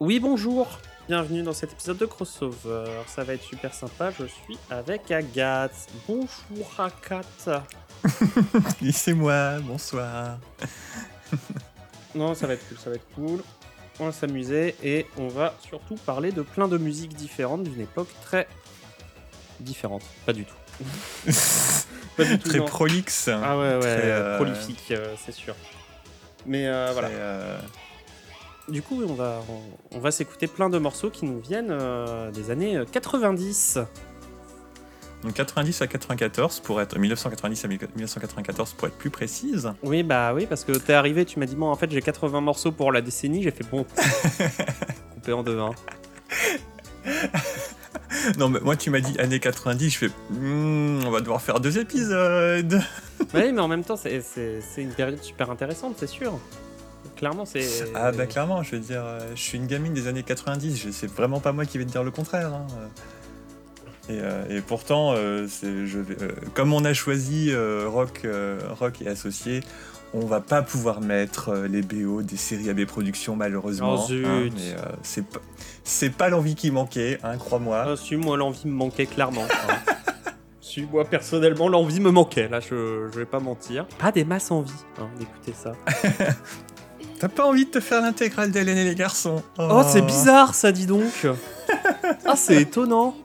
Oui, bonjour. Bienvenue dans cet épisode de Crossover. Ça va être super sympa. Je suis avec Agathe. Bonjour Agathe. oui, c'est moi. Bonsoir. non, ça va être cool, ça va être cool. On va s'amuser et on va surtout parler de plein de musiques différentes d'une époque très différente. Pas du tout. Pas du tout très prolixe. Ah ouais, ouais, euh, prolifique, euh, c'est sûr. Mais euh, voilà. Du coup, on va, on, va s'écouter plein de morceaux qui nous viennent des années 90. Donc 90 à 94 pour être 1990 à 1994 pour être plus précise. Oui bah oui parce que t'es arrivé, tu m'as dit bon en fait j'ai 80 morceaux pour la décennie, j'ai fait bon coupé en deux. Hein. non mais moi tu m'as dit années 90, je fais hmm, on va devoir faire deux épisodes. oui mais en même temps c'est une période super intéressante c'est sûr. Clairement, c'est. Ah, bah, clairement, je veux dire, euh, je suis une gamine des années 90, c'est vraiment pas moi qui vais te dire le contraire. Hein. Euh, et, pourtant, euh, je euh, comme on a choisi rock, rock et associé, on va pas pouvoir mettre les BO des séries AB Productions malheureusement. Oh, hein, mais c'est pas, l'envie qui manquait, hein, crois-moi. Ah, si, moi l'envie me manquait clairement. Hein. si, moi personnellement l'envie me manquait, là je, je vais pas mentir. Pas des masses envie d'écouter ça. T'as pas envie de te faire l'intégrale d'Hélène et les garçons? Oh, oh c'est bizarre ça, dis donc Ah, c'est étonnant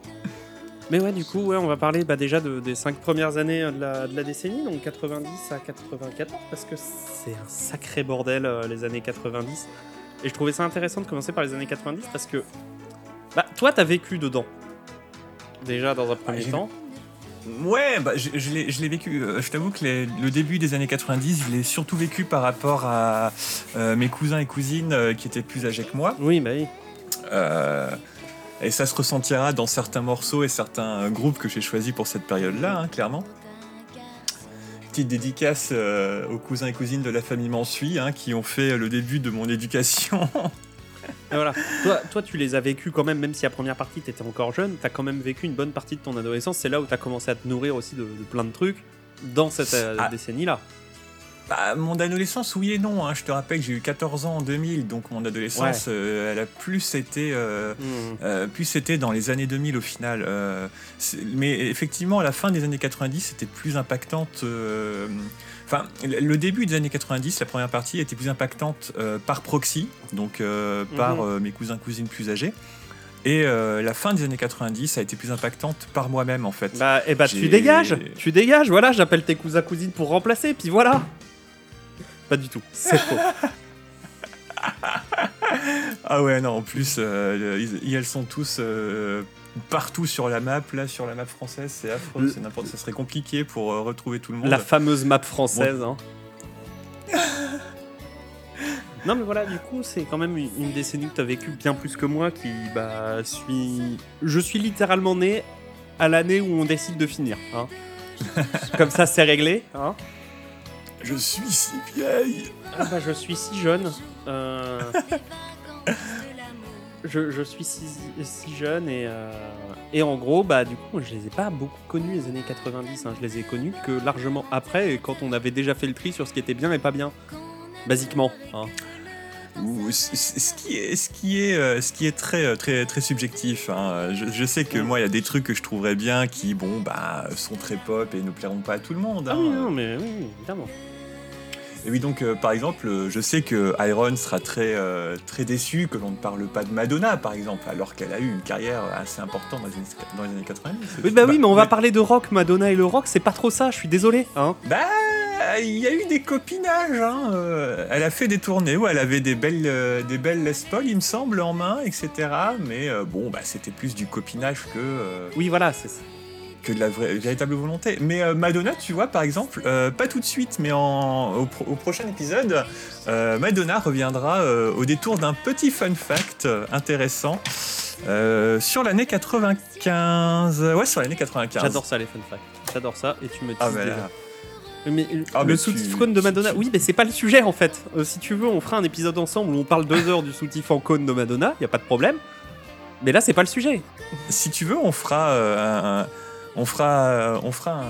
mais ouais, du coup, ouais, on va parler bah, déjà des cinq premières années de la, décennie, donc 90 à 94, parce que c'est un sacré bordel euh, les années 90. Et je trouvais ça intéressant de commencer par les années 90 parce que bah, toi, t'as vécu dedans. Déjà dans un premier temps. Ouais, bah, je, je l'ai vécu. Euh, je t'avoue que le début des années 90, je l'ai surtout vécu par rapport à euh, mes cousins et cousines qui étaient plus âgés que moi. Oui, bah oui. Euh, et ça se ressentira dans certains morceaux et certains groupes que j'ai choisis pour cette période-là, hein, clairement. Petite dédicace euh, aux cousins et cousines de la famille Mansuy, hein, qui ont fait le début de mon éducation. voilà. Toi, toi, tu les as vécus quand même, même si la première partie, tu étais encore jeune, tu as quand même vécu une bonne partie de ton adolescence. C'est là où tu as commencé à te nourrir aussi de, plein de trucs dans cette euh, ah. décennie-là. Bah, mon adolescence, oui et non. Hein. Je te rappelle que j'ai eu 14 ans en 2000, donc mon adolescence, euh, elle a plus été, euh, mmh. euh, plus été dans les années 2000 au final. mais effectivement, à la fin des années 90, c'était plus impactante. Enfin, le début des années 90, la première partie était plus impactante par proxy, donc par mmh. mes cousins cousines plus âgés. Et la fin des années 90 a été plus impactante par moi-même en fait. Bah, et eh bah tu dégages, tu dégages, voilà, j'appelle tes cousins cousines pour remplacer, puis voilà. Pas du tout, c'est faux. ah ouais, non, en plus, euh, ils, elles sont tous euh, partout sur la map. Là, sur la map française, c'est affreux, c'est n'importe Ça serait compliqué pour euh, retrouver tout le monde. La fameuse map française. Hein. non, mais voilà, du coup, c'est quand même une décennie que tu as vécu bien plus que moi qui, bah, suis. Je suis littéralement né à l'année où on décide de finir. Hein. Comme ça, c'est réglé. Hein. Je suis si vieille. Ah bah, je suis si jeune. Euh, je, suis si, si jeune et, euh, et en gros, bah du coup, je les ai pas beaucoup connus les années 90. Hein. Je les ai connus que largement après, quand on avait déjà fait le tri sur ce qui était bien et pas bien, basiquement. Hein. ce qui est, ce qui est, euh, ce qui est très, très, très subjectif. Hein. Je, sais que moi, il y a des trucs que je trouverais bien qui, bon, bah, sont très pop et ne plairont pas à tout le monde. Ah oui, non, mais oui, évidemment. Et oui, donc euh, par exemple, euh, je sais que Iron sera très, euh, très déçu que l'on ne parle pas de Madonna, par exemple, alors qu'elle a eu une carrière assez importante dans les années, dans les années 90. Oui, bah oui, mais on va parler de rock. Madonna et le rock, c'est pas trop ça, je suis désolé. Hein. Bah, il y a eu des copinages. Hein. elle a fait des tournées où elle avait des belles, des belles Les Paul, il me semble, en main, etc. Mais bon, bah, c'était plus du copinage que. Oui, voilà, c'est ça que de la véritable volonté. Mais euh, Madonna, tu vois, par exemple, euh, pas tout de suite, mais en, au, prochain épisode, euh, Madonna reviendra au détour d'un petit fun fact intéressant sur l'année 95. Ouais, sur l'année 95. J'adore ça, les fun facts. J'adore ça, et tu me dis. Ah, mais, ah, le soutif cône de Madonna, oui, mais c'est pas le sujet en fait. si tu veux, on fera un épisode ensemble où on parle deux heures du soutif en cône de Madonna, y a pas de problème. Mais là, c'est pas le sujet. Si tu veux, on fera un on fera, on fera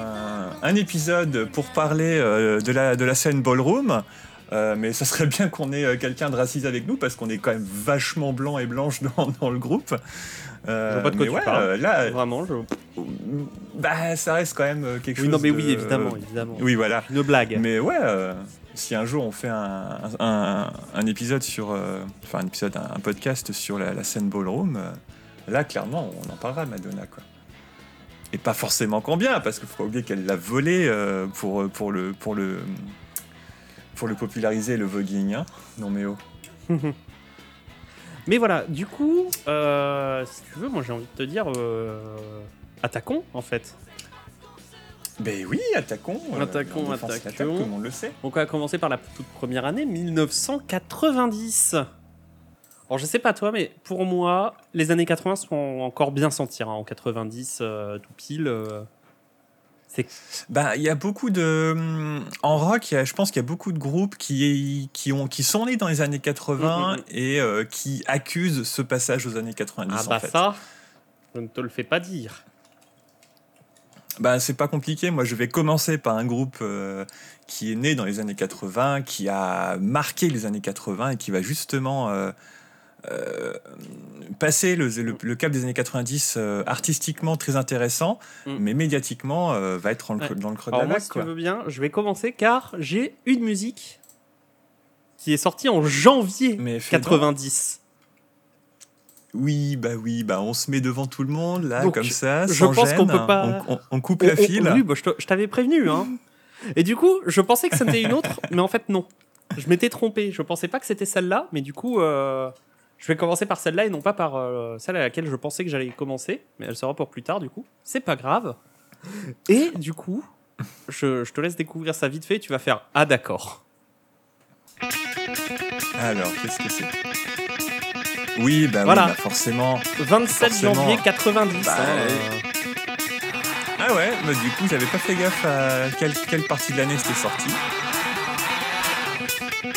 un, épisode pour parler euh, de, la, de la scène ballroom. mais ça serait bien qu'on ait quelqu'un de raciste avec nous parce qu'on est quand même vachement blanc et blanche dans, dans le groupe. Euh, je vois pas de quoi tu parles. Là, Vraiment, je... Bah, ça reste quand même quelque oui, chose. Non, mais oui, évidemment, évidemment. Oui, voilà. Une blague. Mais ouais, si un jour on fait un, un, un épisode sur, enfin un épisode, un, podcast sur la, la scène ballroom, là, clairement, on en parlera Madonna, quoi et pas forcément combien, parce qu'il faut pas oublier qu'elle l'a volé euh, pour, pour, le, pour, le, pour le populariser, le voguing. Hein non mais oh. mais voilà, du coup, euh, si tu veux, moi j'ai envie de te dire, euh, attaquons en fait. Ben oui, attaquons. Attaquons, attaquons. Attaque, comme on le sait. Donc on va commencer par la toute première année, 1990. Alors je sais pas toi, mais pour moi, les années 80 sont encore bien sentir. Hein, en 90, euh, tout pile. Euh, bah, il y a beaucoup de hum, en rock, je pense qu'il y a beaucoup de groupes qui qui ont qui sont nés dans les années 80 mm, mm, mm. et euh, qui accusent ce passage aux années 90 Ah bah ça, je ne te le fais pas dire. Bah, c'est pas compliqué. Moi, je vais commencer par un groupe qui est né dans les années 80, qui a marqué les années 80 et qui va justement euh, passer le, le, cap des années 90 euh, artistiquement très intéressant, mm. mais médiatiquement euh, va être dans le, dans le creux de la moi, si tu veux bien, je vais commencer car j'ai une musique qui est sortie en janvier 90. Oui, bah oui, bah on se met devant tout le monde là, comme ça. Je pense qu'on peut pas. On, coupe la file. oui, bah, je t'avais prévenu, hein. Et du coup, je pensais que c'était une autre, mais en fait non. Je m'étais trompé. Je pensais pas que c'était celle-là, mais du coup, je vais commencer par celle-là et non pas par euh, celle à laquelle je pensais que j'allais commencer, mais elle sera pour plus tard du coup. C'est pas grave. Et du coup, je, te laisse découvrir ça vite fait. Tu vas faire Ah d'accord. Alors, qu'est-ce que c'est? Oui, bah, voilà. Oui, bah forcément. 27 janvier 90. Bah, hein. Ah ouais, bah, du coup, j'avais pas fait gaffe à quelle, quelle partie de l'année c'était sorti.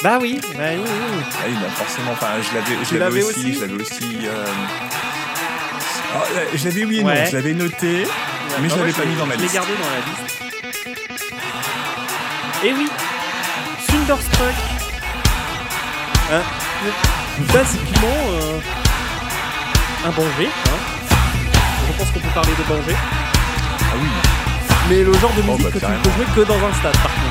Bah oui, bah oui, oui. Ah oui, bah forcément, enfin, je l'avais, l'avais aussi, je l'avais aussi. Euh... Oh, je l'avais oui et non, je l'avais noté, mais je l'avais pas mis dans ma liste. Je l'ai gardé dans la liste. Et oui, Thunderstruck. Hein, basiquement, euh, un banger. Hein. Je pense qu'on peut parler de banger. Ah oui. Mais le genre de musique oh, bah, que tu ne peux jouer que dans un stade, par contre.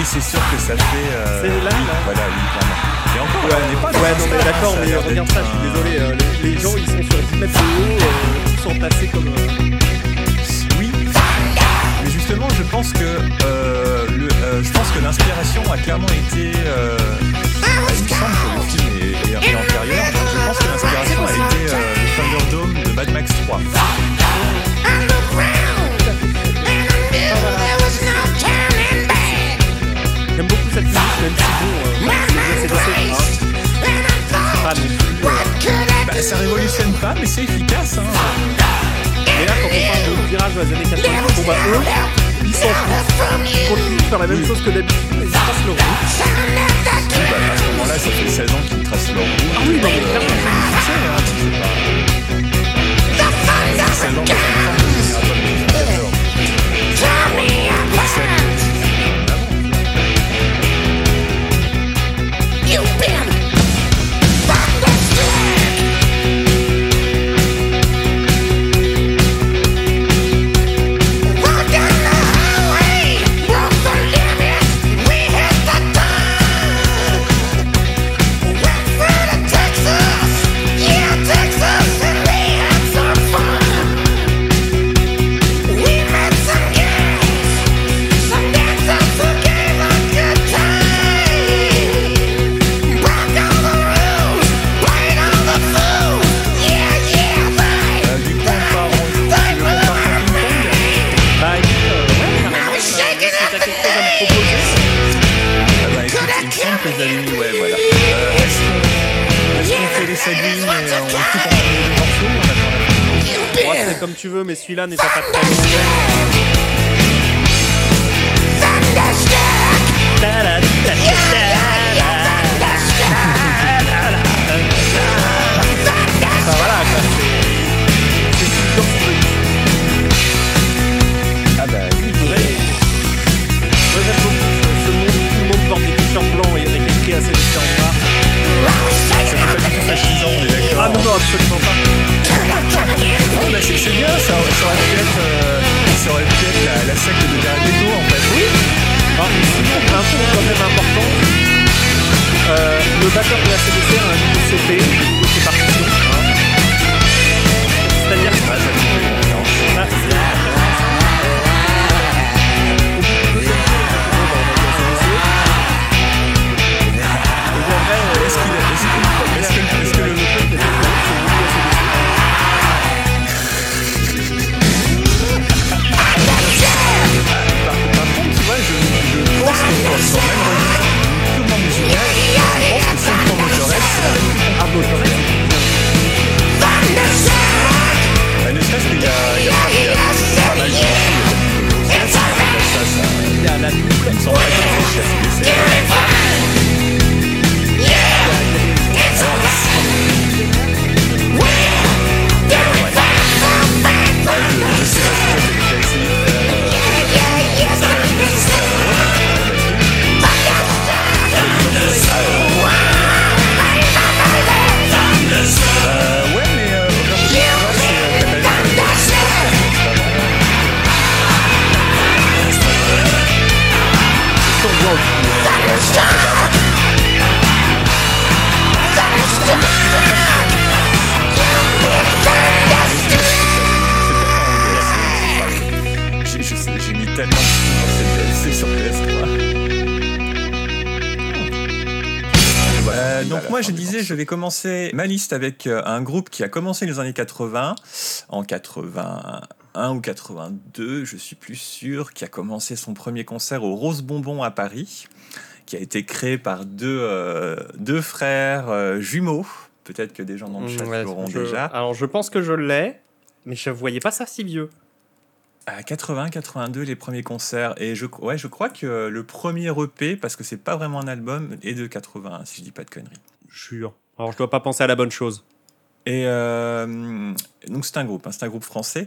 Oui, c'est sûr que ça fait. Euh, c'est là, oui, Voilà, oui, clairement. Et encore, ouais, on n'est pas Ouais, non, mais d'accord, mais regarde ça, je suis désolé. Euh, les, les, gens, ils sont sur 10 mètres de haut, euh, ils sont placés comme. Euh, oui. Mais justement, je pense que. Le, je pense que l'inspiration a clairement été. il me semble que le film est, est, est antérieur. Je pense que l'inspiration a été le Thunderdome de Mad Max 3. J'aime beaucoup cette musique, même si bon, euh, c'est pas non plus. Euh, bah, ça révolutionne pas, mais c'est efficace. Hein. Et là, quand on parle de virage dans les années 80, bon bah eux, ils s'en foutent. Ils continuent de faire la même chose que d'habitude, ils tracent leur route. Oui, bah, à ce moment-là, ça fait 16 ans qu'ils tracent leur route. Ah oui, non, mais clairement. Tu sais, hein, tu sais pas. 16 ans, tu veux, mais celui-là n'est pas très voilà, Ah bah, ce monde, tout le monde porte des t-shirts blancs et avec écrit assez différents. Pas du tout. Ah non, non, absolument pas. C'est bien, ça, aurait- être, euh, la, secte de en fait. Oui. Ah, un important. Euh, le batteur de la CDC a un niveau CP, je vais commencer ma liste avec euh, un groupe qui a commencé les années 80 en 81 ou 82 je suis plus sûr qui a commencé son premier concert au Rose Bonbon à Paris qui a été créé par deux, euh, deux frères euh, jumeaux peut-être que des gens dans le chat Ouais, l'auront déjà Alors je pense que je l'ai, mais je voyais pas ça si vieux. À 80-82, les premiers concerts. Et je, ouais, je crois que le premier EP, parce que c'est pas vraiment un album, est de 81, si je dis pas de conneries. Jure. Alors je dois pas penser à la bonne chose. Et euh, donc c'est un groupe, hein, c'est un groupe français.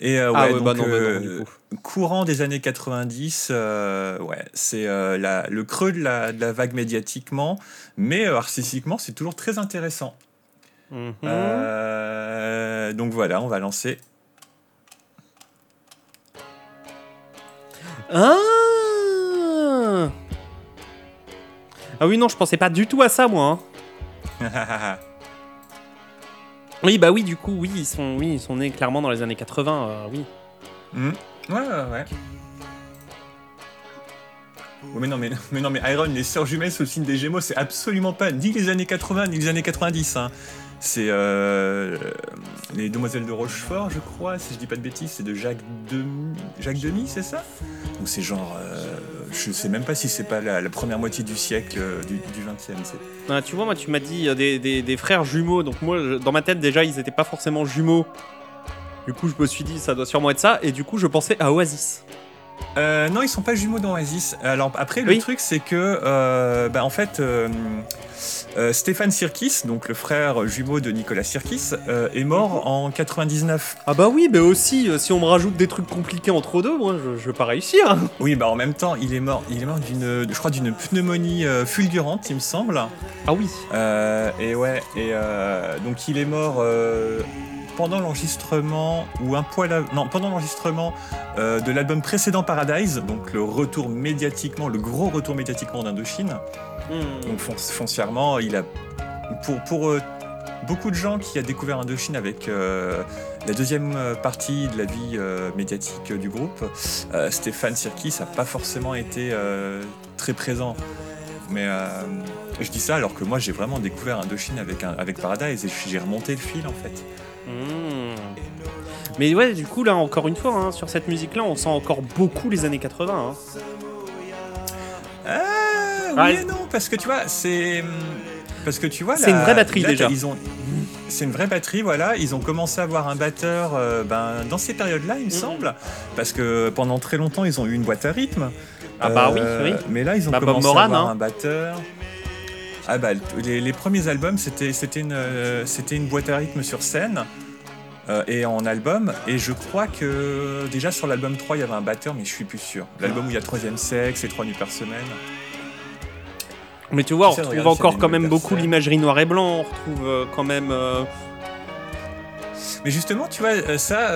Et euh, ouais, ah ouais, donc, bah non, bah non, euh, du coup. courant des années 90, euh, ouais, c'est le creux de la, de la vague médiatiquement, mais artistiquement, c'est toujours très intéressant. Mhm. Donc voilà, on va lancer. Ah Ah oui, non, je pensais pas du tout à ça, moi. hein. Oui, bah oui, du coup, oui, ils sont, oui, ils sont nés clairement dans les années 80, euh, oui. Hmm. Ouais, ouais, ouais. Mais non, mais, mais non, mais Iron, les sœurs jumelles sous le signe des Gémeaux, c'est absolument pas ni les années 80 ni les années 90. Hein. C'est euh, les Demoiselles de Rochefort, je crois, si je dis pas de bêtises, c'est de Jacques Demy, Jacques c'est ça? Donc c'est genre, euh, je sais même pas si c'est pas la, première moitié du siècle euh, du, du 20e. c'est- Ah, tu vois, moi, tu m'as dit euh, des, frères jumeaux, donc moi, dans ma tête, déjà, ils étaient pas forcément jumeaux. Du coup, je me suis dit, ça doit sûrement être ça, et du coup, je pensais à Oasis. Euh, non, ils sont pas jumeaux dans Oasis. Alors après, le Oui. truc, c'est que, euh, bah, en fait, euh, euh, Stéphane Sirkis, donc le frère jumeau de Nicolas Sirkis, est mort en 99. Ah bah oui, mais aussi, si on me rajoute des trucs compliqués entre deux, moi, je, je vais pas réussir. Oui, bah en même temps, il est mort. Il est mort d'une, je crois, d'une pneumonie fulgurante, il me semble. Ah oui. Euh, et ouais, et euh, donc il est mort pendant l'enregistrement ou un poil, av- non, pendant l'enregistrement euh, de l'album précédent Paradise, donc le retour médiatiquement, le gros retour médiatiquement d'Indochine. Hmm. Donc fon- foncièrement, il a pour pour euh, beaucoup de gens qui a découvert Indochine avec euh, la deuxième partie de la vie médiatique du groupe, Stéphane Sirkis n'a pas forcément été très présent. Mais je dis ça alors que moi j'ai vraiment découvert Indochine avec, un- avec Paradise et j'ai remonté le fil en fait. Hmm. Mais ouais, du coup, là, encore une fois, hein, sur cette musique-là, on sent encore beaucoup les années 80. hein. Ah, Ah, oui et non, parce que tu vois, c'est. Parce que tu vois, C'est une vraie batterie, là, déjà. Ils ont. C'est une vraie batterie, voilà. Ils ont commencé à avoir un batteur euh, ben, dans ces périodes-là, il me semble. Parce que pendant très longtemps, ils ont eu une boîte à rythme. Ah bah oui, Euh, oui. Mais là, ils ont Bah, Bob commencé Moran, à avoir hein. un batteur. Ah bah, les, les premiers albums, c'était une, euh, une boîte à rythme sur scène. euh, et en album, et je crois que déjà sur l'album 3 il y avait un batteur, mais je suis plus sûr. L'album où il y a Troisième Sexe et Trois Nuits par semaine. Mais tu vois, on retrouve encore quand même beaucoup l'imagerie noir et blanc. On retrouve euh, quand même. euh, Mais justement, tu vois, ça,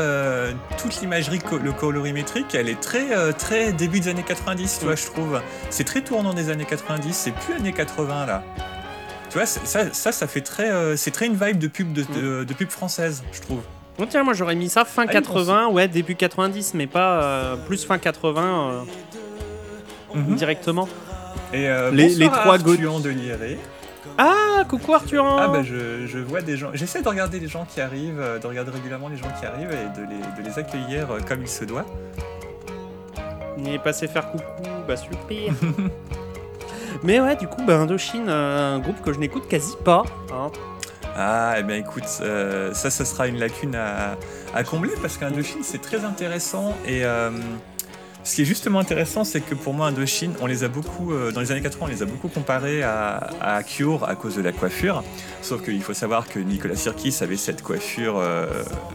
toute l'imagerie, le colorimétrique, elle est très, très début des années 90, tu vois, je trouve. C'est très tournant des années 90, c'est plus années 80 là. Tu vois, ça, ça, ça fait très. c'est très une vibe de pub, de, de pub française, je trouve. Bon, tiens, moi j'aurais mis ça fin 80, ah, ouais, début 90, mais pas euh, plus fin 80 euh, mhm. directement. Et euh, les, les trois Arthur de. Ah, coucou Arthur Ah bah je, je vois des gens, j'essaie de regarder les gens qui arrivent, de regarder régulièrement les gens qui arrivent et de les, de les accueillir comme il se doit. Il est passé faire coucou, bah super Mais ouais, du coup, bah, Indochine, un groupe que je n'écoute quasi pas. Hein. Ah, eh bien écoute, euh, ça, ça sera une lacune à, combler parce qu'Indochine, c'est très intéressant. Et euh, ce qui est justement intéressant, c'est que pour moi, Indochine, on les a beaucoup, euh, dans les années 80, on les a beaucoup comparés à, à, Cure à cause de la coiffure. Sauf qu'il faut savoir que Nicolas Sirkis avait cette coiffure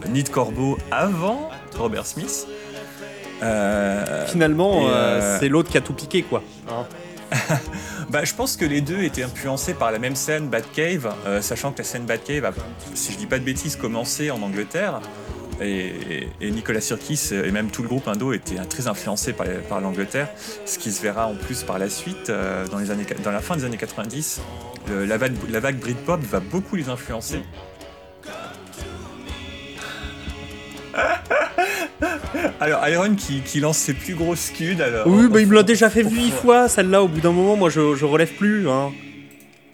nid de corbeau avant Robert Smith. Finalement, c'est l'autre qui a tout piqué, quoi. Hein. bah, je pense que les deux étaient influencés par la même scène Batcave, euh, sachant que la scène Batcave a, si je dis pas de bêtises, commencé en Angleterre. Et, Nicolas Sirkis et même tout le groupe Indo étaient très influencés par, l'Angleterre, ce qui se verra en plus par la suite, euh, dans, les années, dans la fin des années 90. la, vague, la vague Britpop va beaucoup les influencer. Alors, Iron qui, lance ses plus grosses scuds. Alors, oui, bah, il me l'a déjà fait 8 fois, celle-là. Au bout d'un moment, moi, je, je relève plus. Hein.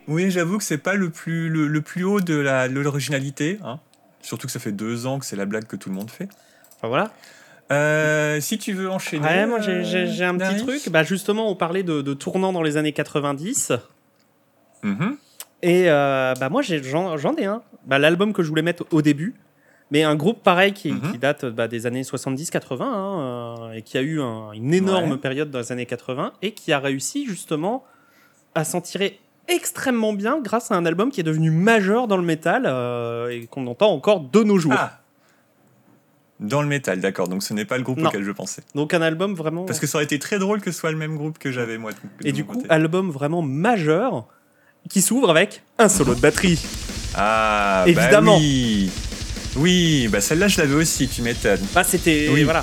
Oui, j'avoue que c'est pas le plus, le, plus haut de l'originalité. Hein. Surtout que ça fait deux ans que c'est la blague que tout le monde fait. Enfin, voilà. Euh, si tu veux enchaîner. Ouais, moi j'ai un petit truc. Bah, justement, on parlait de, de tournant dans les années 90. Mm-hmm. Et euh, bah, moi j'en ai un. Bah, L'album que je voulais mettre au début, mais un groupe pareil qui, mhm. date bah, des années 70-80 hein, euh, et qui a eu une énorme période dans les années 80 et qui a réussi justement à s'en tirer extrêmement bien grâce à un album qui est devenu majeur dans le métal euh, et qu'on entend encore de nos jours. Ah. Dans le métal, d'accord. Donc ce n'est pas le groupe auquel je pensais. Donc un album vraiment. Parce que ça aurait été très drôle que ce soit le même groupe que j'avais moi. et du coup, album vraiment majeur qui s'ouvre avec un solo de batterie. Ah, bah évidemment. oui. Oui, bah celle-là je l'avais aussi, tu m'étonnes. Bah c'était oui. voilà.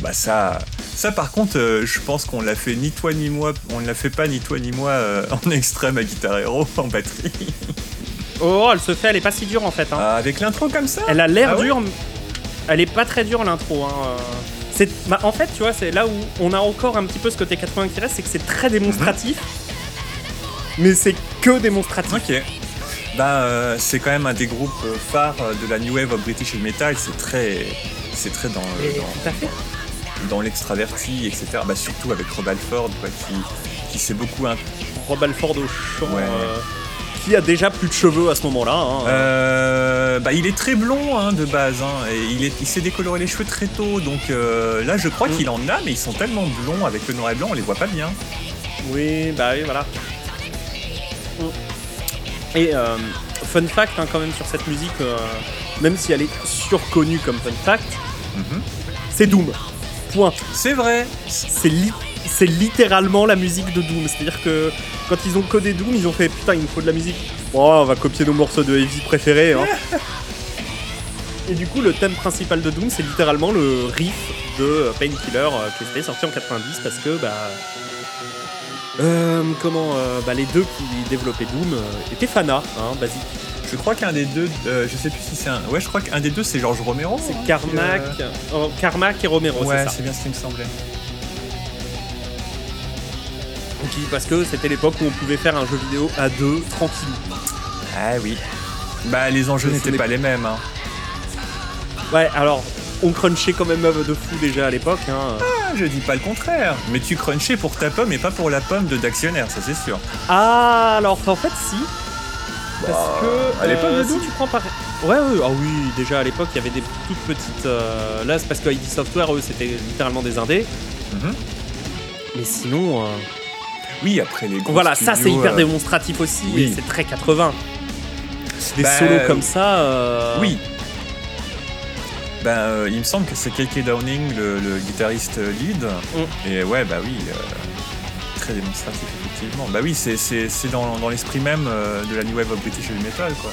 Bah ça, ça par contre, euh, je pense qu'on l'a fait ni toi ni moi, on ne l'a fait pas ni toi ni moi euh, en extrême à Guitar Hero en batterie. Oh, elle se fait, elle est pas si dure en fait. Hein. Ah, avec l'intro comme ça? Elle a l'air ah dure, elle est pas très dure l'intro. Hein. C'est, bah, en fait, tu vois, c'est là où on a encore un petit peu ce côté 80 qui reste, c'est que c'est très démonstratif, mhm. mais c'est que démonstratif. Ok. Bah, euh, c'est quand même un des groupes euh, phares de la New Wave of British Metal. C'est très, c'est très dans, dans, l'extraverti, etc. Bah, surtout avec Rob Alford, qui, qui s'est beaucoup. Un... Rob Alford au chant. Euh, qui a déjà plus de cheveux à ce moment-là. Hein. bah, il est très blond hein, de base, hein, et il, il s'est décoloré les cheveux très tôt, donc là je crois mm. qu'il en a, mais ils sont tellement blonds avec le noir et blanc, on les voit pas bien. Oui, bah oui, voilà. Mm. Et euh, fun fact hein, quand même sur cette musique, euh, même si elle est surconnue comme fun fact, mhm. c'est Doom. Point. C'est vrai. C'est littéralement la musique de Doom. C'est-à-dire que quand ils ont codé Doom, ils ont fait putain, il nous faut de la musique. Bon, on va copier nos morceaux de heavy préférés. Hein. Et du coup, le thème principal de Doom, c'est littéralement le riff de Painkiller euh, qui était sorti en 90 parce que bah euh, comment euh, bah, Les deux qui développaient Doom euh, étaient Fana, hein, basique. Je crois qu'un des deux, je sais plus si c'est un. Ouais, je crois qu'un des deux c'est George Romero. C'est Carmack, oh, Carmack et Romero, ouais, c'est ça. c'est bien ce qui me semblait. parce que c'était l'époque où on pouvait faire un jeu vidéo à deux, tranquille. Ah oui. Bah, les enjeux n'étaient pas les mêmes. Hein. Ouais, alors, on crunchait quand même de fou déjà à l'époque. Hein. Ah, je dis pas le contraire. Mais tu crunchais pour ta pomme et pas pour la pomme de d'actionnaire, ça c'est sûr. Ah, alors en fait, si. Parce bah, que. À l'époque, euh, si tu prends par. Ouais, ouais, ah oui, déjà à l'époque, il y avait des toutes petites. Euh, là, c'est parce que ID Software, eux, c'était littéralement des indés. Mhm. Mais sinon. Euh, oui, après les gros Voilà, ça c'est hyper démonstratif aussi, c'est très 80. Des bah, solos comme ça. Oui, ben, euh, il me semble que c'est KK Downing, le, guitariste lead. Mm. Et ouais, bah oui, euh, très démonstratif, effectivement. Bah oui, c'est dans, dans l'esprit même euh, de la New Wave of British Heavy Metal, quoi.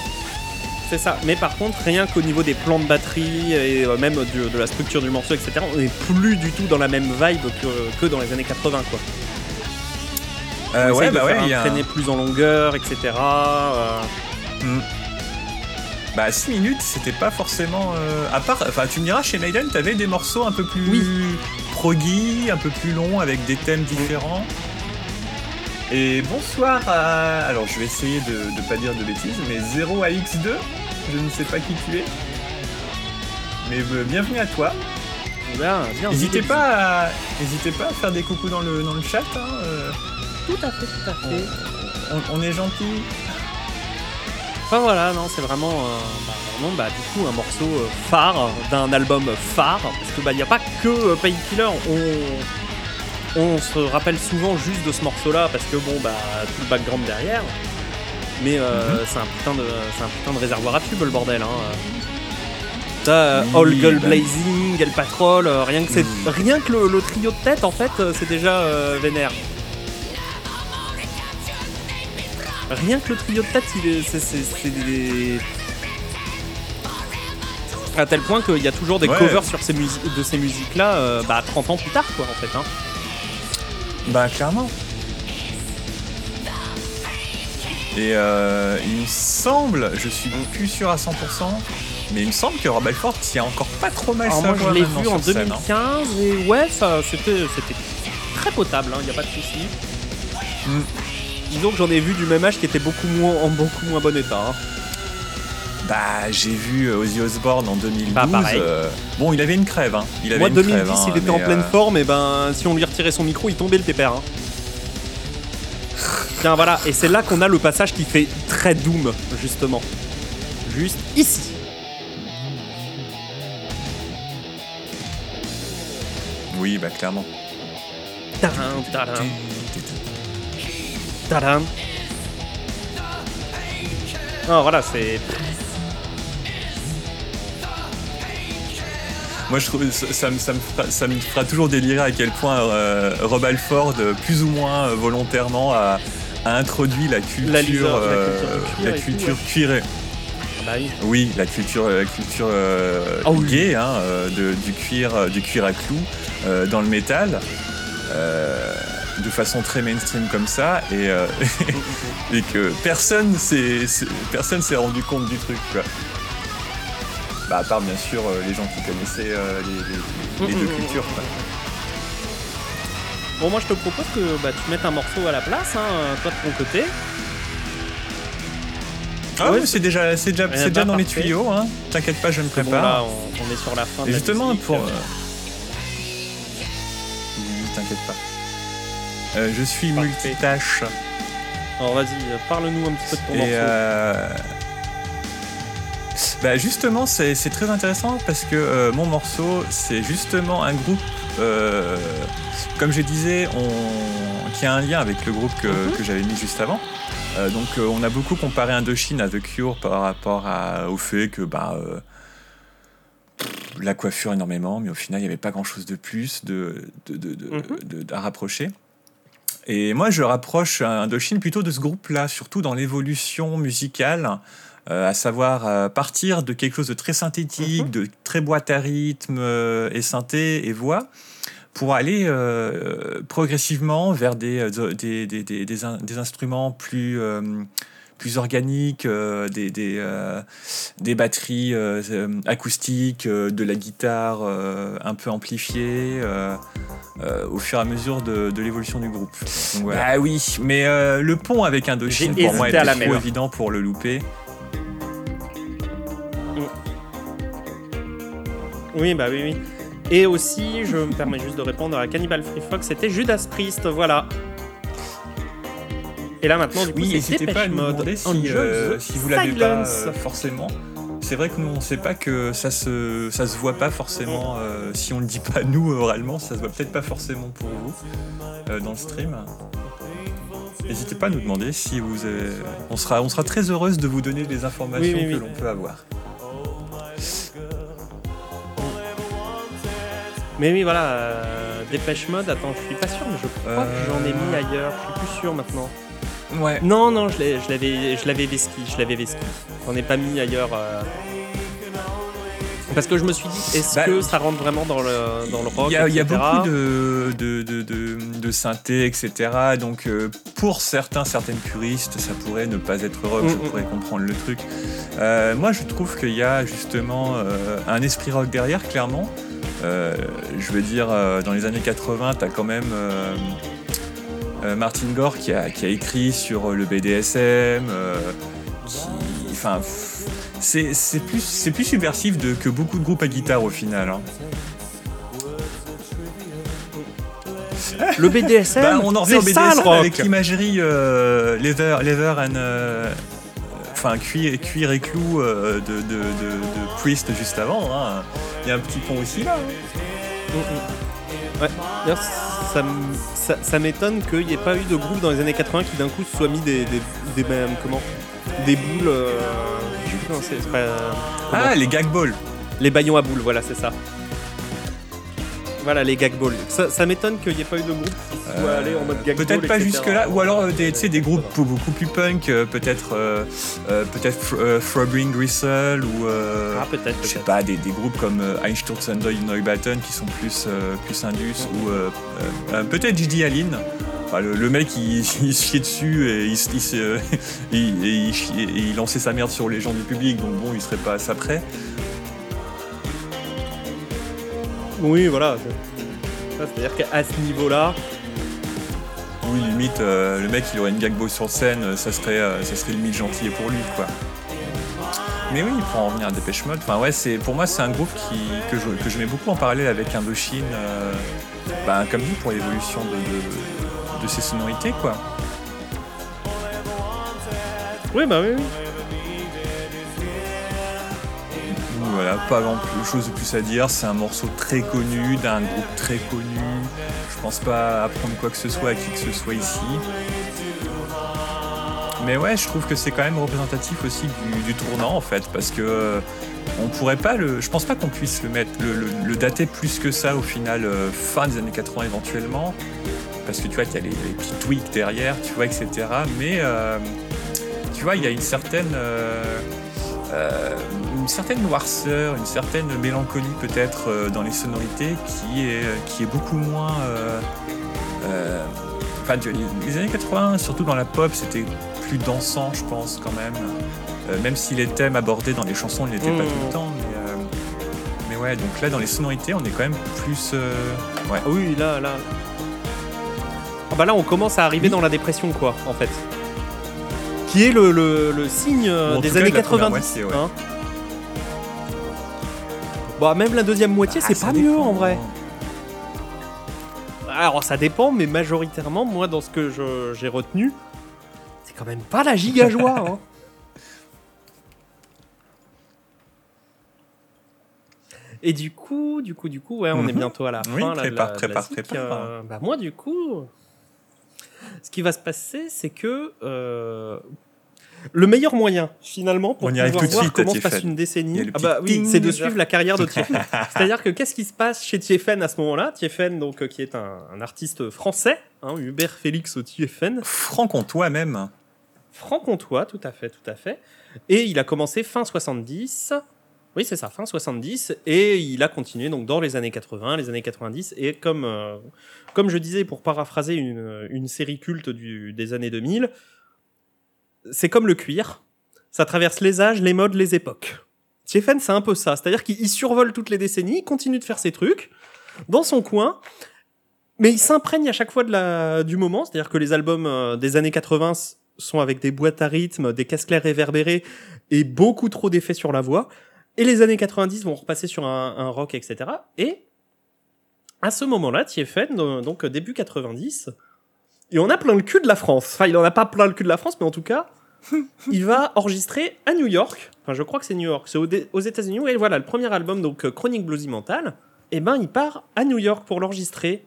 C'est ça. Mais par contre, rien qu'au niveau des plans de batterie et euh, même de la structure du morceau, etc., on n'est plus du tout dans la même vibe que, que dans les années 80, quoi. Euh, ouais, bah ouais, il y a plus en longueur, etc. Euh. Mm. Bah 6 minutes, c'était pas forcément. Euh, à part, enfin, tu me diras, chez Maiden, t'avais des morceaux un peu plus oui. proggy, un peu plus longs, avec des thèmes différents. Et bonsoir à. Alors, je vais essayer de ne pas dire de bêtises, mais 0 à X2, je ne sais pas qui tu es. Mais bienvenue à toi. N'hésitez pas, à... pas à faire des coucous dans le, dans le chat. Hein, tout à fait, tout à fait. On, est gentil. Enfin voilà, non, c'est vraiment, euh, bah, vraiment bah, du coup un morceau euh, phare d'un album phare, parce que bah il n'y a pas que euh, Painkiller. On, on se rappelle souvent juste de ce morceau-là parce que bon bah tout le background derrière. Mais mhm. c'est un putain de, c'est un putain de réservoir à tube le bordel. Hein. T'as All Girl bah Blazing, El Patrol, rien que c'est, mhm. rien que le, le, trio de tête en fait, c'est déjà vénère. Rien que le trio de tête, c'est des... À tel point qu'il y a toujours des covers sur ces de ces musiques-là, euh, bah, 30 ans plus tard, quoi, en fait. Hein. Bah, clairement. Et euh, il me semble, je suis plus sûr à 100%, mais il me semble que Rob Alford y a encore pas trop mal Alors moi je l'ai vu en 2015 hein. et ouais, ça c'était très potable, il hein, n'y a pas de souci. Mm disons que j'en ai vu du même âge qui était beaucoup moins, en beaucoup moins bon état. Hein. Bah, j'ai vu euh, Ozzy Osbourne en 2012. Bah, euh, bon, il avait une crève. Hein. Il avait Moi, une 2010, crève, il était en pleine euh, forme, et ben, si on lui retirait son micro, il tombait le pépère. Hein. Tiens, voilà, et c'est là qu'on a le passage qui fait très Doom, justement. Juste ici. Oui, bah, clairement. Tadam Non, voilà, c'est. Moi, je trouve ça, ça, me, ça, me fera, toujours délirer à quel point euh, Rob Alford, plus ou moins euh, volontairement, a, introduit la culture, la, culture, euh, cuirée. Oui. la culture, la culture gay, hein, de, du, cuir, du cuir à clous dans le métal de façon très mainstream comme ça et, euh, et que personne s'est personne s'est rendu compte du truc quoi. Bah à part bien sûr euh, les gens qui connaissaient euh, les, deux cultures Bon moi je te propose que bah, tu mettes un morceau à la place, hein, toi de ton côté. Ah oui, c'est déjà, c'est déjà, c'est déjà dans les tuyaux. Hein. T'inquiète pas, je me prépare. là, on, est sur la fin. Et justement, pour. T'inquiète pas. Euh, je suis multitâche. Alors vas-y, parle-nous un petit peu de ton morceau. Euh, bah justement, c'est très intéressant parce que euh, mon morceau, c'est justement un groupe, comme je disais, qui a un lien avec le groupe que, mhm. j'avais mis juste avant. donc on a beaucoup comparé Indochine à The Cure par rapport au fait que bah, la coiffure énormément, mais au final il n'y avait pas grand chose de plus de, mhm. à rapprocher. Et moi, je rapproche Indochine plutôt de ce groupe-là, surtout dans l'évolution musicale, euh, à savoir euh, partir de quelque chose de très synthétique, mhm. de très boîte à rythme euh, et synthé et voix, pour aller progressivement vers des, des, des, des, instruments plus plus organiques, des, des, des, batteries acoustiques, de la guitare un peu amplifiée. Euh, au fur et à mesure de, l'évolution du groupe. Ah oui, mais euh, le pont avec Indochine pour moi était trop évident pour le louper. Oui, bah oui, oui. Et aussi, je me permets juste de répondre à Cannibal Free Fox, c'était Judas Priest, voilà. Et là maintenant, du coup, oui, c'est pas à nous si, euh, si vous l'avez pas forcément. C'est vrai que nous on sait pas que ça se ça se voit pas forcément euh, si on le dit pas nous oralement ça se voit peut-être pas forcément pour vous euh, dans le stream. N'hésitez pas à nous demander si vous on sera on sera très heureuse de vous donner les informations que l'on peut avoir mais oui voilà euh, Dépêche Mode attends je suis pas sûr mais je crois que j'en ai mis ailleurs je suis plus sûr maintenant Ouais. Non, non, je l'avais, je l'avais je l'avais vesqui. On ai pas mis ailleurs. euh, Parce que je me suis dit, est-ce Bah, que ça rentre vraiment dans le, dans le rock Il y a, y beaucoup de, de, de, de, de synthé, etc. Donc euh, pour certains, certaines puristes, ça pourrait ne pas être rock, Mm, je pourrais comprendre le truc. Euh, moi, je trouve qu'il y a justement euh, un esprit rock derrière, clairement. Euh, je veux dire, euh, dans les années 80, tu as quand même euh, Martin Gore qui a, qui a écrit sur le BDSM. qui, enfin, c'est plus, subversif de, que beaucoup de groupes à guitare au final. hein. Le BDSM, Bah, on en revient au BDSM avec l'imagerie euh, leather, leather and, euh, enfin cuir, cuir et clou euh, de, de, de, de Priest juste avant. hein. Il y a un petit pont aussi là. hein. Mm, mm. Ouais. D'ailleurs, ça, ça, ça m'étonne qu'il n'y ait pas eu de groupe dans les années 80 qui d'un coup se soit mis des, des, des ben, comment des boules. euh, c'est pas, Ah, les gag balls. Les baillons à boules, voilà, c'est ça. Voilà, les gag balls. Ça, ça m'étonne qu'il n'y ait pas eu de groupe qui soit Euh, allé en mode gag ball. Peut-être pas etc. jusque là, ou alors euh, des, des groupes beaucoup plus punk, euh, peut-être peut-être Gristle ou euh, Ah, peut-être, je sais pas des, des groupes comme euh, Einsturzende Neubatten qui sont plus plus indus ou peut-être Gigi Allen. Enfin, le, le mec il, il se chiait dessus et il, et lançait sa merde sur les gens du public donc bon il serait pas à ça près. Oui, voilà. C'est-à-dire qu'à ce niveau-là, Oui limite euh, le mec il aurait une gag ball sur scène euh, ça serait euh, ça serait limite gentil pour lui quoi. Mais oui, pour en revenir à Dépêche Mode, enfin ouais, c'est pour moi c'est un groupe qui, que, je, que je mets beaucoup en parallèle avec Indochine, euh, ben, comme dit pour l'évolution de, de, de ses sonorités quoi. oui, bah oui. oui. Pas grand chose de plus à dire, c'est un morceau très connu, d'un groupe très connu. Je pense pas apprendre quoi que ce soit à qui que ce soit ici. Mais ouais, je trouve que c'est quand même représentatif aussi du, tournant en fait, parce que euh, on pourrait pas le. Je pense pas qu'on puisse le mettre, le, dater plus que ça au final, euh, fin des années 80 éventuellement, parce que tu vois, il y a les, petits tweaks derrière, tu vois, etc. Mais euh, tu vois, il y a une certaine. Une certaine noirceur, une certaine mélancolie peut-être euh, dans les sonorités qui est, qui est beaucoup moins... euh, euh, Enfin, les années 80, surtout dans la pop, c'était plus dansant, je pense, quand même. Euh, même si les thèmes abordés dans les chansons ne l'étaient pas Mmh. tout le temps. Mais, euh, mais ouais, donc là, dans les sonorités, on est quand même plus... euh, ouais. Ah oui, là, là. Ah bah là, on commence à arriver Oui. dans la dépression, quoi, en fait. Qui est le, le- le signe euh, des cas, années première 90. moitié, ouais. hein. Bah, même la deuxième moitié, c'est Ah, ça pas mieux en vrai. Alors, ça dépend, mais majoritairement, moi, dans ce que je- j'ai retenu, c'est quand même pas la giga joie. hein. Et du coup, du coup, du coup, ouais, on est Mhm. bientôt à la fin. Oui, là, prépare, de la prépare, prépare. Euh, bah, moi, du coup, ce qui va se passer, c'est que euh, le meilleur moyen, finalement, pour On pouvoir voir suite comment se passe une décennie, ah bah oui, c'est de suivre la carrière de Tiefen. C'est-à-dire que qu'est-ce qui se passe chez Tiefen à ce moment-là? Tiefen, donc, euh, qui est un, un artiste français, hein, Hubert Félix Tiefen, Franc-comtois même. franc-comtois, tout à fait, tout à fait. Et il a commencé fin 70. Oui, c'est ça, fin 70. Et il a continué donc dans les années 80, les années 90. Et comme, euh, comme je disais, pour paraphraser une, une série culte du- des années 2000, c'est comme le cuir. Ça traverse les âges, les modes, les époques. Tiefen, c'est un peu ça. C'est-à-dire qu'il il survole toutes les décennies, il continue de faire ses trucs dans son coin. Mais il s'imprègne à chaque fois du moment, c'est-à-dire que les albums euh, des années 80 s- sont avec des boîtes à rythme, des caisses claires réverbérées et beaucoup trop d'effets sur la voix. Et les années 90 vont repasser sur un, un rock, etc. Et à ce moment-là, Tiefen, donc début 90, et on a plein le cul de la France. Enfin, il en a pas plein le cul de la France, mais en tout cas, il va enregistrer à New York. Enfin, je crois que c'est New York. C'est aux, États-Unis. Et voilà, le premier album, donc euh, Chronique Bluesy Mental. Et ben, il part à New York pour l'enregistrer.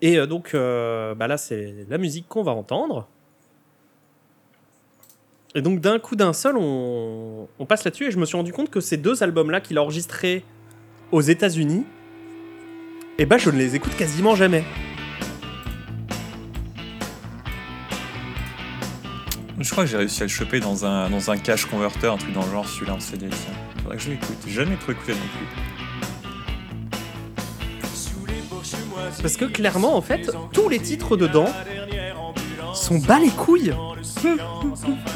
Et euh, donc, euh, bah là, c'est la musique qu'on va entendre. Et donc, d'un coup d'un seul, on, on passe là-dessus. Et je me suis rendu compte que ces deux albums-là qu'il a enregistrés aux États-Unis, et ben, je ne les écoute quasiment jamais. Je crois que j'ai réussi à le choper dans un, dans un cache converter, un truc dans le genre, celui-là en CD. Tiens. Faudrait que je l'écoute. J'ai jamais trop écouté non plus. Parce que clairement, en fait, tous les titres dedans sont bas les couilles.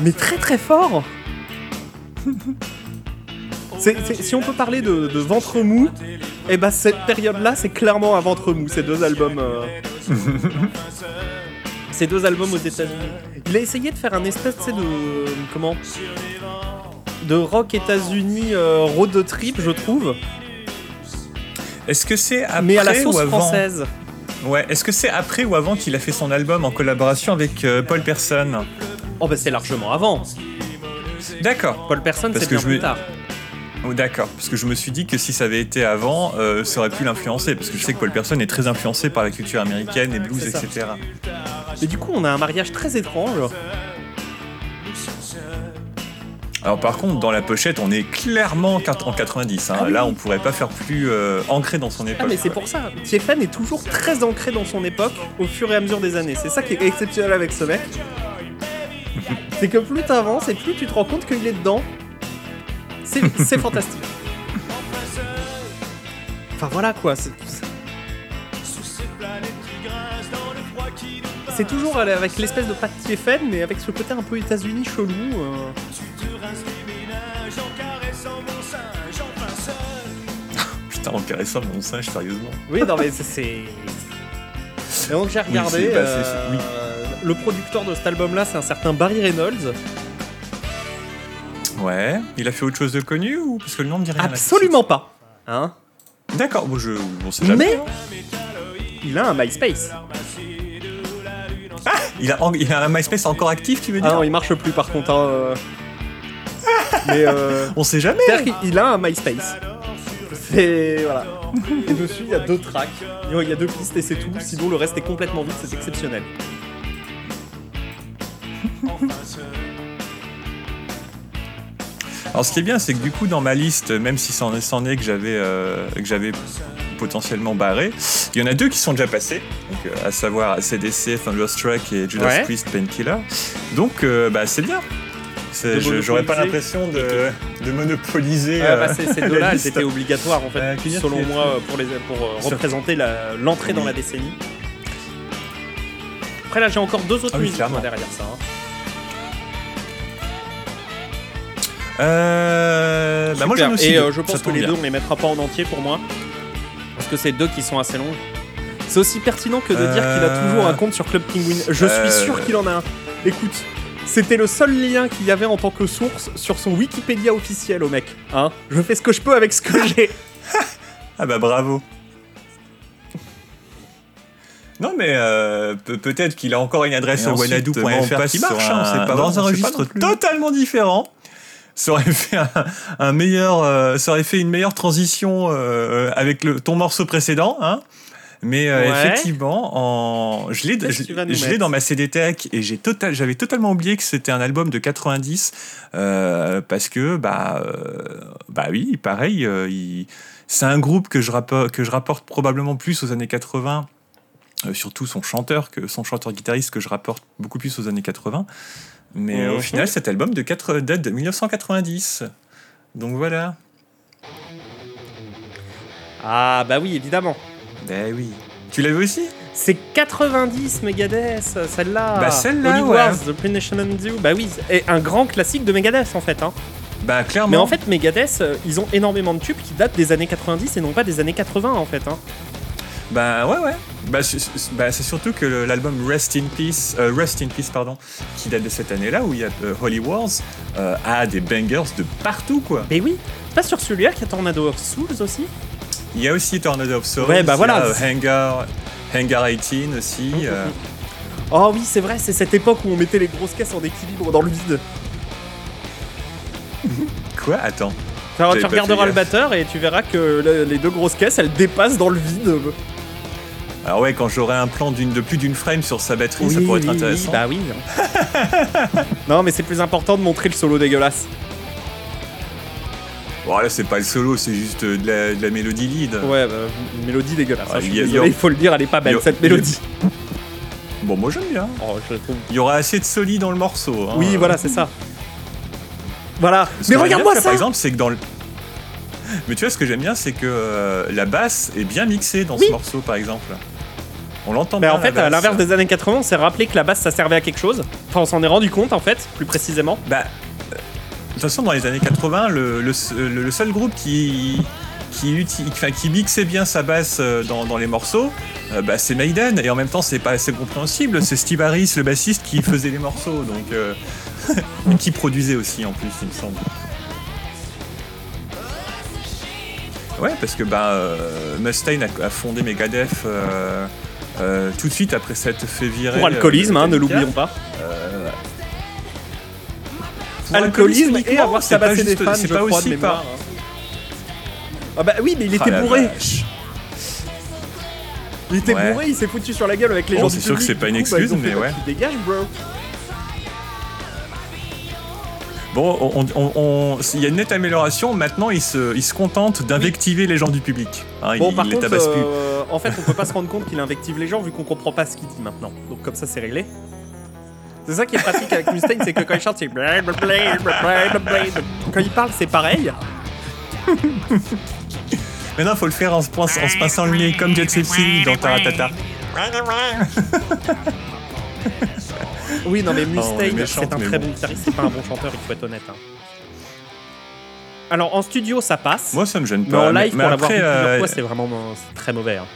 Mais très très fort. si on peut parler de, ventre mou, et eh bah ben, cette période-là, c'est clairement un ventre mou, ces deux albums. Euh. ces deux albums aux États-Unis. Il a essayé de faire un espèce de. Comment De rock États-Unis euh, road trip, je trouve. Est-ce que c'est après Mais à la sauce ou avant française. Ouais, est-ce que c'est après ou avant qu'il a fait son album en collaboration avec euh, Paul Person Oh bah c'est largement avant. D'accord. Paul Person, c'est bien plus tard. Oh, d'accord, parce que je me suis dit que si ça avait été avant, euh, ça aurait pu l'influencer, parce que je sais que Paul Person est très influencé par la culture américaine, et blues, etc. Et du coup, on a un mariage très étrange. Alors par contre, dans la pochette, on est clairement en 90. Hein. Ah Là, on pourrait pas faire plus euh, ancré dans son ah, époque. Ah mais c'est pour ça. Tiefan est toujours très ancré dans son époque au fur et à mesure des années. C'est ça qui est exceptionnel avec ce mec. c'est que plus t'avances et plus tu te rends compte qu'il est dedans. C'est fantastique. Enfin voilà quoi. C'est toujours avec l'espèce de patte Tiefen, mais avec ce côté un peu États-Unis chelou. Euh. Putain, en caressant mon singe, sérieusement. Oui, non mais c'est. Et donc j'ai regardé. Bah, euh, le producteur de cet album-là, c'est un certain Barry Reynolds. Ouais. Il a fait autre chose de connu ou parce que le nom ne dit rien Absolument pas. Hein D'accord. Bon, je, on sait jamais. Mais il a un MySpace. Ah il a, il a un MySpace encore actif, tu veux dire? Ah non, il marche plus par contre. Hein, euh. Mais euh... on sait jamais. Il a un MySpace. C'est voilà. Et dessus, il y a deux tracks. Il y a deux pistes et c'est tout. Sinon, le reste est complètement vide. C'est exceptionnel. Alors ce qui est bien, c'est que du coup dans ma liste, même si c'en est, est que j'avais euh, que j'avais potentiellement barré, il y en a deux qui sont déjà passés, donc, euh, à savoir CDC, Thunderstruck et Judas Priest Painkiller. Donc euh, bah, c'est bien. J'aurais pas l'impression de, de, monopoliser. bah, ces deux-là, elles étaient obligatoires en fait, selon moi, pour, les, pour représenter l'entrée dans la décennie. Après là, j'ai encore deux autres ah musiques derrière ça. Hein. Euh, bah moi j'en Et euh, je pense que les deux on les mettra pas en entier pour moi. Parce que c'est deux qui sont assez longs. C'est aussi pertinent que de dire qu'il a euh. toujours un compte sur Club Penguin. Je suis euh. sûr qu'il en a un. Écoute, c'était le seul lien qu'il y avait en tant que source sur son Wikipédia officiel au mec. Hein? Je fais ce que je peux avec ce que j'ai. ah bah bravo. Non mais peut-être qu'il a encore une adresse wanadoo.fr qui marche, hein, c'est pas dans un registre totalement différent ça aurait fait un, meilleur, euh, ça aurait fait une meilleure transition euh, avec le, ton morceau précédent, hein. Mais euh, effectivement, en... je l'ai dans ma CD Tech et j'ai total, j'avais totalement oublié que c'était un album de 90 parce que bah bah oui, pareil, c'est un groupe que je rapporte que je rapporte probablement plus aux années 80. surtout son chanteur que son chanteur guitariste que je rapporte beaucoup plus aux années 80 mais au final, cet album de 4, date de 1990. Donc voilà. Ah bah oui, évidemment. Ben oui. Tu l'as vu aussi? C'est 90 Megadeth, celle-là. Bah celle-là, ouais. The Bah oui, et un grand classique de Megadeth en fait. Hein. Bah clairement. Mais en fait, Megadeth, euh, ils ont énormément de tubes qui datent des années 90 et non pas des années 80 en fait. Hein. Bah ouais ouais. Bah, bah c'est surtout que l'album Rest in Peace, euh, Rest in Peace pardon, qui date de cette année-là où il y a euh, Holy Wars, euh, a des bangers de partout quoi. Mais oui. Pas sur celui-là qu'il y a Tornado of Souls aussi. Il y a aussi Tornado of Souls. Ouais bah voilà. Hangar, Hangar 18 aussi. Oh oui c'est vrai, c'est cette époque où on mettait les grosses caisses en équilibre dans le vide. Quoi? Attends. tu regarderas le batteur et tu verras que les deux grosses caisses elles dépassent dans le vide. Alors ouais, quand j'aurai un plan de plus d'une frame sur sa batterie, ça pourrait être intéressant. bah oui. non, mais c'est plus important de montrer le solo dégueulasse. Bon là c'est pas le solo, c'est juste de la, mélodie lead. Ouais, bah, une mélodie dégueulasse. Ah, il, faut le dire, elle est pas belle cette mélodie. Bon, moi j'aime bien. Oh, je la trouve. Il y aura assez de soli dans le morceau. hein. Oui, voilà, c'est ça. Voilà. Ce Mais regarde-moi ça Par exemple, c'est que dans le. Mais tu vois, ce que j'aime bien, c'est que euh, la basse est bien mixée dans Oui. ce morceau, par exemple. On l'entend Mais bien. en fait, à basse. l'inverse des années 80, on s'est rappelé que la basse ça servait à quelque chose. Enfin, on s'en est rendu compte en fait, plus précisément. Bah, euh, de toute façon, dans les années 80, le, le, seul groupe qui, qui, uti- enfin, qui mixait bien sa basse euh, dans, dans les morceaux, euh, bah, c'est Maiden. Et en même temps, c'est pas assez compréhensible. C'est Steve Harris, le bassiste, qui faisait les morceaux. Donc, euh, et qui produisait aussi, en plus, il me semble. Ouais, parce que bah, euh, Mustaine a, a fondé Megadeth euh, tout de suite après s'être fait virer. Pour alcoolisme, euh, hein, ne l'oublions pas. Euh, pour Alcoolisme et avoir c'est pas tabassé des fans, c'est je pas crois, aussi de mémoire. par- Ah bah oui, mais il était Ah la bourré. vache. Il était Ouais. bourré, il s'est foutu sur la gueule avec les Bon, gens c'est du sûr que public. c'est pas une coup, bah, excuse, fait, mais bah, ouais. tu dégages, bro. Bon, on- on- on- il y a une nette amélioration. Maintenant, il se, il se contente d'invectiver les gens du public. Hein, Bon, il, par il les contre, tabasse plus. euh, en fait, on peut pas se rendre compte qu'il invective les gens vu qu'on comprend pas ce qu'il dit maintenant. Donc comme ça, c'est réglé. C'est ça qui est pratique avec Mustaine, c'est que quand il chante, c'est. Quand il parle, c'est pareil. Maintenant, il faut le faire en se, pince- en se pinçant le nez, comme Jet Set dans Taratata. Oui, non, mais est Mustaine, c'est un mais très bon. bon guitariste, c'est pas un bon chanteur, il faut être honnête. hein. Alors, en studio, ça passe. Moi, ça me gêne mais pas. en live, mais pour l'avoir vu plusieurs euh, fois, c'est vraiment euh, très mauvais. hein.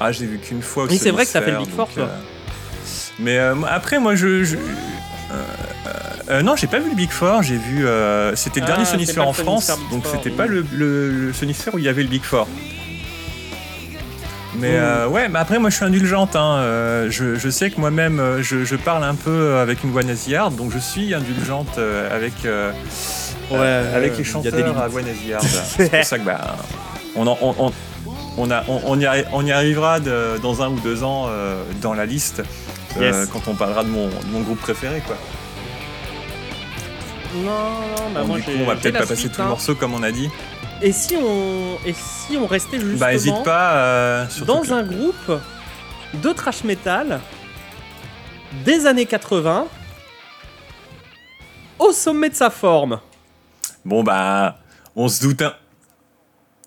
Ah, j'ai vu qu'une fois. Oui, c'est vrai que ça fait le Big Four, toi. euh, Mais euh, après, moi, je. je- euh, euh, non, j'ai pas vu le Big Four. J'ai vu. euh, c'était le Ah, dernier pas en France, donc c'était pas le, le, le où il y avait le Big Four. Mais euh, ouais, mais après, moi, je suis indulgente. hein, euh, je, je sais que moi-même, euh, je, je parle un peu avec une voix nasillarde, donc je suis indulgente euh, avec. euh, Ouais, euh, avec les il y a des chanteurs limites. à voix nasillarde. c'est pour ça que bah, on, en- on, on, on, a, on, on y, arri- on y arrivera de- dans un ou deux ans euh, dans la liste euh, Yes. quand on parlera de mon, de mon groupe préféré. Quoi. Non, non, bah Bon, moi du coup, on va peut-être pas passer tout le hein. morceau comme on a dit. Et si on, et si on restait justement Bah, hésite pas. euh, dans un groupe de trash metal des années 80 au sommet de sa forme Bon, bah, on se doute un.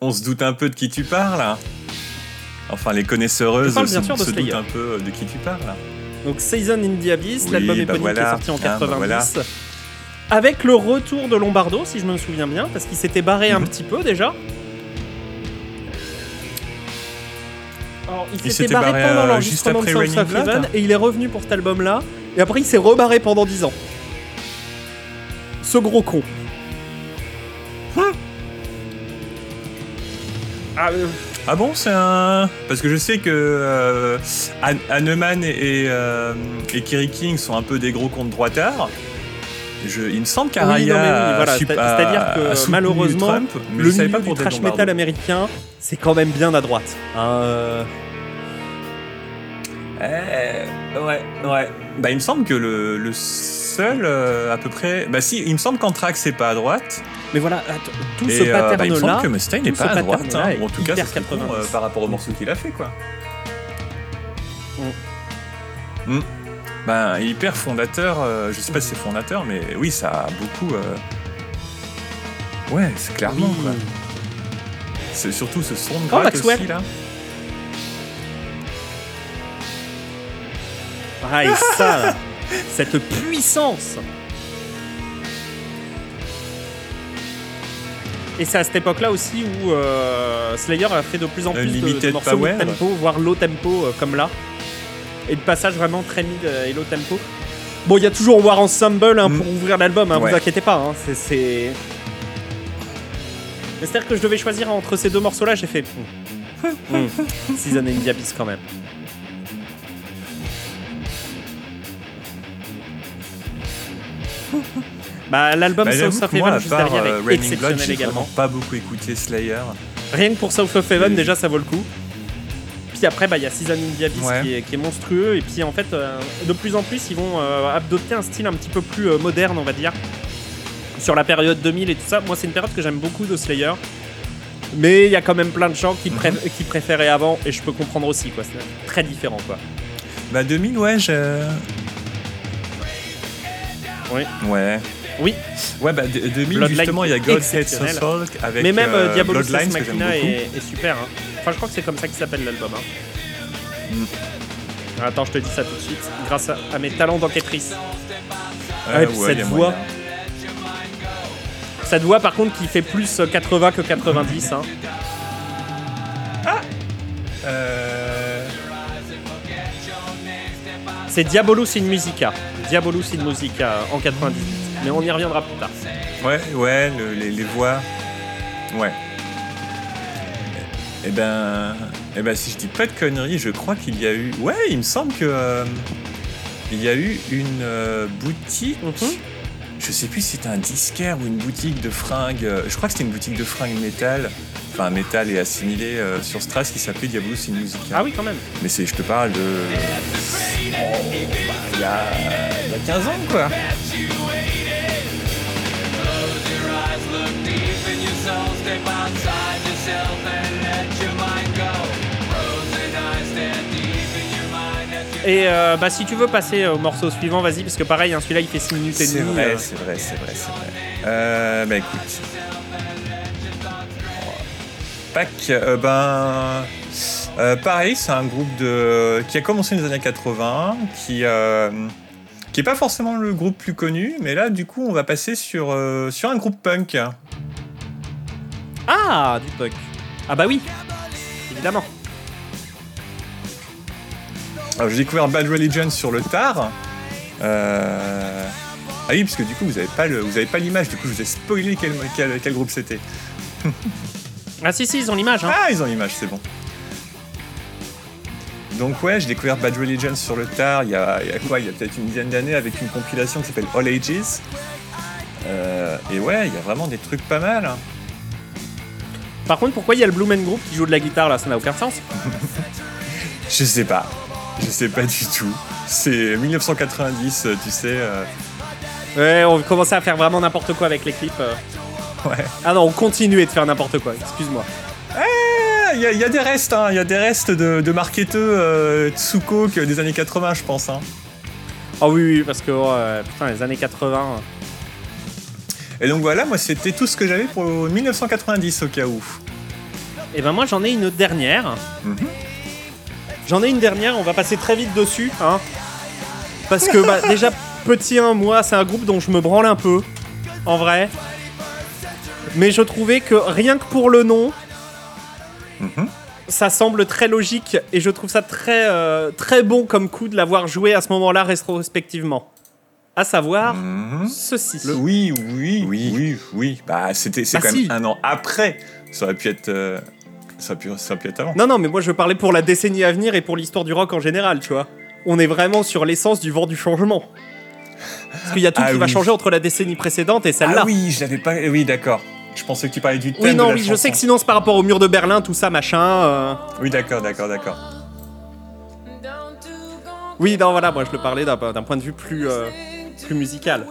On se doute un peu de qui tu parles. hein. Enfin, les parle se, sûr se doutent un peu de qui tu parles. hein. Donc Season in the Abyss, Oui, l'album bah éponyme qui est sorti en Ah, bah 90. voilà. Avec le retour de Lombardo, si je me souviens bien, parce qu'il s'était barré un Mhm. petit peu déjà. Alors, il Il s'était barré, barré, pendant euh, l'enregistrement de après of Heaven et il est revenu pour cet album-là. Et après, il s'est rebarré pendant 10 ans. Ce gros con. Ah, euh, Ah bon, c'est un. Parce que je sais que euh, et, et, euh, et Kerry King sont un peu des gros comptes droitards. Je, il me semble Oui, oui, qu'Araya voilà, c'est- a- c'est-à-dire que malheureusement, Trump, mais le milieu pas du trash metal américain, c'est quand même bien à droite. Hein, euh, Eh, ouais, ouais. Bah, il me semble que le, le seul, euh, à peu près. Bah, si, il me semble qu'Anthrax, c'est pas à droite. Mais voilà, tout ce euh, bah, il me pattern-là, semble que Mustaine n'est pas à droite. pattern-là hein. en tout cas, hyper ça serait con, 90. par rapport au morceau qu'il a fait, quoi. Mm. Ben, hyper fondateur, euh, je sais pas si c'est fondateur, mais oui, ça a beaucoup. euh, Ouais, c'est clairement oui. C'est surtout ce son de Oh, gratte Maxwell. aussi là. Ah, et ça, là, cette puissance Et c'est à cette époque-là aussi où euh, Slayer a fait de plus en plus de, de morceaux Power. mid-tempo, voire low tempo, comme là. Et de passages vraiment très mid euh, et low tempo. Bon, il y a toujours War Ensemble hein, Mm. pour ouvrir l'album, hein, Ouais. vous inquiétez pas. hein, c'est- C'est-à-dire que je devais choisir entre ces deux morceaux-là, j'ai fait. Season in the Abyss quand même. Bah, l'album Bah, South of Heaven juste derrière est Blood, exceptionnel j'ai également. pas beaucoup écouté Slayer. Rien que pour South of Heaven, Et- déjà ça vaut le coup. Puis après, bah, il y a Season in the Abyss Ouais. qui, est, qui est monstrueux. Et puis en fait, euh, de plus en plus, ils vont euh, adopter un style un petit peu plus euh, moderne, on va dire. Sur la période 2000 et tout ça. Moi, c'est une période que j'aime beaucoup de Slayer. Mais il y a quand même plein de gens qui, qui préféraient avant, et je peux comprendre aussi, quoi. C'est très différent, quoi. Bah 2000, ouais, je... Oui. Ouais. Oui. Ouais, bah 2000, justement, il y a God Hate Folk avec Mais même euh, Diabolus Machina est, est, super. Hein. Enfin, je crois que c'est comme ça qu'il s'appelle l'album. Hein. Mm. Attends, je te dis ça tout de suite. Grâce à, mes talents d'enquêtrice. ah, puis cette voix. Cette voix, par contre, qui fait plus 80 que 90. Hein. Ah euh... C'est Diabolus in Musica. Diabolus in Musica en 98. Mais on y reviendra plus tard. Ouais, ouais, les, voix. Ouais. Eh ben, eh ben, si je dis pas de conneries, je crois qu'il y a eu. Ouais, il me semble que. Euh, il y a eu une euh, boutique. Mhm. Je sais plus si c'était un disquaire ou une boutique de fringues. Euh, je crois que c'était une boutique de fringues métal. Enfin, métal et assimilé sur Strass qui s'appelait Diabolus in Musica. Ah oui, quand même. Mais c'est, je te parle de. Oh, il y, a, il y a 15 ans, quoi. Et euh, bah, si tu veux passer au morceau suivant, vas-y, parce que pareil, hein, celui-là il fait 6 minutes et demie. C'est vrai, euh. c'est vrai, c'est vrai, c'est vrai. Euh, bah écoute. Pac, euh, ben. pareil, c'est un groupe de qui a commencé dans les années 80, qui qui est pas forcément le groupe plus connu, mais là du coup on va passer sur sur un groupe punk. Ah, du punk. Ah bah oui, évidemment. Alors j'ai découvert Bad Religion sur le tard. Euh... Ah oui, parce que du coup vous avez pas le, vous avez pas l'image. Du coup je vous ai spoilé quel, quel, groupe c'était. ah si si, ils ont l'image. Hein. Ah ils ont l'image, c'est bon. Donc ouais, j'ai découvert Bad Religion sur le tard. Il y a, il y a quoi Il y a peut-être une dizaine d'années avec une compilation qui s'appelle All Ages. Euh, et ouais, il y a vraiment des trucs pas mal. Hein. Par contre, pourquoi il y a le Blue Man Group qui joue de la guitare là? Ça n'a aucun sens. Je sais pas. Je sais pas du tout. C'est 1990, tu sais. Euh. Ouais, on commençait à faire vraiment n'importe quoi avec les clips. Euh. Ouais. Ah non, on continuait de faire n'importe quoi, excuse-moi. Il y, a des restes, il hein. y a des restes de, de marketeux euh, Tsuko des années 80, je pense. Hein. Ah oui, oui, parce que putain, les années 80. Et donc voilà, moi c'était tout ce que j'avais pour 1990 au cas où. Et ben moi j'en ai une dernière. Mhm. J'en ai une dernière, on va passer très vite dessus. Hein, parce que bah, déjà, petit 1, moi, c'est un groupe dont je me branle un peu, en vrai. Mais je trouvais que rien que pour le nom, mhm. ça semble très logique et je trouve ça très, euh, très bon comme coup de l'avoir joué à ce moment-là rétrospectivement. À savoir mhm. ceci. Oui, oui, oui, oui, oui. Bah, c'était, c'est ah, quand même un an après. Ça aurait pu être. Euh, ça peut, ça peut être avant. Non, non, mais moi je veux parler pour la décennie à venir et pour l'histoire du rock en général, tu vois. On est vraiment sur l'essence du vent du changement. Parce qu'il y a tout ah qui va changer entre la décennie précédente et celle-là. Ah oui, je l'avais pas. Oui, d'accord. Je pensais que tu parlais du thème. Oui, non, oui, je sais que sinon c'est par rapport au mur de Berlin, tout ça, machin. Euh. Oui, d'accord, d'accord, d'accord. Oui, non, voilà, moi je le parlais d'un point de vue plus, euh, plus musical.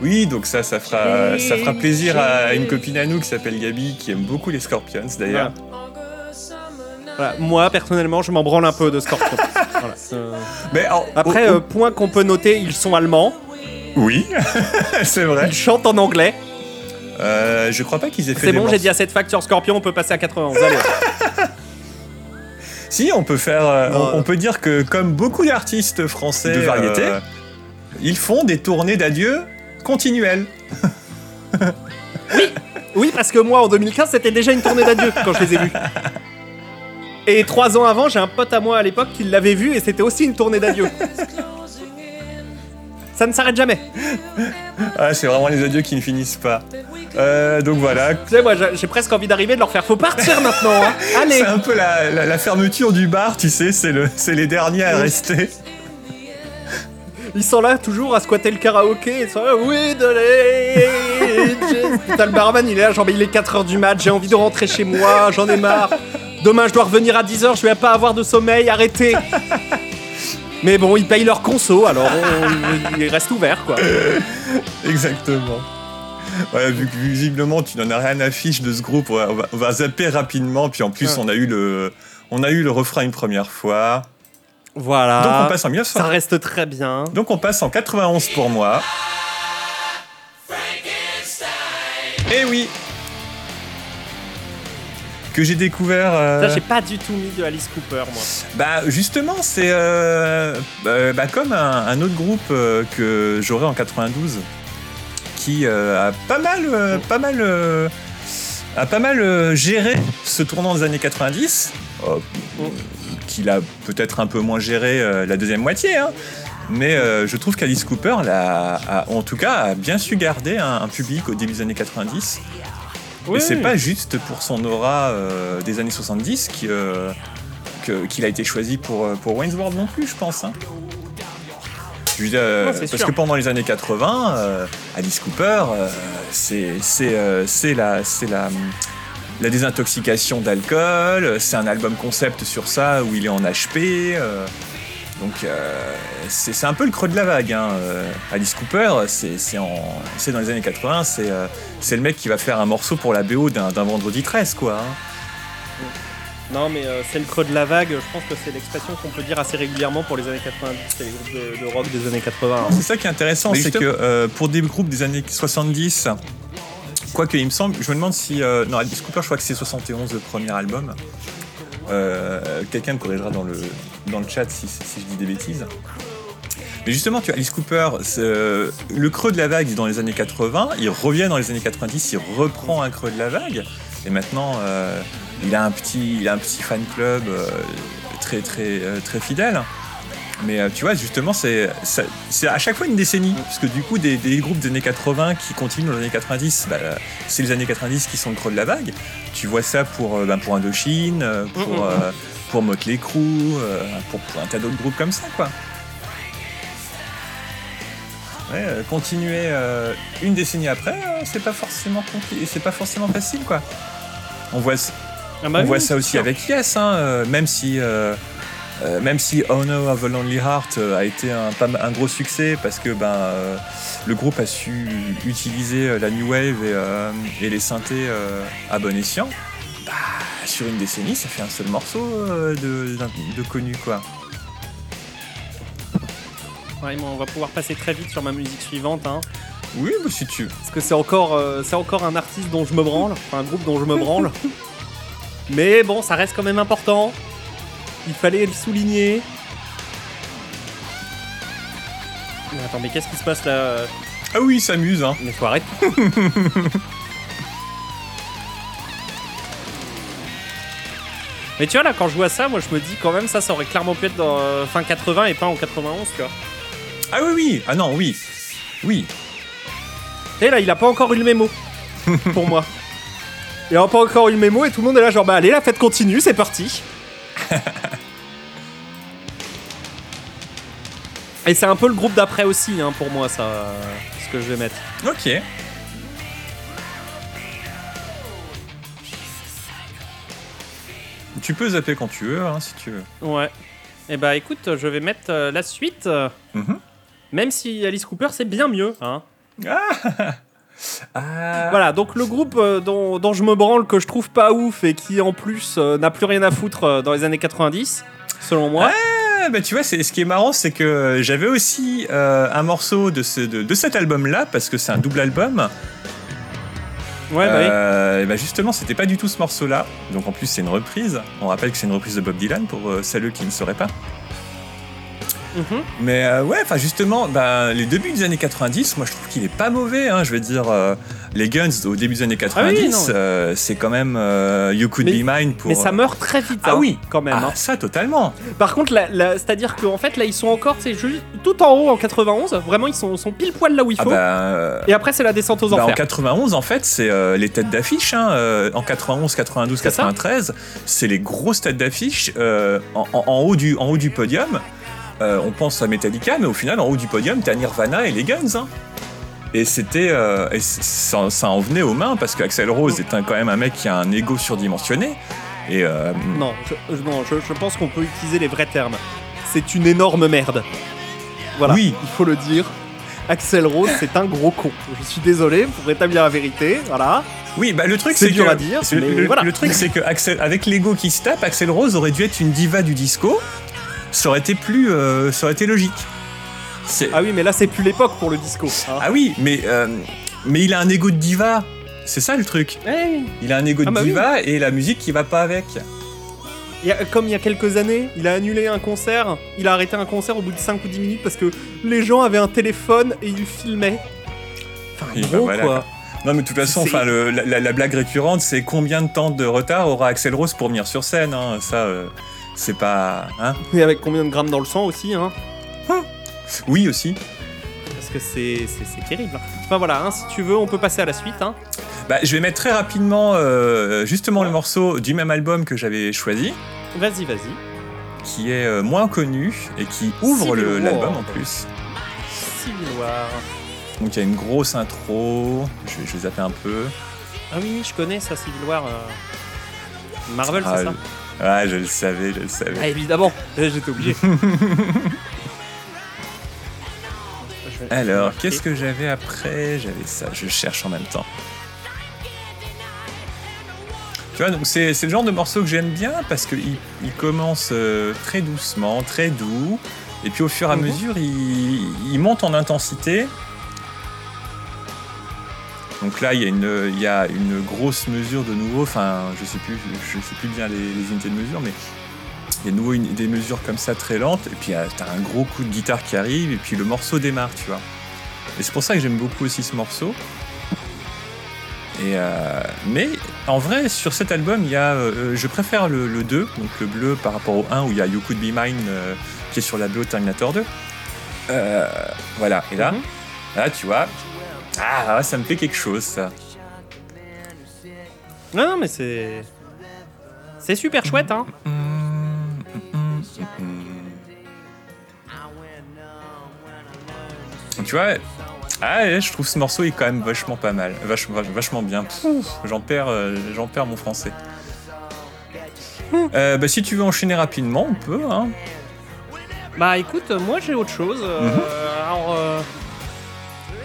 Oui, donc ça, ça fera, ça fera plaisir à une copine à nous qui s'appelle Gabi, qui aime beaucoup les Scorpions d'ailleurs. Moi, personnellement, je m'en branle un peu de Scorpions. Mais Après, euh, point qu'on peut noter, ils sont allemands. Oui, c'est vrai. Ils chantent en anglais. Euh, je crois pas qu'ils aient fait. C'est bon, j'ai dit à cette facture Scorpion, on peut passer à 91. Allez. si, on peut faire. Euh, on, peut dire que, comme beaucoup d'artistes français de variété, ils font des tournées d'adieu continuelles. oui, oui, parce que moi, en 2015, c'était déjà une tournée d'adieu quand je les ai vus. Et trois ans avant, j'ai un pote à moi à l'époque qui l'avait vu et c'était aussi une tournée d'adieu. Ça ne s'arrête jamais. Ah, c'est vraiment les adieux qui ne finissent pas. Euh, donc voilà. Tu sais, moi j'ai presque envie d'arriver de leur faire faut partir maintenant. Hein. Allez. C'est un peu la, fermeture du bar, tu sais, c'est le, les derniers à rester. Ils sont là toujours à squatter le karaoké. Ils sont là, oui, de Putain, le barman il est là, genre, il est 4h du mat, j'ai envie de rentrer chez moi, j'en ai marre. Demain, je dois revenir à 10h, je vais pas avoir de sommeil, arrêtez Mais bon, ils payent leur conso, alors ils restent ouverts, quoi. Exactement. vu que visiblement tu n'en as rien à fiche de ce groupe, on va, zapper rapidement. Puis en plus, on a eu le, on a eu le refrain une première fois. Voilà. Donc on passe en 1900. Ça reste très bien. Donc on passe en 91 pour moi. Eh oui Que j'ai découvert. Euh... Ça, j'ai pas du tout mis de Alice Cooper, moi. Bah, justement, c'est euh, bah, bah, comme un, autre groupe euh, que j'aurais en 92 qui euh, a pas mal. pas mal a pas mal géré ce tournant des années 90, qu'il a peut-être un peu moins géré la deuxième moitié, hein. mais je trouve qu'Alice Cooper, a, en tout cas, a bien su garder un, un public au début des années 90 et c'est pas juste pour son aura euh, des années 70 euh, qu'il a été choisi pour, euh, pour Wayne's World non plus, je pense. Hein. parce que pendant les années 80, Alice Cooper, c'est la, la, la désintoxication d'alcool, c'est un album concept sur ça où il est en HP. Donc euh, c'est un peu le creux de la vague. Hein. Euh, Alice Cooper, c'est dans les années 80, euh, c'est le mec qui va faire un morceau pour la BO d'un vendredi 13, quoi. Hein. Non, mais c'est le creux de la vague, je pense que c'est l'expression qu'on peut dire assez régulièrement pour les années 90, c'est les groupes de, rock des années 80. Hein. C'est ça qui est intéressant, c'est que pour des groupes des années 70, quoique il me semble, je me demande si. non, Alice Cooper, je crois que c'est 71 le premier album. Euh, quelqu'un me corrigera dans le, dans le chat si, si, je dis des bêtises. Mais justement, tu vois, Alice Cooper, le creux de la vague dans les années 80, il revient dans les années 90, il reprend un creux de la vague, et maintenant, euh, il, a un petit, il a un petit fan club euh, très, très, très fidèle. Mais tu vois, justement, c'est à chaque fois une décennie. Parce que du coup, des, groupes des années 80 qui continuent dans les années 90, bah, c'est les années 90 qui sont le creux de la vague. Tu vois ça pour, euh, ben, pour Indochine, euh, pour, mm, mm, euh, pour Motley Crue, pour, un tas d'autres groupes comme ça, quoi. continuer une décennie après, c'est pas forcément c'est pas forcément facile, quoi. On voit, ah bah on voit ça aussi avec Yes, hein, même si même si Oh No of a Lonely Heart a été un, un gros succès parce que ben, le groupe a su utiliser la New Wave et, et les synthés à bon escient, bah, sur une décennie, ça fait un seul morceau de, de, connu, quoi. Ouais, on va pouvoir passer très vite sur ma musique suivante. Hein. Oui, bah, si tu Parce que c'est encore, c'est encore un artiste dont je me branle, enfin un groupe dont je me branle. Mais bon, ça reste quand même important. Il fallait le souligner. attends, mais qu'est-ce qui se passe là? Ah oui, il s'amuse, hein. Mais faut arrêter. mais tu vois, là, quand je vois ça, moi, je me dis quand même, ça, ça aurait clairement pu être dans euh, fin 80 et pas en 91, tu vois. Ah oui, oui. Ah non, oui. Oui. Et là, il a pas encore eu le mémo. pour moi. Il a pas encore eu le mémo et tout le monde est là, genre, bah allez, la fête continue, c'est parti. Et c'est un peu le groupe d'après aussi, hein, pour moi, ça, ce que je vais mettre. Ok. Tu peux zapper quand tu veux, hein, si tu veux. Ouais. Et eh bah écoute, je vais mettre euh, la suite. Mhm. Même si Alice Cooper, c'est bien mieux. Hein. Ah ah. Voilà, donc le groupe euh, dont, je me branle, que je trouve pas ouf et qui en plus euh, n'a plus rien à foutre euh, dans les années 90, selon moi. Ah, bah tu vois, c'est, ce qui est marrant, c'est que j'avais aussi un morceau de, ce, de, cet album-là, parce que c'est un double album. Ouais, bah, oui. bah justement, c'était pas du tout ce morceau-là. Donc en plus, c'est une reprise. On rappelle que c'est une reprise de Bob Dylan pour celles qui ne sauraient pas. Mhm. Mais euh, ouais, enfin justement, bah, les débuts des années 90, moi je trouve qu'il est pas mauvais. Hein, je veux dire, euh, les Guns au début des années 90, ah euh, c'est quand même You Could Be Mine pour. Mais ça meurt très vite. Ah hein, oui, quand même. Ah, hein. Ça totalement. Par contre, c'est-à-dire qu'en fait là ils sont encore, c'est tout en haut en 91. Vraiment, ils sont, sont pile poil là où il faut. Bah, Et après c'est la descente aux bah, enfers. En 91, en fait, c'est les têtes d'affiche. en 91, 92, 93, c'est les grosses têtes d'affiche en, en, haut du, en haut du podium. Euh, on pense à Metallica, mais au final, en haut du podium, t'as Nirvana et les Guns. Et c'était, euh, ça, en venait aux mains parce qu'Axel Rose est quand même un mec qui a un ego surdimensionné. Et euh, non, je, pense qu'on peut utiliser les vrais termes. C'est une énorme merde. Voilà, oui. il faut le dire. Axel Rose, c'est un gros con. Je suis désolé pour rétablir la vérité, voilà. Oui, bah le truc c'est dur que à dire, le, mais le- voilà. le truc c'est que Axel, avec l'ego qui se tape, Axel Rose aurait dû être une diva du disco. Ça aurait été plus, euh, ça aurait été logique. Ah oui, mais là c'est plus l'époque pour le disco. hein. Ah oui, mais euh, mais il a un ego de diva. C'est ça le truc. Il a un ego de Ah bah oui. diva et la musique qui va pas avec. il y a- comme il y a quelques années, il a annulé un concert, il a arrêté un concert au bout de 5 ou 10 minutes parce que les gens avaient un téléphone et ils filmaient. Enfin, Oui, bah gros voilà, quoi. Non mais de toute façon, C'est- enfin le- la, la- la blague récurrente, c'est combien de temps de retard aura Axel Rose pour venir sur scène. hein. Ça, euh, c'est pas. Hein Et avec combien de grammes dans le sang aussi, hein. oui aussi. Parce que c'est terrible. Enfin voilà, hein, si tu veux, on peut passer à la suite. Hein. Bah, je vais mettre très rapidement euh, justement le morceau du même album que j'avais choisi, Vas-y, vas-y. qui est euh, moins connu et qui ouvre l'album en plus. Civil War. Donc il y a une grosse intro. Je vais, je vais zapper un peu. Ah oui, je connais ça, Civil War. euh. Marvel, ah, c'est ça ah, je le savais, je le savais. Ah, évidemment, j'étais obligé. Vais- Alors, qu'est-ce que j'avais après? J'avais ça, je cherche en même temps. Tu vois, donc c'est le genre de morceau que j'aime bien parce qu'il il commence euh, très doucement, très doux, et puis au fur et à Mhm. mesure, il, il monte en intensité. Donc là, il y, a une, il y a une grosse mesure de nouveau, enfin, je sais plus, je sais plus bien les, les unités de mesure, mais il y a de nouveau une- des mesures comme ça très lentes, et puis euh, t'as un gros coup de guitare qui arrive, et puis le morceau démarre, tu vois. Et c'est pour ça que j'aime beaucoup aussi ce morceau. Et euh, mais en vrai, sur cet album, il y a, euh, je préfère le, le 2, donc le bleu par rapport au 1 où il y a You Could Be Mine euh, qui est sur la de Terminator 2. Euh, voilà, et là, Mhm. là, tu vois, ah, ça me fait quelque chose, ça. Non, non, mais c'est. C'est super chouette, hein. Tu vois, ah, je trouve ce morceau est quand même vachement pas mal, vachement, vachement bien. J'en perds, euh, j'en perds mon français. Euh, bah, si tu veux enchaîner rapidement, on peut. Hein. Bah écoute, moi j'ai autre chose. euh, Mhm. Alors. euh,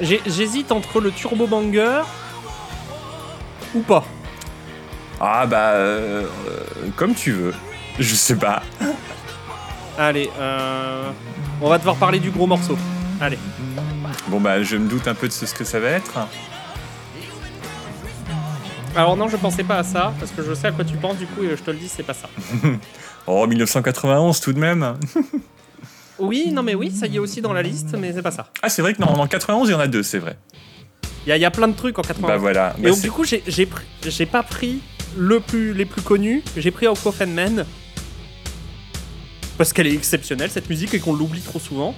J'hésite entre le Turbo Banger ou pas. Ah bah, euh, comme tu veux. Je sais pas. Allez, euh, on va devoir parler du gros morceau. Allez. Bon bah, je me doute un peu de ce que ça va être. Alors non, je pensais pas à ça, parce que je sais à quoi tu penses, du coup, et je te le dis, c'est pas ça. Oh, 1991 tout de même. Oui, non mais oui, ça y est aussi dans la liste, mais c'est pas ça. Ah, c'est vrai que non, en 91, il y en a deux, c'est vrai. Il y, a- il y a plein de trucs en 80. Bah voilà. Et Bah, donc du coup, j'ai pas pris le plus, les plus connus, j'ai pris Of Man. Parce qu'elle est exceptionnelle, cette musique, et qu'on l'oublie trop souvent.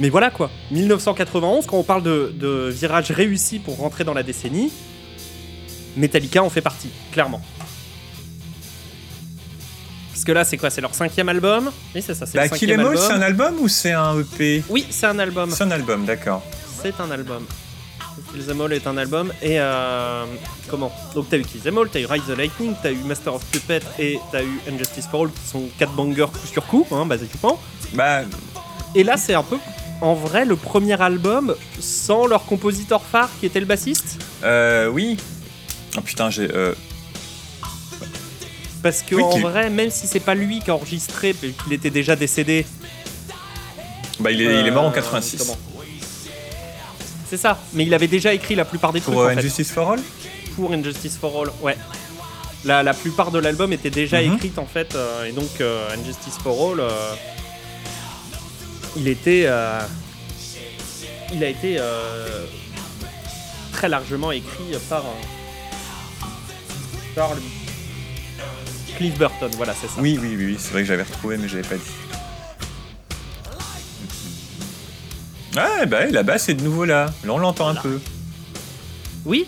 Mais voilà quoi, 1991, quand on parle de, de virage réussi pour rentrer dans la décennie, Metallica en fait partie, clairement. Parce que là, c'est quoi? C'est leur cinquième album? Oui, c'est ça, c'est Bah, le Kill cinquième Em All, album. c'est un album ou c'est un EP Oui, c'est un album. C'est un album, d'accord. C'est un album. Kill Them All est un album. Et euh, comment? Donc t'as eu Kill Them All, t'as eu Rise the Lightning, t'as eu Master of Puppet et t'as eu Injustice for All qui sont 4 bangers coup sur coup, hein, basiquement. Bah, Et là c'est un peu en vrai le premier album sans leur compositeur phare qui était le bassiste? euh, oui. Oh putain, j'ai. euh, Parce que Oui, en vrai, même si c'est pas lui qui a enregistré, qu'il était déjà décédé. Bah, il est, il est mort en euh, 86. comment? C'est ça, mais il avait déjà écrit la plupart des trucs Pour euh, en fait. Injustice for All pour Injustice for All, ouais. La, la plupart de l'album était déjà Mhm. écrite en fait, euh, et donc euh, Injustice for All, il était, il a été très largement écrit par par. Cliff Burton, voilà, c'est ça. Oui, oui, oui, oui, c'est vrai que j'avais retrouvé, mais j'avais pas dit. Ah, bah, la basse est de nouveau là. Là, on l'entend un peu. Oui.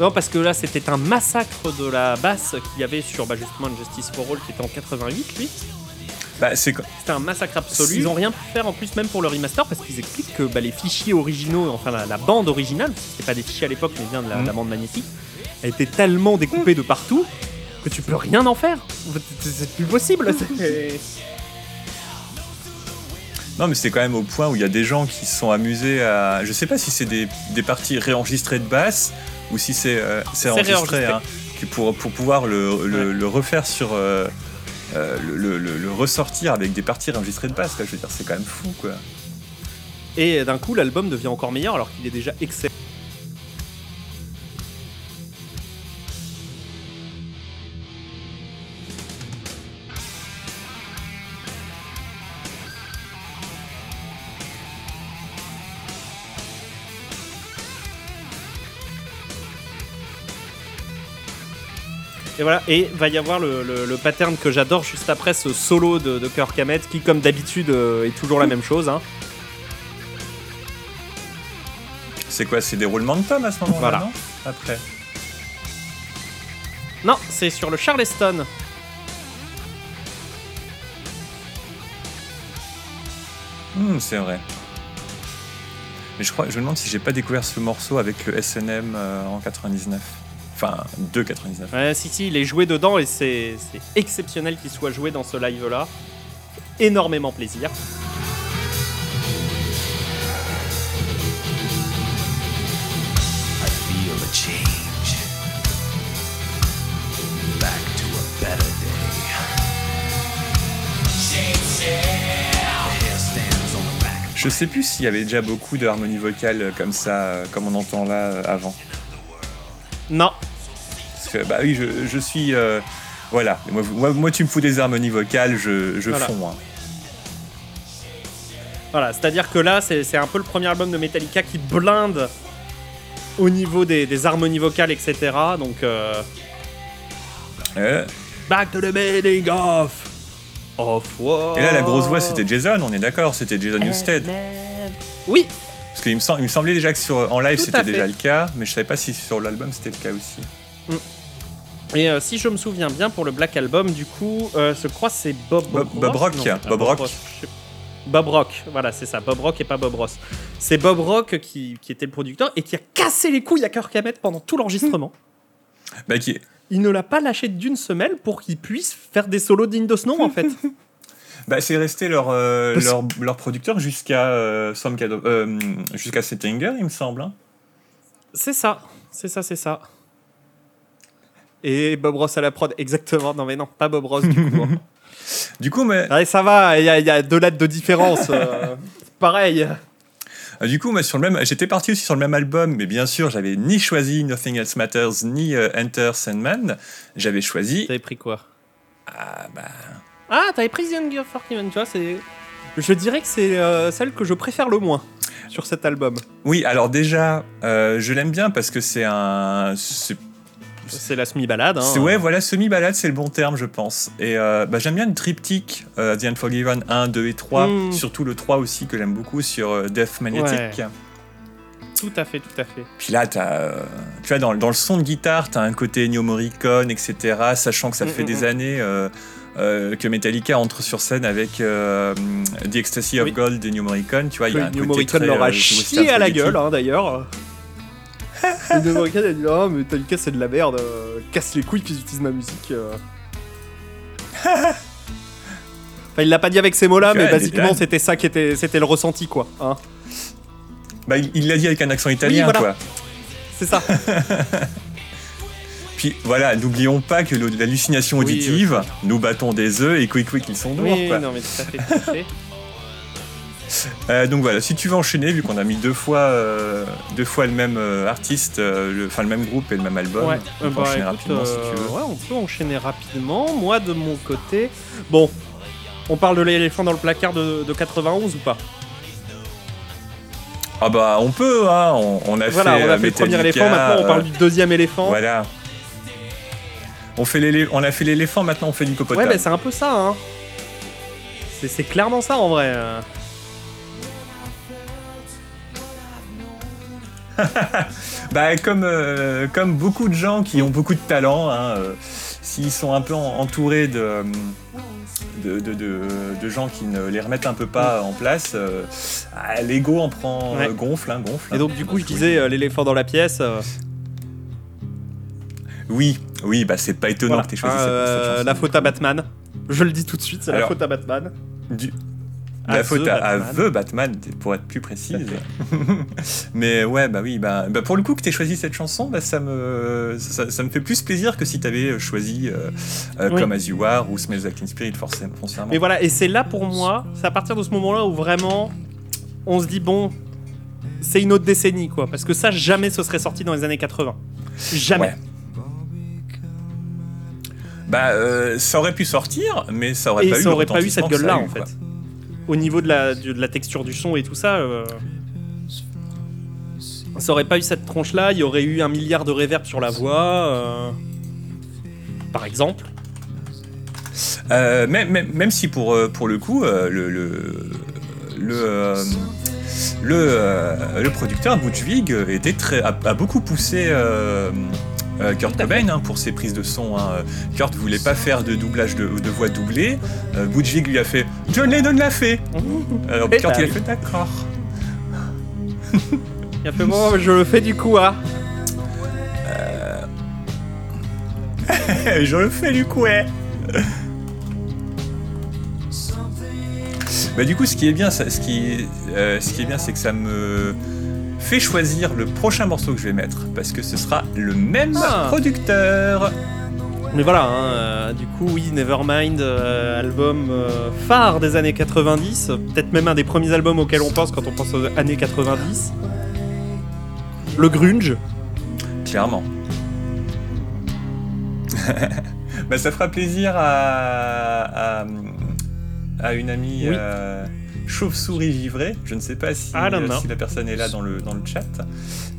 Non, parce que là, c'était un massacre de la basse qu'il y avait sur bah, justement Injustice for All, qui était en 88, lui. Bah, c'est quoi C'était un massacre absolu. Ils ont rien pu faire en plus, même pour le remaster, parce qu'ils expliquent que bah, les fichiers originaux, enfin la, la bande originale, c'était pas des fichiers à l'époque, mais bien de la, Mhm. la bande magnétique, elle était tellement découpée de partout que tu peux rien en faire. C'est plus possible. Non, mais c'est quand même au point où il y a des gens qui se sont amusés à. Je sais pas si c'est des, des parties réenregistrées de basse ou si c'est euh, c'est enregistré, hein, pour, pour pouvoir le, le, le refaire sur. Euh, euh, le, le, ressortir avec des parties enregistrées de basse. Là, je veux dire, c'est quand même fou, quoi. Et d'un coup, l'album devient encore meilleur alors qu'il est déjà excellent. Et voilà, et va y avoir le, pattern que j'adore juste après ce solo de, de Kirk Hammett qui, comme d'habitude, euh, est toujours la même chose. Hein. C'est quoi C'est des roulements de tomes à ce moment-là, voilà. non? Après. Non, c'est sur le Charleston. Hmm, c'est vrai. Mais je crois, je me demande si j'ai pas découvert ce morceau avec le SNM euh, en 99. Enfin, 2,99. Ouais, si, si, il est joué dedans et c'est exceptionnel qu'il soit joué dans ce live-là. Énormément plaisir. Je sais plus s'il y avait déjà beaucoup de harmonie vocale comme ça, comme on entend là avant. Non, bah oui, je, suis. Euh, voilà, moi, tu me fous des harmonies vocales, je, je fonds. Hein. Voilà, c'est-à-dire que là, c'est un peu le premier album de Metallica qui blinde au niveau des, harmonies vocales, etc. Donc. Euh, Back to the meaning of. Of what Et là, la grosse voix, c'était Jason, on est d'accord, c'était Jason Newsted. Oui, parce qu'il me, il me semblait déjà que sur, en live c'était déjà le cas, mais je savais pas si sur l'album c'était le cas aussi. Mm. Et euh, si je me souviens bien, pour le Black Album, du coup, euh, je crois c'est Bob, Bob, Bob Rock. Bob, Rock. Bob Rock, voilà, c'est ça, Bob Rock et pas Bob Ross. C'est Bob Rock qui, qui, était le producteur et qui a cassé les couilles à Kirk Hammett pendant tout l'enregistrement. bah, qui... Il ne l'a pas lâché d'une semelle pour qu'il puisse faire des solos dignes de ce nom, en fait. bah, c'est resté leur, euh, leur, leur, producteur jusqu'à euh, jusqu'à Settinger, il me semble. Hein. C'est ça, c'est ça, c'est ça. Et Bob Ross à la prod, exactement. Non, mais non, pas Bob Ross, du coup. Hein. du coup, mais. Allez, ça va, il y, a deux lettres de différence. Euh, pareil. Ah, du coup, sur le même, j'étais parti aussi sur le même album, mais bien sûr, j'avais ni choisi Nothing Else Matters ni euh, Enter Sandman. J'avais choisi. T'avais pris quoi? Ah, bah. Ah, t'avais pris Young Fortune, tu vois, c'est. Je dirais que c'est euh, celle que je préfère le moins sur cet album. Oui, alors déjà, je l'aime bien parce que c'est un. C'est la semi-balade. Hein. Ouais, voilà, semi-balade, c'est le bon terme, je pense. Et euh, bah, j'aime bien le triptyque euh, The Unforgiven 1, 2 et 3. Hmm. Surtout le 3 aussi, que j'aime beaucoup, sur euh, Death Magnetic. Tout à fait, tout à fait. Puis là, as, tu vois, dans, dans, le son de guitare, tu as un côté Ennio Morricone, etc. Sachant que ça hmm, fait hmm, des années que Metallica entre sur scène avec The Ecstasy of Gold d'Ennio Morricone. Tu vois, il y a un côté Morricone leur a chié à la gueule, hein, d'ailleurs. Le deux a dit Ah, mais Metallica c'est de la merde, euh, casse les couilles qu'ils utilisent ma musique. Euh. enfin, il l'a pas dit avec ces mots-là, mais basiquement c'était ça qui était, c'était le ressenti quoi. Hein. Bah, il l'a dit avec un accent italien quoi. C'est ça. Puis voilà, n'oublions pas que l'hallucination auditive, nous battons des œufs et quick quick ils sont noirs. Oui, non mais tout à fait. Tout à fait. Euh, donc voilà, si tu veux enchaîner, vu qu'on a mis deux fois, euh, deux fois le même euh, artiste, enfin le, même groupe et le même album, on peut bah, enchaîner rapidement si tu veux. Ouais, on peut enchaîner rapidement. Moi de mon côté, bon, on parle de l'éléphant dans le placard de, 91 ou pas? Ah bah on peut, hein. on, a fait, on a fait le premier éléphant, maintenant on parle du deuxième éléphant. Voilà. On, fait on a fait l'éléphant, maintenant on fait du copote. Ouais, mais c'est un peu ça, hein. C'est clairement ça en vrai. bah, comme, euh, comme beaucoup de gens qui ont beaucoup de talent, hein, euh, s'ils sont un peu entourés de, de, de, gens qui ne les remettent un peu pas en place, euh, ah, l'ego en prend gonfle, hein, gonfle. Et donc, du coup, je disais l'éléphant dans la pièce. Oui, oui, bah c'est pas étonnant que tu aies choisi La faute à Batman. Je le dis tout de suite, c'est la faute à Batman. Du... la faute à, The Batman, pour être plus précise. Mais ouais, bah oui, bah, bah, pour le coup que t'aies choisi cette chanson, bah, ça, me, ça, me fait plus plaisir que si t'avais choisi euh, euh, comme As You Are ou Smells Like Teen Spirit, forcément. Mais voilà, et c'est là pour moi, c'est à partir de ce moment-là où vraiment on se dit, bon, c'est une autre décennie, quoi. Parce que ça, jamais ce serait sorti dans les années 80. Jamais. Bah, euh, ça aurait pu sortir, mais ça aurait pas eu, aurait pas eu cette gueule-là, en fait. Au niveau de la, texture du son et tout ça, euh, ça aurait pas eu cette tronche-là. Il y aurait eu un milliard de réverb sur la voix, euh, par exemple. même, même, si pour, le coup, le, producteur Butch était très, a, beaucoup poussé euh, Kurt Cobain hein, pour ses prises de son. Hein. Kurt voulait pas faire de doublage de, voix doublée. Euh, lui a fait John Lennon l'a fait. Alors Kurt il a fait d'accord. il a fait moi je le fais du coup hein. Euh... je le fais du coup ouais. bah du coup ce qui est bien, ce qui, euh, ce qui est bien c'est que ça me fais choisir le prochain morceau que je vais mettre, parce que ce sera le même ah. producteur. Mais voilà, hein, euh, du coup, oui, Nevermind, euh, album euh, phare des années 90, peut-être même un des premiers albums auxquels on pense quand on pense aux années 90. Le grunge. Clairement. bah, ça fera plaisir à, à, une amie chauve-souris givrée. Je ne sais pas si, euh, si, la personne est là dans le, dans le chat,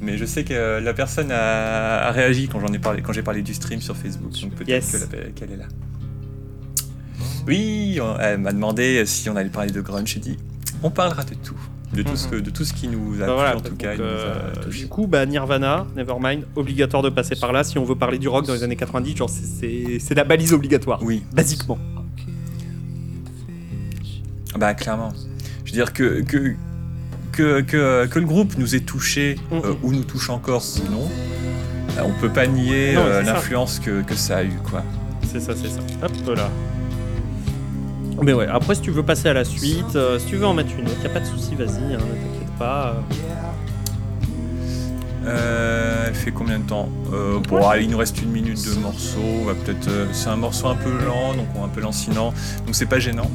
mais je sais que la personne a, réagi quand j'en ai parlé, quand j'ai parlé du stream sur Facebook. Donc peut-être qu'elle est là. Oui, elle m'a demandé si on allait parler de grunge. J'ai dit, on parlera de tout. De tout, ce mhm. que, de tout ce qui nous a bah en tout cas. Euh, du coup, bah, Nirvana, Nevermind, obligatoire de passer par là si on veut parler du rock dans les années 90. Genre, c'est la balise obligatoire. Oui. Basiquement. Bah, clairement. Je veux dire que, que, que, que, le groupe nous ait touché mm, euh, ou nous touche encore ou non, euh, on peut pas nier euh, l'influence que, que, ça a eu. quoi. C'est ça, c'est ça. Hop là. Mais ouais, après, si tu veux passer à la suite, si tu veux en mettre une autre, y a pas de souci, vas-y, hein, ne t'inquiète pas. elle fait combien de temps? Bon, allez, il nous reste une minute de morceau. Peut-être, c'est un morceau un peu lent, donc un peu lancinant, donc c'est pas gênant.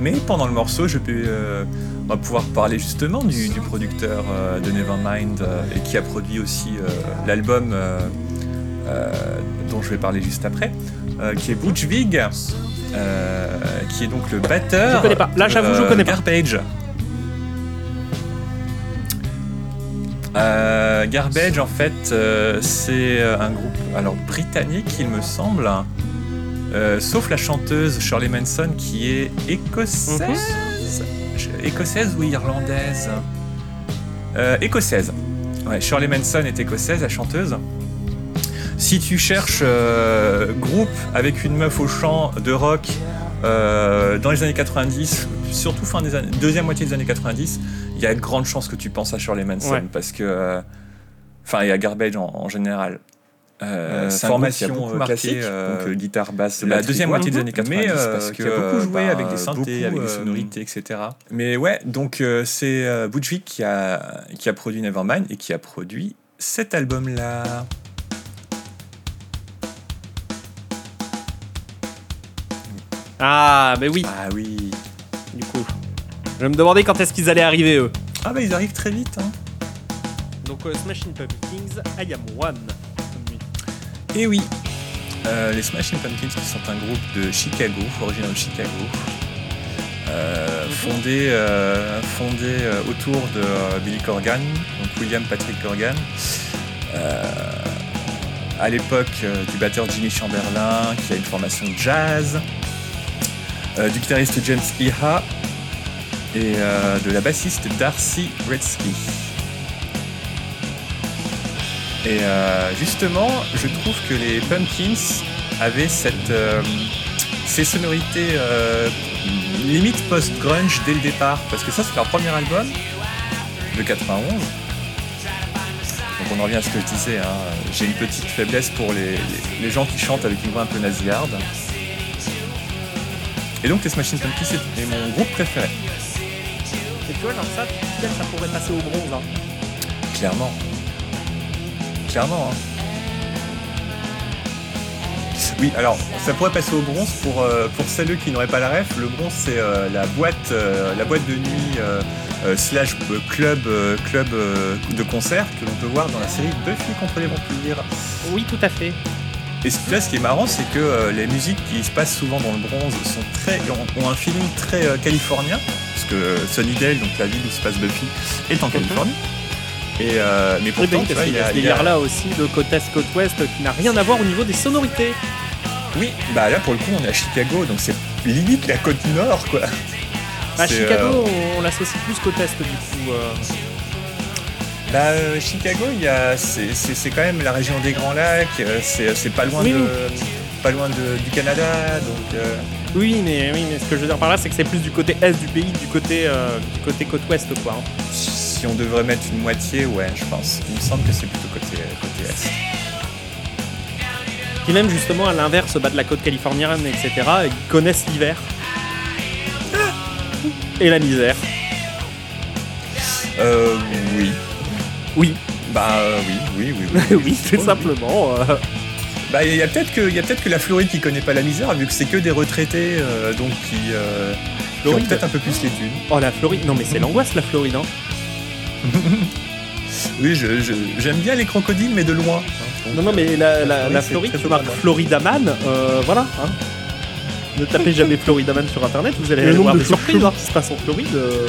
Mais pendant le morceau, je peux, euh, on va pouvoir parler justement du, producteur euh, de Nevermind euh, et qui a produit aussi l'album dont je vais parler juste après, qui est Butch Vig, qui est donc le batteur. Je connais pas. Là, j'avoue, je connais pas. Garbage. Garbage, en fait, c'est un groupe alors britannique, il me semble. Euh, sauf la chanteuse Shirley Manson qui est écossaise. Mhm. Écossaise ou irlandaise euh, Écossaise. Ouais, Shirley Manson est écossaise, la chanteuse. Si tu cherches euh, groupe avec une meuf au chant de rock dans les années 90, surtout fin des années, deuxième moitié des années 90, il y a de grandes chances que tu penses à Shirley Manson parce que. Enfin, il y a Garbage en général. Euh, euh formation euh, classique, euh, donc guitare, basse, la deuxième moitié des années 90, mais, parce que, qui a beaucoup joué bah, avec des synthés, avec des sonorités, etc. Mais ouais, donc c'est euh, qui a qui a produit Nevermind et qui a produit cet album-là. Ah, mais oui. Ah oui. Du coup, je me demandais quand est-ce qu'ils allaient arriver eux. Ah bah ils arrivent très vite. Hein. Donc Smashing Pumpkins, I Am One. Et oui, euh, les Smashing Pumpkins qui sont un groupe de Chicago, originaire de Chicago, euh, fondé, euh, fondé autour de Billy Corgan, donc William Patrick Corgan. à l'époque du batteur Jimmy Chamberlain qui a une formation de jazz, du guitariste James Iha et de la bassiste Darcy Redsky. Et euh, justement, je trouve que les Pumpkins avaient cette, euh, ces sonorités euh, limite post-grunge dès le départ, parce que ça c'est leur premier album de 91. Donc on en revient à ce que je disais, hein. j'ai une petite faiblesse pour les, gens qui chantent avec une voix un peu nasillarde. Et donc les Smashing Pumpkins c'est mon groupe préféré. Et tu vois, genre ça, ça pourrait passer au bronze. Hein. Clairement. Clairement. Hein. Oui, alors ça pourrait passer au bronze pour, euh, pour celles qui n'auraient pas la ref. Le bronze, c'est euh, la, boîte, euh, la boîte de nuit slash club, club de concert que l'on peut voir dans la série Buffy contre les vampires. Oui, tout à fait. Et là, ce qui est marrant, c'est que les musiques qui se passent souvent dans le bronze sont très, ont, un feeling très californien, parce que Sunnydale, donc la ville où se passe Buffy, est en mhm. Californie. Et mais pourtant, il y a, il y a là aussi de côte est côte ouest qui n'a rien à voir au niveau des sonorités. Oui, bah là pour le coup on est à Chicago, donc c'est limite la côte nord quoi. Bah Chicago euh, on, l'associe plus côte est du coup. Euh. Bah euh, Chicago il y a c'est quand même la région des Grands Lacs, c'est pas loin de pas loin du Canada donc. Oui mais oui mais ce que je veux dire par là c'est que c'est plus du côté est du pays du côté du côté côte ouest quoi. Hein. Si on devrait mettre une moitié ouais je pense. Il me semble que c'est plutôt côté côté est qui même justement à l'inverse bat de la côte californienne, etc., ils connaissent l'hiver et la misère. Euh, oui. Oui. Bah euh, oui, oui, oui. Oui, oui, tout simplement. Euh. Bah il y a peut-être que, peut que la Floride qui connaît pas la misère, vu que c'est que des retraités, euh, donc qui, ont peut-être un peu plus les thunes. Oh la Floride, non mais c'est l'angoisse la Floride, hein. oui, j'aime bien les crocodiles, mais de loin. Non, non, mais la, la, Floride, tu marques Floridaman, euh, voilà. Hein. Ne tapez jamais Floridaman sur internet, vous allez avoir des surprises hein, qui se passent en Floride. Euh.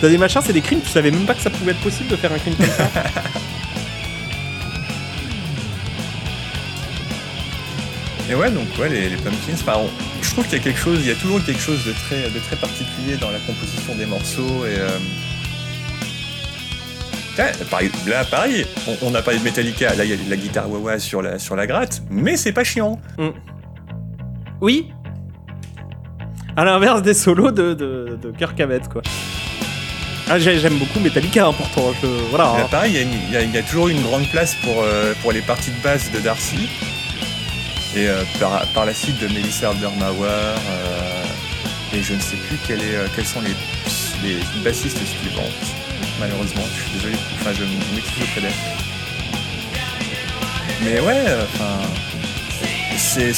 T'as des machins, c'est des crimes, tu savais même pas que ça pouvait être possible de faire un crime comme ça. Et ouais, donc ouais, les, pumpkins, je trouve qu'il y a quelque chose, il y a toujours quelque chose de très, de très particulier dans la composition des morceaux et. Euh, Là, pareil, on, a parlé de Metallica, là il y a la guitare wah sur la, sur la gratte, mais c'est pas chiant. Mm. Oui. À l'inverse des solos de, de, de Kirk Hammett, quoi. Ah, j'aime beaucoup Metallica, hein, pourtant. voilà. Hein. pareil, il y, a toujours une grande place pour, euh, pour les parties de basse de Darcy. Et euh, par, la suite de Melissa Aldermauer. Euh, et je ne sais plus quel est, quels sont les, les bassistes suivantes malheureusement. Je suis désolé, enfin je m'excuse auprès d'elle. Mais ouais, enfin. C'est,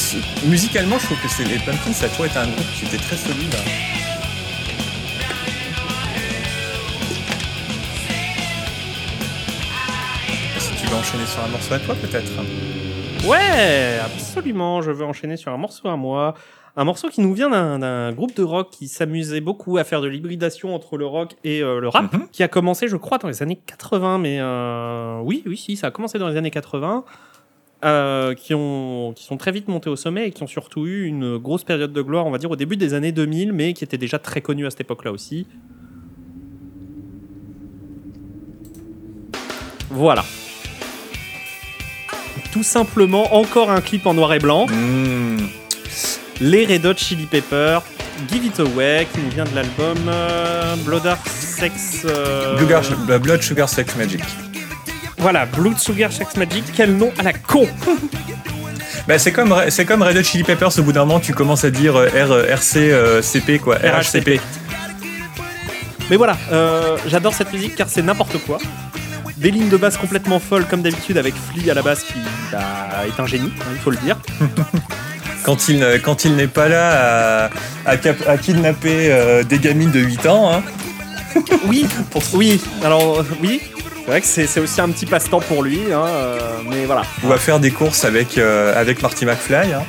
musicalement, je trouve que c'est les Pumpkins, ça a toujours été un groupe qui était très solide. Si tu veux enchaîner sur un morceau à toi, peut-être Ouais, absolument. Je veux enchaîner sur un morceau à moi. Un morceau qui nous vient d'un groupe de rock qui s'amusait beaucoup à faire de l'hybridation entre le rock et euh, le rap, mhm. qui a commencé, je crois, dans les années 80, mais euh, oui, oui, si, ça a commencé dans les années 80. Euh, qui, ont, qui sont très vite montés au sommet et qui ont surtout eu une grosse période de gloire, on va dire, au début des années 2000, mais qui étaient déjà très connus à cette époque-là aussi. Voilà. Tout simplement, encore un clip en noir et blanc. Mmh les Red Hot Chili Peppers, Give It Away, qui nous vient de l'album euh, Blood Sex. Euh, Blood Sugar Sex Magic. Voilà, Blood Sugar Sex Magic, quel nom à la con bah, c'est comme c'est comme Red Hot Chili Peppers au bout d'un moment tu commences à dire euh, R, RC CP quoi RHCP. Mais voilà, j'adore cette musique car c'est n'importe quoi. Des lignes de basse complètement folles comme d'habitude avec Flea à la basse qui bah, est un génie, hein, il faut le dire. quand il, quand il n'est pas là à, à, kidnapper euh, des gamines de 8 ans. Hein. oui, oui, alors oui, c'est vrai que c'est aussi un petit passe-temps pour lui, hein, euh, mais voilà. On va faire des courses avec, euh, avec Marty McFly. Hein.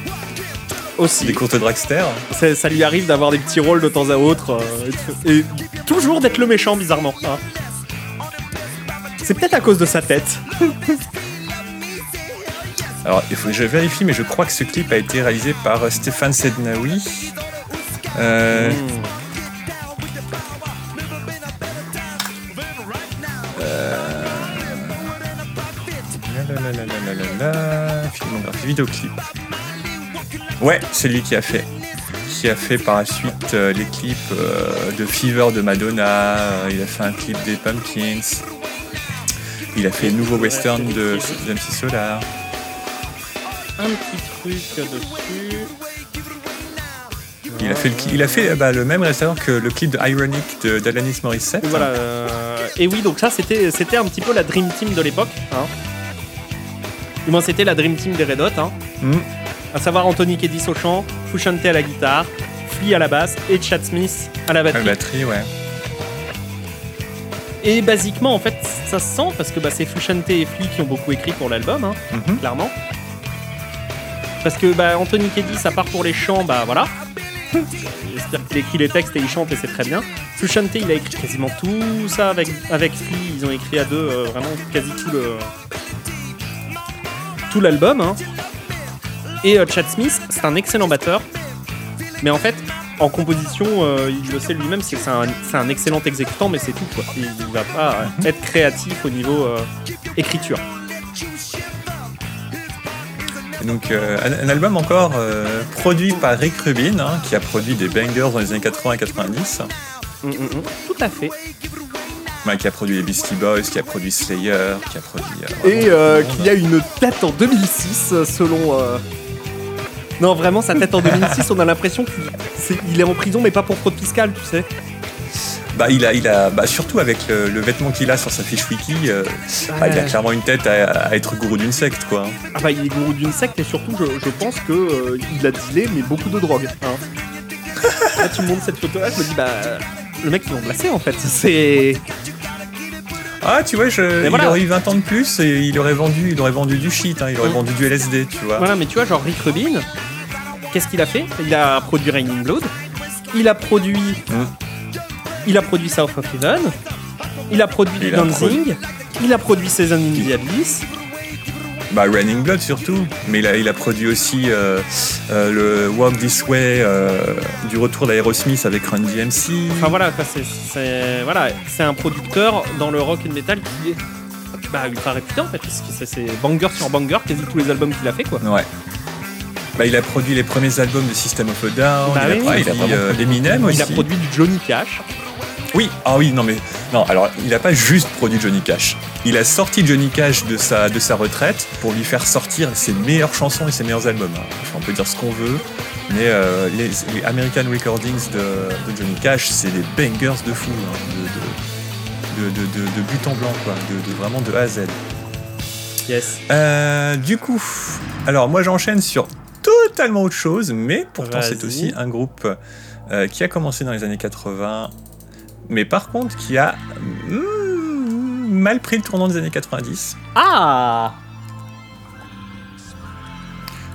Aussi. Des courses de dragster. Ça, lui arrive d'avoir des petits rôles de temps à autre. et toujours d'être le méchant, bizarrement. Hein. C'est peut-être à cause de sa tête. Alors, il faut que je vérifie, mais je crois que ce clip a été réalisé par euh, Stéphane Sednaoui. Euh... Euh... Filmographie, vidéoclip. Ouais, c'est lui qui a fait. Qui a fait par la suite euh, les clips euh, de Fever de Madonna. il a fait un clip des Pumpkins. Il a fait le nouveau western de MC Solar un petit truc dessus. Il a fait le, il a fait bah, le même réalisateur que le clip de Ironic d'Alanis Morissette. Et, voilà, et oui, donc ça c'était c'était un petit peu la Dream Team de l'époque. Hein. Du moins c'était la Dream Team des Red Hot. Hein. Mm. À savoir Anthony Kiedis au chant, Fouchante à la guitare, Flea à la basse et Chad Smith à la batterie. À la batterie, ouais. Et basiquement, en fait, ça se sent parce que bah, c'est Fouchante et Flea qui ont beaucoup écrit pour l'album, hein, mhm. clairement. Parce que bah, Anthony Kiedis, à part pour les chants, bah voilà. C'est-à-dire qu'il écrit les textes et il chante et c'est très bien. Fouchante, il a écrit quasiment tout ça avec, avec Flea. Ils ont écrit à deux euh, vraiment quasi tout le tout l'album. Hein. Et euh, Chad Smith, c'est un excellent batteur. Mais en fait, en composition, euh, il le sait lui-même, c'est un, un, excellent exécutant, mais c'est tout. Quoi. Il ne va pas être créatif au niveau euh, écriture. Donc un, album encore produit par Rick Rubin, hein, qui a produit des bangers dans les années 80 et 90. Mm, mm, mm. tout à fait. qui a produit les Beastie Boys, qui a produit Slayer, qui a produit... et qui a une tête en 2006 selon non, vraiment, sa tête en 2006, on a l'impression qu'il est, en prison, mais pas pour fraude fiscale, tu sais. Bah, il a, il a, bah, surtout avec le, vêtement qu'il a sur sa fiche wiki, euh, bah, il a clairement une tête à, être gourou d'une secte, quoi. Ah bah, il est gourou d'une secte et surtout, je, pense que euh, il a dealé mais beaucoup de drogue. Hein. Là, tu me montres cette photo-là, je me dis bah, le mec ils l'ont placé en fait. C'est ah, tu vois, je, il aurait eu 20 ans de plus et il aurait vendu, il aurait vendu du shit, hein, il aurait vendu du LSD, tu vois. Voilà, mais tu vois, genre Rick Rubin, qu'est-ce qu'il a fait? Il a produit Raining Blood, il a produit. Mm. Il a produit South of Heaven, il a produit du Dancing, il a produit Season in the Abyss, bah, Running Blood surtout, mais il a, il a produit aussi euh, euh, le Walk This Way euh, du retour d'Aerosmith avec Run DMC. Enfin voilà, c'est voilà, un producteur dans le rock and metal qui est bah, ultra réputé en fait, parce que c'est banger sur banger, quasi tous les albums qu'il a fait quoi. Ouais. Bah, il a produit les premiers albums de System of a Down, bah il, a, produit Eminem aussi. Il a produit du Johnny Cash. Oui, ah oui, non mais non. Alors, il n'a pas juste produit Johnny Cash. Il a sorti Johnny Cash de sa de sa retraite pour lui faire sortir ses meilleures chansons et ses meilleurs albums. on peut dire ce qu'on veut, mais euh, les, American Recordings de, Johnny Cash, c'est des bangers de fou, hein, de, de, but en blanc, quoi, de, vraiment de A à Z. Yes. Euh, du coup, alors moi j'enchaîne sur totalement autre chose, mais pourtant c'est aussi un groupe euh, qui a commencé dans les années 80 mais par contre qui a hmm, mal pris le tournant des années 90. Ah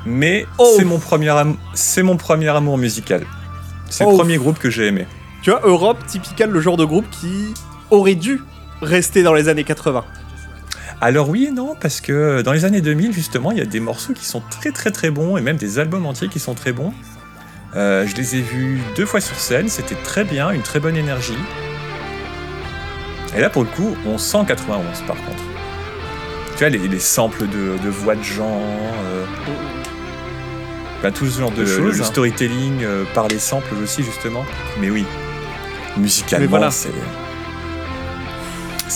Mais oh. c'est mon premier c'est mon premier amour musical. C'est le oh. premier groupe que j'ai aimé. Tu vois, Europe, typical, le genre de groupe qui aurait dû rester dans les années 80. Alors oui et non, parce que dans les années 2000, justement, il y a des morceaux qui sont très très très bons, et même des albums entiers qui sont très bons. Euh, je les ai vus deux fois sur scène, c'était très bien, une très bonne énergie. Et là, pour le coup, on sent 91 par contre. Tu vois, les, samples de, voix de gens, euh, tout ce genre de, choses. Le storytelling euh, par les samples aussi, justement. Mais oui, musicalement, c'est.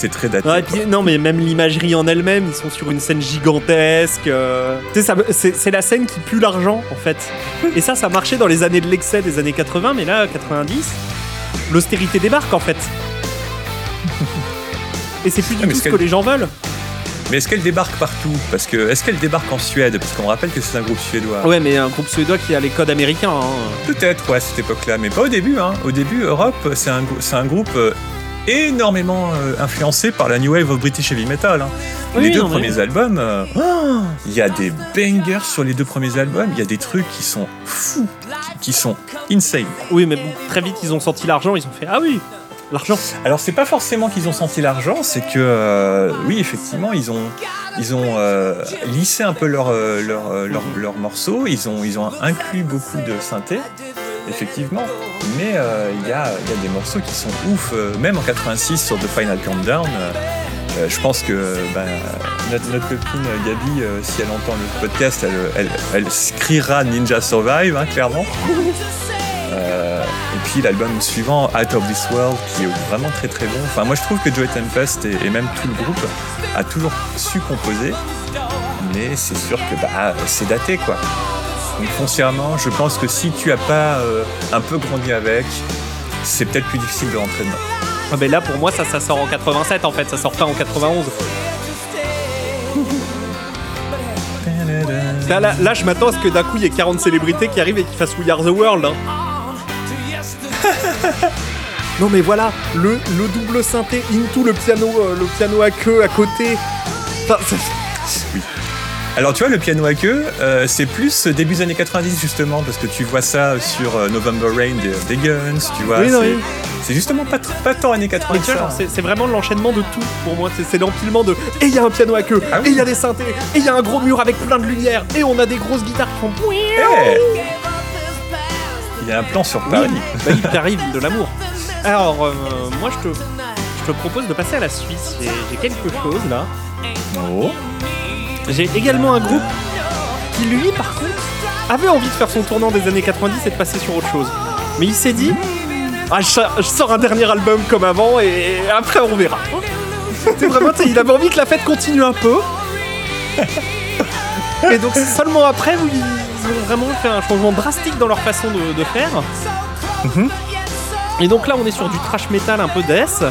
C'est très daté. non, mais même l'imagerie en elle-même, ils sont sur une scène gigantesque. Euh. C'est la scène qui pue l'argent, en fait. Et ça, ça marchait dans les années de l'excès des années 80, mais là, 90, l'austérité débarque, en fait. Et c'est plus du tout ce que les gens veulent. Mais est-ce qu'elle débarque partout? Parce que est-ce qu'elle débarque en Suède? Parce qu'on rappelle que c'est un groupe suédois. Ouais, mais un groupe suédois qui a les codes américains. Hein. Peut-être, ouais, à cette époque-là, mais pas au début. Hein. Au début, Europe, c'est un, un groupe euh, énormément euh, influencé par la new wave of British heavy metal. Hein. les deux premiers albums, euh, il y a des bangers sur les deux premiers albums. Il y a des trucs qui sont fous, qui, sont insane. Oui, mais très vite, ils ont senti l'argent. Ils ont fait ah oui, l'argent Alors c'est pas forcément qu'ils ont senti l'argent, c'est que euh, oui effectivement ils ont ils ont euh, lissé un peu leurs leur, leur, morceaux, ils ont ils ont inclus beaucoup de synthé effectivement, mais il y, a, y, a, des morceaux qui sont ouf, même en 86 sur The Final Countdown. je pense que ben, notre, notre, copine Gabi, si elle entend le podcast, elle, elle, criera Ninja Survive, hein, clairement. Et puis l'album suivant, Out of This World, qui est vraiment très très bon. Enfin, moi je trouve que Joey Tempest et, même tout le groupe a toujours su composer, mais c'est sûr que bah, c'est daté quoi. Donc foncièrement, je pense que si tu as pas euh, un peu grandi avec, c'est peut-être plus difficile de rentrer dedans. Ah ben là pour moi ça, ça sort en 87 en fait, ça sort pas en 91. Là, là, là, je m'attends à ce que d'un coup il y ait 40 célébrités qui arrivent et qui fassent We Are the World. hein. non mais voilà, le, le double synthé into le piano, euh, le piano à queue à côté. Enfin, c'est- Alors tu vois, le piano à queue, euh, c'est plus début des années 90 justement, parce que tu vois ça sur euh, November Rain des, des Guns, tu vois. Oui, non, c'est- oui. C'est justement pas, pas tant années Mais 90. tu vois, ça. genre, c'est c'est vraiment l'enchaînement de tout pour moi. C'est- C'est l'empilement de. Et il y a un piano à queue, Ah oui. et il y a des synthés, et il y a un gros mur avec plein de lumière, et on a des grosses guitares qui font. Eh Il y a un plan sur Paris. Bah, il t'arrive de l'amour. Alors, euh, moi, je te, je te propose de passer à la Suisse. J'ai j'ai quelque chose là. Oh. J'ai également un groupe qui, lui, par contre, avait envie de faire son tournant des années 90 et de passer sur autre chose. Mais il s'est dit ah, je, sors- un dernier album comme avant et après on verra. C'est vraiment, il avait envie que la fête continue un peu. Et donc seulement après, ils ont vraiment fait un changement drastique dans leur façon de, de faire. Et donc là, on est sur du trash metal un peu death,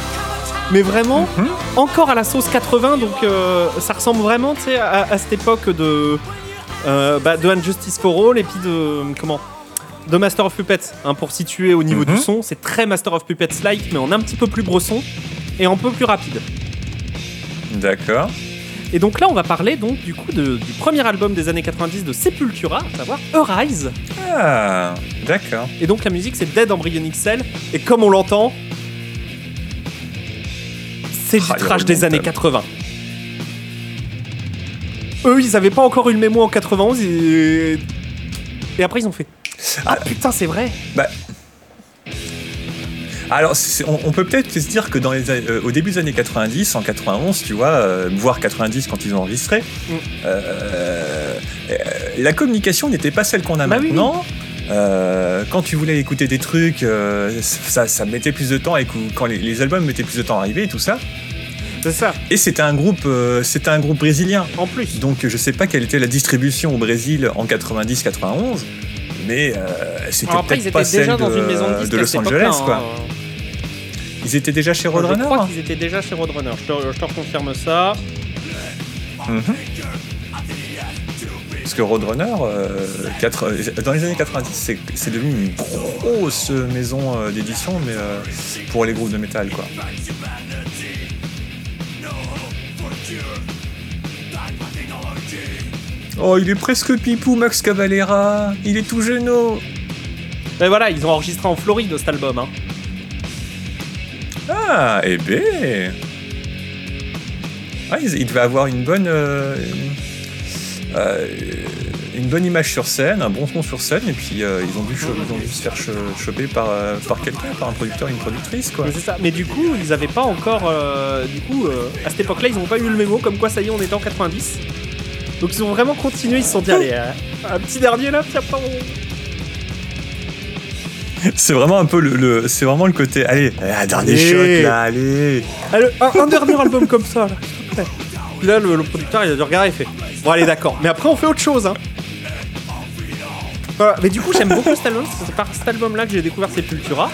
mais vraiment encore à la sauce 80. Donc euh, ça ressemble vraiment, tu sais, à, à cette époque de euh, bah, de Unjustice for All et puis de comment de Master of Puppets. hein, pour situer au niveau Mhm. du son, c'est très Master of Puppets like, mais en un petit peu plus bresson et un peu plus rapide. D'accord. Et donc là, on va parler donc du coup de- du premier album des années 90 de Sepultura, à savoir Arise. Ah, d'accord. Et donc la musique c'est Dead Embryonic Cell. Et comme on l'entend, c'est du Ah, trash des années 80. Eux, ils avaient pas encore eu le mémo en 91 et, et après ils ont fait. Ah putain, c'est vrai. Bah. Alors, on, on peut peut-être se dire que dans les, euh, au début des années 90, en 91, tu vois, euh, voire 90 quand ils ont enregistré, Mm. euh, la communication n'était pas celle qu'on a Bah oui, maintenant. Euh, quand tu voulais écouter des trucs, euh, ça, ça mettait plus de temps, écou- quand les, les albums mettaient plus de temps à arriver et tout ça. C'est ça. Et c'était un groupe, euh, c'était un groupe brésilien. En plus. Donc je sais pas quelle était la distribution au Brésil en 90-91, mais c'était peut-être pas déjà celle dans de, une maison de disques de à Los Angeles, quoi. hein. Ils étaient déjà chez Je Roadrunner crois qu'ils étaient déjà chez Roadrunner. Je te, je te reconfirme ça. Mhm. Parce que Roadrunner, euh, dans les années 90, c'est- devenu une grosse maison euh, d'édition, mais euh, pour les groupes de métal, quoi. Oh, il est presque pipou, Max Cavalera. Il est tout jeune. Mais voilà, ils ont enregistré en Floride cet album. Hein. Ah, eh ben. Ah, il, il devait avoir une bonne. euh, euh, une bonne image sur scène, un bon son sur scène, et puis euh, ils, ont dû cho- ils ont dû se faire cho- choper par, euh, par quelqu'un, par un producteur, une productrice, quoi. Mais c'est ça. Mais du coup, ils avaient pas encore. du coup, euh, à cette époque-là, ils n'ont pas eu le mémo, comme quoi ça y est, on était en 90. Donc ils ont vraiment continué, ils se sont dit, allez, un petit dernier là, après on. C'est vraiment un peu le, le- c'est vraiment le côté. Allez, un dernier Allez. shot là, allez. Allez, un, un dernier album comme ça, là. Puis là, le, le producteur, il a dû regarder et fait Bon, allez, d'accord. Mais après, on fait autre chose, hein. Voilà. Mais du coup, j'aime beaucoup cet album. C'est par cet album-là que j'ai découvert Sepultura.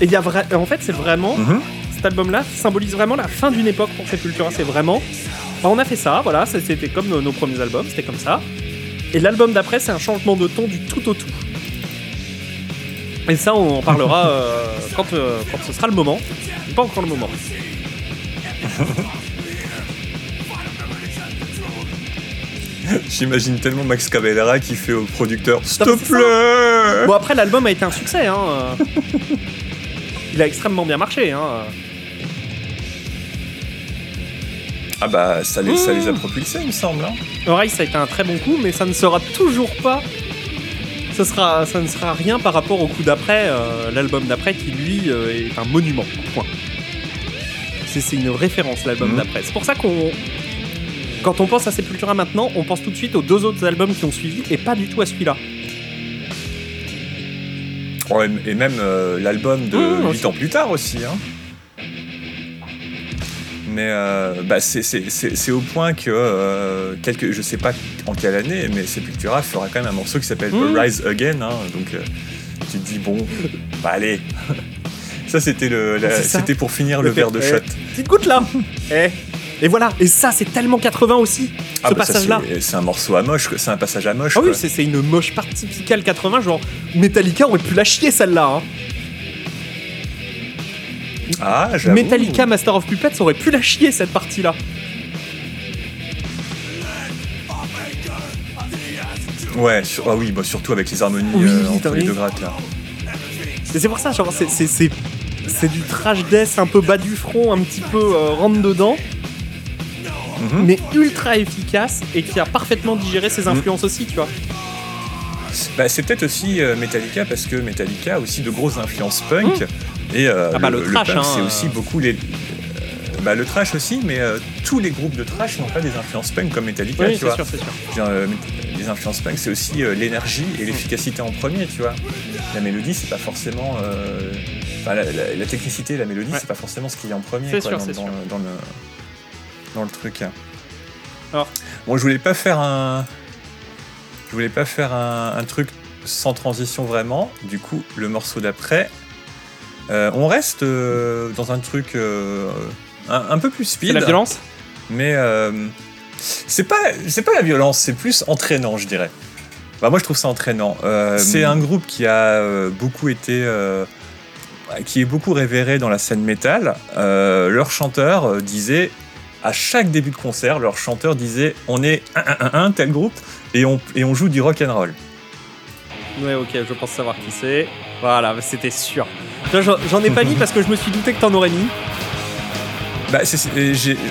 Et il y a. En fait, c'est vraiment. Mhm. Cet album-là symbolise vraiment la fin d'une époque pour Sepultura. C'est vraiment. Bah, on a fait ça, voilà. C'était comme nos, nos premiers albums, c'était comme ça. Et l'album d'après, c'est un changement de ton du tout au tout. Et ça, on en parlera euh, quand, euh, quand ce sera le moment. Pas encore le moment. J'imagine tellement Max Cavalera qui fait au producteur S'il te plaît Bon après l'album a été un succès hein. euh. Il a extrêmement bien marché hein. Ah bah, ça les, ça les a Mmh. propulsés, il me semble. hein. Oreille ça a été un très bon coup mais ça ne sera toujours pas ça, sera, ça ne sera rien par rapport au coup d'après, euh, l'album d'après qui lui euh, est un monument. Point. C'est une référence l'album Mhm. d'après. C'est pour ça qu'on quand on pense à Sepultura maintenant, on pense tout de suite aux deux autres albums qui ont suivi et pas du tout à celui-là. Ouais, et même euh, l'album de Mmh, 8 aussi. ans plus tard aussi. Hein. Mais euh, bah, c'est au point que euh, quelques, je sais pas en quelle année, mais Sepultura fera quand même un morceau qui s'appelle mmh. Rise Again, hein, donc euh, tu te dis bon, bah allez. ça c'était le, c'était pour finir le, verre de shot. Petite goutte là. eh. Et voilà, et ça c'est tellement 80 aussi, ah ce bah passage-là. C'est un morceau à moche, c'est un passage à moche. Ah oui, c'est une moche part typicale 80, genre Metallica aurait pu la chier celle-là. Hein. Ah, Metallica Master of Puppets aurait pu la chier cette partie-là. Ouais, ah oui, bah surtout avec les harmonies euh, entre les deux grattes là. C'est pour ça, genre, c'est du trash death un peu bas du front, un petit peu euh, rentre dedans, mhm. mais ultra efficace et qui a parfaitement digéré ses mhm. influences aussi, tu vois. Bah, c'est peut-être aussi euh, Metallica parce que Metallica a aussi de grosses influences punk. Mmh. Et euh, ah bah, le, trash, hein, c'est aussi beaucoup les. Euh, bah, le trash aussi, mais euh, tous les groupes de trash n'ont pas des influences punk comme Metallica, tu vois. Sûr, sûr. les influences punk, c'est aussi l'énergie et l'efficacité en premier, tu vois. La mélodie, c'est pas forcément. Enfin, la, technicité et la mélodie, c'est pas forcément ce qui est en premier quoi, dans, dans, le, dans le truc. Alors. Bon, je voulais pas faire un. Je voulais pas faire un, un truc sans transition vraiment. Du coup, le morceau d'après, euh, on reste euh, dans un truc euh, un, peu plus speed. C'est la violence? Mais c'est pas, c'est pas la violence, c'est plus entraînant, je dirais. Bah, moi, je trouve ça entraînant. c'est un groupe qui a beaucoup été qui est beaucoup révéré dans la scène métal. leur chanteur disait, à chaque début de concert, leur chanteur disait on est un, un, tel groupe et on, et on joue du rock and roll. Ouais, ok, je pense savoir qui c'est. Voilà, c'était sûr. J'en ai pas mis parce que je me suis douté que t'en aurais mis. Bah,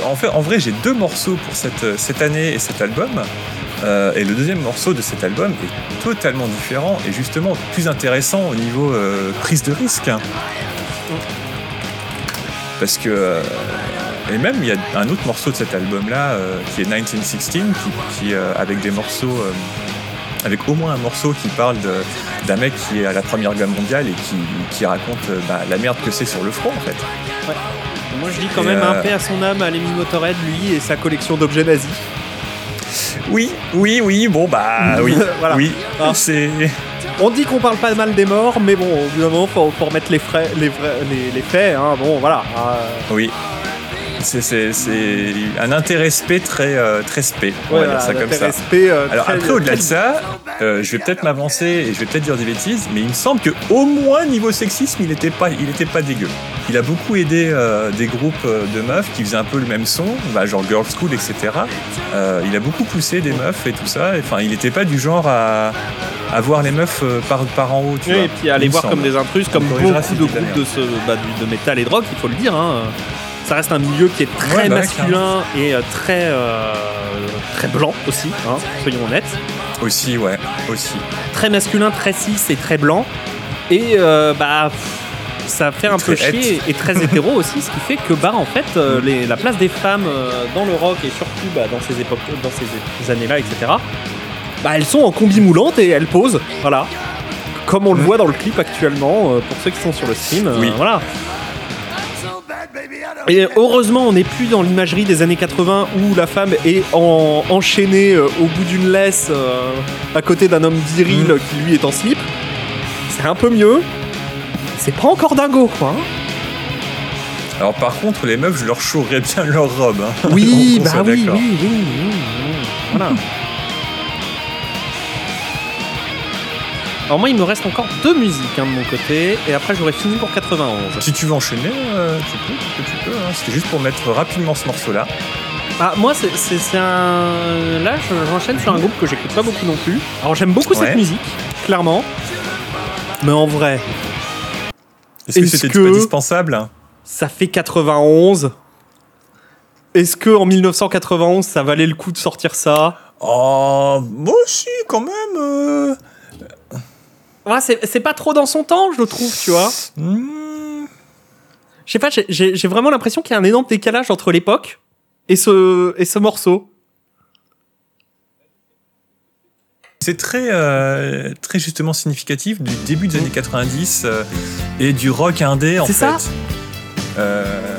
en, fait, en vrai, j'ai deux morceaux pour cette, cette année et cet album. Euh, et le deuxième morceau de cet album est totalement différent et justement plus intéressant au niveau euh, prise de risque. Parce que. Euh, et même, il y a un autre morceau de cet album-là qui est 1916, qui, qui avec des morceaux avec au moins un morceau qui parle d'un mec qui est à la Première Guerre mondiale et qui, raconte euh, bah, la merde que c'est sur le front en fait. Moi je dis quand même un euh, paix à son âme à Lémi Motorhead, lui et sa collection d'objets nazis. Oui, oui, oui, bon bah oui, voilà. oui, ah. c'est... On dit qu'on parle pas mal des morts, mais bon, au bout d'un moment, faut, remettre les, frais, les, les, faits, hein, bon voilà. Oui, c'est un intérêt spé très, euh, très spé, on va dire ça comme ça. Euh, Alors après, au-delà de ça, euh, je vais peut-être m'avancer et je vais peut-être dire des bêtises, mais il me semble que au moins niveau sexisme, il n'était pas, il était pas dégueu. Il a beaucoup aidé des groupes de meufs qui faisaient un peu le même son, bah, genre Girls School, etc. il a beaucoup poussé des meufs et tout ça. Enfin, il n'était pas du genre à, à voir les meufs par, par en haut. Tu et puis à les voir comme des intrus, comme beaucoup de groupes de, ce, bah, de métal et de rock, il faut le dire. Hein ça reste un milieu qui est très bah masculin et euh, très, euh, très blanc aussi, hein, soyons honnêtes. Aussi, ouais, aussi. Très masculin, très cis et très blanc. Et euh, bah ça fait un peu chier et très hétéro aussi, ce qui fait que bah en fait les, la place des femmes dans le rock et surtout bah, dans ces époques, dans ces années-là, etc. Bah elles sont en combi moulante et elles posent, voilà, comme on le mm. voit dans le clip actuellement pour ceux qui sont sur le stream, oui. voilà. Et heureusement, on n'est plus dans l'imagerie des années 80 où la femme est enchaînée euh, au bout d'une laisse euh, à côté d'un homme viril mm. qui lui est en slip. C'est un peu mieux. C'est pas encore dingo, quoi. Hein. Alors par contre, les meufs, je leur chaurerais bien leur robe. Hein. Oui, bah oui, oui, oui, oui, Voilà. Alors moi, il me reste encore deux musiques hein, de mon côté, et après j'aurais fini pour 91. Si tu veux enchaîner, euh, tu peux, tu peux. Hein. C'était juste pour mettre rapidement ce morceau-là. Ah, moi, c'est un. Là, j'enchaîne sur un groupe que j'écoute pas beaucoup non plus. Alors, j'aime beaucoup cette musique, clairement. Mais en vrai. Est-ce que c'était indispensable Ça fait 91. Est-ce que en 1991, ça valait le coup de sortir ça? Oh, moi aussi, quand même. Euh c'est pas trop dans son temps, je le trouve, tu vois. Hmm. Je sais pas, j'ai vraiment l'impression qu'il y a un énorme décalage entre l'époque et ce, et ce morceau. C'est très, euh, très justement significatif du début des années 90 euh, et du rock indé en fait. C'est ça euh,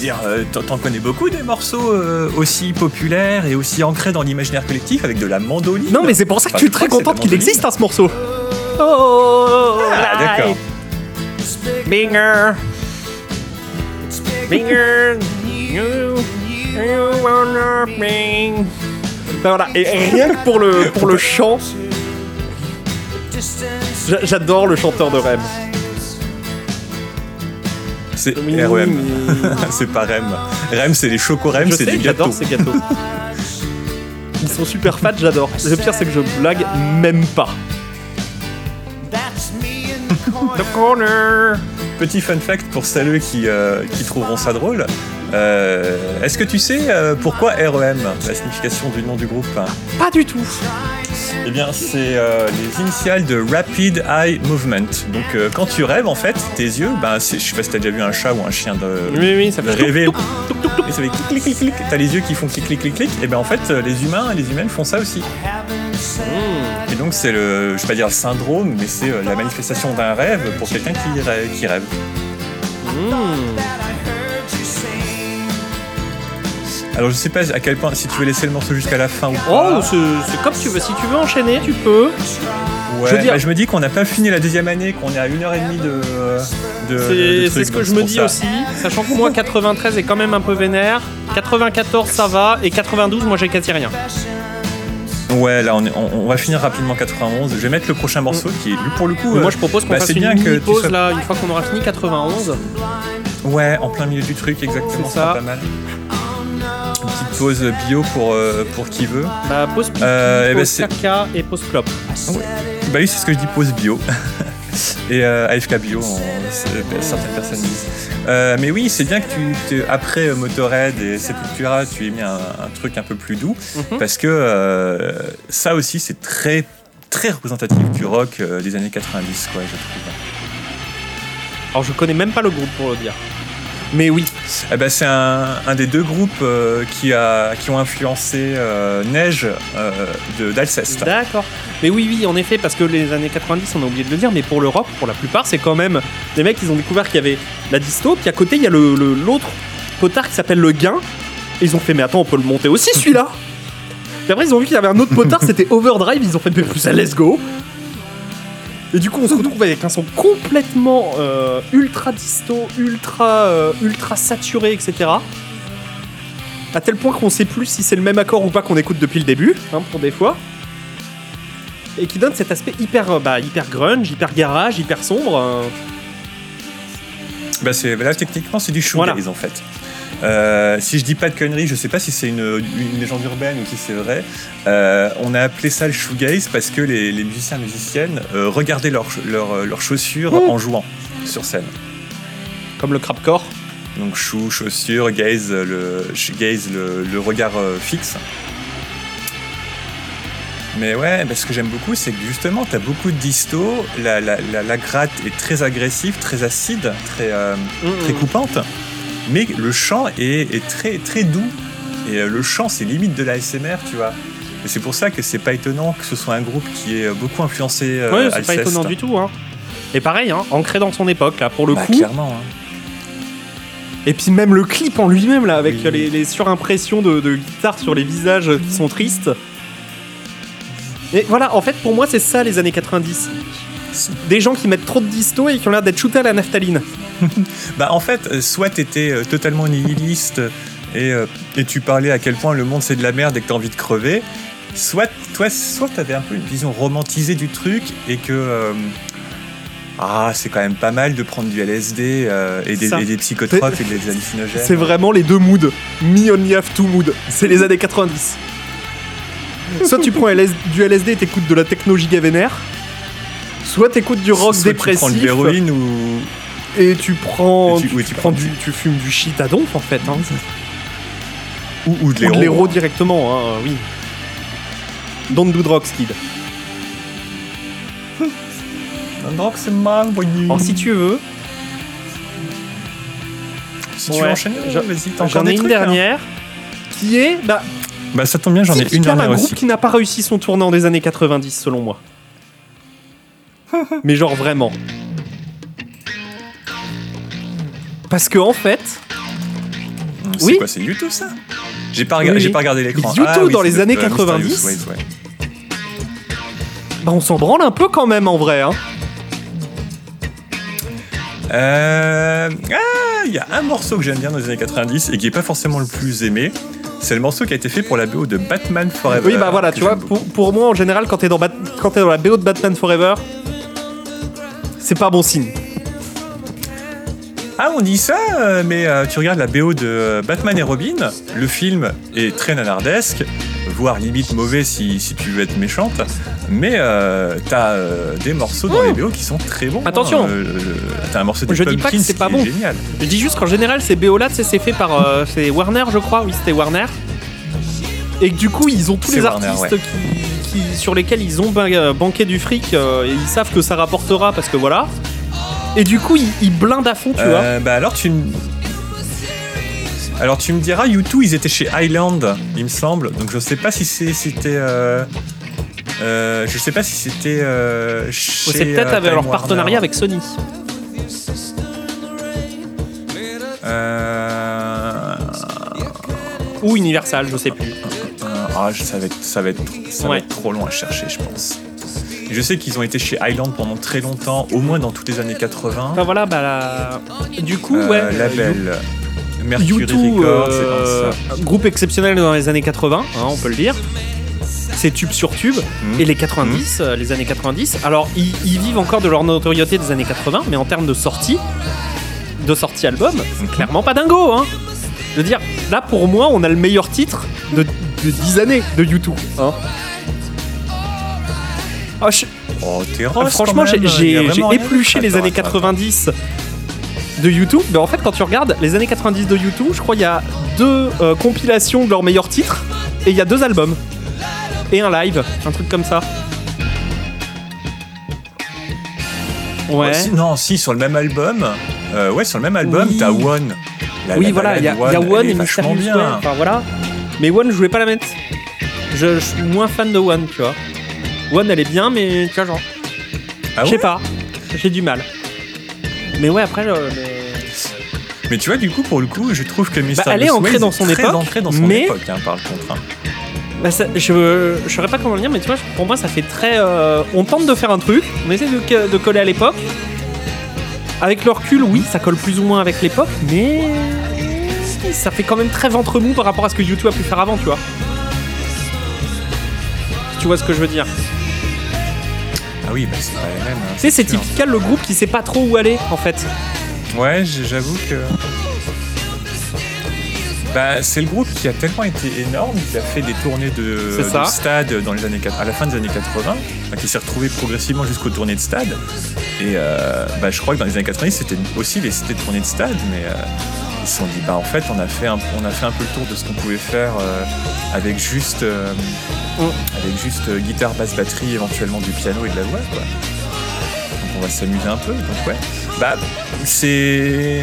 dire, euh, t'en connais beaucoup des morceaux euh, aussi populaires et aussi ancrés dans l'imaginaire collectif avec de la mandoline. Non, mais c'est pour ça que je suis très contente qu'il existe hein, ce morceau. Oh, ah, d'accord. Bigger. Bigger. You, you wanna ben voilà, et rien que pour le, pour le chant, j'adore le chanteur de Rem. C'est REM. c'est pas Rem. Rem, c'est les chocos-Rem, c'est des gâteaux. J'adore ces gâteaux. Ils sont super fat, j'adore. Le pire, c'est que je blague même pas. The corner. Petit fun fact pour celles qui, euh, qui trouveront ça drôle. Euh, est-ce que tu sais euh, pourquoi REM, la signification du nom du groupe Pas du tout. Eh bien, c'est euh, les initiales de Rapid Eye Movement. Donc, quand tu rêves, en fait, tes yeux, ben, je sais pas si t'as déjà vu un chat ou un chien de, oui, oui, ça fait rêver. et ça fait clic, clic, clic, clic. T'as les yeux qui font clic, clic, clic, clic. Et ben, en fait, les humains et les humaines font ça aussi. Et donc, c'est le, je vais pas dire le syndrome, mais c'est la manifestation d'un rêve pour quelqu'un qui rêve. Qui rêve. Alors je sais pas à quel point, si tu veux laisser le morceau jusqu'à la fin ou pas. Oh, c'est comme tu veux. Si tu veux enchaîner, tu peux. Ouais, je, bah, je me dis qu'on n'a pas fini la deuxième année, qu'on est à une heure et demie de. de c'est ce que je me dis aussi, sachant que moi 93 est quand même un peu vénère, 94 ça va, et 92 moi j'ai quasi rien. Ouais, là on, on, va finir rapidement 91. Je vais mettre le prochain morceau qui est pour le coup. moi je propose qu'on bah, fasse une bien que pause là, une fois qu'on aura fini 91. Ouais, en plein milieu du truc, exactement. Ça. Pas mal petite pause bio pour, euh, pour qui veut. Bah, pause pipi, euh, pause et, caca et pause clope. Bah oui, c'est ce que je dis, pause bio. et euh, AFK bio, certaines personnes disent. Euh, mais oui, c'est bien que tu, après Motorhead et Sepultura, tu aies mis un, truc un peu plus doux, mhm. parce que ça aussi, c'est très très représentatif du rock des années 90, quoi, je trouve. Alors je connais même pas le groupe pour le dire. Mais oui. Eh ben, c'est un, des deux groupes euh, qui, a, qui ont influencé euh, Neige euh, d'Alceste. D'accord. Mais oui, oui, en effet, parce que les années 90, on a oublié de le dire, mais pour l'Europe, pour la plupart, c'est quand même des mecs, ils ont découvert qu'il y avait la disto, puis à côté, il y a l'autre le, l'autre potard qui s'appelle le Gain. Et ils ont fait, mais attends, on peut le monter aussi celui-là Puis après, ils ont vu qu'il y avait un autre potard, c'était Overdrive, ils ont fait, mais let's go et du coup, on se retrouve avec un son complètement euh, ultra disto, ultra, euh, ultra saturé, etc. À tel point qu'on sait plus si c'est le même accord ou pas qu'on écoute depuis le début, hein, pour des fois. Et qui donne cet aspect hyper, euh, bah, hyper grunge, hyper garage, hyper sombre. Bah c'est, là, techniquement, c'est du shoegaze en fait. Euh, si je dis pas de conneries, je sais pas si c'est une, légende urbaine ou si c'est vrai. Euh, on a appelé ça le shoegaze parce que les, musiciens et musiciennes euh, regardaient leurs chaussures en jouant sur scène. Comme le crapcore Donc chou, chaussures, gaze, le, gaze, le, regard fixe. Mais ouais, ce que j'aime beaucoup, c'est que justement, tu as beaucoup de disto, la, gratte est très agressive, très acide, très, très coupante mais le chant est, très, très doux. Et euh, le chant, c'est limite de la SMR, tu vois. Et c'est pour ça que c'est pas étonnant que ce soit un groupe qui est beaucoup influencé. Euh, ouais, c'est pas étonnant du tout. Hein. Et pareil, hein, ancré dans son époque, là, pour le bah, coup. Clairement. Hein. Et puis même le clip en lui-même, là, avec les, surimpressions de, de guitare sur les visages qui sont tristes. Et voilà, en fait, pour moi, c'est ça les années 90 des gens qui mettent trop de disto et qui ont l'air d'être shootés à la naphtaline. bah en fait, euh, soit t'étais euh, totalement nihiliste et, euh, et, tu parlais à quel point le monde c'est de la merde et que t'as envie de crever, soit toi, soit t'avais un peu une vision romantisée du truc et que ah, c'est quand même pas mal de prendre du LSD et, des, psychotropes et des hallucinogènes. C'est vraiment les deux moods. Me only have two moods. C'est les années 90. Soit tu prends du LSD et t'écoutes de la techno giga vénère, Soit t'écoutes du rock dépressif. Tu prends de l'héroïne ou. Et tu prends. tu, prends du, tu fumes du shit à donf en fait. Hein. Ou, ou de l'héros. directement, hein, oui. Don't do drugs, kid. drugs, c'est mal, Alors si tu veux. Si tu veux enchaîner, vas-y, J'en ai une hein. dernière qui est. Bah, bah ça tombe bien, j'en ai une dernière aussi. un groupe qui n'a pas réussi son tournant des années 90 selon moi. Mais genre vraiment. Parce que en fait, C'est Oui. quoi, c'est YouTube ça J'ai pas, rega- Oui, j'ai oui. pas regardé l'écran. YouTube Ah oui, dans les le- années euh, Mysterious 90. Waves, ouais. Bah, on s'en branle un peu quand même en vrai. Hein. Euh, Ah, il y a un morceau que j'aime bien dans les années 90 et qui est pas forcément le plus aimé. C'est le morceau qui a été fait pour la BO de Batman Forever. Oui, bah voilà, tu vois, pour, pour moi en général, quand t'es dans, Bat- quand t'es dans la BO de Batman Forever, c'est pas bon signe. Ah, on dit ça, euh, mais euh, tu regardes la BO de euh, Batman et Robin, le film est très nanardesque, voire limite mauvais si, si tu veux être méchante, mais euh, t'as euh, des morceaux dans les BO qui sont très bons. Attention. hein. Euh, T'as un morceau de Je dis pas que Pumpkins c'est pas bon. génial. Je dis juste qu'en général, ces BO là, tu sais, c'est fait par. euh, c'est Warner, je crois, oui, c'était Warner. Et que du coup, ils ont tous les Warner, artistes ouais. qui, qui- sur lesquels ils ont euh, banqué du fric euh, et ils savent que ça rapportera parce que voilà. Et du coup, ils, ils blindent à fond, tu vois. Euh, bah alors tu me... Alors tu me diras, U2 ils étaient chez Island, il me semble, donc je sais pas si c'était... Euh... euh, je sais pas si c'était euh, chez... C'est peut-être avec leur partenariat avec Sony. Euh... Ou Universal, je sais plus. Ah, ça va être, ça va être, ça va Ouais. être trop long à chercher, je pense. Je sais qu'ils ont été chez Island pendant très longtemps, au moins dans toutes les années 80. Enfin voilà, bah la- du coup, Euh, ouais. label Mercury U2, Records, euh, c'est dans ça. groupe exceptionnel dans les années 80, hein, on peut le dire. C'est tube sur tube. Mhm. Et les 90, euh, les années 90, alors ils, ils vivent encore de leur notoriété des années 80, mais en termes de sortie, de sortie album, c'est Mhm. clairement pas dingo. Hein. Je veux dire, là pour moi, on a le meilleur titre de, de 10 années de YouTube. Hein. Ah, je- Oh, t'es rose, franchement, j'ai épluché les années attends, 90 de YouTube. Mais en fait, quand tu regardes les années 90 de YouTube, je crois qu'il y a deux euh, compilations de leurs meilleurs titres et il y a deux albums et un live, un truc comme ça. Ouais. Ouais, si- non, si, sur le même album. euh, ouais, sur le même album, Oui. t'as One. La- oui, la voilà, il y a, y One, et est vachement Mysterious bien. Enfin voilà. Mais One, je voulais pas la mettre. Je, je suis moins fan de One, tu vois. One, elle est bien, mais tu vois, genre, Ah je ouais sais pas. J'ai du mal. Mais ouais, après, le- le- Mais tu vois, du coup, pour le coup, je trouve que Mysterious Bah, elle est ancrée dans son très époque, ancrée dans son mais- époque, hein, par contre. hein. Bah, ça- je, je saurais pas comment le dire, mais tu vois, pour moi, ça fait très. euh, on tente de faire un truc, on essaie de, de coller à l'époque. Avec le recul, oui, ça colle plus ou moins avec l'époque, mais ça fait quand même très ventre mou par rapport à ce que YouTube a pu faire avant, tu vois. Tu vois ce que je veux dire Ah oui, bah, c'est pas les mêmes. hein, Tu sais, c'est typical le groupe qui sait pas trop où aller, en fait. Ouais, j'avoue que. Bah, c'est le groupe qui a tellement été énorme, qui a fait des tournées de, stade dans les années, à la fin des années 80, enfin, qui s'est retrouvé progressivement jusqu'aux tournées de stade. Et euh, bah, je crois que dans les années 90, c'était aussi les tournées de stade, mais euh, ils se sont dit, bah en fait, on a fait un, on a fait un peu le tour de ce qu'on pouvait faire euh, avec juste, euh, avec juste euh, guitare, basse, batterie, éventuellement du piano et de la voix, quoi. Donc on va s'amuser un peu, donc ouais. Bah, c'est.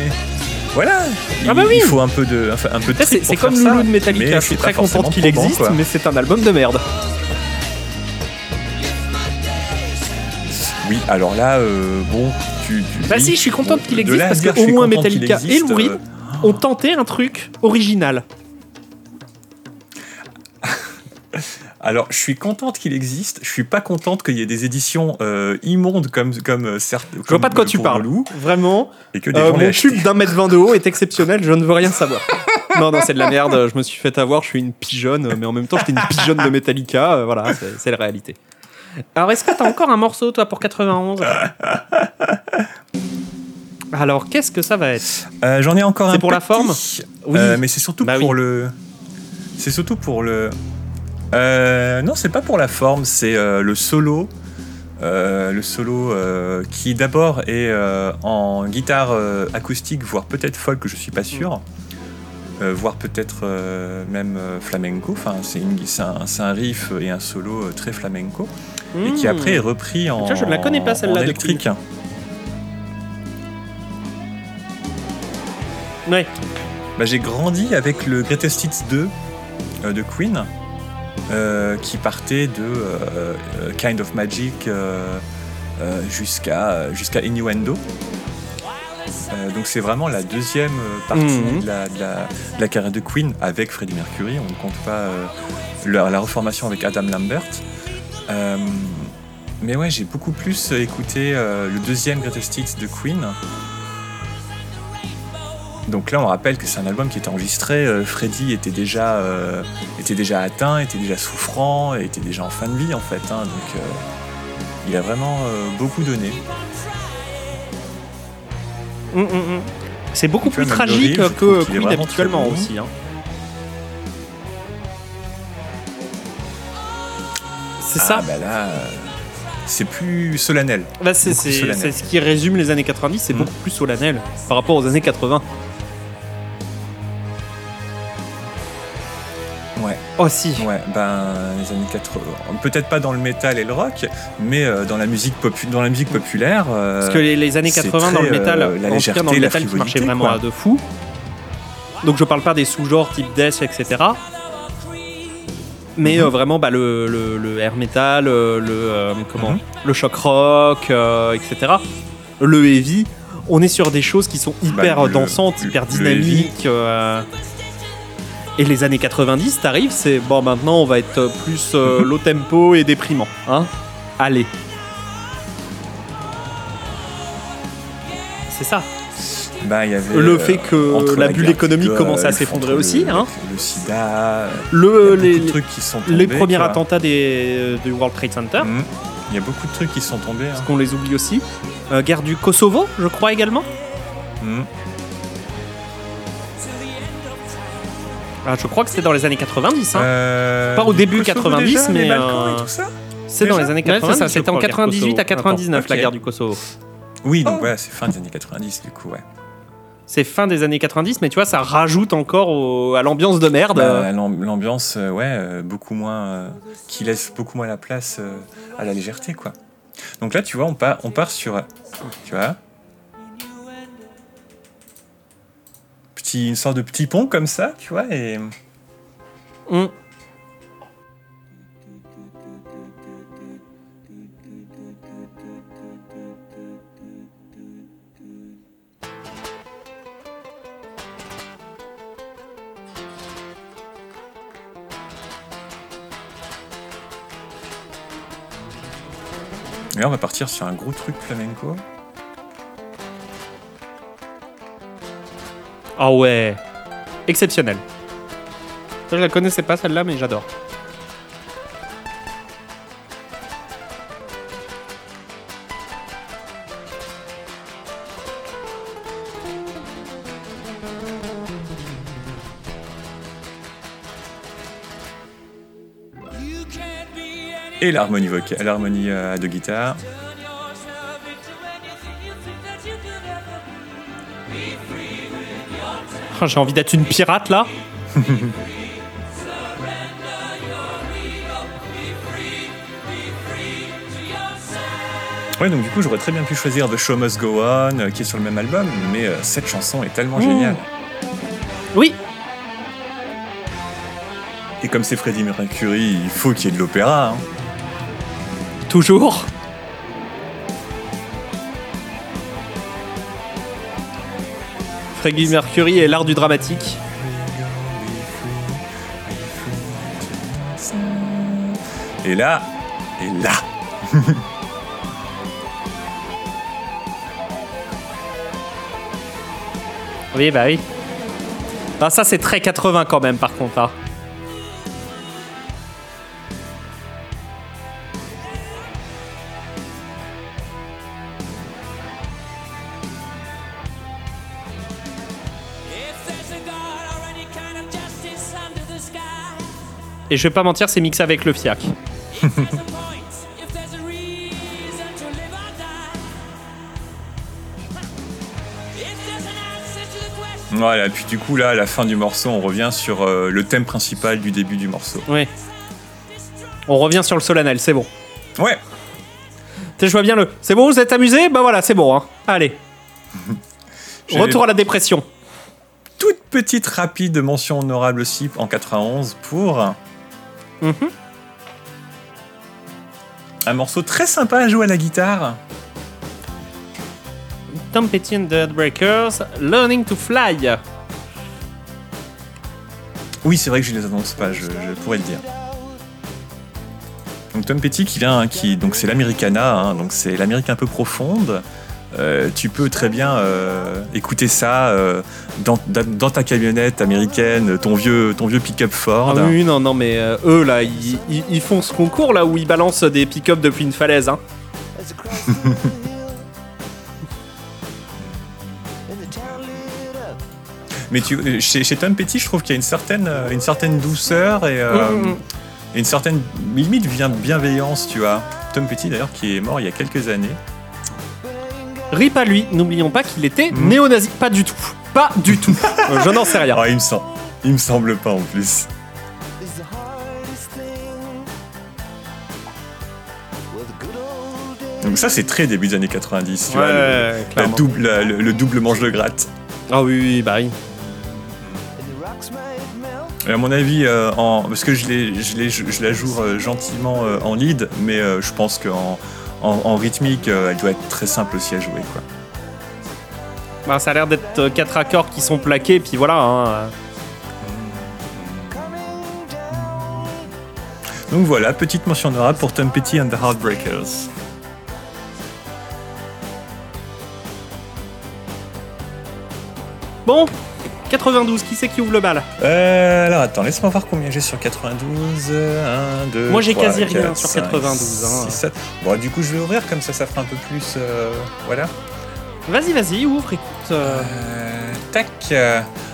Voilà! Ah bah Il- oui. Il faut un peu de, enfin, un peu de C'est comme Loulou de Metallica, je suis très contente qu'il existe, quoi. mais c'est un album de merde. Oui, alors là, euh, bon, tu. tu- Bah si, je suis contente qu'il existe parce dire que je au suis moins Metallica et existe, Lou Reed euh, ont tenté un truc original. Alors, je suis contente qu'il existe. Je suis pas contente qu'il y ait des éditions euh, immondes comme comme euh, certes. Je vois pas de quoi tu parles. Vraiment, et que des euh, gens mon tube d'un mètre vingt de haut est exceptionnel, je ne veux rien savoir. non, non, c'est de la merde, je me suis fait avoir, je suis une pigeonne, mais en même temps, j'étais une pigeonne de Metallica, euh, voilà, c'est c'est la réalité. Alors, est-ce que t'as encore un morceau, toi, pour 91 Alors, qu'est-ce que ça va être Euh, J'en ai encore un. C'est pour la forme Oui. euh, mais c'est surtout Bah pour oui. le. C'est surtout pour le. Euh, non, c'est pas pour la forme, c'est le solo. Le solo qui d'abord est en guitare acoustique, voire peut-être folk, je suis pas sûr. Euh, voire peut-être euh, même euh, flamenco. Enfin, c'est un, riff et un solo très flamenco. Et qui Hmm. après est repris en, je ne la connais pas, celle-là, électrique. Ouais. Bah, j'ai grandi avec le Greatest Hits 2 euh, de Queen, euh, qui partait de euh, Kind of Magic jusqu'à jusqu'à Innuendo. Donc c'est vraiment la deuxième partie Mhm. de, la, de la- de la carrière de Queen avec Freddie Mercury. On ne compte pas la, la reformation avec Adam Lambert. Mais ouais, j'ai beaucoup plus écouté le deuxième Greatest Hits de Queen. Donc là, on rappelle que c'est un album qui était enregistré. euh, était déjà, euh, était déjà atteint, était déjà souffrant, était déjà en fin de vie en fait. hein. donc euh, il a vraiment beaucoup donné. Hum, hum, hum. C'est beaucoup plus tragique que Queen habituellement bon. aussi. hein. C'est ça. Bah là, c'est plus solennel. Bah, c'est ce qui résume les années 90, c'est Mm. beaucoup plus solennel par rapport aux années 80. Ouais, Oh si. ouais, ben les années 80. Peut-être pas dans le métal et le rock, mais euh, dans la musique popu- dans la musique populaire. euh, Parce que les, les années c'est 80 dans le très, métal, euh, la en légèreté, dans le métal qui marchait vraiment quoi. à de fou. Donc je parle pas des sous-genres type death, etc. Mais Mhm. euh, vraiment bah, le, le, le air metal, euh, le, euh, comment, Mhm. le shock rock, euh, etc. Le heavy. On est sur des choses qui sont hyper Bah, le- dansantes, hyper dynamiques. Euh, Et les années 90, t'arrives, c'est bon maintenant on va être plus euh, low tempo et déprimant. Hein Allez. C'est ça. bah, il y avait, Le euh, fait que la la bulle économique commence à s'effondrer aussi, le, hein. le sida, Le, les, beaucoup de trucs qui sont tombés. les premiers attentats des, du World Trade Center, Mhm. Il y a beaucoup de trucs qui sont tombés. hein. parce qu'on les oublie aussi. Euh, guerre du Kosovo, je crois également. Mhm. Ah, je crois que c'est dans les années 90. Hein. Euh, Pas au début Kosovo 90, déjà, mais, euh, c'est dans les années Ouais, c'est 90. ça, je c'était en crois, guerre 98 à Kosovo. 99 Ok. la guerre du Kosovo. Oui, donc Oh. voilà, c'est fin des années 90 du coup, ouais. C'est fin des années 90, mais tu vois, ça rajoute encore au- à l'ambiance de merde. Bah, l'am- L'ambiance, euh, ouais, beaucoup moins, euh, qui laisse beaucoup moins la place euh, à la légèreté, quoi. Donc là, tu vois, on part, on part sur, tu vois, petit, une sorte de petit pont comme ça, tu vois, et et là, on va partir sur un gros truc flamenco. Ah ouais. Exceptionnel. Je la connaissais pas celle-là, mais j'adore. Et l'harmonie vocale, l'harmonie euh, de guitare. J'ai envie d'être une pirate là. Ouais, donc du coup, j'aurais très bien pu choisir The Show Must Go On, euh, qui est sur le même album, mais euh, cette chanson est tellement Mmh. géniale. Oui. Et comme c'est Freddie Mercury, il faut qu'il y ait de l'opéra. hein. Toujours. Freddie Mercury et l'art du dramatique. Et là, et là, Oui, bah oui. Ah, ça, c'est très 80 quand même, par contre. hein. Et je vais pas mentir, c'est mixé avec le FIAC. voilà. Puis du coup, là, à la fin du morceau, on revient sur euh, le thème principal du début du morceau. Oui. On revient sur le solennel, c'est bon. Ouais. Tu je vois bien le. C'est bon, vous êtes amusés Bah voilà, c'est bon. Hein. Allez. Retour à la dépression. toute petite rapide mention honorable aussi en 91 pour Mhm. un morceau très sympa à jouer à la guitare. Tom Petty and the Heartbreakers, Learning to Fly. Oui, c'est vrai que je les annonce pas, je, pourrais le dire. Donc Tom Petty qui vient, qui donc c'est l'Americana, hein, donc c'est l'Amérique un peu profonde. Euh, tu peux très bien euh, écouter ça euh, dans, ta camionnette américaine, ton vieux, ton vieux pick-up Ford. Ah oui, non, non, mais eux là, ils, font ce concours là où ils balancent des pick-up depuis une falaise. Hein. mais tu, chez, Tom Petty, je trouve qu'il y a une certaine, une certaine douceur et, mm, mm. une certaine limite bienveillance, tu vois. Tom Petty d'ailleurs qui est mort il y a quelques années. Rip à lui, n'oublions pas qu'il était hmm. néo-nazi. Pas du tout. Pas du tout. Euh, je n'en sais rien. Ah, il, me semble, il me semble pas en plus. Donc ça c'est très début des années 90, tu vois, le, double, le, double manche de gratte. Ah oui, oui, bah oui. Et à mon avis, euh, en, parce que je, je, je la joue euh, gentiment en lead, mais je pense qu'en en, rythmique, euh, elle doit être très simple aussi à jouer. Quoi. Bah, ça a l'air d'être euh, quatre accords qui sont plaqués, puis voilà. Hein. Donc voilà, petite mention honorable pour Tom Petty and the Heartbreakers. Bon, 92, qui c'est qui ouvre le bal? Euh, Alors attends, laisse-moi voir combien j'ai sur 92. 1, 2, Moi j'ai quasi rien sur 92. 6, 7. Bon, du coup, je vais ouvrir comme ça, ça fera un peu plus. Euh, voilà. Vas-y, vas-y, ouvre, écoute. Euh. Euh, tac.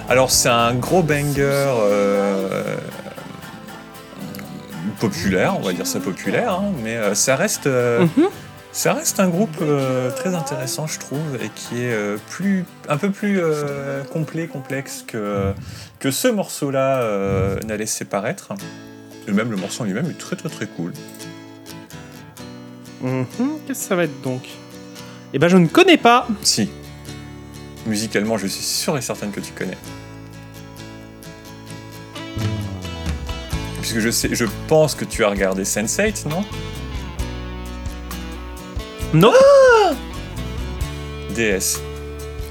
Alors, c'est un gros banger populaire, on va dire ça populaire, hein, mais ça reste. Mhm. Ça reste un groupe euh, très intéressant, je trouve, et qui est euh, plus, un peu plus euh, complet, complexe que, que ce morceau-là n'a laissé paraître. Et même le morceau en lui-même est très très très cool. Mhm, qu'est-ce que ça va être donc? Eh ben je ne connais pas Si. Musicalement, je suis sûr et certaine que tu connais. Puisque je sais, je pense que tu as regardé Sense8, non? Non DS.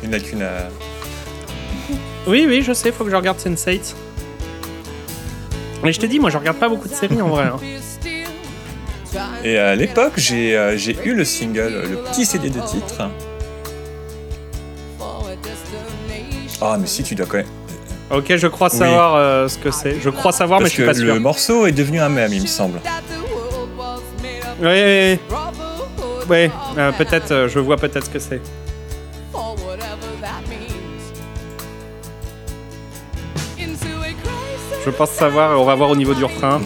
Une lacune à. Oui, oui, je sais, faut que je regarde Sense8. Mais je te dis, moi je regarde pas beaucoup de séries en vrai. Hein. Et à l'époque, j'ai euh, j'ai eu le single, le petit CD de titre. Ah, mais si, tu dois connaître. Ok, je crois savoir euh, ce que c'est. Je crois savoir, mais je suis pas sûr. Le morceau est devenu un mème, il me semble. Oui, oui, oui. Ouais, euh, peut-être, euh, je vois peut-être ce que c'est. Je pense savoir, on va voir au niveau du refrain.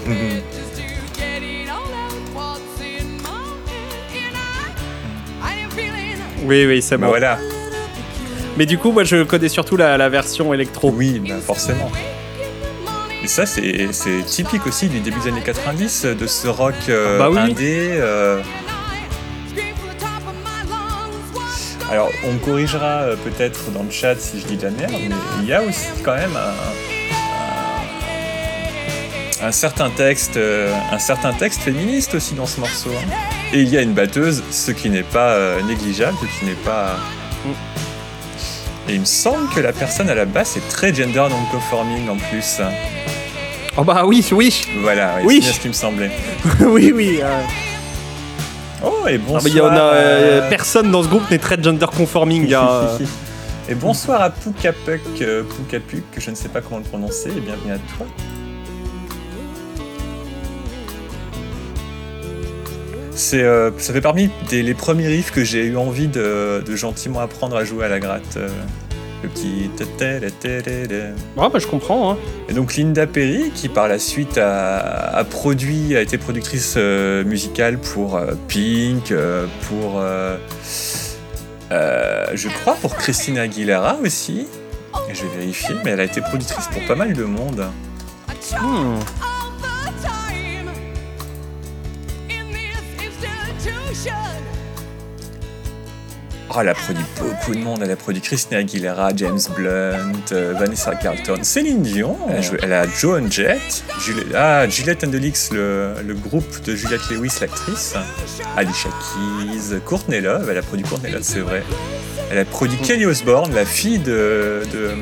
oui, oui, c'est bon. Voilà. Mais du coup, moi, je connais surtout la, version électro. Oui, bah, forcément. Et ça, c'est typique aussi du début des années 90, de ce rock euh, bah indé. Alors, on me corrigera euh, peut-être dans le chat si je dis de la merde, mais il y a aussi quand même un, certain texte, euh, un certain texte féministe aussi dans ce morceau. Hein. Et il y a une batteuse, ce qui n'est pas euh, négligeable, ce qui n'est pas. Et il me semble que la personne à la basse est très gender non-conforming en plus. Oh bah oui, oui. Voilà, oui. c'est ce qui me semblait. oui, oui. Oh, et bonsoir. Il y en a, euh, personne dans ce groupe n'est très gender conforming. et bonsoir à Poukapuk, euh, Poukapuk, que je ne sais pas comment le prononcer, et bienvenue à toi. C'est, euh, ça fait parmi des, les premiers riffs que j'ai eu envie de, de, gentiment apprendre à jouer à la gratte le petit. Ouais, bah, je comprends. Hein. Et donc Linda Perry, qui par la suite a, produit, a été productrice euh, musicale pour euh, Pink, euh, pour. je crois pour Christina Aguilera aussi. Et je vais vérifier, mais elle a été productrice pour pas mal de monde. Hmm. Oh, elle a produit beaucoup de monde. Elle a produit Christina Aguilera, James Blunt, euh, Vanessa Carlton, Céline Dion. Elle a, Joan Jett, ah, Juliette and the Leaks, le, groupe de Juliette Lewis, l'actrice. Alicia Keys, Courtney Love. Elle a produit Courtney Love, c'est vrai. Elle a produit Kelly Osbourne, la fille de, de,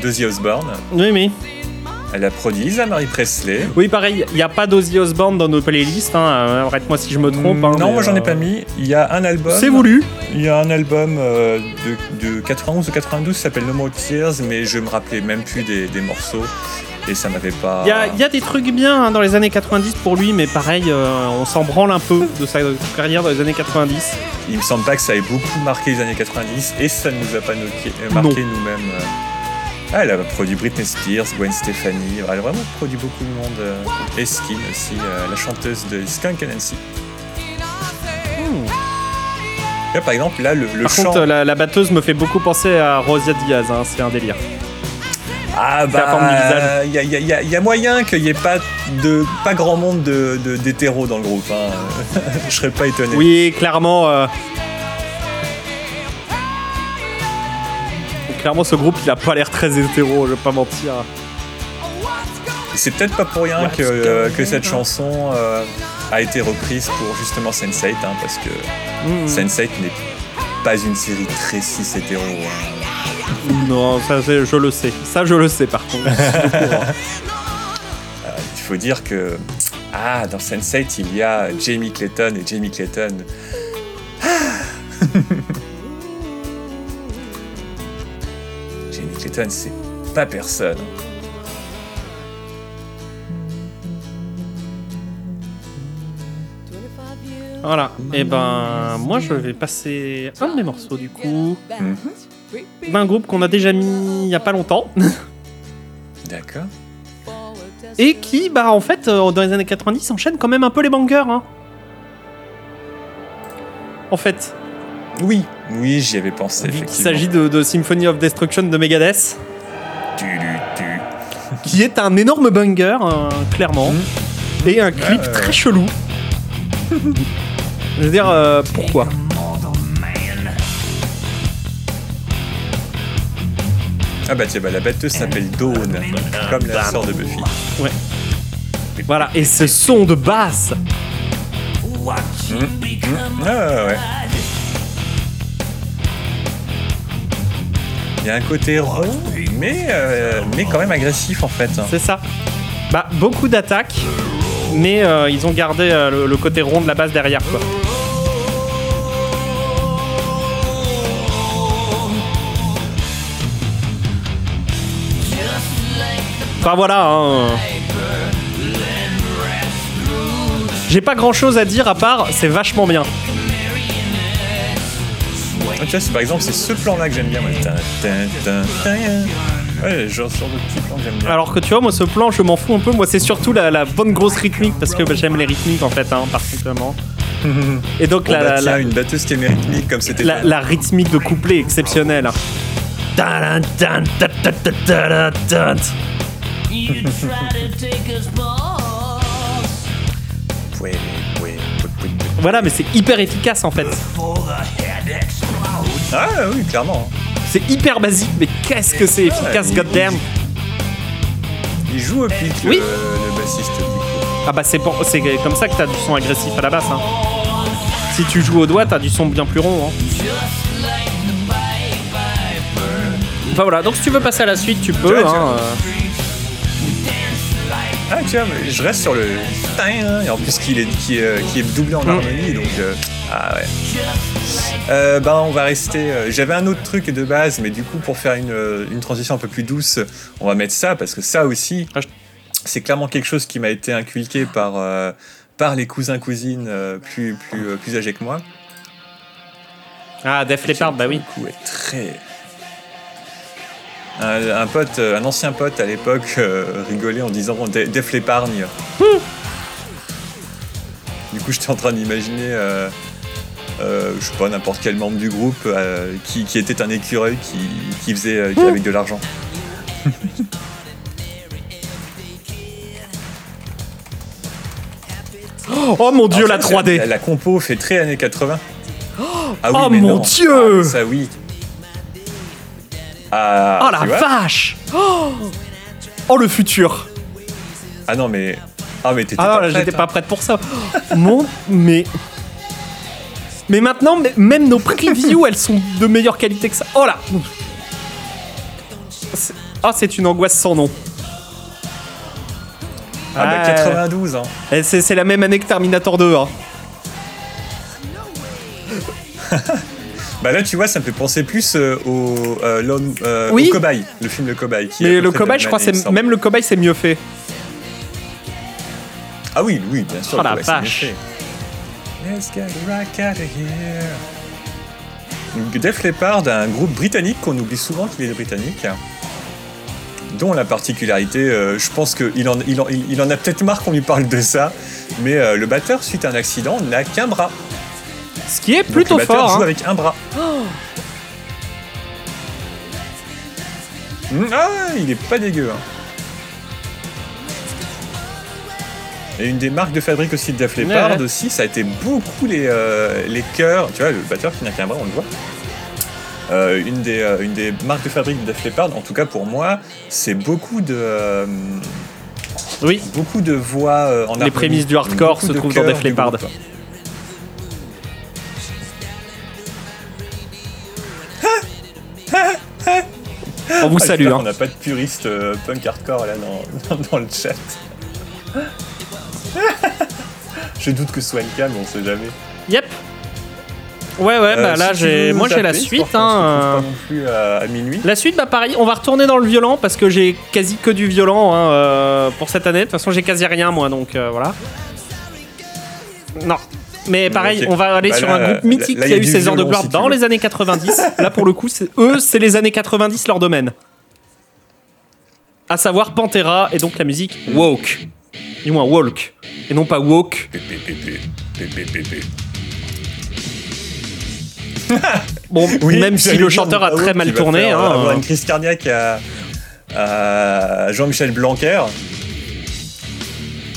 d'Ozzy Osbourne. Oui, oui. Elle a produit Isa Marie Presley. Oui, pareil, il n'y a pas d'Ozzy Osbourne dans nos playlists. Hein. Arrête-moi si je me trompe. Hein, non, moi j'en ai euh, pas mis. Il y a un album. C'est voulu. Il y a un album euh, de, de 91 ou 92 qui s'appelle No More Tears, mais je me rappelais même plus des, des morceaux et ça m'avait pas. Il y y a des trucs bien hein, dans les années 90 pour lui, mais pareil, euh, on s'en branle un peu de sa carrière dans les années 90. Il me semble pas que ça ait beaucoup marqué les années 90 et ça ne nous a pas euh, marqué nous-mêmes. euh. Ah, elle a produit Britney Spears, Gwen Stefani, elle a vraiment produit beaucoup de monde. euh, et Skin aussi, euh, la chanteuse de Skunk Nancy. Là, par exemple, là, le, le Par chant. contre, la, la batteuse me fait beaucoup penser à Rosia Diaz, hein, c'est un délire. Ah bah, il y a, y a- y a- y a moyen qu'il n'y ait pas, de, pas grand monde de, de- d'hétéros dans le groupe. Hein. Je serais pas étonné. Oui, clairement. euh, Clairement, ce groupe, il a pas l'air très hétéro, je vais pas mentir. C'est peut-être pas pour rien que, euh, que cette chanson euh, a été reprise pour justement Sense8, hein, parce que Hmm. Sense8 n'est pas une série très cis hétéro. hein. Non, ça, c'est- je le sais. Ça, je le sais, par contre. Courant. Il faut dire que ah, dans Sense8, il y a Jamie Clayton et Jamie Clayton. Jamie C'est pas personne. Voilà. Et ben, moi, je vais passer un de mes morceaux, du coup, Mhm. d'un groupe qu'on a déjà mis il y a pas longtemps. D'accord. Et qui, bah, en fait, euh, dans les années 90, enchaîne quand même un peu les bangers. Hein. En fait, Oui, oui, j'y avais pensé. il s'agit de, de Symphony of Destruction de Megadeth, Tu, tu, qui est un énorme banger, euh, clairement, et un clip très chelou. Je veux dire, euh, pourquoi? Ah bah tiens, bah, la batteuse s'appelle Dawn, comme la sœur de Buffy. Ouais. Voilà, et ce son de basse. Ah ouais, Il y a un côté rond, mais, euh, mais quand même agressif en fait. C'est ça. Bah, beaucoup d'attaques, mais euh, ils ont gardé euh, le, côté rond de la base derrière, quoi. Enfin voilà, hein. J'ai pas grand chose à dire à part c'est vachement bien. Tu vois, par exemple, c'est ce plan-là que j'aime bien. Moi. Ouais, genre sur de petits plans que j'aime bien. Alors que tu vois, moi ce plan je m'en fous un peu. Moi c'est surtout la, la bonne grosse rythmique parce que bah, j'aime les rythmiques en fait, hein, particulièrement. Et donc Bon, la, bah, la- tiens, la- une batteuse qui est rythmique comme c'était. la, la rythmique de couplet exceptionnelle. Voilà, mais c'est hyper efficace en fait. Ah oui, clairement. C'est hyper basique, mais qu'est-ce que c'est efficace, il- goddamn. Il joue au pic, Oui. le, le bassiste. du coup. Ah bah c'est pour- c'est comme ça que t'as du son agressif à la basse. hein. Si tu joues au doigt, t'as du son bien plus rond. hein. Enfin voilà, donc si tu veux passer à la suite, tu peux. Hein, euh. Ah tiens, mais je reste sur le tin, et en plus est, qui, est, qui est doublé en Mm. harmonie, donc euh, ah ouais. Euh, ben on va rester. euh, J'avais un autre truc de base, mais du coup pour faire une, euh, une transition un peu plus douce, on va mettre ça parce que ça aussi, Ah, c'est clairement quelque chose qui m'a été inculqué par euh, par les cousins cousines euh, plus plus plus âgés que moi. Ah, Def Leppard, bah oui. Du coup, est très un, un pote, euh, un ancien pote à l'époque euh, rigolait en disant De- Def l'épargne. du coup, j'étais en train d'imaginer, euh, euh, je sais pas, n'importe quel membre du groupe qui, qui était un écureuil qui, qui faisait qui- avec de l'argent. Oh mon dieu, la Alors, ça, 3D La, la compo fait très années 80. Ah Oh mais mon non. Dieu Ah, Ça oui. Ah, Oh la vache oh, Oh, le futur Ah non mais ah mais t'étais Ah pas j'étais hein. pas prête pour ça. Mon... Mais... Mais maintenant, même nos previews, elles sont de meilleure qualité que ça. Oh là Oh, c'est une angoisse sans nom. Ah bah 92 hein. C'est la même année que Terminator 2 hein. bah là tu vois ça me fait penser plus euh, au, euh, l'homme, euh, au cobaye, le film Le Cobaye. Mais le cobaye je crois c'est même le cobaye c'est mieux fait. Ah oui oui bien sûr. Oh la vache. Let's get right out of here. Def Leppard, un groupe britannique qu'on oublie souvent qu'il est britannique dont la particularité, euh, je pense qu'il en, il en, il en a peut-être marre qu'on lui parle de ça, mais euh, le batteur, suite à un accident, n'a qu'un bras. Ce qui est plutôt le fort. joue hein. avec un bras. Mmh, ah, il est pas dégueu. Hein. Et une des marques de fabrique aussi de Def Leppard aussi, ça a été beaucoup les, euh, les chœurs. Tu vois, le batteur qui n'a qu'un bras, on le voit. Euh, une, des, euh, une des marques de fabrique de Def Leppard, en tout cas pour moi, c'est beaucoup de. Euh, oui. Beaucoup de voix en Les prémices du hardcore se trouvent dans Def Leppard. Vous ah, salue. Hein. On n'a pas de puriste punk hardcore là dans, dans, le chat. Je doute que ce soit une cam, on sait jamais. Yep. Ouais, ouais, bah euh, là, j'ai, moi j'ai la suite. Hein, euh. à, minuit. La suite, bah pareil, on va retourner dans le violent parce que j'ai quasi que du violent hein, euh, pour cette année. De toute façon, j'ai quasi rien moi, donc voilà. Non. Mais pareil, on va aller bah sur un groupe mythique qui a eu ses heures de gloire dans les années 90. là, pour le coup, eux, c'est les années 90 leur domaine. À savoir Pantera et donc la musique Woke. Du moins Walk. Et non pas Woke. bon, même si le chanteur a très mal tourné. Faire, hein, avoir une crise cardiaque à, Jean-Michel Blanquer.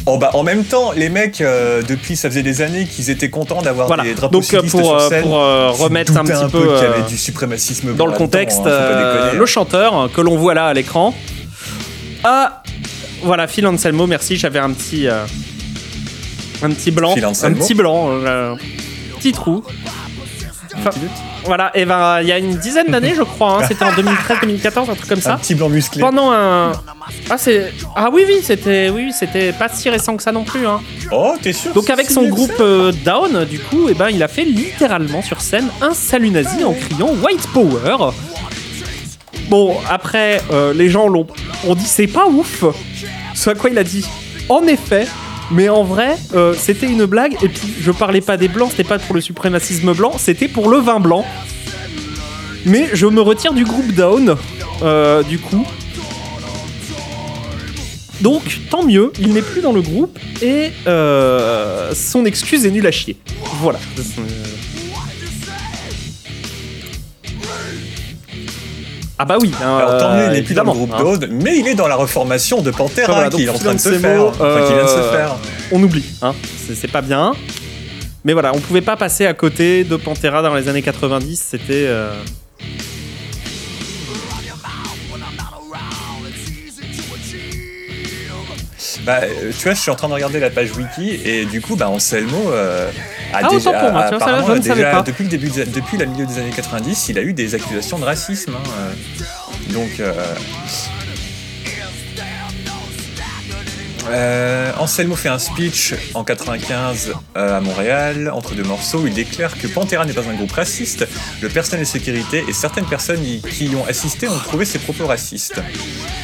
Oh bah en même temps, les mecs, euh, depuis ça faisait des années qu'ils étaient contents d'avoir des drapeaux Donc, pour, sur scène, pour euh, remettre un petit peu, du suprémacisme dans le contexte, hein, le chanteur que l'on voit là à l'écran. Ah, voilà, Phil Anselmo, merci. J'avais un petit, euh, un petit blanc, un petit blanc, petit trou voilà, et ben il y a une dizaine d'années, je crois, hein, c'était en 2013-2014, un truc comme ça. Un petit blanc musclé. Pendant un. Ah, c'est. Ah oui, oui, c'était oui, c'était pas si récent que ça non plus. Hein. Oh, t'es sûr Donc avec son groupe euh, Down, du coup, et ben il a fait littéralement sur scène un salut nazi en criant White Power. Bon, après, euh, les gens l'ont ont dit c'est pas ouf. Ce à quoi il a dit. En effet, mais en vrai, euh, c'était une blague. Et puis, je parlais pas des blancs, c'était pas pour le suprémacisme blanc, c'était pour le vin blanc. Mais je me retire du groupe Down, euh, du coup. Donc, tant mieux, il n'est plus dans le groupe et euh, son excuse est nulle à chier. Voilà. Ah bah oui. Hein, Alors tant mieux, il n'est plus dans le groupe hein. mais il est dans la reformation de Pantera qui est en train de se faire. Enfin, qui vient de se faire. On oublie, hein. C'est pas bien. Mais voilà, on pouvait pas passer à côté de Pantera dans les années 90. C'était. Bah, euh, tu vois, je suis en train de regarder la page wiki et du coup, bah, Anselmo euh, a ah, déjà, pour moi, apparemment, ça, déjà pas. depuis le début, depuis la milieu des années 90, il a eu des accusations de racisme. Hein, euh. donc, euh, Euh, Anselmo fait un speech en 95 euh, à Montréal, entre deux morceaux. Il déclare que Pantera n'est pas un groupe raciste. Le personnel de sécurité et certaines personnes qui y ont assisté ont trouvé ses propos racistes.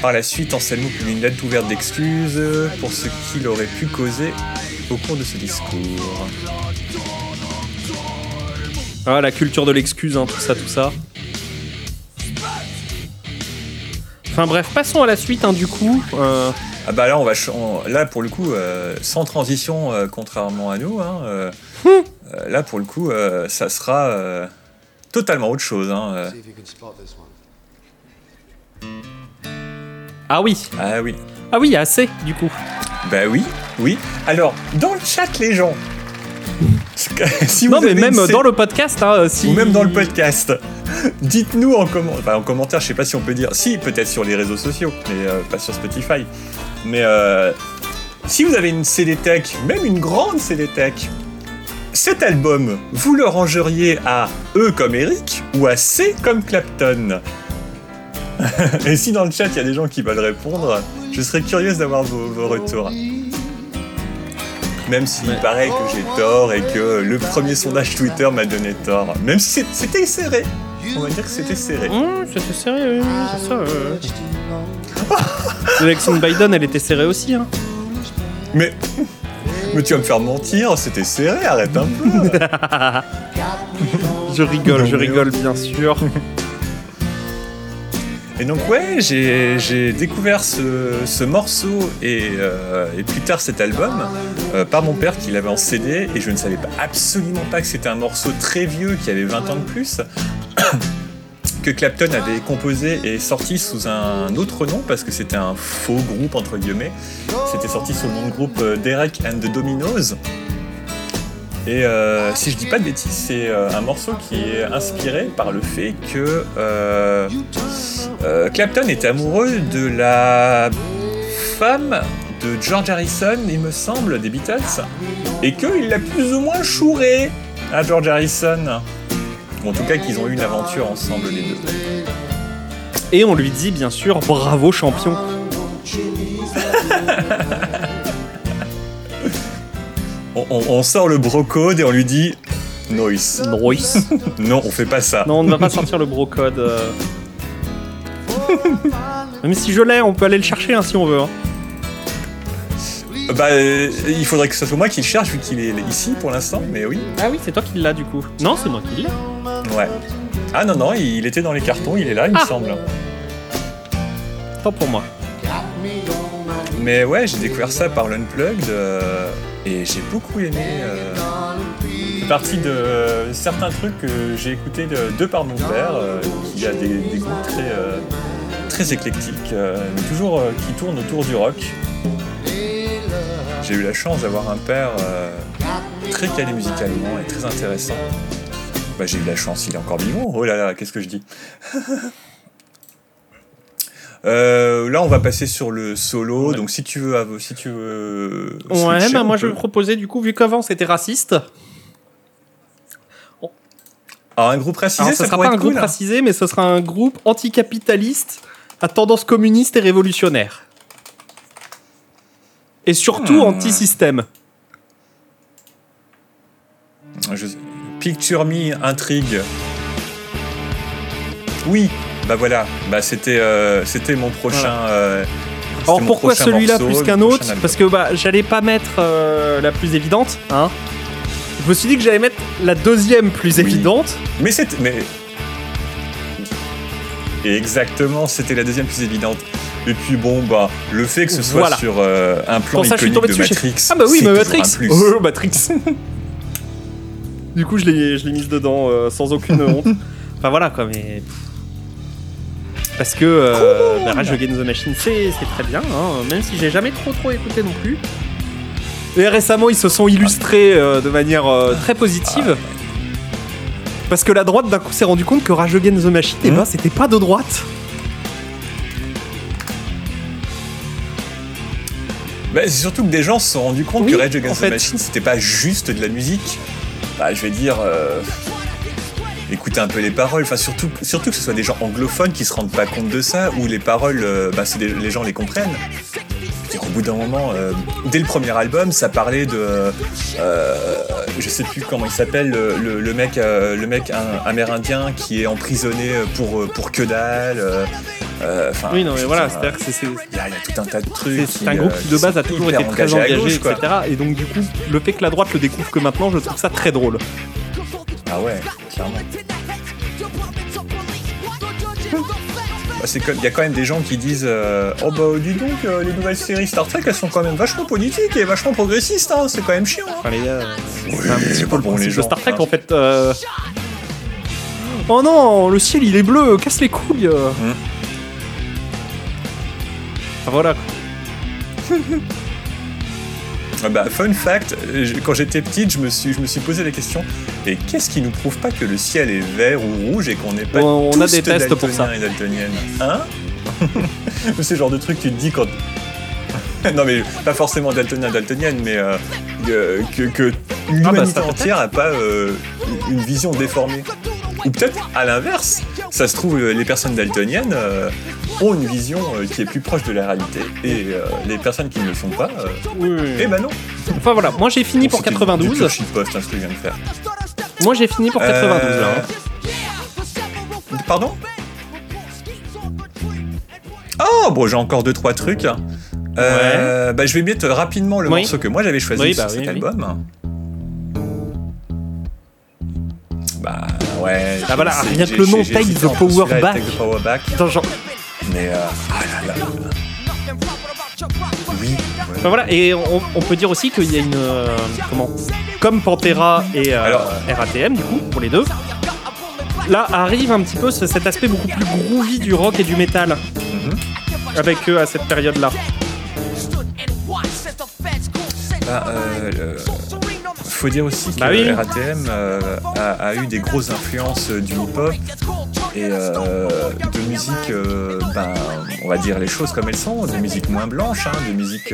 Par la suite, Anselmo publie une lettre ouverte d'excuses pour ce qu'il aurait pu causer au cours de ce discours. Ah, la culture de l'excuse, hein, tout ça, tout ça. Enfin bref, passons à la suite, hein, du coup. Euh, ah bah là, on va là pour le coup, euh, sans transition, euh, contrairement à nous. Hein, euh, là pour le coup, ça sera totalement autre chose. Hein, ah oui. Ah oui. Ah oui, assez du coup. Bah oui, oui. Alors dans le chat, les gens. si vous non mais même dans le podcast, hein, si... ou même dans le podcast. Dites-nous en, en commentaire, je sais pas si on peut dire, si peut-être sur les réseaux sociaux, mais pas sur Spotify. Mais euh, si vous avez une CD Tech, même une grande CD Tech, cet album, vous le rangeriez à E comme Eric ou à C comme Clapton Et si dans le chat il y a des gens qui veulent répondre, je serais curieuse d'avoir vos, retours. Même s'il paraît que j'ai tort et que le premier sondage Twitter m'a donné tort. Même si c'était serré. On va dire que c'était serré. Mmh, c'était serré, oui, c'est ça. L'élection de Biden, elle était serrée aussi. Hein. Mais. Mais tu vas me faire mentir, c'était serré, arrête un peu. je rigole, je rigole bien sûr. Et donc ouais, j'ai découvert ce, morceau euh, et, plus tard cet album euh, par mon père qui l'avait en CD et je ne savais pas, absolument pas que c'était un morceau très vieux qui avait 20 ans de plus que Clapton avait composé et sorti sous un autre nom parce que c'était un faux groupe entre guillemets. C'était sorti sous le nom de groupe euh, Derek and the Dominoes. Et euh, si je dis pas de bêtises, c'est euh, un morceau qui est inspiré par le fait que Clapton est amoureux de la femme de George Harrison, il me semble, des Beatles, et qu'il l'a plus ou moins chouré à George Harrison en tout cas qu'ils ont eu une aventure ensemble les deux. Et on lui dit bien sûr bravo champion. on, sort le brocode et on lui dit noise. Noise. non, on fait pas ça. Non, on ne va pas sortir le brocode. Euh. Mais si je l'ai, on peut aller le chercher hein, si on veut. Hein. Bah, euh, il faudrait que ce soit moi qui le cherche vu qu'il est ici pour l'instant, mais oui. Ah oui, c'est toi qui l'as du coup. Non, c'est moi qui l'ai. Ouais. Ah non, non, il était dans les cartons, il est là, il me ah. semble. Tant pour moi. Mais ouais, j'ai découvert ça par l'Unplugged euh, et j'ai beaucoup aimé. Euh, partie de certains trucs que j'ai écoutés de, par mon père, qui a des, goûts très, très éclectiques, mais toujours qui tournent autour du rock. J'ai eu la chance d'avoir un père très calé musicalement et très intéressant. Bah, j'ai eu la chance, il est encore vivant. Oh là là, qu'est-ce que je dis? Euh, là, on va passer sur le solo. Donc, si tu veux, si tu veux. Ouais, bah, moi, je vais proposer, du coup, vu qu'avant c'était raciste. Alors, un groupe racisé, ça, sera pas un groupe racisé, mais ce sera un groupe anticapitaliste à tendance communiste et révolutionnaire. Et surtout hmm. anti-système. Je... Picture Me intrigue. Oui, bah voilà, bah c'était euh, c'était mon prochain. Euh, Alors pourquoi celui-là plus qu'un autre Parce que bah j'allais pas mettre euh, la plus évidente, hein. Je me suis dit que j'allais mettre la deuxième plus évidente. Mais c'était mais exactement, c'était la deuxième plus évidente. Et puis bon bah le fait que ce soit sur un plan iconique de Matrix. Ah bah oui, mais Matrix. Oh, Matrix. Du coup, je l'ai mise dedans euh, sans aucune honte. Enfin voilà quoi, mais. Parce que euh, bah, Rage Against the Machine, c'est très bien, hein, même si j'ai jamais trop trop écouté non plus. Et récemment, ils se sont illustrés euh, de manière euh, très positive. Parce que la droite, d'un coup, s'est rendu compte que Rage Against the Machine, eh ben, c'était pas de droite. Bah, c'est surtout que des gens se sont rendus compte que Rage Against the Machine, c'était pas juste de la musique, bah, je vais dire, euh, écoutez un peu les paroles. Enfin, surtout, surtout que ce soit des gens anglophones qui se rendent pas compte de ça, ou les paroles, euh, bah, les gens les comprennent. au bout d'un moment, euh, dès le premier album, ça parlait de, je sais plus comment il s'appelle, le, mec, le mec amérindien qui est emprisonné pour pour que dalle. Oui, non, mais voilà, c'est-à-dire que c'est. Il y, a tout un tas de trucs. C'est un groupe qui de base a toujours été très engagé, etc. Et donc, du coup, le fait que la droite le découvre que maintenant, je trouve ça très drôle. Ah ouais, clairement. Bah, il y a quand même des gens qui disent euh, Oh bah dis donc, euh, les nouvelles séries Star Trek elles sont quand même vachement politiques et vachement progressistes, hein, c'est quand même chiant. Hein. les gars, c'est un petit peu bon, les gens, Star Trek en fait. Euh. Oh non, le ciel il est bleu, casse les couilles. Hum. Voilà. Ah bah, fun fact, quand j'étais petite, je me suis, je me suis posé la question et qu'est-ce qui nous prouve pas que le ciel est vert ou rouge et qu'on n'est pas on, tous a des tests pour ça. et Hein C'est le genre de truc que tu te dis quand non mais pas forcément daltonien, daltonienne, mais euh, que, que Ah, l'humanité bah, ça entière n'a pas euh, une vision déformée. Ou peut-être à l'inverse, ça se trouve les personnes daltoniennes euh, ont une vision euh, qui est plus proche de la réalité et euh, les personnes qui ne le sont pas, euh, Oui, eh ben non. Enfin voilà, moi j'ai fini pour C'était Du 92. pur shitpost, hein, ce que je viens de faire. Moi j'ai fini pour 92 là. hein. Euh, Pardon? Oh, bon, j'ai encore deux trois trucs. Euh, bah, je vais mettre rapidement le Oui. morceau que moi j'avais choisi Oui, sur bah cet oui, oui. album. Bah ouais. Ah, voilà, rien que le nom, Take the Power Back. Take the Power Back. Attends, genre- Mais euh, ah là là. Oui. Enfin, voilà, et on, on peut dire aussi qu'il y a une. euh, comment Comme Pantera et euh, Alors- RATM, du coup, pour les deux. Là arrive un petit peu ce- cet aspect beaucoup plus groovy du rock et du métal. Mhm. Avec eux à cette période-là. Bah, euh, faut dire aussi que Bah oui. RATM euh, a, a eu des grosses influences euh, du hip-hop et euh, de musique, euh, ben, on va dire les choses comme elles sont, de musique moins blanche, hein, de musique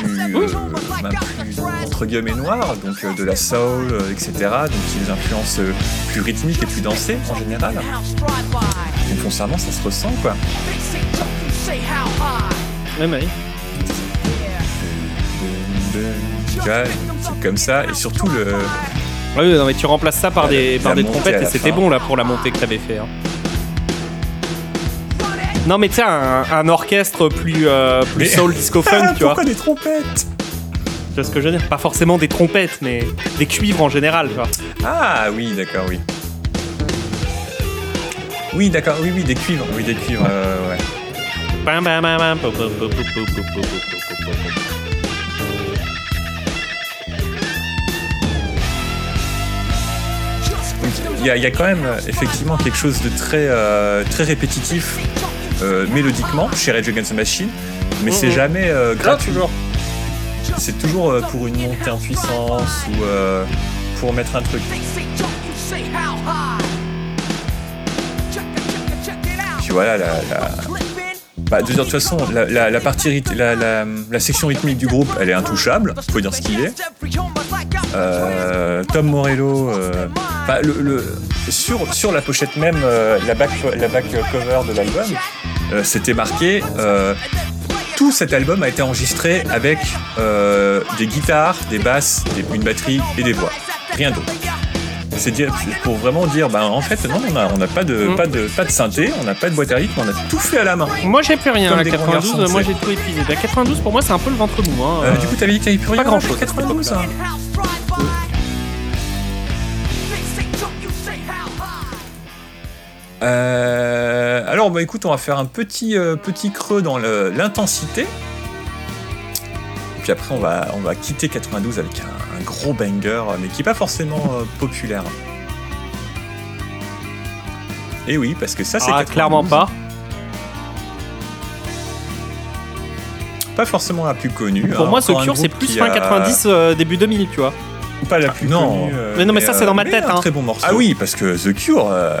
plus, ben, plus, entre guillemets noire, donc de la soul, etc. Donc des influences plus rythmiques et plus dansées en général. Donc foncièrement, ça se ressent quoi. Ouais. Tu vois, c'est comme ça et surtout le Ah oui, non, mais tu remplaces ça par La- des, par la des montée à trompettes et c'était bon là pour la montée que t'avais fait. hein. Non mais tu sais, un, un orchestre plus, euh, plus Mais- soul disco funk, tu vois. Pourquoi des trompettes Tu vois ce que je veux dire Pas forcément des trompettes, mais des cuivres en général, tu vois. Ah oui, d'accord, oui. Oui, d'accord, oui, oui, des cuivres, oui, des cuivres, euh, ouais. Bam, bam, bam, Il y, a- il y a quand même euh, effectivement quelque chose de très, euh, très répétitif euh, mélodiquement chez Rage Against the Machine, mais c'est Mhm. jamais Là, gratuit. toujours. C'est toujours pour une montée en puissance ou pour mettre un truc. Puis voilà, la, la- bah, de toute façon, la, la- la partie la section rythmique du groupe, elle est intouchable, faut dire ce qu'il est. Euh, Tom Morello, euh, bah, le, le- sur, sur la pochette même, euh, la, back, la back cover de l'album, c'était marqué tout cet album a été enregistré avec euh, des guitares, des basses, des- une batterie et des voix. Rien d'autre. C'est pour vraiment dire, bah, en fait, non, on n'a on a pas, de, Mm. pas, de, pas de synthé, on n'a pas de boîte à rythme, on a tout fait à la main. Moi j'ai plus rien à des grands 92, garçons, moi j'ai tout épuisé. Bah, 92 pour moi c'est un peu le ventre mou. Hein. Euh, du coup, t'avais dit que t'avais plus rien pas grand-chose pour 92 hein. Euh, alors, bah écoute, on va faire un petit, euh, petit creux dans l'intensité. Puis après, on va, on va quitter 92 avec un, un gros banger, mais qui n'est pas forcément euh, populaire. Et oui, parce que ça, c'est ah, 92. clairement pas. Pas forcément la plus connue. Pour hein. moi, ce cure c'est plus fin a- 90, euh, début 2000, tu vois. Pas la plus non. connue. euh, Mais non, mais ça, c'est dans ma tête, un hein. très bon morceau. Ah oui, parce que The Cure, euh,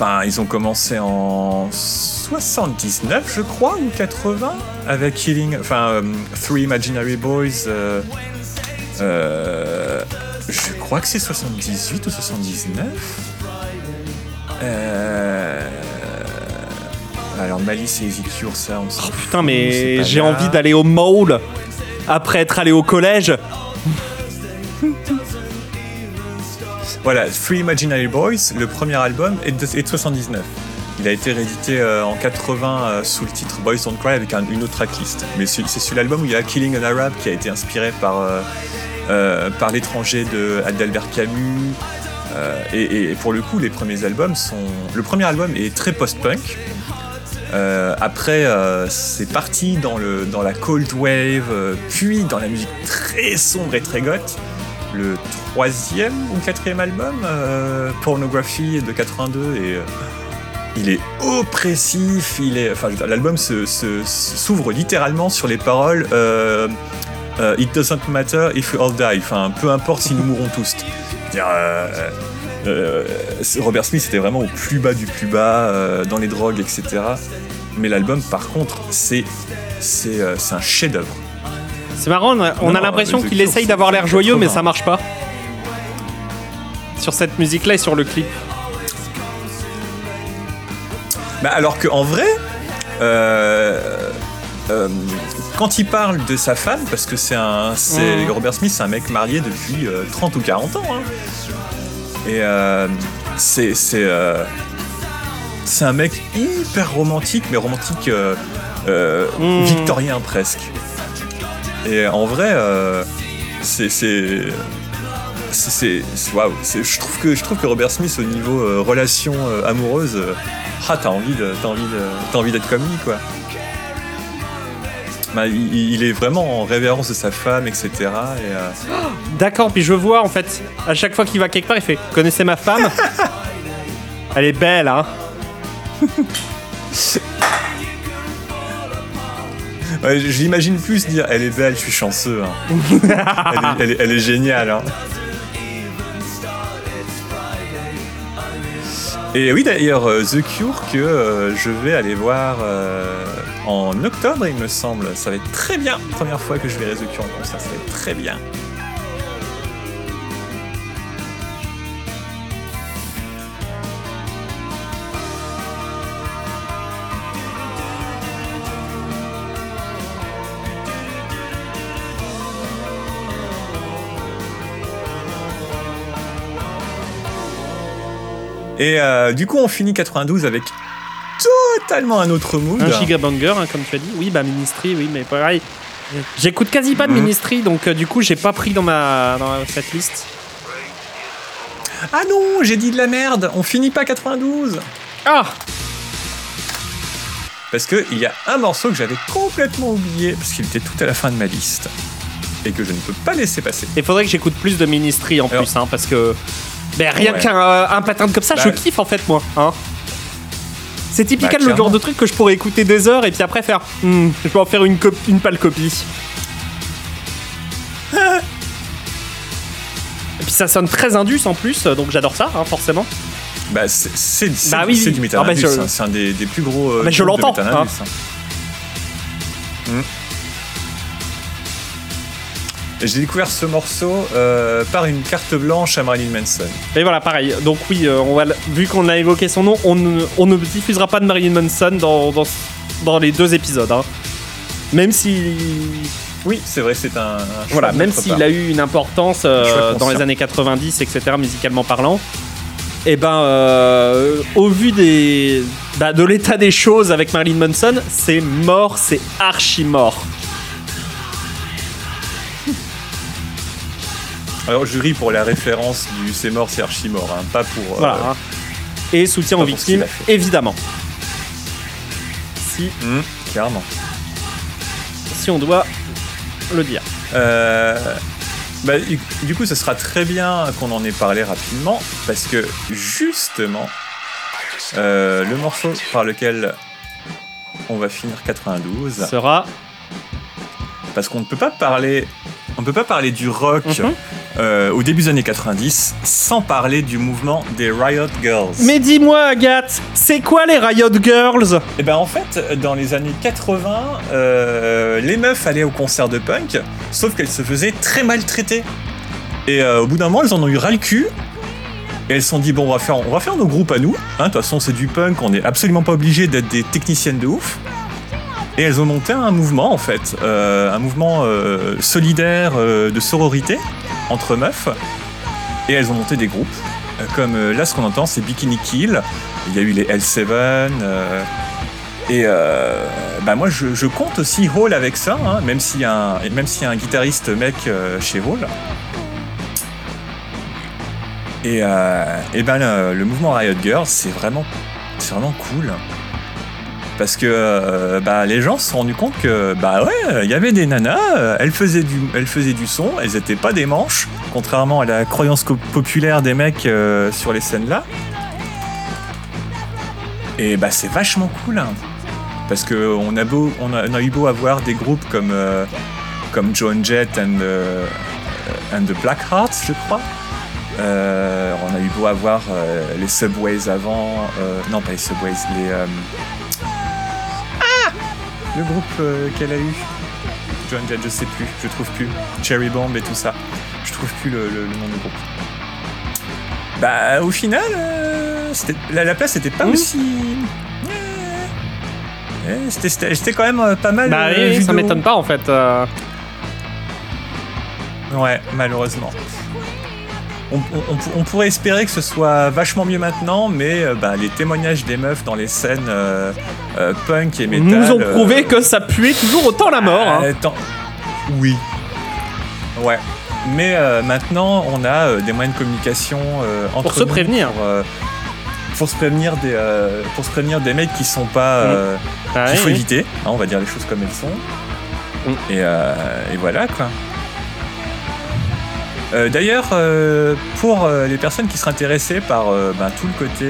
enfin, ils ont commencé en 79, je crois, ou 80, avec Killing, enfin, euh, Three Imaginary Boys. euh, euh, je crois que c'est 78 ou 79. Euh, alors Malice et Cure, ça, on s'en Oh, Putain, mais j'ai envie d'aller au mall après être allé au collège. Voilà, Three Imaginary Boys, le premier album est de, est de 79. Il a été réédité euh, en 80 euh, sous le titre Boys Don't Cry avec un- une autre tracklist. Mais c'est sur l'album où il y a Killing an Arab qui a été inspiré par, euh, par l'étranger de d'Albert Camus. Et, et pour le coup, les premiers albums sont. Le premier album est très post-punk. Après, c'est parti dans, le, dans la cold wave, puis dans la musique très sombre et très goth. Le troisième ou quatrième album, euh, Pornography de 82, et euh, il est oppressif. Il est, enfin, l'album s'ouvre littéralement sur les paroles euh, It doesn't matter if we all die. Enfin, peu importe si nous mourrons tous. Robert Smith était vraiment au plus bas du plus bas, dans les drogues, etc. mais l'album, par contre, c'est c'est un chef-d'œuvre. C'est marrant, on a, l'impression qu'il essaye d'avoir l'air joyeux, mais ça marche pas. Sur cette musique-là et sur le clip. Bah alors qu'en vrai, euh, euh, quand il parle de sa femme, parce que c'est un, c'est mmh. Robert Smith, c'est un mec marié depuis 30 euh, ou 40 ans, hein. et c'est c'est c'est un mec hyper romantique, mais romantique mmh. victorien presque. Et en vrai, c'est c'est c'est waouh je trouve que je trouve que Robert Smith au niveau relation amoureuse ah, t'as envie de, envie envie d'être comme lui, quoi. Bah, il, est vraiment en révérence de sa femme, etc. Euh, D'accord, puis je vois en fait, à chaque fois qu'il va quelque part, il fait Connaissez ma femme? Elle est belle, hein Je l'imagine plus dire Elle est belle, je suis chanceux. Hein. elle, est, elle, est, géniale. Hein. Et oui, d'ailleurs, euh, The Cure que euh, je vais aller voir euh, en octobre, il me semble. Ça va être très bien. Première fois que je verrai The Cure en concert, ça va être très bien. Et euh, du coup, on finit 92 avec totalement un autre mood. Un gigabanger, hein, comme tu as dit. Oui, bah Ministry, oui, mais pareil. J'écoute quasi pas de mhm. Ministry, donc euh, du coup, j'ai pas pris dans ma dans cette liste. Ah non, j'ai dit de la merde. On finit pas 92. Ah. Parce que il y a un morceau que j'avais complètement oublié parce qu'il était tout à la fin de ma liste et que je ne peux pas laisser passer. Il faudrait que j'écoute plus de Ministry en plus, hein, parce que mais rien qu'un euh, un pattern comme ça, je bah, kiffe en fait, moi. Hein. C'est bah, le genre de truc que je pourrais écouter des heures et puis après faire. Hmm, je peux en faire une, une pâle copie. et puis ça sonne très indus en plus, donc j'adore ça, hein, forcément. Bah, c'est bah, oui, du métal ah, hein. c'est un des, plus gros. Euh, mais je l'entends. Hein. J'ai découvert ce morceau euh, par une carte blanche à Marilyn Manson. Et voilà, pareil. Donc oui, euh, on va, vu qu'on a évoqué son nom, on ne, on ne, diffusera pas de Marilyn Manson dans, dans, dans les deux épisodes. Hein. Même si... Oui, c'est vrai, c'est un... voilà, même s'il a eu une importance euh, dans les années 90, etc., musicalement parlant. Et eh ben, au vu des, bah, de l'état des choses avec Marilyn Manson, c'est mort, c'est archi mort. Alors jury pour la référence du c'est mort, c'est archi mort, hein, pas pour. Euh, voilà. Hein. Et soutien aux victimes, évidemment. Si. Mmh, clairement. Si on doit le dire. Euh, bah, du coup, ce sera très bien qu'on en ait parlé rapidement, parce que justement, euh, le morceau par lequel on va finir 92 sera. Parce qu'on ne peut pas parler, on ne peut pas parler du rock mhm. Euh, au début des années 90, sans parler du mouvement des Riot Girls. Mais dis-moi, Agathe, c'est quoi les Riot Girls? Eh ben en fait, dans les années 80, euh, les meufs allaient au concert de punk, sauf qu'elles se faisaient très maltraiter. Et euh, au bout d'un moment, elles en ont eu ras le cul. Et elles se sont dit, bon, on va faire, on va faire nos groupes à nous. Hein, de toute façon, c'est du punk, on n'est absolument pas obligé d'être des techniciennes de ouf. Et elles ont monté un mouvement, en fait, un mouvement solidaire de sororité entre meufs. Et elles ont monté des groupes. Euh, comme euh, là, ce qu'on entend, c'est Bikini Kill. Il y a eu les L7. Euh, et bah moi, je, compte aussi Hall avec ça, hein, même s'il y, un, un guitariste mec chez Hall. Et, et ben, le mouvement Riot Girls, c'est vraiment, c'est vraiment cool parce que euh, bah, les gens se sont rendus compte que bah ouais, il y avait des nanas, euh, elles faisaient du, elles faisaient du son, elles étaient pas des manches, contrairement à la croyance populaire des mecs euh, sur les scènes là. Et bah c'est vachement cool, hein. parce que on a beau, on a, eu beau avoir des groupes comme comme Joan Jett and, and the Black Hearts, je crois. on a eu beau avoir les Subways avant, non pas les Subways, les Le groupe qu'elle a eu John Jett, je sais plus, je trouve plus. Cherry Bomb et tout ça. Je trouve plus le, nom du groupe. Bah, au final, la, la, place n'était pas mmh. aussi. C'était quand même pas mal. Bah oui, ça m'étonne pas en fait. Ouais, malheureusement. On, pourrait espérer que ce soit vachement mieux maintenant, mais euh, bah, les témoignages des meufs dans les scènes euh, euh, punk et metal. Nous ont prouvé que ça puait toujours autant la mort. Hein. Oui. Ouais. Mais maintenant, on a des moyens de communication entre pour se prévenir. Pour, se prévenir des, pour se prévenir des mecs qui sont pas. Mm. Ah qu'il faut éviter, hein, on va dire les choses comme elles sont. Mm. et voilà quoi. Euh, d'ailleurs, euh, pour euh, les personnes qui seraient intéressées par ben, tout le côté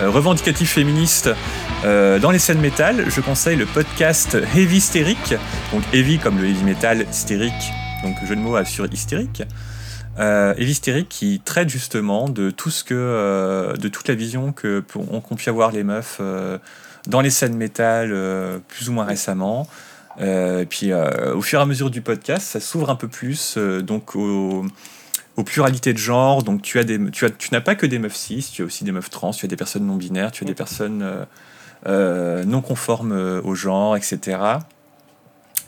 revendicatif féministe dans les scènes métal, je conseille le podcast Heavy Hystérique, donc heavy comme le heavy metal, hystérique, donc jeu de mots sur hystérique. Heavy Hystérique qui traite justement de tout ce que, de toute la vision que pu avoir les meufs dans les scènes métal plus ou moins récemment. Euh, et puis euh, au fur et à mesure du podcast, ça s'ouvre un peu plus euh, donc aux, pluralités de genre. Donc tu as des, tu as, tu n'as pas que des meufs cis, tu as aussi des meufs trans, tu as des personnes non binaires, tu as des personnes non conformes au genre, etc.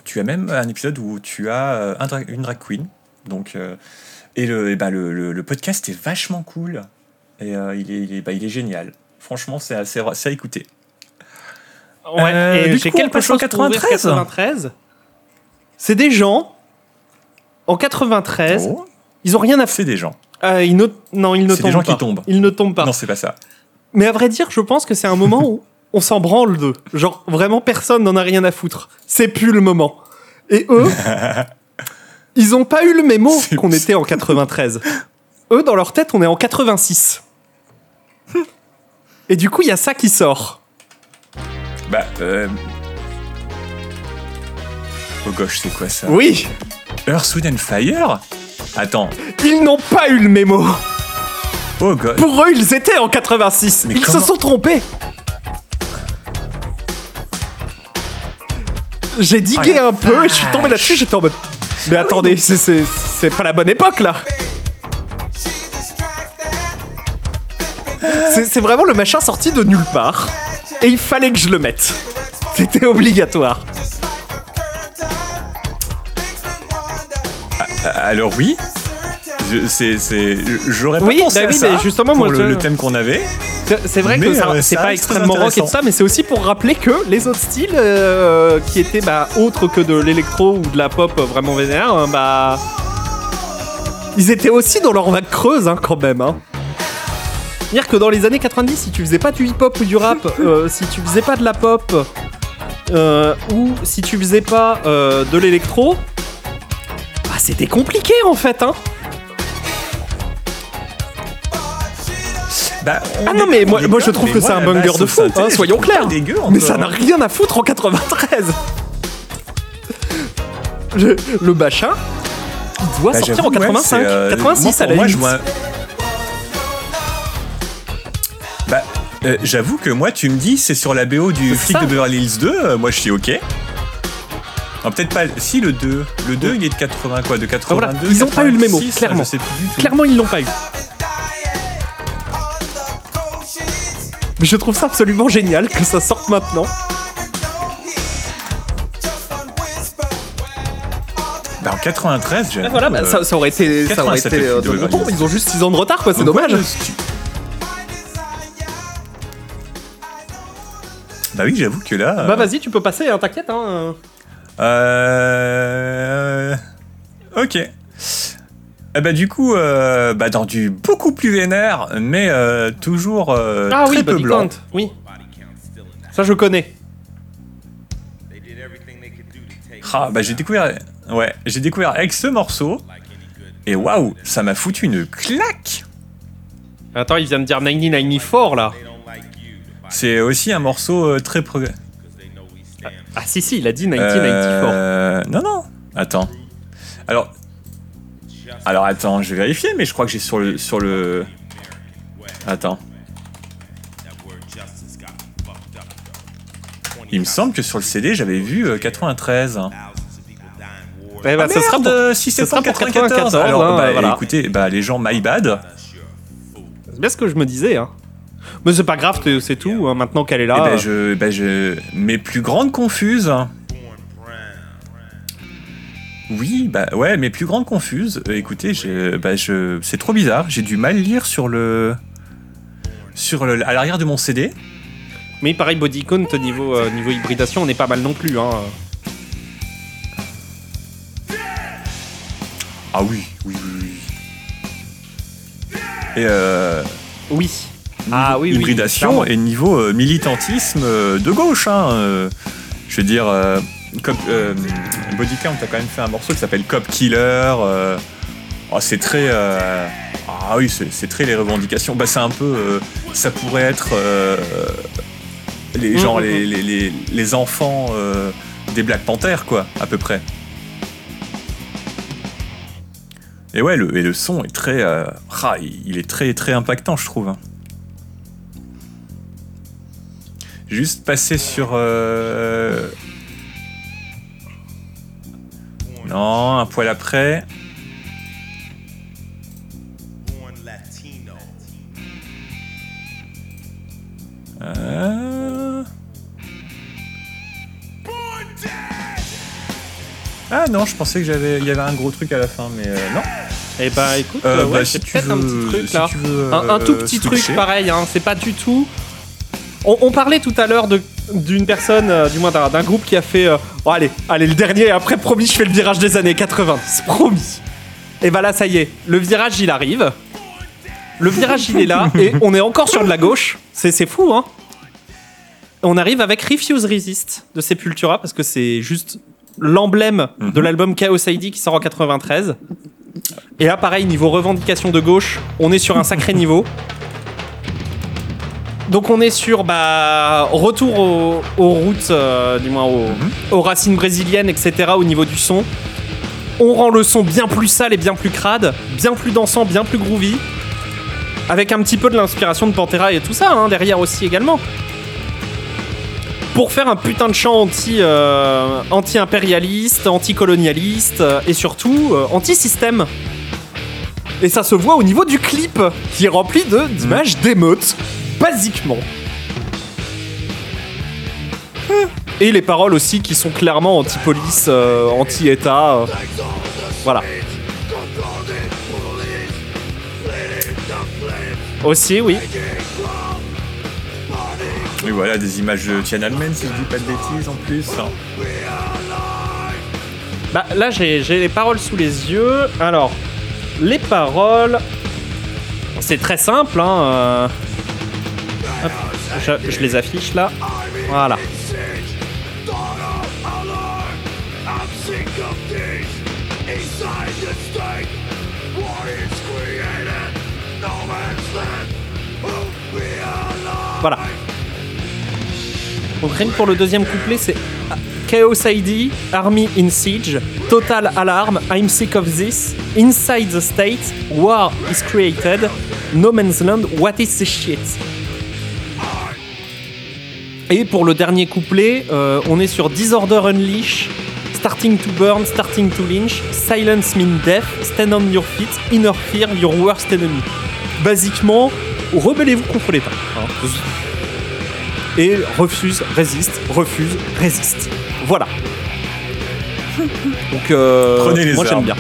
Tu as même un épisode où tu as une drag queen. Donc et le, ben le, le, podcast est vachement cool et il est, il est, bah, il est génial. Franchement, c'est assez, à écouter. Ouais, euh, j'ai quelque chose 93. 93. C'est des gens en 93. Ils ont rien à faire. C'est des gens. Euh, ils Non, ils ne tombent pas. C'est des gens qui tombent. Ils ne tombent pas. Non, c'est pas ça. Mais à vrai dire, je pense que c'est un moment où on s'en branle d'eux. Genre, vraiment, personne n'en a rien à foutre. C'est plus le moment. Et eux, ils ont pas eu le mémo qu'on était en 93. eux, dans leur tête, on est en 86. Et du coup, il y a ça qui sort. Bah, euh... Oh gauche, c'est quoi ça Oui Earth, Wind and Fire Attends. Ils n'ont pas eu le mémo Oh god. Pour eux, ils étaient en 86. Mais ils se sont trompés. J'ai digué oh, un peu et je suis tombé là-dessus, j'étais en mode... Mais attendez, c'est pas la bonne époque là C'est vraiment le machin sorti de nulle part et il fallait que je le mette. C'était obligatoire. Ah, alors oui, c'est, j'aurais pas oui, pensé bah à ça justement, pour le, thème qu'on avait. C'est vrai que euh, c'est pas extrêmement rock et tout ça, mais c'est aussi pour rappeler que les autres styles euh, qui étaient bah, autres que de l'électro ou de la pop vraiment vénère, bah ils étaient aussi dans leur vague creuse hein, quand même. Hein dire que dans les années 90, si tu faisais pas du hip-hop ou du rap, euh, si tu faisais pas de la pop, euh, ou si tu faisais pas euh, de l'électro, bah c'était compliqué en fait, hein. Bah, ah non mais moi, moi je trouve que c'est un banger de fou, hein, soyons clairs. mais ça n'a rien à foutre en 93. Le, le machin, il doit bah, sortir en 85, 86 à la limite. Euh, j'avoue que moi, tu me dis, c'est sur la BO du flic de Beverly Hills 2, euh, moi je suis ok. peut-être pas. Si le 2, le 2 il est de 80 quoi, de 82. ils n'ont pas eu le mémo, clairement. Clairement, ils l'ont pas eu. Mais je trouve ça absolument génial que ça sorte maintenant. Bah en 93, j'ai. voilà, bah, ça, ça, aurait été. Ça aurait été euh, ils ont juste 6 ans de retard, quoi, c'est dommage. Bah oui, j'avoue que là. Bah vas-y, tu peux passer, hein, t'inquiète. Hein. Euh. Ok. Eh bah du coup, euh, bah dans du beaucoup plus vénère, mais euh, toujours euh, ah, très oui, peu blanc. Oui. Ça je connais. Ah bah j'ai découvert, ouais, j'ai découvert avec ce morceau et waouh, ça m'a foutu une claque. Attends, il vient de dire 1994 là. C'est aussi un morceau euh, très progrès. Ah, si, si, il a dit 1994. Euh, non, non. Attends. Alors. Alors attends, je vais vérifier, mais je crois que j'ai sur le. Sur le... Il me semble que sur le CD, j'avais vu 93. Eh bah, Ah, ça sera pour- si ça c'est sera pas pour 94. 94, Alors, hein, bah, voilà. écoutez, bah, les gens, my bad. C'est bien ce que je me disais. Hein. Mais c'est pas grave, c'est- tout. hein, Maintenant qu'elle est là. Eh ben, je, ben, je, mes plus grandes confuses. Oui, bah ouais, mes plus grandes confuses. Euh, écoutez, je, bah, je, c'est trop bizarre. J'ai du mal lire sur le, sur le, à l'arrière de mon CD. Mais pareil, body count niveau, euh, niveau hybridation, on est pas mal non plus. Hein. Ah oui, oui, oui. oui. Et euh, Oui. Ah oui, oui, hybridation et niveau euh, militantisme euh, de gauche. Hein, euh, je veux dire, Cop- euh, Body Count a quand même fait un morceau qui s'appelle Cop Killer. euh, oh, c'est très. euh, ah oui, c'est très les revendications. Bah, c'est un peu. ça pourrait être. les, genre Mhm. les, les, les, les enfants des Black Panthers, quoi, à peu près. Et ouais, le, et le son est très. ah, il il est très, très impactant, je trouve. Juste passer sur. euh, Non, un poil après. Euh, Ah non, je pensais que j'avais, il y avait un gros truc à la fin, mais euh, non. Et bah écoute, Euh, euh, ouais, bah, si peut-être un petit truc si là. veux, un, un tout euh, petit switcher. truc pareil, hein, c'est pas du tout. On, on parlait tout à l'heure d'une personne, euh, du moins d'un groupe qui a fait. euh, Bon, allez, allez, le dernier, et après, promis, je fais le virage des années 90. Promis. Et bah là, ça y est, le virage il arrive. Le virage il est là, et on est encore sur de la gauche. C'est c'est fou, hein. On arrive avec Refuse Resist de Sepultura, parce que c'est juste l'emblème de Mhm. l'album Chaos ID qui sort en 93. Et là, pareil, niveau revendication de gauche, on est sur un sacré niveau. Donc on est sur bah, retour aux, aux routes, euh, du moins aux, aux racines brésiliennes, etc. au niveau du son. On rend le son bien plus sale et bien plus crade, bien plus dansant, bien plus groovy. Avec un petit peu de l'inspiration de Pantera et tout ça, hein, derrière aussi également. Pour faire un putain de chant anti, euh, anti-impérialiste, anti-colonialiste euh, et surtout euh, anti-système. Et ça se voit au niveau du clip, qui est rempli de- d'images d'émeutes, basiquement. Et les paroles aussi qui sont clairement anti-police, euh, anti-État. euh. Voilà. Aussi, oui. Oui, voilà, des images de Tiananmen, si je dis pas de bêtises en plus. Bah là j'ai j'ai les paroles sous les yeux. Alors, les paroles, c'est très simple. Hein, euh. Je les affiche là. Voilà. Voilà. Donc rien que pour le deuxième couplet, c'est Chaos ID, Army in Siege, Total Alarm, I'm sick of this, Inside the State, War is created, No Man's Land, what is this shit? Et pour le dernier couplet, euh, on est sur Disorder Unleash, Starting to Burn, Starting to Lynch, Silence mean Death, Stand on your feet, Inner Fear, Your worst enemy. Basiquement, rebellez-vous contre l'État. hein. Et refuse, résiste, refuse, résiste. Voilà. Donc, euh, Prenez les moi j'aime bien.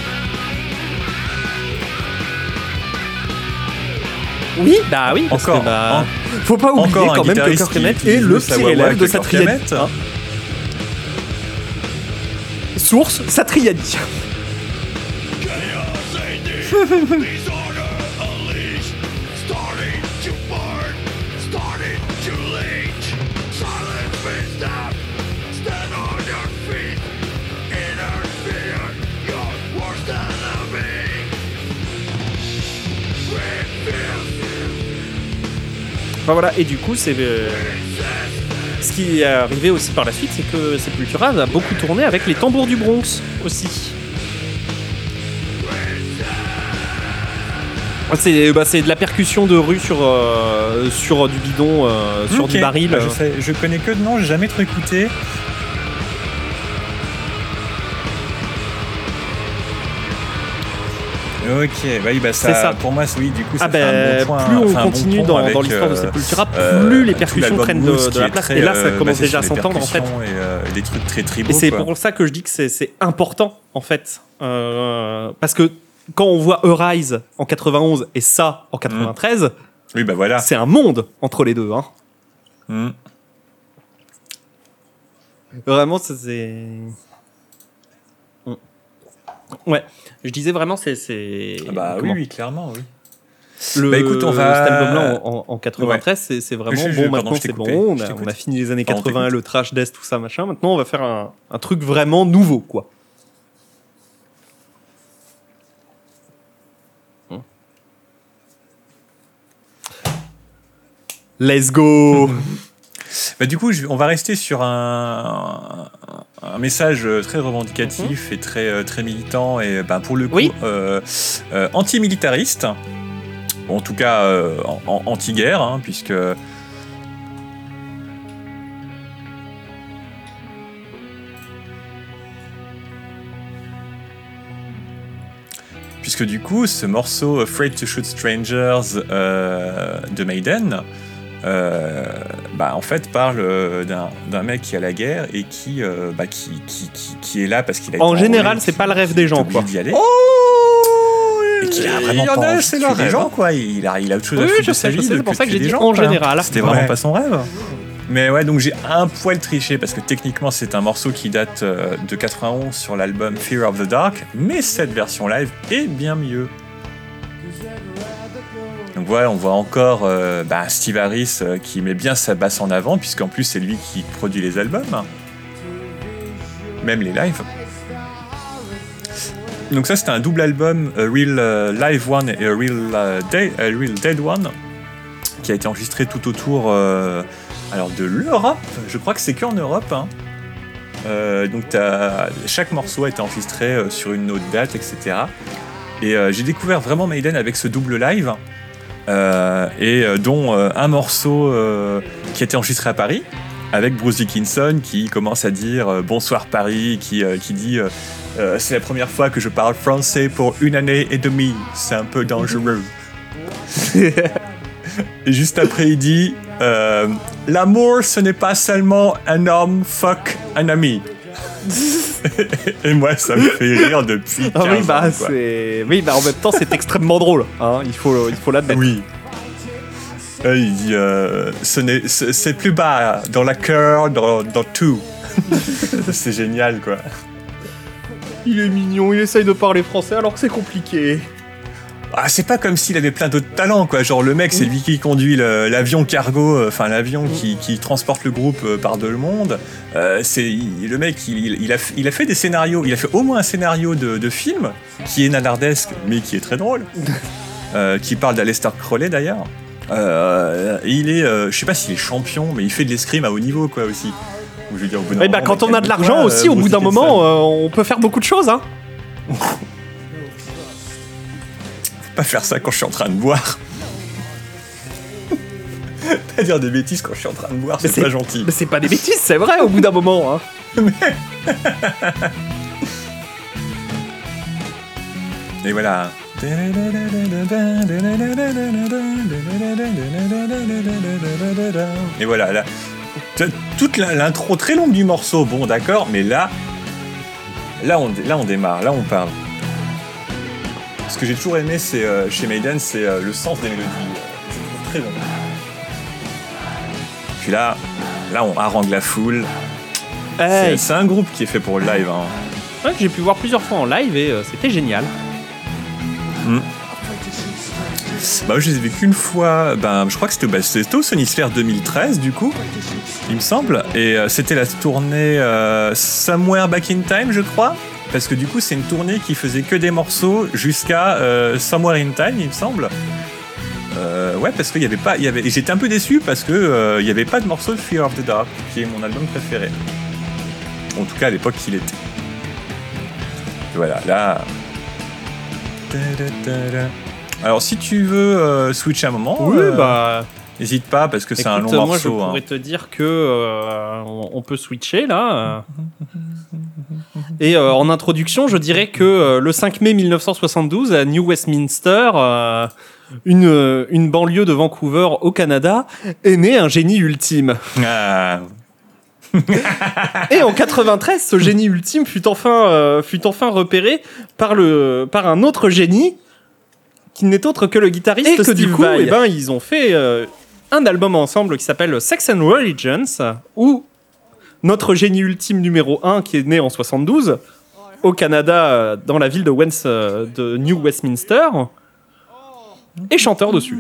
Oui, bah oui, parce Encore, que, bah, hein. Faut pas oublier Encore quand même que Kirk Hammett est le wah-wah élève de le sa Kirk triade. Hammett. hein. Source, sa Enfin voilà, et du coup, c'est. euh, Ce qui est arrivé aussi par la suite, c'est que Sepultura a beaucoup tourné avec les tambours du Bronx aussi. C'est bah, de la percussion de rue sur, sur du bidon, sur du baril. Bah, je, sais, je connais que de nom, j'ai jamais trop écouté. Ok, bah, bah ça, ça, pour moi, oui, du coup, ça ah fait un bon point, Plus on continue dans, dans l'histoire de Sepultura, plus les percussions prennent de, la place. et là, ça commence déjà à s'entendre en fait. Et, des trucs très tribaux. Et c'est pour ça que je dis que c'est important en fait, parce que quand on voit Arise en 91 et ça en 93, mm. oui, bah voilà. c'est un monde entre les deux. Hein. Mm. Vraiment, c'est. Ouais, je disais vraiment, c'est. Ah bah oui, oui, clairement, oui. Le, bah écoute, on va... cet album-là en, en, 93, c'est vraiment bon. maintenant, c'est bon. On a, on a, fini les années 80, le trash death, tout ça, machin. Maintenant, on va faire un, un truc vraiment nouveau, quoi. Let's go bah, Du coup, on va rester sur un, message très revendicatif mhm. et très, euh, très militant et bah, pour le coup euh, euh, anti-militariste. En tout cas, anti-guerre, hein, puisque... Puisque du coup, ce morceau Afraid to Shoot Strangers de Maiden, euh, bah, en fait, parle euh, d'un mec qui a la guerre et qui, euh, bah, qui, qui, qui, est là parce qu'il a En général, c'est pas le rêve des gens, quoi. aller. Oh et qu'il a vraiment pas c'est le des gens, quoi. Il a, il a autre chose à foutre de sa vie. C'est pour ça que j'ai dit en général. C'était vraiment pas son rêve. Mais ouais, donc j'ai un poil triché parce que techniquement c'est un morceau qui date de 91 sur l'album Fear of the Dark, mais cette version live est bien mieux. Donc voilà, on voit encore euh, bah, Steve Harris euh, qui met bien sa basse en avant, puisqu'en plus c'est lui qui produit les albums, même les lives. Donc ça c'était un double album, a Real euh, Live One et a Real, Dead One, qui a été enregistré tout autour alors de l'Europe. Je crois que c'est qu'en Europe. Hein. donc chaque morceau a été enregistré sur une autre date, etc. Et j'ai découvert vraiment Maiden avec ce double live. Euh, et euh, dont euh, un morceau qui a été enregistré à Paris avec Bruce Dickinson qui commence à dire bonsoir Paris, qui, qui dit c'est la première fois que je parle français pour une année et demie, c'est un peu dangereux. et juste après il dit l'amour ce n'est pas seulement un homme fuck un ami. et moi, ça me fait rire depuis 15 ah oui, bah, Oui, bah en même temps, c'est extrêmement drôle. Hein, il faut, il faut l'admettre. Oui. il dit, euh, c'est plus bas dans la cœur, dans, dans tout. c'est génial, quoi. Il est mignon, il essaye de parler français alors que c'est compliqué. Ah, c'est pas comme s'il avait plein d'autres talents, quoi. Genre, le mec, c'est lui qui conduit l'avion cargo, euh, enfin, l'avion qui, transporte le groupe euh, par de le monde. Euh, c'est le mec, il, a, il a fait des scénarios, il a fait au moins un scénario de, film qui est nanardesque, mais qui est très drôle. qui parle d'Alester Crowley d'ailleurs. il est, je sais pas s'il est champion, mais il fait de l'escrime à haut niveau, quoi, aussi. Je veux dire, bah, quand on a de l'argent aussi, au bout d'un moment, on peut faire beaucoup de choses, hein. pas faire ça quand je suis en train de boire. pas dire des bêtises quand je suis en train de boire, c'est pas gentil. Mais c'est pas des bêtises, c'est vrai au bout d'un moment. Hein. Et voilà. Et voilà, là, toute l'intro très longue du morceau, bon d'accord, mais là, là on, là on démarre, là on parle. Ce que j'ai toujours aimé c'est, euh, chez Maiden, c'est euh, le sens des mélodies. C'est très bon. Puis là, là on harangue la foule. C'est, un groupe qui est fait pour le live. Hein. Ouais, j'ai pu voir plusieurs fois en live et euh, c'était génial. Hmm. Bah, je les ai vus qu'une fois, ben, je crois que c'était, bah, au Sonisphere 2013 du coup, il me semble. Et c'était la tournée Somewhere Back in Time, je crois parce que du coup c'est une tournée qui faisait que des morceaux jusqu'à euh, Somewhere in Time, il me semble. Euh, ouais, parce qu'il y avait pas, il y avait, j'étais un peu déçu parce que euh, il y avait pas de morceau de Fear of the Dark, qui est mon album préféré. En tout cas à l'époque qu'il était. voilà, là. Alors, si tu veux switcher un moment, oui, bah. N'hésite pas parce que c'est un long moi, morceau. Moi, je pourrais te dire que on peut switcher là. Et en introduction, je dirais que le 5 mai 1972 à New Westminster, une, une banlieue de Vancouver au Canada, est né un génie ultime. Ah. et en 93, ce génie ultime fut enfin, euh, fut enfin repéré par, le, par un autre génie qui n'est autre que le guitariste et que Steve du coup, eh ben, ils ont fait euh, un album ensemble qui s'appelle Sex and Religions, où notre génie ultime numéro 1, qui est né en 72, au Canada, euh, dans la ville de, Wens, de New Westminster, est chanteur dessus.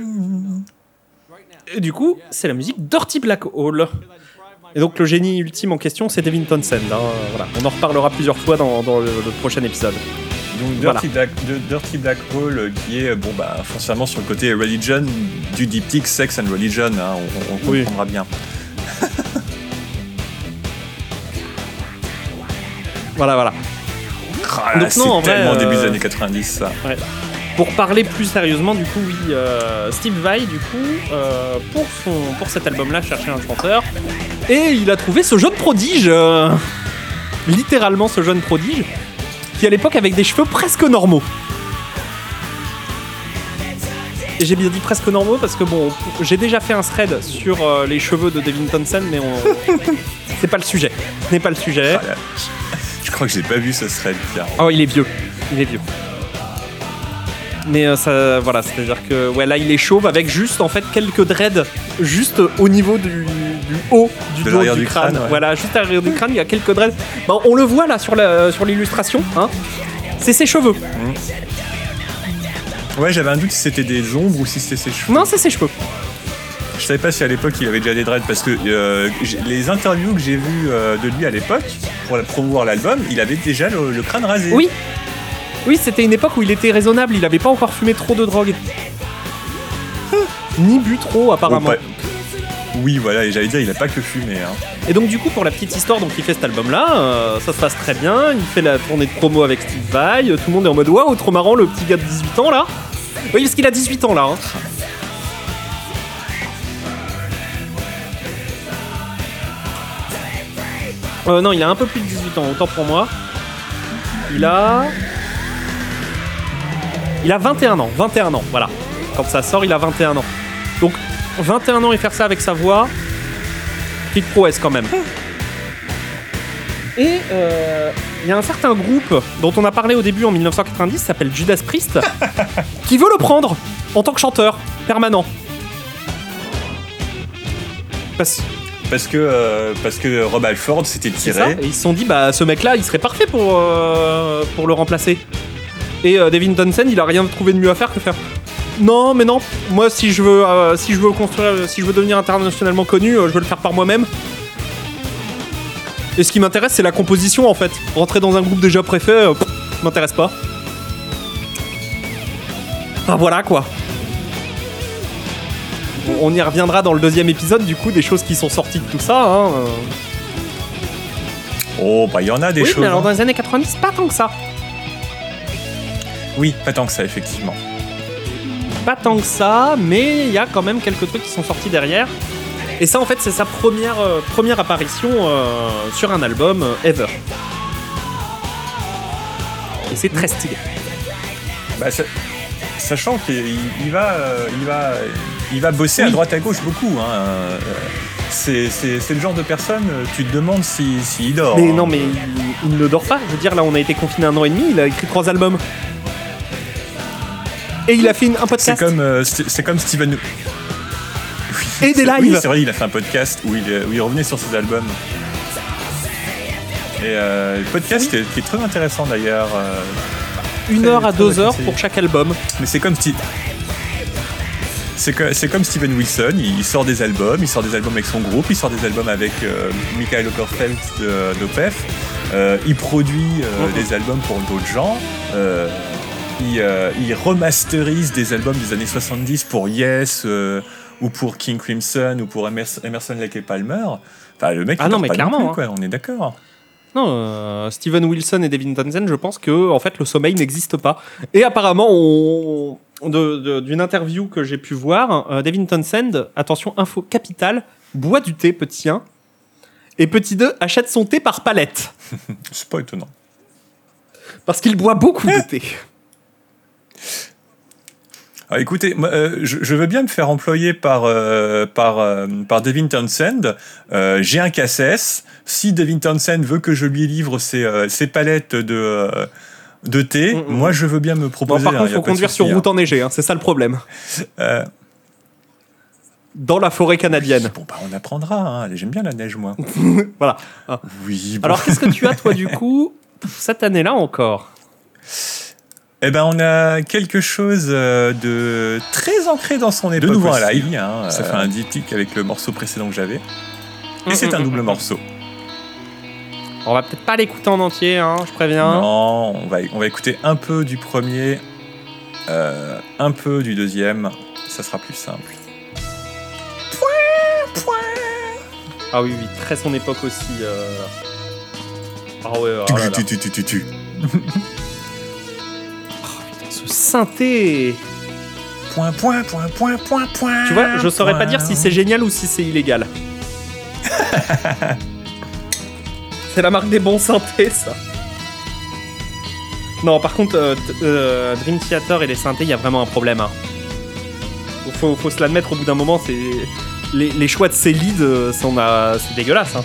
Et du coup, c'est la musique Dirty Black Hole. Et donc le génie ultime en question, c'est Devin Townsend. Hein. Voilà. On en reparlera plusieurs fois dans, le, prochain épisode. Donc Dirty, Black, Dirty Black Hole, euh, qui est bon bah forcément sur le côté religion du diptyque Sex and Religion, hein, on, comprendra bien. voilà, voilà. Ah, donc non, en tellement début des euh, années 90 ça. Pour parler plus sérieusement, du coup, oui, euh, Steve Vai, du coup, euh, pour, son, pour cet album-là, cherchait un chanteur. Et il a trouvé ce jeune prodige, euh, littéralement ce jeune prodige, qui à l'époque avait des cheveux presque normaux. Et j'ai bien dit presque normaux parce que bon, j'ai déjà fait un thread sur les cheveux de Devin Townsend, mais on... c'est pas le sujet. Ce n'est pas le sujet. Ah Je crois que j'ai pas vu ce thread. Oh, il est vieux. Il est vieux. Mais euh, ça, voilà, c'est-à-dire que ouais, là il est chauve avec juste en fait quelques dreads juste au niveau du, haut du dos du, crâne. Voilà, juste à l'arrière du crâne, il y a quelques dreads. on le voit là sur la, sur l'illustration, hein. C'est ses cheveux. Mmh. Ouais, j'avais un doute si c'était des ombres ou si c'était ses cheveux. Non, c'est ses cheveux. Je savais pas si à l'époque il avait déjà des dreads parce que euh, les interviews que j'ai vues euh, de lui à l'époque pour promouvoir l'album, il avait déjà le crâne rasé. Oui, oui, c'était une époque où il était raisonnable, il avait pas encore fumé trop de drogue. Ni bu trop, apparemment. oui, voilà, et j'allais dire, il a pas que fumé. Hein. Et donc, du coup, pour la petite histoire, donc il fait cet album-là, euh, ça se passe très bien, il fait la tournée de promo avec Steve Vai, tout le monde est en mode waouh, trop marrant, le petit gars de 18 ans là. Oui, parce qu'il a 18 ans là. Hein. Euh, non, il a un peu plus de 18 ans, autant pour moi. Il a. Il a 21 ans, 21 ans, voilà. Quand ça sort, il a 21 ans. Donc, 21 ans et faire ça avec sa voix, petite prouesse quand même. Et euh, il y a un certain groupe dont on a parlé au début en 1990, s'appelle Judas Priest, qui veut le prendre en tant que chanteur permanent. Parce, parce que, euh, parce que Rob Alford s'était tiré. et ils se sont dit, bah ce mec-là, il serait parfait pour, euh, pour le remplacer. Et euh, Devin Townsend, il a rien trouvé de mieux à faire que faire. Non, mais non. Moi, si je veux, euh, si je veux construire, si je veux devenir internationalement connu, euh, je veux le faire par moi-même. Et ce qui m'intéresse, c'est la composition en fait. Rentrer dans un groupe déjà préfet, m'intéresse pas. Enfin voilà quoi. On y reviendra dans le deuxième épisode, du coup, des choses qui sont sorties de tout ça. Hein. Oh, bah il y en a des oui, choses. Mais alors dans les années 90, pas tant que ça. Oui, pas tant que ça, effectivement. Pas tant que ça, mais il y a quand même quelques trucs qui sont sortis derrière. Et ça, en fait, c'est sa première, euh, première apparition euh, sur un album euh, ever. Et c'est très stylé. Bah, sachant qu'il va, il va, il va bosser à droite à gauche beaucoup. Hein. C'est, le genre de personne, tu te demandes s'il si, dort. Mais hein. non, mais il, ne dort pas. Je veux dire, là, on a été confiné un an et demi, il a écrit trois albums. Et il a fait un podcast. C'est comme, euh, c'est comme Steven. et des lives. Oui, c'est vrai, il a fait un podcast où il, où il revenait sur ses albums. Et euh, le podcast qui, est, très intéressant d'ailleurs. Euh, Une heure à deux heures pour chaque album. Mais c'est comme Steve. C'est comme Steven Wilson, il sort des albums, il sort des albums avec son groupe, il sort des albums avec Michael Ockerfeld d'OPEF, il produit mhm. des albums pour d'autres gens. Euh, il, remasterise des albums des années 70 pour Yes euh, ou pour King Crimson ou pour Emerson, Lake et Palmer. Enfin, le mec, ah non, mais clairement, hein. on est d'accord. Non, euh, Steven Wilson et Devin Townsend, je pense que en fait le sommeil n'existe pas. Et apparemment, on... d'une interview que j'ai pu voir, euh, Devin Townsend, attention, info capitale, boit du thé, petit 1, et petit 2, achète son thé par palette. C'est pas étonnant. Parce qu'il boit beaucoup de thé. Ah, écoutez, euh, je, veux bien me faire employer par, euh, par, euh, par Devin Townsend. J'ai un KSS. Si Devin Townsend veut que je lui livre ses, ses palettes de, de thé, mm, mm. moi je veux bien me proposer. par contre, il faut conduire sur route enneigée, hein, c'est ça le problème. Dans la forêt canadienne. Bon, bah, on apprendra. Hein. J'aime bien la neige, moi. voilà. Oui. Alors, qu'est-ce que tu as, toi, du coup, cette année-là encore? Eh ben, on a quelque chose euh, de très ancré dans son époque. De nouveau un live. Hein, ça fait un diptyque avec le morceau précédent que j'avais. Et c'est un double morceau. On va peut-être pas l'écouter en entier, hein, je préviens. Non, on va, on va écouter un peu du premier, euh, un peu du deuxième. Ça sera plus simple. Point, point. Ah oui, oui, très son époque aussi. Euh... Ah ouais, ah là là. Tu, tu, tu, tu, tu. synthé. Point, point, point, point, point, point. Tu vois, je saurais pas dire si c'est génial ou si c'est illégal. c'est la marque des bons synthés, ça. Non, par contre, euh, euh, Dream Theater et les synthés, il y a vraiment un problème. Hein. Faut, faut se l'admettre, au bout d'un moment, c'est les, choix de ces leads, euh, c'est dégueulasse. Hein.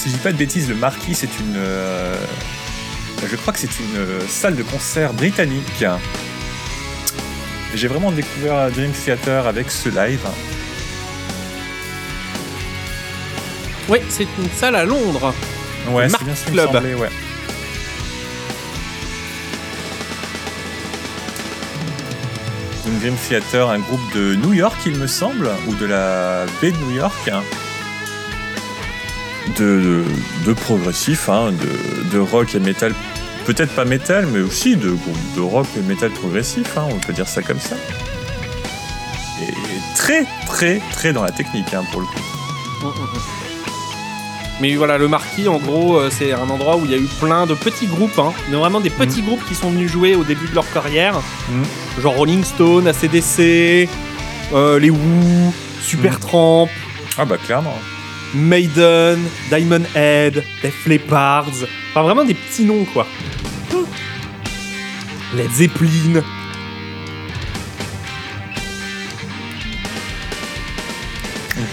Si je dis pas de bêtises, le Marquis c'est une... Euh, je crois que c'est une euh, salle de concert britannique. J'ai vraiment découvert Dream Theater avec ce live. Oui, c'est une salle à Londres. Ouais, c'est bien ce qui Club. ouais. Dream Theater, un groupe de New York, il me semble, ou de la baie de New York de, de, progressif, hein, de, rock et métal. Peut-être pas métal, mais aussi de, de rock et métal progressif, hein, on peut dire ça comme ça. Et très, très, très dans la technique, hein, pour le coup. Mais voilà, le Marquis, en gros, euh, c'est un endroit où il y a eu plein de petits groupes, hein, mais vraiment des petits mm. groupes qui sont venus jouer au début de leur carrière. Mm. Genre Rolling Stone, ACDC, euh, les Who, Supertramp. Ah bah clairement. Maiden, Diamond Head, Def Leppard, enfin vraiment des petits noms quoi. Led Zeppelin.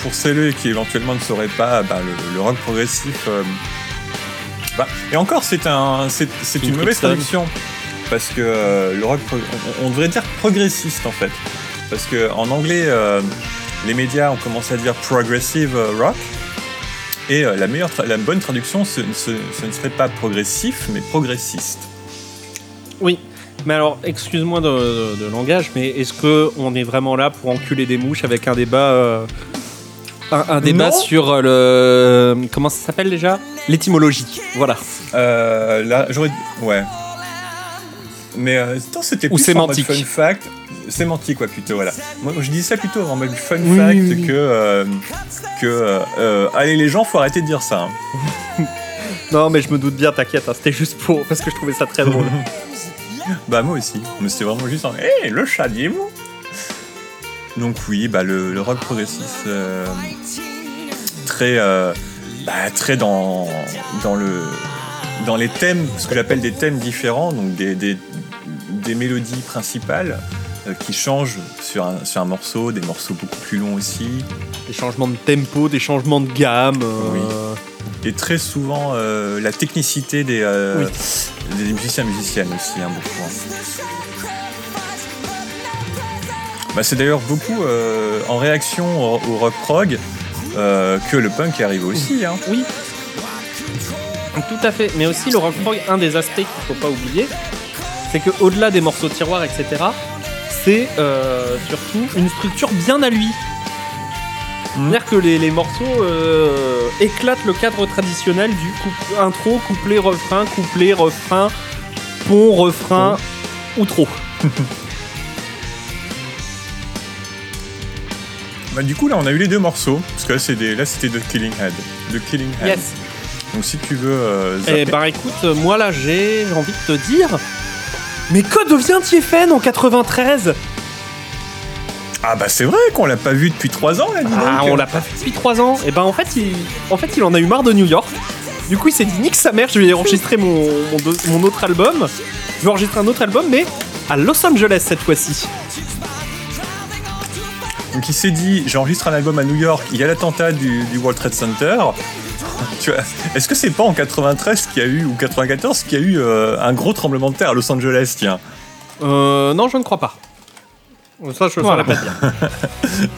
Pour celles qui éventuellement ne sauraient pas, bah, le, rock progressif. Euh, bah, et encore, c'est un, c'est, une, mauvaise traduction parce que euh, le rock, on, devrait dire progressiste en fait, parce que en anglais, euh, les médias ont commencé à dire progressive rock. Et euh, la, meilleure la bonne traduction, ce, ne serait pas progressif, mais progressiste. Oui, mais alors, excuse-moi de, langage, mais est-ce que on est vraiment là pour enculer des mouches avec un débat, euh, un, débat sur euh, le comment ça s'appelle déjà? L'étymologie. Voilà. là, j'aurais, ouais. Mais c'était plus sémantique. fun fact sémantique, quoi, plutôt, voilà. Moi, je dis ça plutôt en mode fun fact que. Euh, que euh, euh, allez, les gens, faut arrêter de dire ça. Hein. non, mais je me doute bien, t'inquiète, hein, c'était juste pour. parce que je trouvais ça très drôle. bah, moi aussi. Mais c'était vraiment juste en. Hé, le chat, vous Donc, oui, bah, le, rock progressiste. très. bah, très dans. dans le. Dans les thèmes, ce que j'appelle des thèmes différents, donc des, des, des mélodies principales, euh, qui changent sur un, sur un morceau, des morceaux beaucoup plus longs aussi. Des changements de tempo, des changements de gamme. Euh. Oui. Et très souvent euh, la technicité des, des musiciens musiciennes aussi, hein, beaucoup. Hein. Bah, c'est d'ailleurs beaucoup en réaction au, rock prog que le punk est arrivé aussi. Hein. Oui. Tout à fait. Mais aussi le rock prog, un des aspects qu'il ne faut pas oublier, c'est qu'au-delà des morceaux de tiroir, etc., c'est euh, surtout une structure bien à lui. C'est-à-dire que les, les morceaux euh, éclatent le cadre traditionnel du coup- intro, couplet, refrain, couplet, refrain, pont, refrain, outro. Bah, du coup, là, on a eu les deux morceaux. Parce que là, c'est des- là, c'était The Killing Head. The Killing Head. Yes. Donc, si tu veux. euh, zapper- Eh bah écoute, moi là j'ai envie de te dire. Mais que devient Tiefen en 93 Ah, bah, c'est vrai qu'on l'a pas vu depuis 3 ans, là, dis Ah, donc. on l'a pas fait depuis 3 ans. Et ben en fait, il, en fait, il en a eu marre de New York. Du coup, il s'est dit nique sa mère, je vais enregistrer mon, mon, deux- mon autre album. Je vais enregistrer un autre album, mais à Los Angeles cette fois-ci. Donc, il s'est dit j'enregistre un album à New York, il y a l'attentat du, du World Trade Center. Tu vois, Est-ce que c'est pas en 93 qu'il y a eu, ou 94, qu'il y a eu euh, un gros tremblement de terre à Los Angeles, tiens? Euh, non, je ne crois pas. Ça, je ne Voilà. pas dire.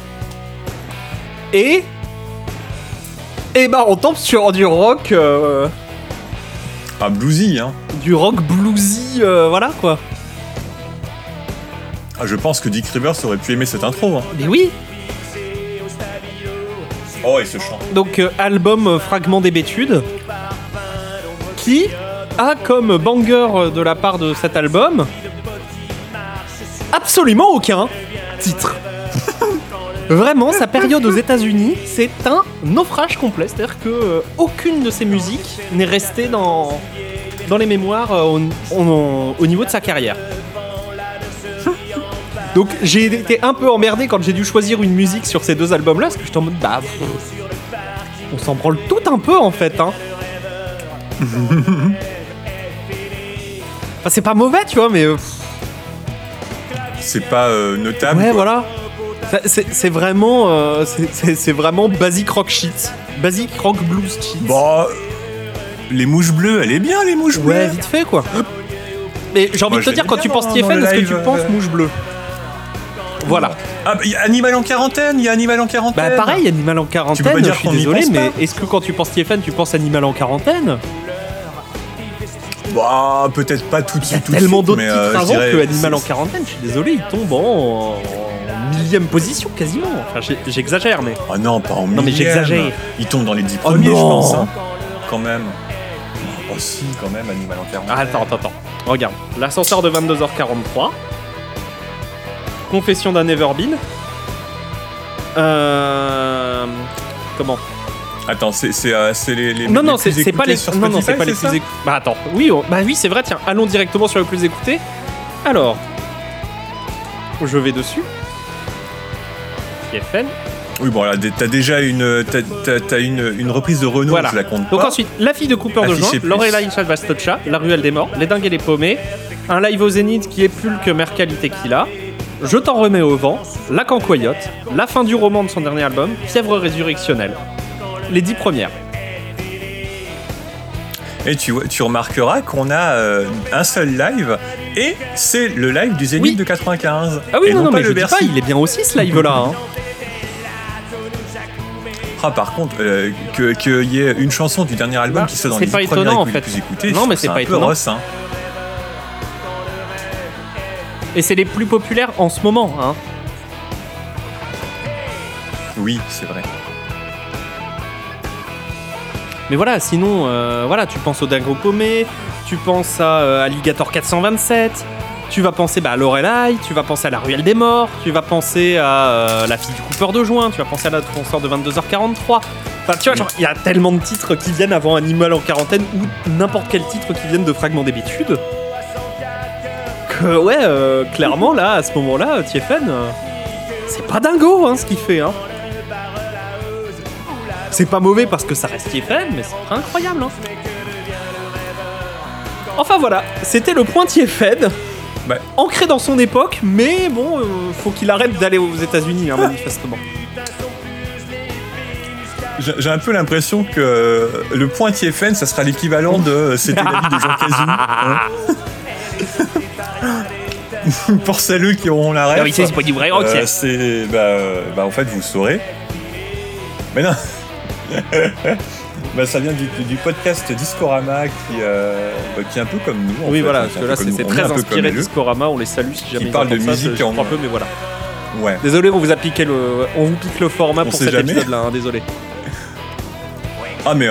Et. Et bah, on tombe sur du rock. euh, Ah, bluesy, hein. du rock bluesy, euh, voilà quoi. Ah, je pense que Dick Rivers aurait pu aimer cette intro. Hein. Mais oui, Oh, donc euh, album euh, Fragment d'hébétude, qui a comme banger euh, de la part de cet album absolument aucun titre. Vraiment, sa période aux États-Unis, c'est un naufrage complet. C'est-à-dire que aucune de ses musiques n'est restée dans, les mémoires au niveau de sa carrière. Donc j'ai été un peu emmerdé quand j'ai dû choisir une musique sur ces deux albums-là, parce que j'étais en mode bah. pff, on s'en branle tout un peu en fait, hein. Enfin, c'est pas mauvais, tu vois, mais. euh, C'est pas euh, notable. ouais, quoi. voilà. C'est vraiment. euh, c'est- vraiment basic rock shit. Basic rock blues shit. Bon, les mouches bleues, elle est bien, les mouches bleues. Ouais, vite fait quoi. Mais j'ai envie Moi, de te dire, quand tu penses TFN, est-ce que tu euh, penses Mouche Bleue? Voilà. Ah, bah, il y a Animal en quarantaine, il y a Animal en quarantaine. Bah pareil, Animal en quarantaine, peux pas dire je suis qu'on désolé, pense mais pas. est-ce que quand tu penses TFN, tu penses Animal en quarantaine? Bah, peut-être pas tout de Il y a suite. tout de tellement suite, d'autres mais, titres euh, je avant dirais- que Animal en quarantaine, je suis désolé, il tombe en, en millième position quasiment. Enfin, j'ai- j'exagère, mais. Ah non, pas en Non, mais millième. j'exagère. Il tombe dans les 10 Oh premiers, je non. pense. hein. Quand même. Oh si, quand même, Animal en quarantaine. Ah, attends, attends, attends. Regarde. L'ascenseur de 22h43. Confession d'un Neverbeen. Euh. Comment? Attends, c'est c'est, euh, c'est les, les Non, les non, c'est pas les. Non, non, c'est pas les plus écoutés. Bah attends. Oui, oh, bah oui, c'est vrai. Tiens, allons directement sur le plus écouté. Alors, je vais dessus. TFN. Oui, bon, là, t'as déjà une, t'as, une, une reprise de Renault, Voilà. je la compte Donc pas. ensuite, la fille de Cooper de plus. Lorelai Chalbastocha, La Ruelle des Morts, Les Dingues et les Paumés, un live au Zénith qui est plus que Mercalité Tequila, Je t'en remets au vent, La Cancoyote, la fin du roman de son dernier album, Fièvre résurrectionnelle. Les dix premières. Et tu, remarqueras qu'on a euh, un seul live, et c'est le live du Zénith Oui. de 95. Ah oui, et non, non, pas mais je le dis Bercy. pas, il est bien aussi ce live-là. hein. Ah, par contre, euh, que- qu'il y ait une chanson du dernier album Bah, qui soit dans les pas 10 premières étonnant, en fait. plus écoutées, Non, je mais c'est pas un peu étonnant. rosse, hein. Et c'est les plus populaires en ce moment. Hein. Oui, c'est vrai. Mais voilà, sinon, euh, voilà, tu penses au Dingo Paumé, tu penses à euh, Alligator 427, tu vas penser bah, à Lorelai, tu vas penser à La Ruelle des Morts, tu vas penser à euh, La fille du Cooper de Juin, tu vas penser à la concert de 22h43. Enfin, tu vois, genre, il y a tellement de titres qui viennent avant Animal en quarantaine ou n'importe quel titre qui viennent de Fragments d'habitude. Que, ouais, euh, clairement, là, à ce moment-là, euh, c'est pas dingo hein, ce qu'il fait. Hein. C'est pas mauvais parce que ça reste TFN, mais c'est pas incroyable. Hein. Enfin voilà, c'était le point. Bah. Ancré dans son époque, mais bon, euh, faut qu'il arrête d'aller aux États-Unis, hein, manifestement. J'ai un peu l'impression que euh, le point TFN, ça sera l'équivalent de euh, C'était la vie de Jean Cazou. Pour celles qui auront la rêve. Oui, c'est pas du vrai rock. Euh, c'est bah, euh, bah, en fait vous le saurez. Mais non. bah ça vient du, du podcast Discorama qui, euh, bah, qui est un peu comme nous. en oui, fait, voilà, parce que là c'est très un peu inspiré. Discorama, on les salue si jamais ils parle de ça, musique en- un peu, mais voilà. Ouais. Désolé, on vous a piqué le, on vous pique le format pour cet épisode-là. Hein, désolé. Ah mais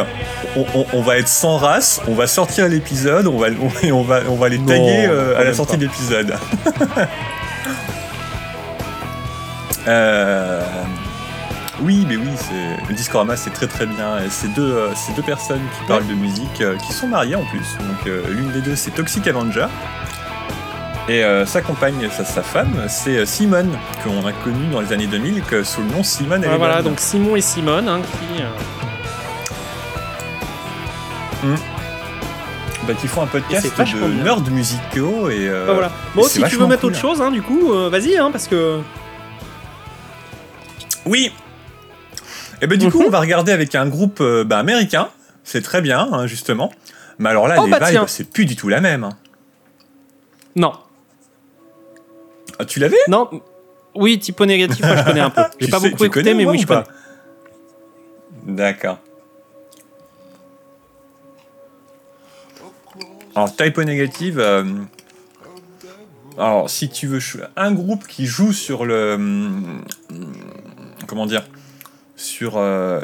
on, va être sans race, on va sortir l'épisode, on va, on, on, va, on va les tailler euh, à la sortie de l'épisode. euh, oui, mais oui, le Discorama c'est très très bien. C'est deux, euh, deux personnes qui parlent de musique, euh, qui sont mariées en plus. Donc l'une des deux c'est Toxic Avenger. Et sa compagne, sa, sa femme, c'est Simone, qu'on a connue dans les années 2000 que, sous le nom Simone. Ah, voilà, donc Simon et Simone, hein, qui, Hmm. Bah, qui font un podcast de nerds musicaux et. Euh, bah, voilà. Bon, si tu veux mettre autre chose, hein, du coup, euh, vas-y, hein, parce que. Oui. Et ben du coup, mhm. on va regarder avec un groupe euh, bah, américain. C'est très bien, hein, justement. Mais alors là, oh, les bah, vibes, c'est plus du tout la même. Non. Ah, tu l'avais? Non. Oui, typo négatif, moi je connais un peu. J'ai pas beaucoup écouté, mais oui, je connais. D'accord. Alors, typo négative. Euh, alors, si tu veux un groupe qui joue sur le. Comment dire Sur euh,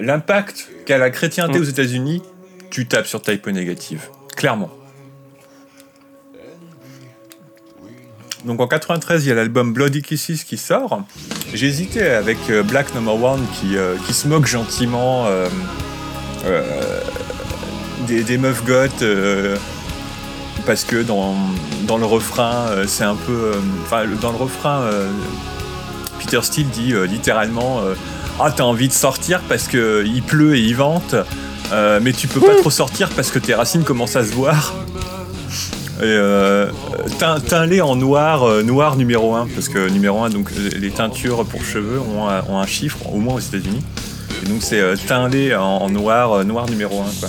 l'impact qu'a la chrétienté mm. aux États-Unis, tu tapes sur typo négative. Clairement. Donc en 93, il y a l'album Bloody Kisses qui sort. Hésité avec euh, Black Number One qui, qui se moque gentiment des, meufs goth euh, parce que dans, dans le refrain, euh, c'est un peu. Euh, enfin, dans le refrain, Peter Steele dit littéralement Ah, t'as envie de sortir parce qu'il pleut et il vente, mais tu peux pas trop sortir parce que tes racines commencent à se voir. Et teint, en noir, noir numéro 1, parce que numéro 1, donc les teintures pour cheveux ont un, ont un chiffre, au moins aux États-Unis. Et donc c'est teint en, noir, noir numéro 1. Quoi.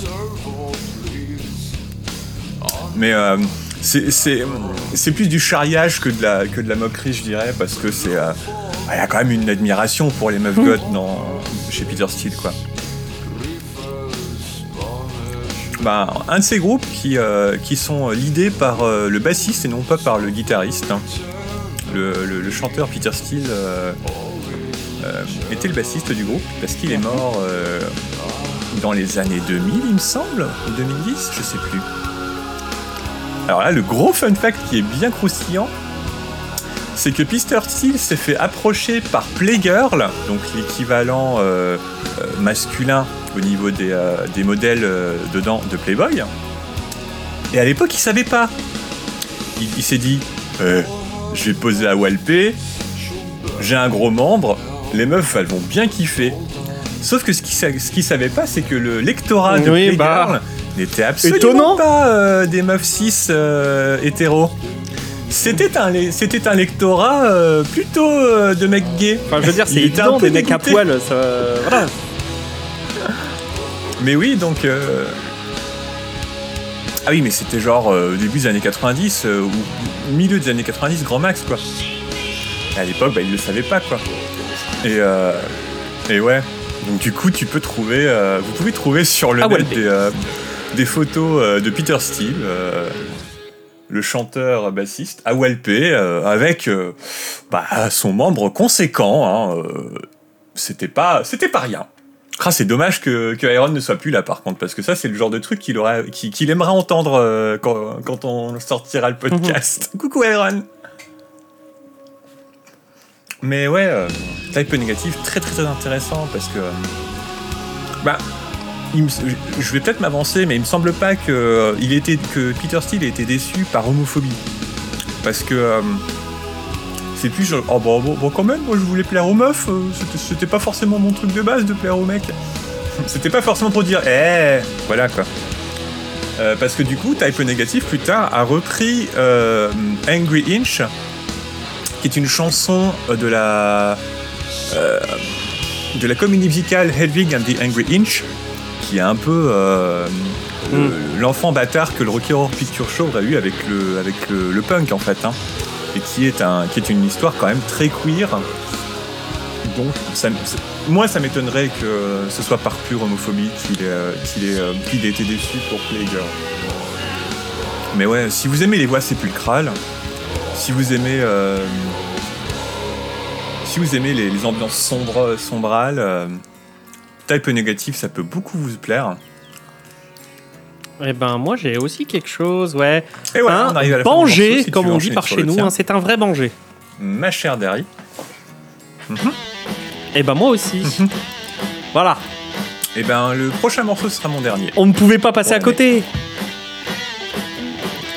Mais euh, c'est plus du charriage que de, la, que de la moquerie, je dirais, parce que c'est. Euh, il y a quand même une admiration pour les meufs mmh. goth dans, chez Peter Steele, quoi. Bah, un de ces groupes qui, euh, qui sont l'idée par le bassiste et non pas par le guitariste. Hein. Le, chanteur Peter Steele était le bassiste du groupe parce qu'il est mort dans les années 2000, il me semble, ou 2010, je sais plus. Alors là, le gros fun fact qui est bien croustillant, c'est que Peter Steele s'est fait approcher par Playgirl, donc l'équivalent euh, euh, masculin au niveau des, euh, modèles dedans de Playboy. Et à l'époque, il savait pas. Il, s'est dit Je vais poser à Walpé, j'ai un gros membre, les meufs elles vont bien kiffer. Sauf que ce qu'il savait pas, c'est que le lectorat de Playgirl bah n'était absolument pas euh, des meufs cis euh, hétéros. C'était un, c'était un lectorat euh, plutôt de mecs gays. Enfin, je veux dire, c'est évident, des mecs à poil, ça... voilà. Mais oui, donc... Ah oui, mais c'était genre au début des années 90, ou milieu des années 90, grand max, quoi. à l'époque, bah, ils le savaient pas, quoi. Et, et ouais. Donc du coup, tu peux trouver, vous pouvez trouver sur le net des, des photos euh, de Peter Steele, euh, le chanteur bassiste, à Walpé, euh, avec bah, son membre conséquent. Hein, c'était pas, c'était pas rien. Ah, c'est dommage que, que, Iron ne soit plus là par contre, parce que ça c'est le genre de truc qu'il aura, qu'il aimera entendre quand, quand, on sortira le podcast. Mhm. Coucou Iron Mais ouais, type négatif, très très très intéressant parce que... bah, je vais peut-être m'avancer, mais il me semble pas que, euh, était, que Peter Steele ait été déçu par homophobie. Parce que euh, c'est plus genre, oh bon, bon, quand même, moi je voulais plaire aux meufs, euh, c'était pas forcément mon truc de base de plaire aux mecs. C'était pas forcément pour dire, eh, voilà quoi. parce que du coup, Type Négatif plus tard a repris Angry Inch, qui est une chanson de la de la comédie musicale Hedwig and the Angry Inch, qui est un peu euh, mm. l'enfant bâtard que le Rocky Horror Picture Show aurait eu avec le, avec le, punk en fait. Hein. et qui est, un, qui est une histoire quand même très queer. Donc, moi, ça m'étonnerait que ce soit par pure homophobie qu'il ait, euh, qu'il ait, été déçu pour Playgirl. Mais ouais, si vous aimez les voix sépulcrales, si vous aimez. Euh, si vous aimez les, ambiances sombres, sombrales, euh, Type négatif, ça peut beaucoup vous plaire. Eh ben moi j'ai aussi quelque chose, ouais. Et voilà, un on banger, comme on dit par chez nous, hein, c'est un vrai banger. Ma chère Dari. Mm Eh ben moi aussi. Mhm. Voilà. Eh ben le prochain morceau sera mon dernier. On ne pouvait pas passer à côté.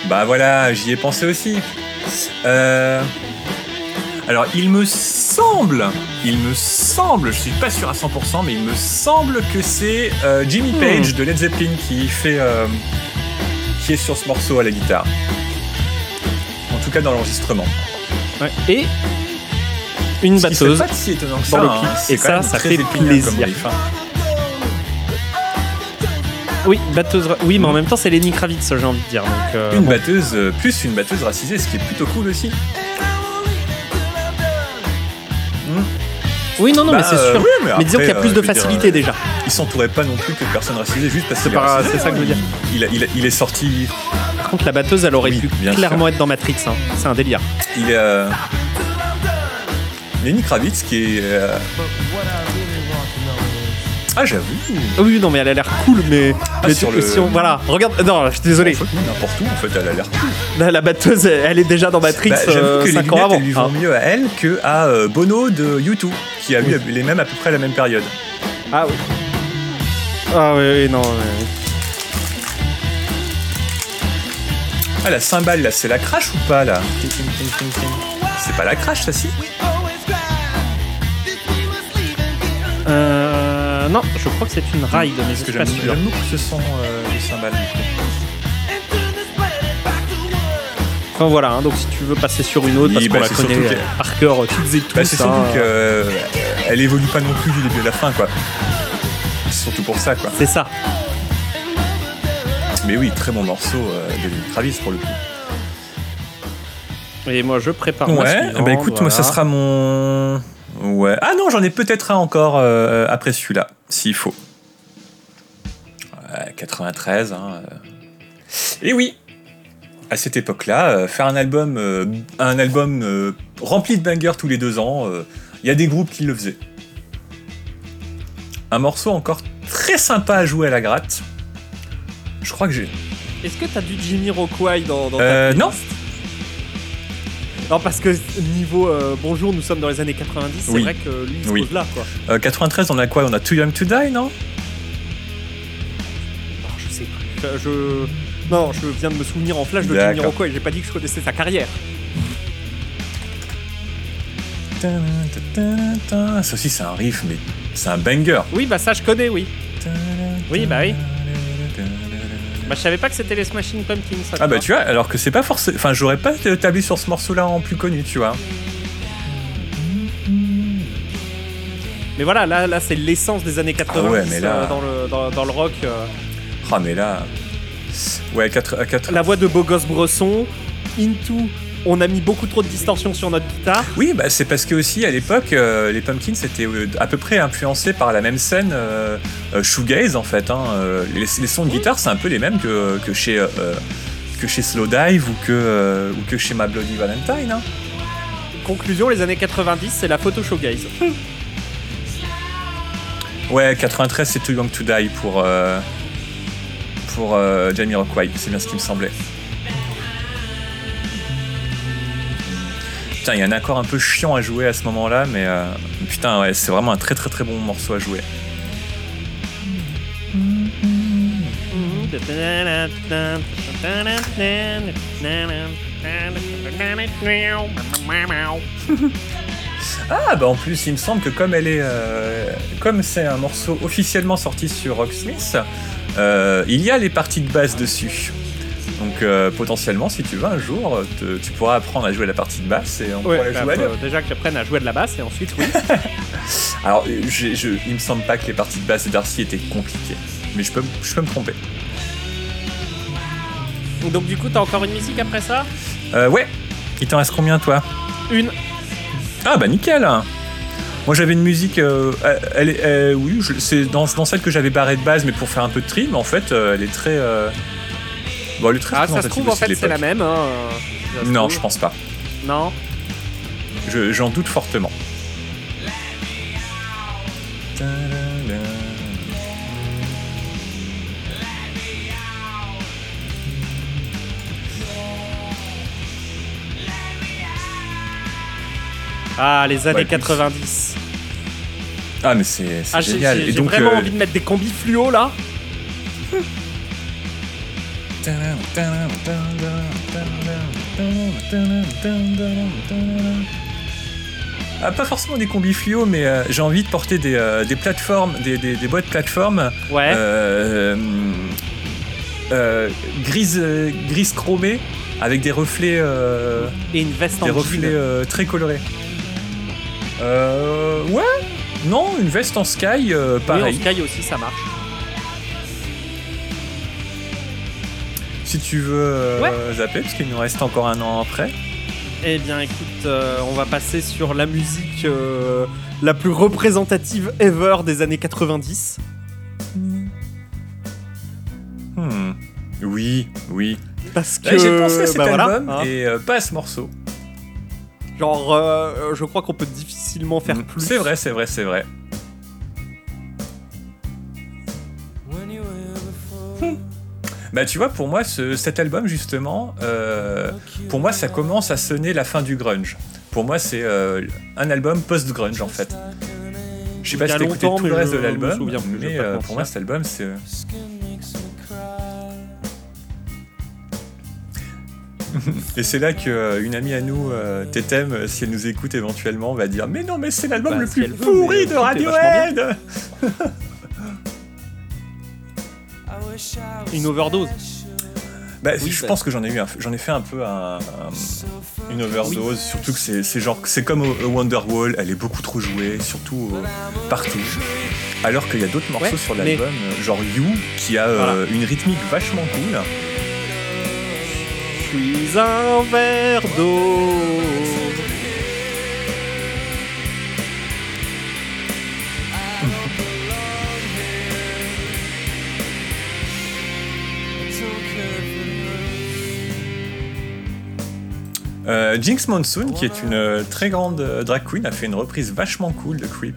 Bah voilà, j'y ai pensé aussi. Euh... Alors, il me semble, il me semble, je suis pas sûr à 100%, mais il me semble que c'est euh, Jimmy hmm. Page de Led Zeppelin qui fait, euh, qui est sur ce morceau à la guitare. En tout cas, dans l'enregistrement. Ouais. Et une batteuse. pas si étonnant que ça. Hein. Et ça, ça fait plaisir. Hein. Oui, batteuse. Oui, mais en même temps, c'est Lenny Kravitz, j'ai envie de dire. Euh, une batteuse, plus une batteuse racisée, ce qui est plutôt cool aussi. Oui, non, non, mais c'est bah, sûr. mais, disons qu'il y a plus euh, de facilité déjà. Il s'entourait pas non plus que personne racisé juste parce que c'est ça que je veux dire. Il, est sorti. Par contre, la batteuse, elle aurait pu clairement être dans Matrix. Hein. C'est un délire. Il est. Euh... Lenny Kravitz qui est. Euh, ah, j'avoue. Oui, non, mais elle a l'air cool, mais. Ah, sur le... voilà, regarde. Non, je suis désolé. N'importe où, en fait, elle a l'air cool. La, batteuse, elle est déjà dans Matrix. Bah, j'avoue euh, que les lunettes, avant. lui vont ah. mieux à elle que à euh, Bono de U2, qui a eu les mêmes à peu près à la même période. Ah oui. Ah oui, oui non. Oui. Ah, la cymbale, là, c'est la crash ou pas, là? C'est pas la crash, ça, si? Euh. Euh, non, je crois que c'est une ride, mais je suis pas sûr. J'aime beaucoup ce son euh, du cymbale. Enfin voilà, hein, donc si tu veux passer sur une autre, parce qu'on bah, la connaît euh, par cœur toutes et tous. Bah, c'est surtout hein, qu'elle évolue pas non plus du début à la fin, quoi. C'est surtout pour ça, quoi. C'est ça. Mais oui, très bon morceau de Travis pour le coup. Et moi je prépare ouais, bah écoute, moi ça sera mon Ouais. Ah non, j'en ai peut-être un encore euh, après celui-là, s'il faut. 93. Hein, euh. Et oui, à cette époque-là, euh, faire un album, un album rempli de bangers tous les deux ans, il y a des groupes qui le faisaient. Un morceau encore très sympa à jouer à la gratte. Je crois que j'ai. Est-ce que t'as du Jimmy Rockway dans, dans ta Non, non, parce que niveau euh, bonjour, nous sommes dans les années 90, c'est vrai que lui il se pose là quoi. 93, euh, on a quoi? On a Too Young to Die, non? Oh, Je sais plus. Je, Non, je viens de me souvenir en flash de Jimmy Rockway, j'ai pas dit que je connaissais sa carrière. Ça aussi, c'est un riff, mais c'est un banger. Oui, bah ça, je connais, oui. Oui, bah oui. Bah, je savais pas que c'était les Smashing Pumpkins. Ça, ah bah tu vois, alors que c'est pas forcément. Enfin, j'aurais pas tablé sur ce morceau-là en plus connu, tu vois. Mais voilà, là, là c'est l'essence des années 80 ah euh, dans, le, dans, le rock. Euh. Ah mais là... Ouais, 4, 4... La voix de Beau Gosse Bresson, Into on a mis beaucoup trop de distorsion sur notre guitare. Oui, bah, c'est parce que aussi à l'époque, euh, les Pumpkins étaient euh, à peu près influencés par la même scène euh, shoegaze en fait. Hein. Les, sons de guitare, c'est un peu les mêmes que, chez que chez Slowdive ou que ou que chez My Bloody Valentine. Hein. Conclusion, les années 90, c'est la photo shoegaze. ouais, 93, c'est Too Young to Die pour pour Jamie Rockway. C'est bien ce qui me semblait. Putain, il y a un accord un peu chiant à jouer à ce moment-là, mais euh, putain, ouais, c'est vraiment un très très très bon morceau à jouer. ah bah en plus il me semble que comme elle est euh, comme c'est un morceau officiellement sorti sur Rocksmith, euh, il y a les parties de basse dessus. Donc euh, potentiellement, si tu veux, un jour, tu pourras apprendre à jouer la partie de basse et on pourra la jouer bah, Déjà que j'apprenne à jouer de la basse et ensuite, oui. Alors, je, il me semble pas que les parties de basse de Darcy étaient compliquées, mais je peux, je peux me tromper. Donc du coup, t'as encore une musique après ça? Euh, Ouais. Il t'en reste combien, toi? Une. Ah bah nickel moi j'avais une musique, euh, elle est, oui, c'est dans, dans, celle que j'avais barrée de base, mais pour faire un peu de tri, mais en fait elle est très, Bon, ah, ça se trouve, en fait, c'est la même. Hein, non, je pense pas. Non J'en doute fortement. Ah, les années 90. Ah, mais c'est ah, génial. J'ai vraiment euh, envie de mettre des combis fluo là. Ah, pas forcément des combis fluo, mais euh, j'ai envie de porter des, euh, des plateformes, des, des, des, boîtes plateformes. Ouais. grises, grise chromées avec des reflets. Et une veste des reflets très colorés. Euh. Ouais Non, une veste en sky, euh, pareil. Oui, en sky aussi, ça marche. Si tu veux euh, zapper, parce qu'il nous reste encore un an après. Eh bien, écoute, euh, on va passer sur la musique la plus représentative ever des années 90. Hmm. Oui, oui. Parce que. j'ai pensé à cet bah album hein. et pas à ce morceau. Genre, euh, je crois qu'on peut difficilement faire mm. plus. C'est vrai, c'est vrai, c'est vrai. Bah tu vois, pour moi, cet album justement, euh, pour moi, ça commence à sonner la fin du grunge. Pour moi, c'est euh, un album post-grunge en fait. Je sais pas si t'as écouté tout le reste de l'album, mais pour moi, cet album, c'est Et c'est là qu'une euh, amie à nous, euh, Tétem, euh, si elle nous écoute éventuellement, va dire Mais non, mais c'est l'album bah, le plus pourri de Radiohead Une overdose bah, je bah. pense que j'en ai eu, j'en ai fait un peu une overdose, surtout que c'est genre, c'est comme Wonderwall, elle est beaucoup trop jouée, surtout partout. Alors qu'il y a d'autres morceaux sur l'album, genre You, qui a une rythmique vachement cool suis un verre d'eau. Euh, Jinx Monsoon, qui est une euh, très grande euh, drag queen, a fait une reprise vachement cool de Creep.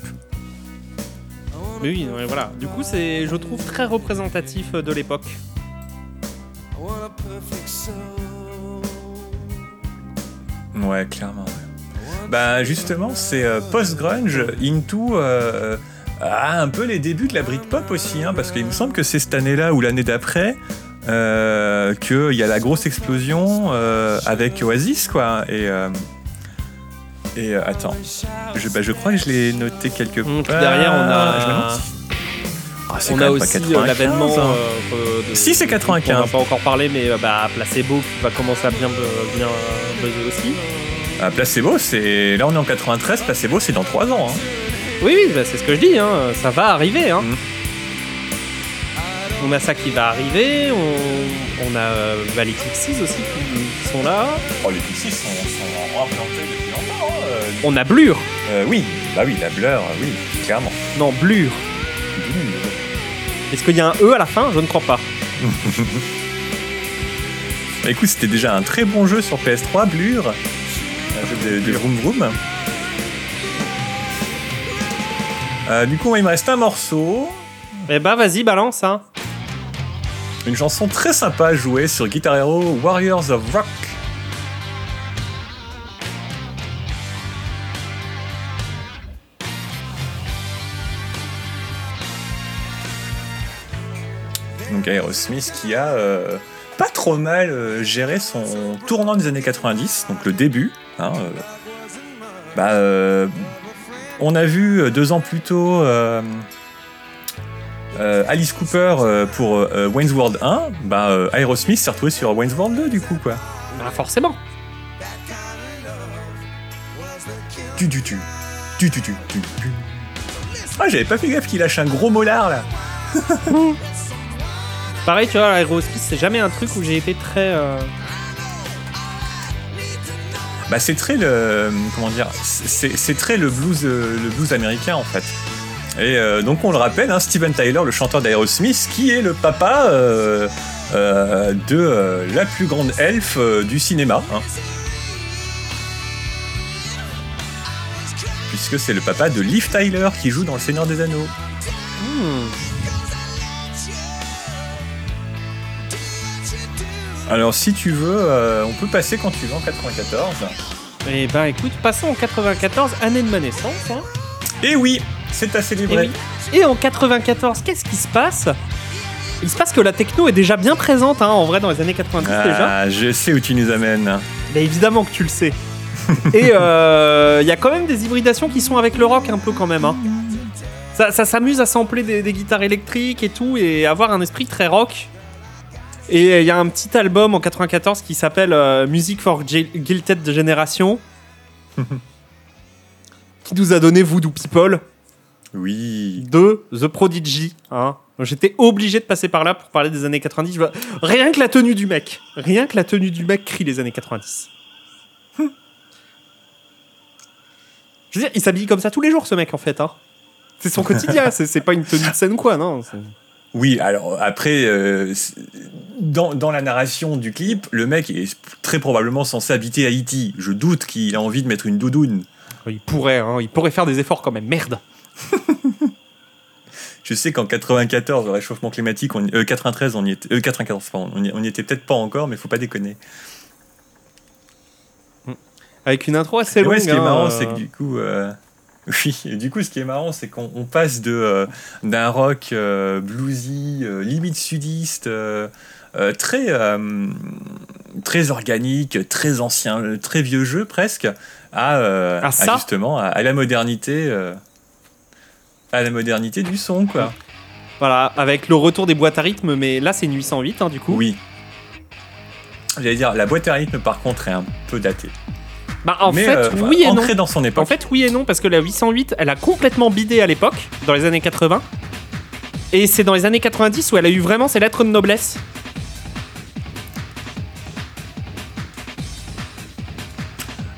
Oui, voilà. Du coup, c'est, je trouve, très représentatif de l'époque. Ouais, clairement. Bah justement, c'est euh, post-grunge into euh, un peu les débuts de la Britpop aussi, hein, parce qu'il me semble que c'est cette année-là ou l'année d'après euh, qu'il y a la grosse explosion euh, avec Oasis, quoi. Et, et attends, je, bah, je crois que je l'ai noté quelque part. derrière, on a. Ah, on a aussi l'avènement. Hein. si, c'est 95. On n'a pas encore parlé, mais bah, Placebo qui va commencer à bien, bien buzzer aussi. Ah, Placebo, c'est. Là, on est en 93. Placebo, c'est dans 3 ans. Hein. Oui, oui, bah, c'est ce que je dis. Hein. Ça va arriver. Hein. Mm. On a ça qui va arriver. On, on a euh, bah, les Pixies aussi qui, sont là. Oh, les Pixies sont, sont implantés depuis longtemps. Hein, euh. On a Blur. Euh, oui, bah oui, la Blur, oui, clairement. Non, Blur. Est-ce qu'il y a un E à la fin? Je ne crois pas. Bah, écoute, c'était déjà un très bon jeu sur PS3, Blur de, de Vroom Vroom. Euh, du coup, il me reste un morceau. Eh bah, vas-y, balance, hein. Une chanson très sympa à jouer sur Guitar Hero Warriors of Rock. Donc Aerosmith qui a euh, pas trop mal euh, géré son tournant des années 90, donc le début. Hein, euh, bah, on a vu deux ans plus tôt Alice Cooper pour Wayne's World 1, bah, Aerosmith s'est retrouvé sur Wayne's World 2 du coup quoi. Bah forcément. Tu tu tu. Tu tu tu tu Ah j'avais pas fait gaffe qu'il lâche un gros molar là. Pareil tu vois Aerosmith c'est jamais un truc où j'ai été très bah, c'est très le comment dire, c'est très le blues, euh, le blues américain en fait. Et euh, donc on le rappelle, hein, Steven Tyler, le chanteur d'Aerosmith, qui est le papa euh, de la plus grande elfe du cinéma. Hein. puisque c'est le papa de Liv Tyler qui joue dans Le Seigneur des Anneaux. Hmm. Alors si tu veux, euh, on peut passer quand tu veux en 94. Eh ben écoute, passons en 94, année de ma naissance. Hein. Et eh oui, c'est à célébrer. Et, Et en 94, qu'est-ce qui se passe? Il se passe que la techno est déjà bien présente, hein, en vrai, dans les années 90 ah, déjà. Je sais où tu nous amènes. Mais évidemment que tu le sais. Et euh, il y a quand même des hybridations qui sont avec le rock un peu quand même. Hein. Ça, s'amuse à sampler des, guitares électriques et tout, et avoir un esprit très rock. Et il y a un petit album en 94 qui s'appelle euh, Music for Guilted de Génération. qui nous a donné Voodoo People. Oui. De The Prodigy. Hein. J'étais obligé de passer par là pour parler des années 90. Rien que la tenue du mec. Rien que la tenue du mec crie les années 90. Hum. Je veux dire, il s'habille comme ça tous les jours, ce mec, en fait. Hein. C'est son quotidien. c'est pas une tenue de scène quoi, non oui, alors après, euh, dans, dans, la narration du clip, le mec est très probablement censé habiter Haïti. Je doute qu'il a envie de mettre une doudoune. Il pourrait, hein, il pourrait faire des efforts quand même. Merde. Je sais qu'en 94, le réchauffement climatique, on, 93, euh, on y était, 94, euh, on y, était peut-être pas encore, mais faut pas déconner. Avec une intro assez longue. Ouais, ce qui est marrant, hein, c'est que du coup. Oui, et du coup, ce qui est marrant, c'est qu'on passe de d'un rock bluesy, limite sudiste, très très organique, très ancien, très vieux jeu presque, à, à, justement à, la modernité à la modernité du son, quoi. Voilà, avec le retour des boîtes à rythme, mais là c'est une 808, hein, du coup. Oui. J'allais dire, la boîte à rythme, par contre, est un peu datée. Bah, en fait, euh, oui et non. dans son époque. En fait, oui et non, parce que la 808, elle a complètement bidé à l'époque, dans les années 80. Et c'est dans les années 90 où elle a eu vraiment ses lettres de noblesse.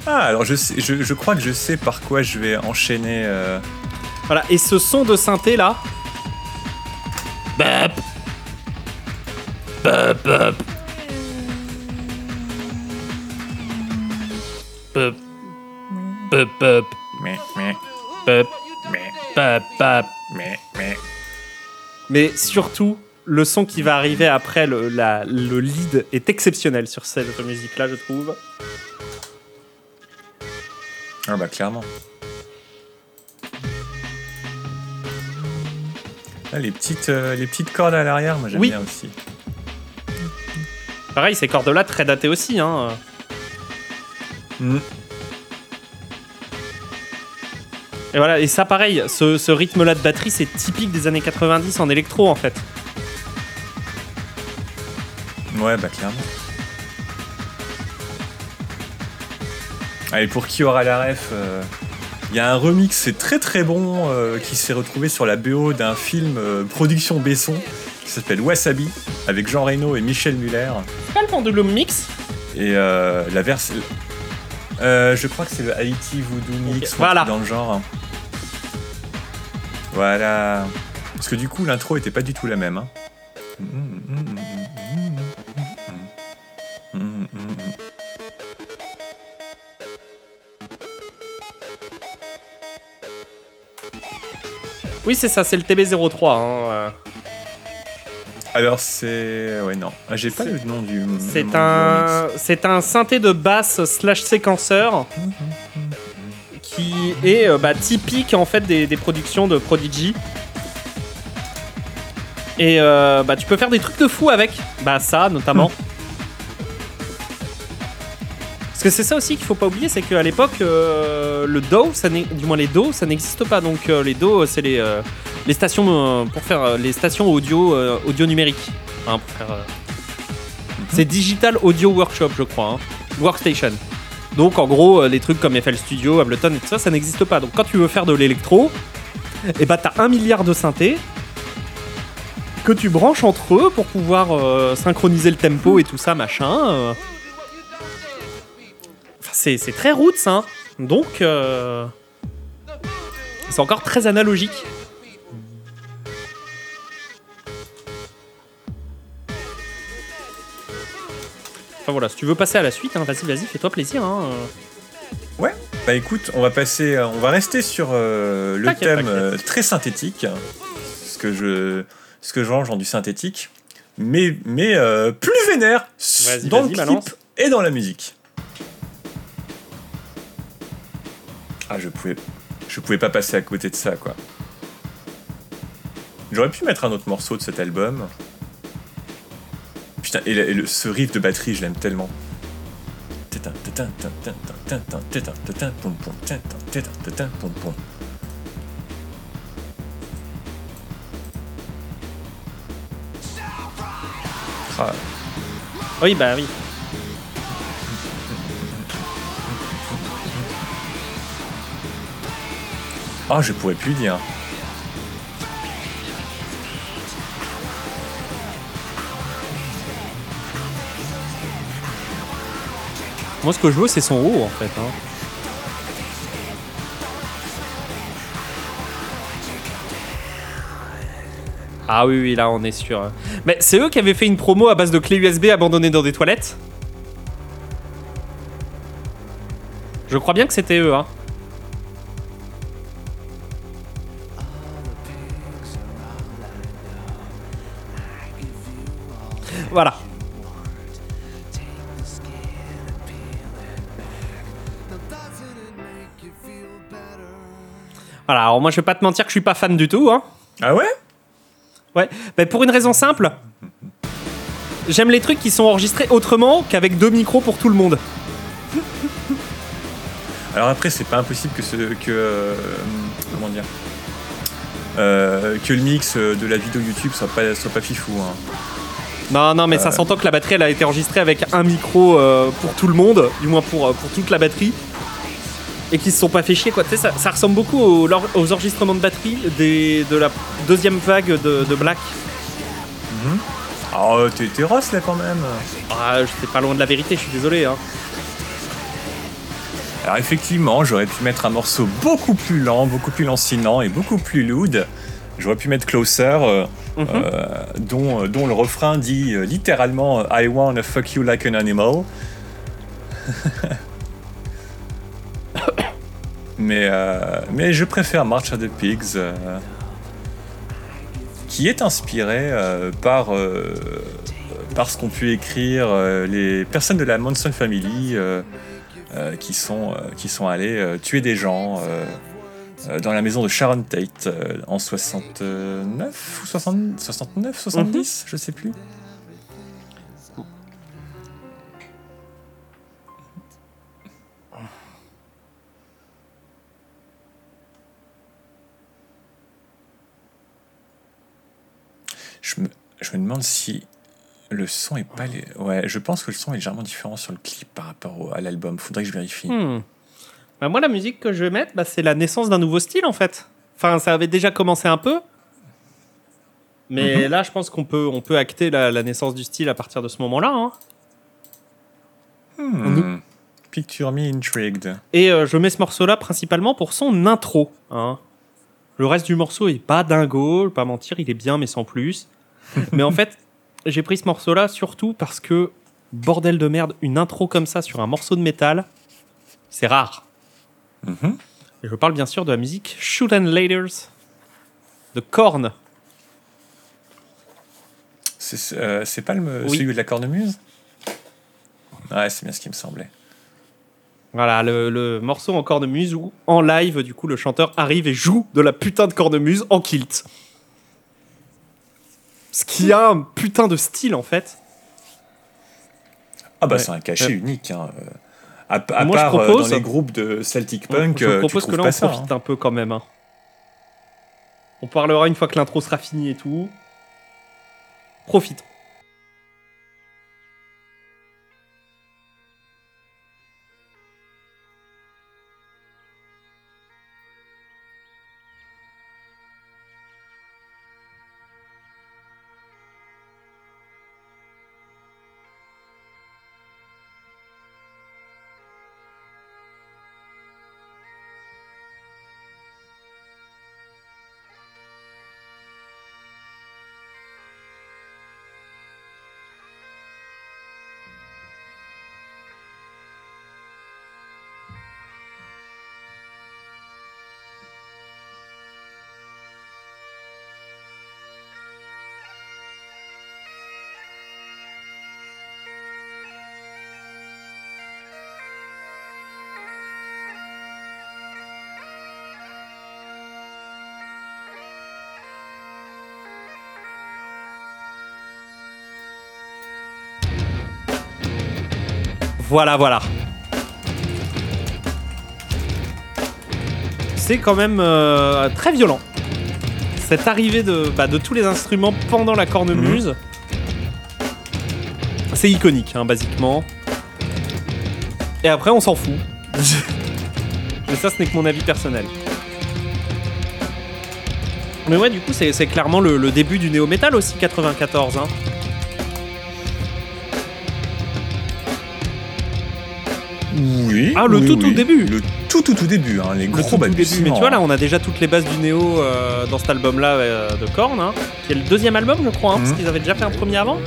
Ah, alors je, sais, je, crois que je sais par quoi je vais enchaîner. Euh, voilà, et ce son de synthé là. Bap. Bap, bap. Bap. Bap, bap. Bap. Bap, Mais surtout, le son qui va arriver après le, la, le lead est exceptionnel sur cette musique-là, je trouve. Ah bah clairement. Ah, les, petites, euh, les petites cordes à l'arrière, moi j'aime bien aussi. Pareil, ces cordes-là, très datées aussi. Hein. Mm. Et voilà, et ça pareil, ce, ce rythme-là de batterie, c'est typique des années 90 en électro en fait. Ouais, bah clairement. Allez, pour qui aura la ref, euh, il y a un remix, c'est très très bon, euh, qui s'est retrouvé sur la BO d'un film euh, production Besson qui s'appelle Wasabi avec Jean Reno et Michel Muller. C'est pas le Pendulum Mix Et euh, la version. je crois que c'est le Haiti Voodoo Mix voilà. dans le genre. Voilà. Parce que du coup, l'intro était pas du tout la même. Hein. Oui, c'est ça, c'est le TB03. Hein, euh. Alors c'est... Ouais, non. Ah, j'ai pas le nom du... C'est un... C'est un synthé de basse slash séquenceur qui est euh, bah, typique en fait des, productions de Prodigy. Et euh, bah, tu peux faire des trucs de fou avec. Bah ça notamment. Parce que c'est ça aussi qu'il faut pas oublier, c'est qu'à l'époque, euh, le DAW, ça du moins les DAW, ça n'existe pas. Donc euh, les DAW, c'est les, euh, stations pour faire les stations audio audio numérique. Hein. C'est Digital Audio Workshop, je crois. Hein. Workstation. Donc en gros, les trucs comme FL Studio, Ableton et tout ça, ça n'existe pas. Donc quand tu veux faire de l'électro, et eh bah t'as un milliard de synthés que tu branches entre eux pour pouvoir synchroniser le tempo et tout ça, machin c'est très roots, hein. Donc, euh, c'est encore très analogique. Enfin voilà, si tu veux passer à la suite, hein, vas-y, vas-y, fais-toi plaisir. Hein. Ouais. Bah écoute, on va passer, euh, on va rester sur euh, le thème euh, très synthétique, ce que je, ce que je range dans du synthétique, mais mais plus vénère dans le clip et dans la musique. Ah, je pouvais, je pouvais pas passer à côté de ça, quoi. J'aurais pu mettre un autre morceau de cet album. Putain, et, ce riff de batterie, je l'aime tellement. Oui, bah oui. Ah, je pourrais plus dire. Moi, ce que je veux, c'est son haut, en fait. Hein. Ah oui, oui, là, on est sûr. Mais c'est eux qui avaient fait une promo à base de clés USB abandonnées dans des toilettes? Je crois bien que c'était eux, hein. Voilà, alors moi je vais pas te mentir que je suis pas fan du tout. Hein. Ah ouais? Ouais, bah, pour une raison simple. J'aime les trucs qui sont enregistrés autrement qu'avec deux micros pour tout le monde. Alors après, c'est pas impossible que ce, que euh, comment dire euh, que le mix de la vidéo YouTube soit pas soit pas fifou. Hein. Non, non, mais ça euh. s'entend que la batterie elle a été enregistrée avec un micro pour tout le monde, du moins pour, pour toute la batterie et qui se sont pas fait chier quoi. Tu sais, ça, ça, ressemble beaucoup aux, aux, enregistrements de batterie des, de la deuxième vague de, de Black. Mm Oh, t'es Ross là quand même. Ah, j'étais pas loin de la vérité, je suis désolé. Hein. Alors effectivement, j'aurais pu mettre un morceau beaucoup plus lent, beaucoup plus lancinant et beaucoup plus loud. J'aurais pu mettre Closer, euh, mhm. euh, dont, dont, le refrain dit littéralement I wanna fuck you like an animal. Mais, euh, mais je préfère March of the Pigs, euh, qui est inspiré euh, par, par ce qu'ont pu écrire les personnes de la Monson Family qui, sont, qui sont allées tuer des gens dans la maison de Sharon Tate en 69 ou 69, 70, je sais plus. Je me, je demande si le son est pas. Ouais, je pense que le son est légèrement différent sur le clip par rapport à l'album. Faudrait que je vérifie. Hmm. Bah moi, la musique que je vais mettre, bah, c'est la naissance d'un nouveau style en fait. Enfin, ça avait déjà commencé un peu. Mais mhm. là, je pense qu'on peut, on peut acter la, naissance du style à partir de ce moment-là. Hein. Hmm. Picture me intrigued. Et euh, je mets ce morceau-là principalement pour son intro. Hein. Le reste du morceau est pas dingo, pas mentir, il est bien mais sans plus. Mais en fait, j'ai pris ce morceau-là surtout parce que, bordel de merde, une intro comme ça sur un morceau de métal, c'est rare. Mhm. je parle bien sûr de la musique Shoot and Laders de Korn. C'est euh, pas le, celui de la cornemuse? Ouais, c'est bien ce qui me semblait. Voilà, le, morceau en cornemuse où, en live, du coup, le chanteur arrive et joue de la putain de cornemuse en kilt. Ce qui a un putain de style en fait. Ah bah c'est un cachet unique. Hein. À, part euh, dans les groupes de Celtic Punk, je euh, propose que là on profite hein. un peu quand même. Hein. On parlera une fois que l'intro sera finie et tout. Profite. Voilà, voilà. C'est quand même euh, très violent. Cette arrivée de, bah, de tous les instruments pendant la cornemuse. C'est iconique, hein, basiquement. Et après, on s'en fout. Mais ça, ce n'est que mon avis personnel. Mais ouais, du coup, c'est c'est clairement le, le début du néo-metal aussi, 94. Hein. Oui. Ah, le oui, tout, tout début. Le tout, tout, tout début. Hein, les Le gros tout, tout début. Mais tu vois, là, on a déjà toutes les bases du néo euh, dans cet album-là euh, de Korn, hein, qui est le deuxième album, je crois, hein, parce Mhm. qu'ils avaient déjà fait un premier avant.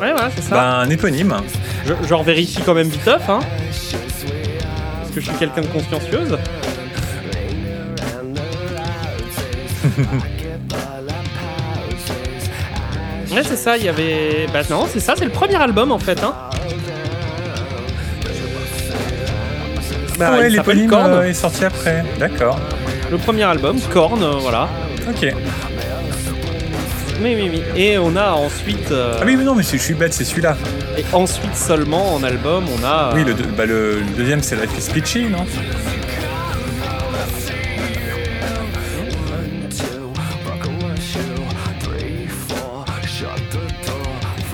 Ouais, voilà, c'est ça. Bah, un éponyme. Je, je revérifie quand même viteuf, hein. Parce que je suis quelqu'un de consciencieuse. ouais, c'est ça, il y avait. Bah, non, c'est ça, c'est le premier album en fait, hein. Bah, ouais, l'éponyme euh, est sorti après. D'accord. Le premier album, Korn, euh, voilà. Ok. Oui, oui, oui. Et on a ensuite. euh, Ah oui, mais non, mais je suis bête, c'est celui-là. Et ensuite seulement en album, on a. Oui, le, deux- bah, le, le deuxième, c'est Life is Peachy, non?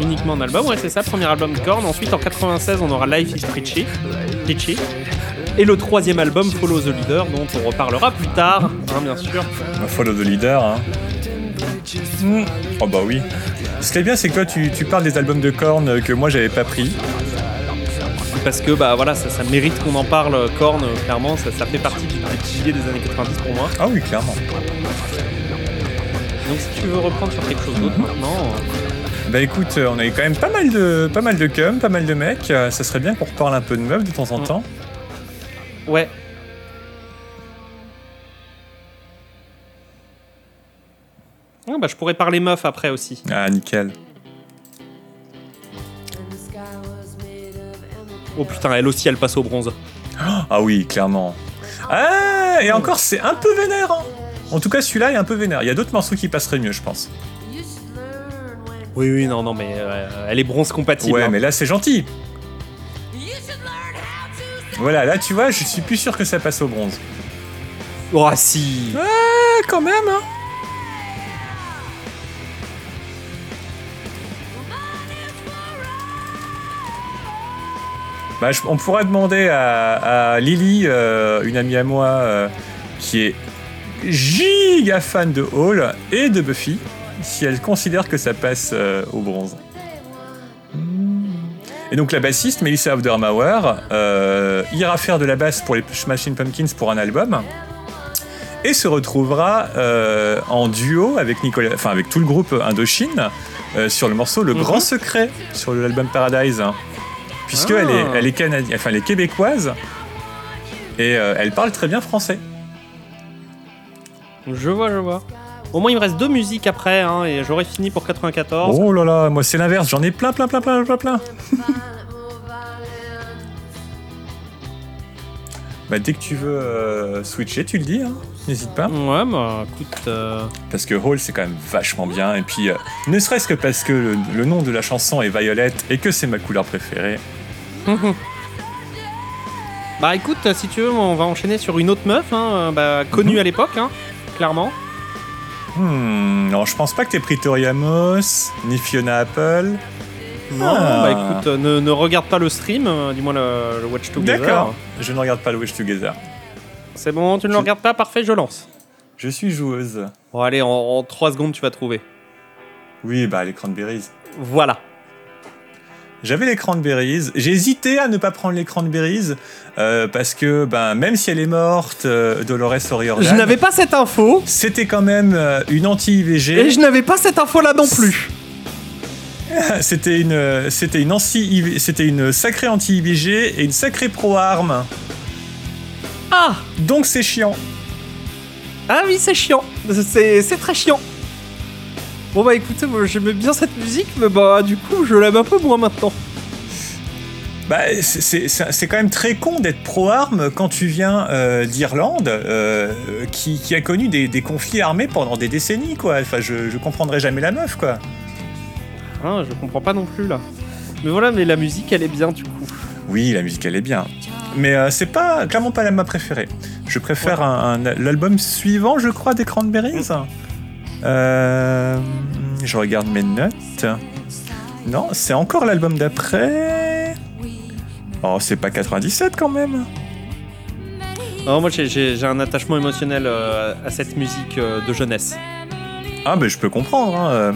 Uniquement en album, ouais c'est ça, premier album de Korn. Ensuite en 96 on aura Life is Preachy. Preachy. Et le troisième album Follow the Leader dont on reparlera plus tard, hein, bien sûr. Follow the Leader, hein. Hmm. Oh bah oui. Ce qui est bien, c'est que toi, tu, tu parles des albums de Korn euh, que moi, j'avais pas pris. Parce que bah voilà, ça, ça mérite qu'on en parle, Korn, euh, clairement, ça, ça fait partie du des piliers des années 90 pour moi. Ah oui, clairement. Donc si tu veux reprendre sur quelque chose d'autre maintenant. euh, Bah écoute, euh, on avait quand même pas mal de, pas mal de cum, pas mal de mecs. Euh, Ça serait bien qu'on reparle un peu de meufs de temps en Mm. Ouais. Ah, bah, je pourrais parler meuf après aussi. Ah, nickel. Oh putain, elle aussi, elle passe au bronze. Ah oui, clairement. Ah, et encore, c'est un peu vénère. hein. En tout cas, celui-là est un peu vénère. Il y a d'autres morceaux qui passeraient mieux, je pense. Oui, oui, non, non, mais euh, elle est bronze compatible. Ouais, hein. mais là, c'est gentil. Voilà, là, tu vois, je suis plus sûr que ça passe au bronze. Oh, si Ah, quand même, hein. Bah, je- on pourrait demander à, à Lily, euh, une amie à moi, euh, qui est giga fan de Hall et de Buffy, si elle considère que ça passe euh, au bronze. Et donc la bassiste, Melissa Aufdermauer, euh, ira faire de la basse pour les Smashing Pumpkins pour un album et se retrouvera euh, en duo avec Nicolas, enfin avec tout le groupe Indochine euh, sur le morceau Le Mhm. Grand Secret sur l'album Paradise, puisque Ah. elle est, elle est canadienne, enfin elle est québécoise et euh, elle parle très bien français. Je vois, je vois. Au moins, il me reste deux musiques après, hein, et j'aurai fini pour 94. Oh là là, moi c'est l'inverse, j'en ai plein, plein, plein, plein, plein, plein. Bah dès que tu veux euh, switcher, tu le dis, hein. n'hésite pas. Ouais, bah écoute. euh, Parce que Hall, c'est quand même vachement bien. Et puis, euh, ne serait-ce que parce que le, le nom de la chanson est Violette et que c'est ma couleur préférée. Bah écoute, si tu veux, on va enchaîner sur une autre meuf, hein, bah, connue Mhm. à l'époque, hein, clairement. Hmm, non, je pense pas que t'aies pris Tori Amos, ni Fiona Apple. Non, Ah. bah écoute, euh, ne, ne regarde pas le stream, euh, dis-moi le, le Watch Together. D'accord. Je ne regarde pas le Wish Together. C'est bon, tu ne le regardes pas, parfait, je lance. Je suis joueuse. Bon, allez, en, 3 secondes, tu vas trouver. Oui, bah les Cranberries. Voilà. J'avais les Cranberries. J'ai hésité à ne pas prendre les Cranberries euh, parce que, ben, même si elle est morte, euh, Dolores O'Riordan, Je n'avais pas cette info, c'était quand même euh, une anti-IVG. et je n'avais pas cette info là non plus. C'était une, c'était une anti, c'était une sacrée anti-IVG et une sacrée pro-arme. Ah Donc c'est chiant. Ah oui, c'est chiant. C'est c'est très chiant. Bon bah écoutez, moi j'aimais bien cette musique, mais bah du coup je l'aime un peu moins maintenant. Bah, c'est- c'est c'est- c'est quand même très con d'être pro-arme quand tu viens euh, d'Irlande, euh, qui, qui a connu des, des conflits armés pendant des décennies, quoi. Enfin, je, je comprendrai jamais la meuf, quoi. Hein, je comprends pas non plus là. Mais voilà, mais la musique, elle est bien du coup. Oui, la musique, elle est bien. Mais euh, c'est pas clairement pas la ma préférée. Je préfère l'album suivant, je crois, des Cranberries. Euh, je regarde mes notes. Non, c'est encore l'album d'après. Oh, c'est pas 97 quand même. Non, moi j'ai un attachement émotionnel euh, à cette musique euh, de jeunesse. Ah, ben je peux comprendre. Hein.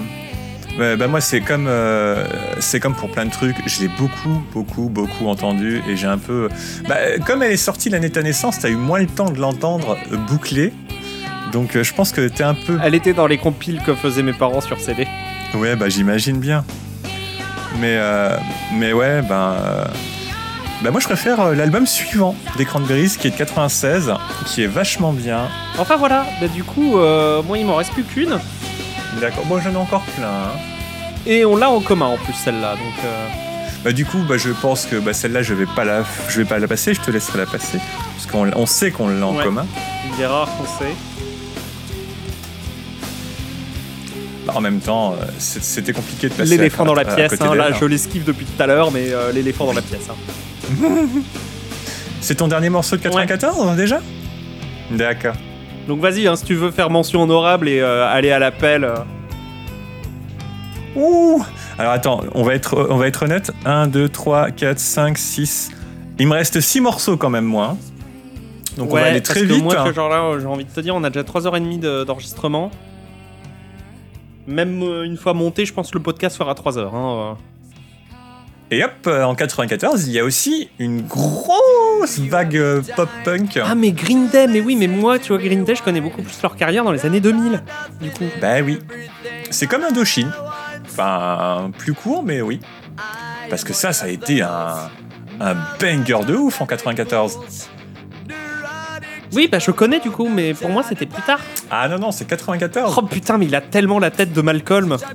Bah, moi, c'est comme, euh, c'est comme pour plein de trucs. Je l'ai beaucoup, beaucoup, beaucoup entendu et j'ai un peu. Bah, comme elle est sortie l'année de ta naissance, t'as eu moins le temps de l'entendre boucler. Donc, je pense que t'es un peu. Elle était dans les compiles que faisaient mes parents sur CD. Ouais, bah j'imagine bien. Mais, mais ouais, ben. Bah moi je préfère euh, l'album suivant des Cranberries qui est de 96, qui est vachement bien. Enfin voilà, bah du coup, euh, moi il m'en reste plus qu'une. D'accord, moi j'en ai encore plein. Hein. Et on l'a en commun en plus celle-là, donc... Euh. Bah du coup, bah, je pense que bah, celle-là je vais pas la, je vais pas la passer, je te laisserai la passer, parce qu'on on sait qu'on l'a en commun. Une des rares qu'on sait. Bah, en même temps, c'était compliqué de passer. L'éléphant dans la pièce, hein, là je l'esquive depuis tout à l'heure, mais l'éléphant dans la pièce. Hein. C'est ton dernier morceau de 94 déjà? D'accord. Donc vas-y, hein, si tu veux faire mention honorable et euh, aller à l'appel. Euh. Ouh Alors attends, on va être, on va être honnête. 1, 2, 3, 4, 5, 6. Il me reste 6 morceaux quand même, moi. Donc on va aller très vite. moi, hein. genre là, j'ai envie de te dire, on a déjà 3h30 d'enregistrement. Même euh, une fois monté, je pense que le podcast fera 3 heures. Hein, et hop, euh, en 94, il y a aussi une grosse vague euh, pop-punk. Ah, mais Green Day, mais oui, mais moi, tu vois, Green Day, je connais beaucoup plus leur carrière dans les années 2000, du coup. Bah oui. C'est comme Indochine. Enfin, plus court, mais oui. Parce que ça, ça a été un, un banger de ouf en 94. Oui, bah je connais du coup, mais pour moi c'était plus tard. Ah non, non, c'est 94. Oh putain, mais il a tellement la tête de Malcolm.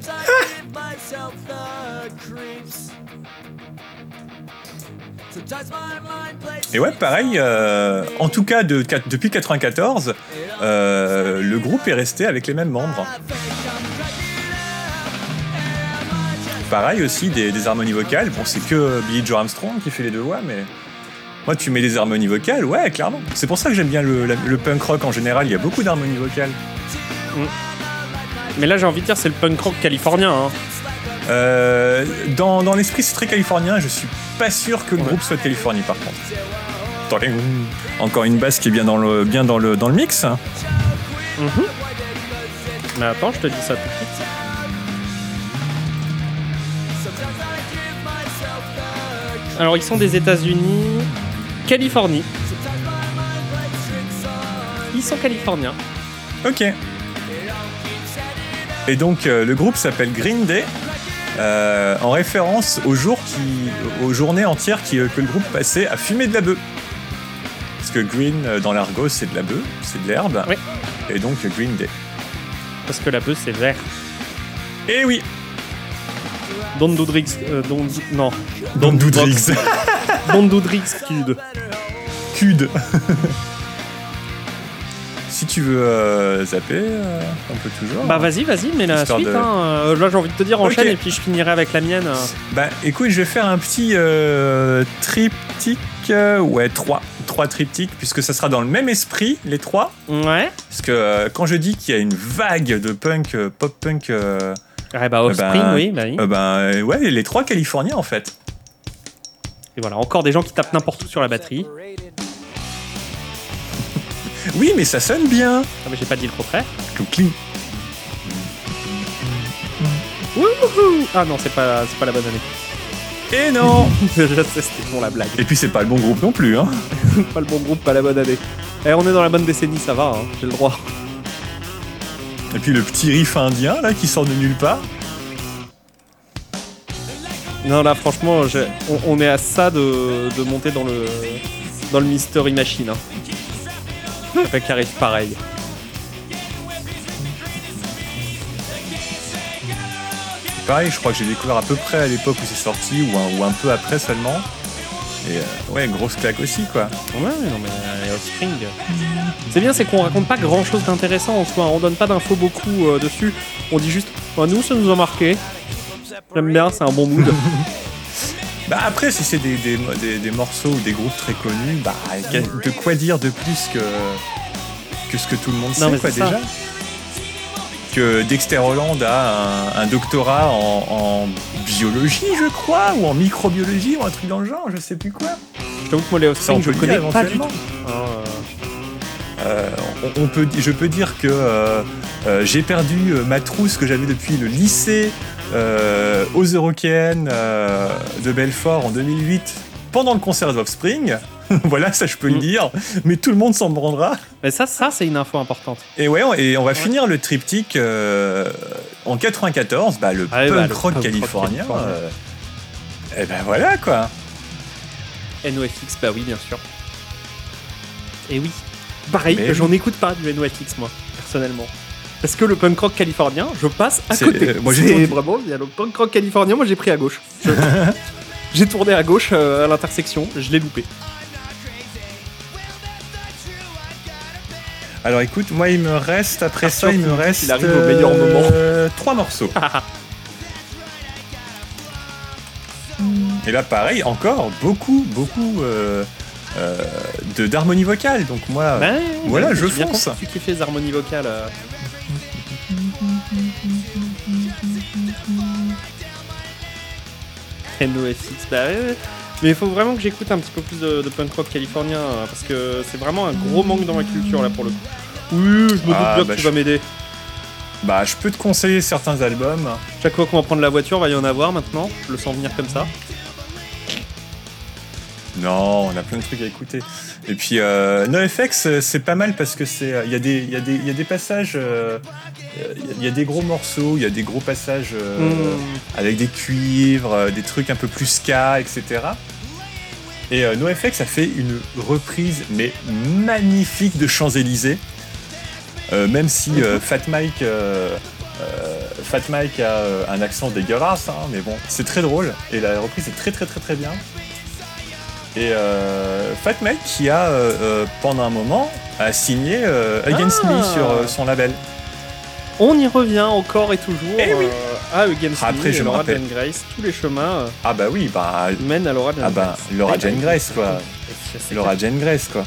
Et ouais, pareil, euh, en tout cas de, depuis 94, euh, le groupe est resté avec les mêmes membres. Pareil aussi, des, harmonies vocales. Bon, c'est que Billy Joe Armstrong qui fait les deux voix, mais moi, tu mets des harmonies vocales, ouais, clairement. C'est pour ça que j'aime bien le, punk rock en général, il y a beaucoup d'harmonies vocales. Mm. Mais là, j'ai envie de dire, c'est le punk rock californien. Hein. Euh, dans, dans l'esprit, c'est très californien. Je suis pas sûr que le groupe soit de Californie, par contre. Encore une basse qui est bien dans le, bien dans le, dans le mix. Mhm. Mais attends, je te dis ça tout de suite. Alors, ils sont des États-Unis, Californie. Ils sont californiens. Ok. Et donc, euh, le groupe s'appelle Green Day. Euh, en référence aux jours qui, aux journées entières qui, euh, que le groupe passait à fumer de la bœuf. Parce que green euh, dans l'argot c'est de la bœuf, c'est de l'herbe. Oui. Et donc Green Day. Parce que la bœuf c'est vert. Eh oui. Don Doudrix, don, non. Don Doudrix. Don Doudrix, Cud. Cud. Si tu veux euh, zapper, euh, on peut toujours. Bah vas-y, vas-y, mais la suite. Hein, euh, là, j'ai envie de te dire enchaîne et puis je finirai avec la mienne. Bah écoute, je vais faire un petit triptyque. ouais, trois. Trois triptyques, puisque ça sera dans le même esprit, les trois. Ouais. Parce que quand je dis qu'il y a une vague de punk, pop-punk. Ouais, bah Offspring, ben, oui. Bah, oui. bah ouais, les trois Californiens en fait. Et voilà, encore des gens qui tapent n'importe où sur la batterie. Oui, mais ça sonne bien. Ah, mais j'ai pas dit le contraire. cling. Ah non, c'est pas, c'est pas la bonne année. Et non Je sais, c'était bon la blague. Et puis c'est pas le bon groupe non plus, hein. pas le bon groupe, pas la bonne année. Eh, on est dans la bonne décennie, ça va, hein. j'ai le droit. Et puis le petit riff indien là qui sort de nulle part. Non là franchement on, est à ça de, de monter dans le dans le Mystery Machine. Hein qui arrive pareil. Pareil, je crois que j'ai découvert à peu près à l'époque où c'est sorti ou un, peu après seulement. Et euh, ouais, grosse claque aussi quoi. Ouais, non mais euh, Offspring. C'est bien, c'est qu'on raconte pas grand chose d'intéressant en soi. On donne pas d'infos beaucoup euh, dessus. On dit juste, nous ça nous a marqué. J'aime bien, c'est un bon mood. Bah après, si c'est des, des, des, morceaux ou des groupes très connus, bah de quoi dire de plus que, que ce que tout le monde sait, quoi, déjà que Dexter Holland a un, doctorat en, biologie, je crois, ou en microbiologie, ou un truc dans le genre, je sais plus quoi. Je t'avoue que moi, Léo je connais pas du tout. Ah, euh, on, peut, je peux dire que euh, euh, j'ai perdu ma trousse que j'avais depuis le lycée aux Eurokéennes de Belfort en 2008 pendant le concert d'Offspring. voilà, ça je peux le mm. dire, mais tout le monde s'en rendra. Mais ça, ça c'est une info importante. Et ouais, et on va finir le triptyque en 94, bah, le ah punk rock californien. et ben voilà quoi. NoFX, bah oui, bien sûr. Et oui, Pareil, j'en écoute pas du NoFX, moi, personnellement. Parce que le punk rock californien, je passe à côté. Euh, moi, j'ai vraiment, il y a le punk rock californien, moi j'ai pris à gauche. j'ai tourné à gauche euh, à l'intersection, je l'ai loupé. Alors écoute, moi il me reste, après ça, il me reste. Il arrive au meilleur moment. Euh, trois morceaux. Et là, pareil, encore beaucoup, beaucoup euh, de d'harmonie vocale. Donc moi, ben voilà, je fonce. Tu kiffes les harmonies vocales. Euh. NoFX, bah Mais il faut vraiment que j'écoute un petit peu plus de, punk rock californien hein, parce que c'est vraiment un gros manque dans ma culture là pour le coup. Oui, je me doute ah, bien que bah, tu vas m'aider. Bah, je peux te conseiller certains albums. Chaque fois qu'on va prendre la voiture, va y en avoir maintenant. Je le sens venir comme ça. Non, on a plein de trucs à écouter. Et puis euh, NoFX, euh, c'est pas mal parce que c'est, il y, a des, y, a des, y a des passages, euh, il y, a des gros morceaux, il y a des gros passages mm. avec des cuivres, des trucs un peu plus ska, etc. Et NoFX a fait une reprise mais magnifique de Champs Élysées, même si mm-hmm. Fat Mike. Fat Mike a un accent dégueulasse, hein, mais bon, c'est très drôle et la reprise est très très très très bien. Et euh, Fat Mike qui a euh, euh, pendant un moment a signé Against Me ah. sur son label. On y revient encore et toujours eh oui. à Against Après, Me, je Laura Jane Grace, tous les chemins ah bah oui, bah, mènent à Laura Jane ah bah, Laura Jane Grace quoi. Laura Jane Grace quoi.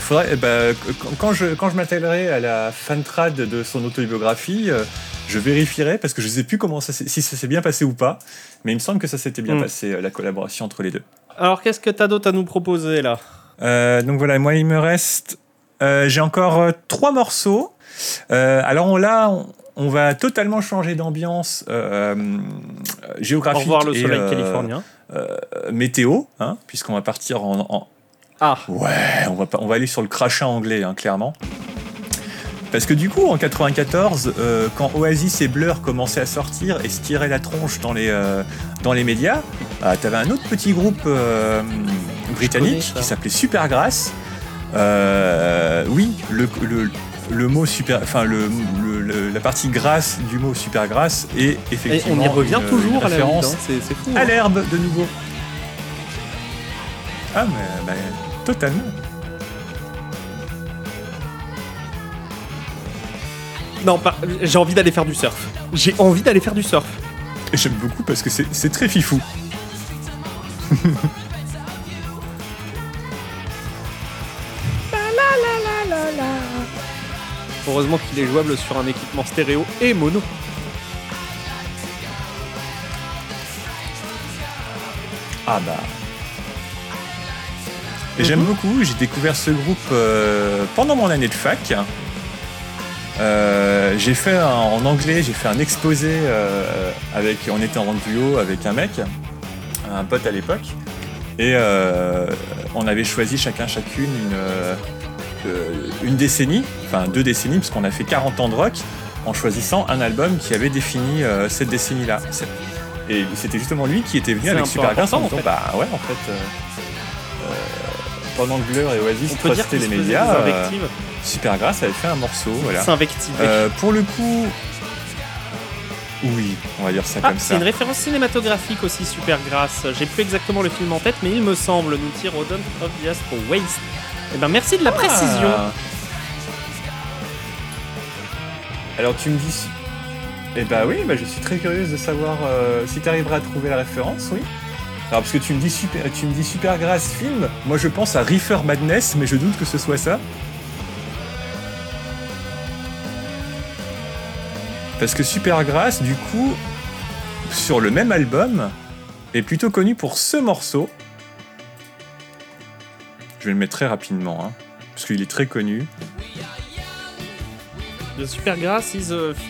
faudrait, eh bah, quand je, quand je m'attellerai à la fantrad de son autobiographie, je vérifierai parce que je ne sais plus comment ça si ça s'est bien passé ou pas, mais il me semble que ça s'était bien hmm. passé la collaboration entre les deux. Alors, qu'est-ce que tu as d'autre à nous proposer là? Euh, Donc voilà, moi il me reste. Euh, j'ai encore euh, trois morceaux. alors là, on, va totalement changer d'ambiance géographique. Au revoir le soleil californien. météo, hein, puisqu'on va partir en, Ah Ouais, on va, on va aller sur le crachat anglais, hein, clairement. Parce que du coup, en 94, euh, quand Oasis et Blur commençaient à sortir et se tiraient la tronche dans les, euh, dans les médias, euh, t'avais un autre petit groupe britannique qui s'appelait Supergrass. oui, le, le, mot super, enfin le, la partie grasse du mot supergrasse est effectivement. Et on y revient toujours à la hein, c'est fou. À hein. l'herbe de nouveau. Ah mais, mais totalement. Non, j'ai envie d'aller faire du surf. J'ai envie d'aller faire du surf. Et j'aime beaucoup parce que c'est très fifou. Heureusement qu'il est jouable sur un équipement stéréo et mono. Ah bah. Et j'aime mhm. beaucoup, j'ai découvert ce groupe euh, pendant mon année de fac. Euh, j'ai fait en anglais, j'ai fait un exposé euh, avec, on était en duo avec un mec, un pote à l'époque, et euh, on avait choisi chacun chacune une, une décennie, enfin deux décennies, parce qu'on a fait 40 ans de rock, en choisissant un album qui avait défini cette décennie-là. Et c'était justement lui qui était venu avec Supergrass en disant bah ouais en fait pendant que Blur et Oasis les médias. Supergrass avait fait un morceau. Voilà. Euh, pour le coup. Oui, on va dire ça ah, comme ça. C'est une référence cinématographique aussi, Supergrass. J'ai plus exactement le film en tête, mais il me semble nous tire au Dawn of the Astro Waste. Eh ben, merci de la ah. précision. Alors tu me dis. Eh ben oui, bah, je suis très curieuse de savoir euh, si tu arriveras à trouver la référence, oui. Alors parce que tu me dis super, tu me dis film. Moi je pense à Reefer Madness, mais je doute que ce soit ça. Parce que Supergrass, du coup, sur le même album, est plutôt connu pour ce morceau. Je vais le mettre très rapidement, hein, parce qu'il est très connu. Supergrass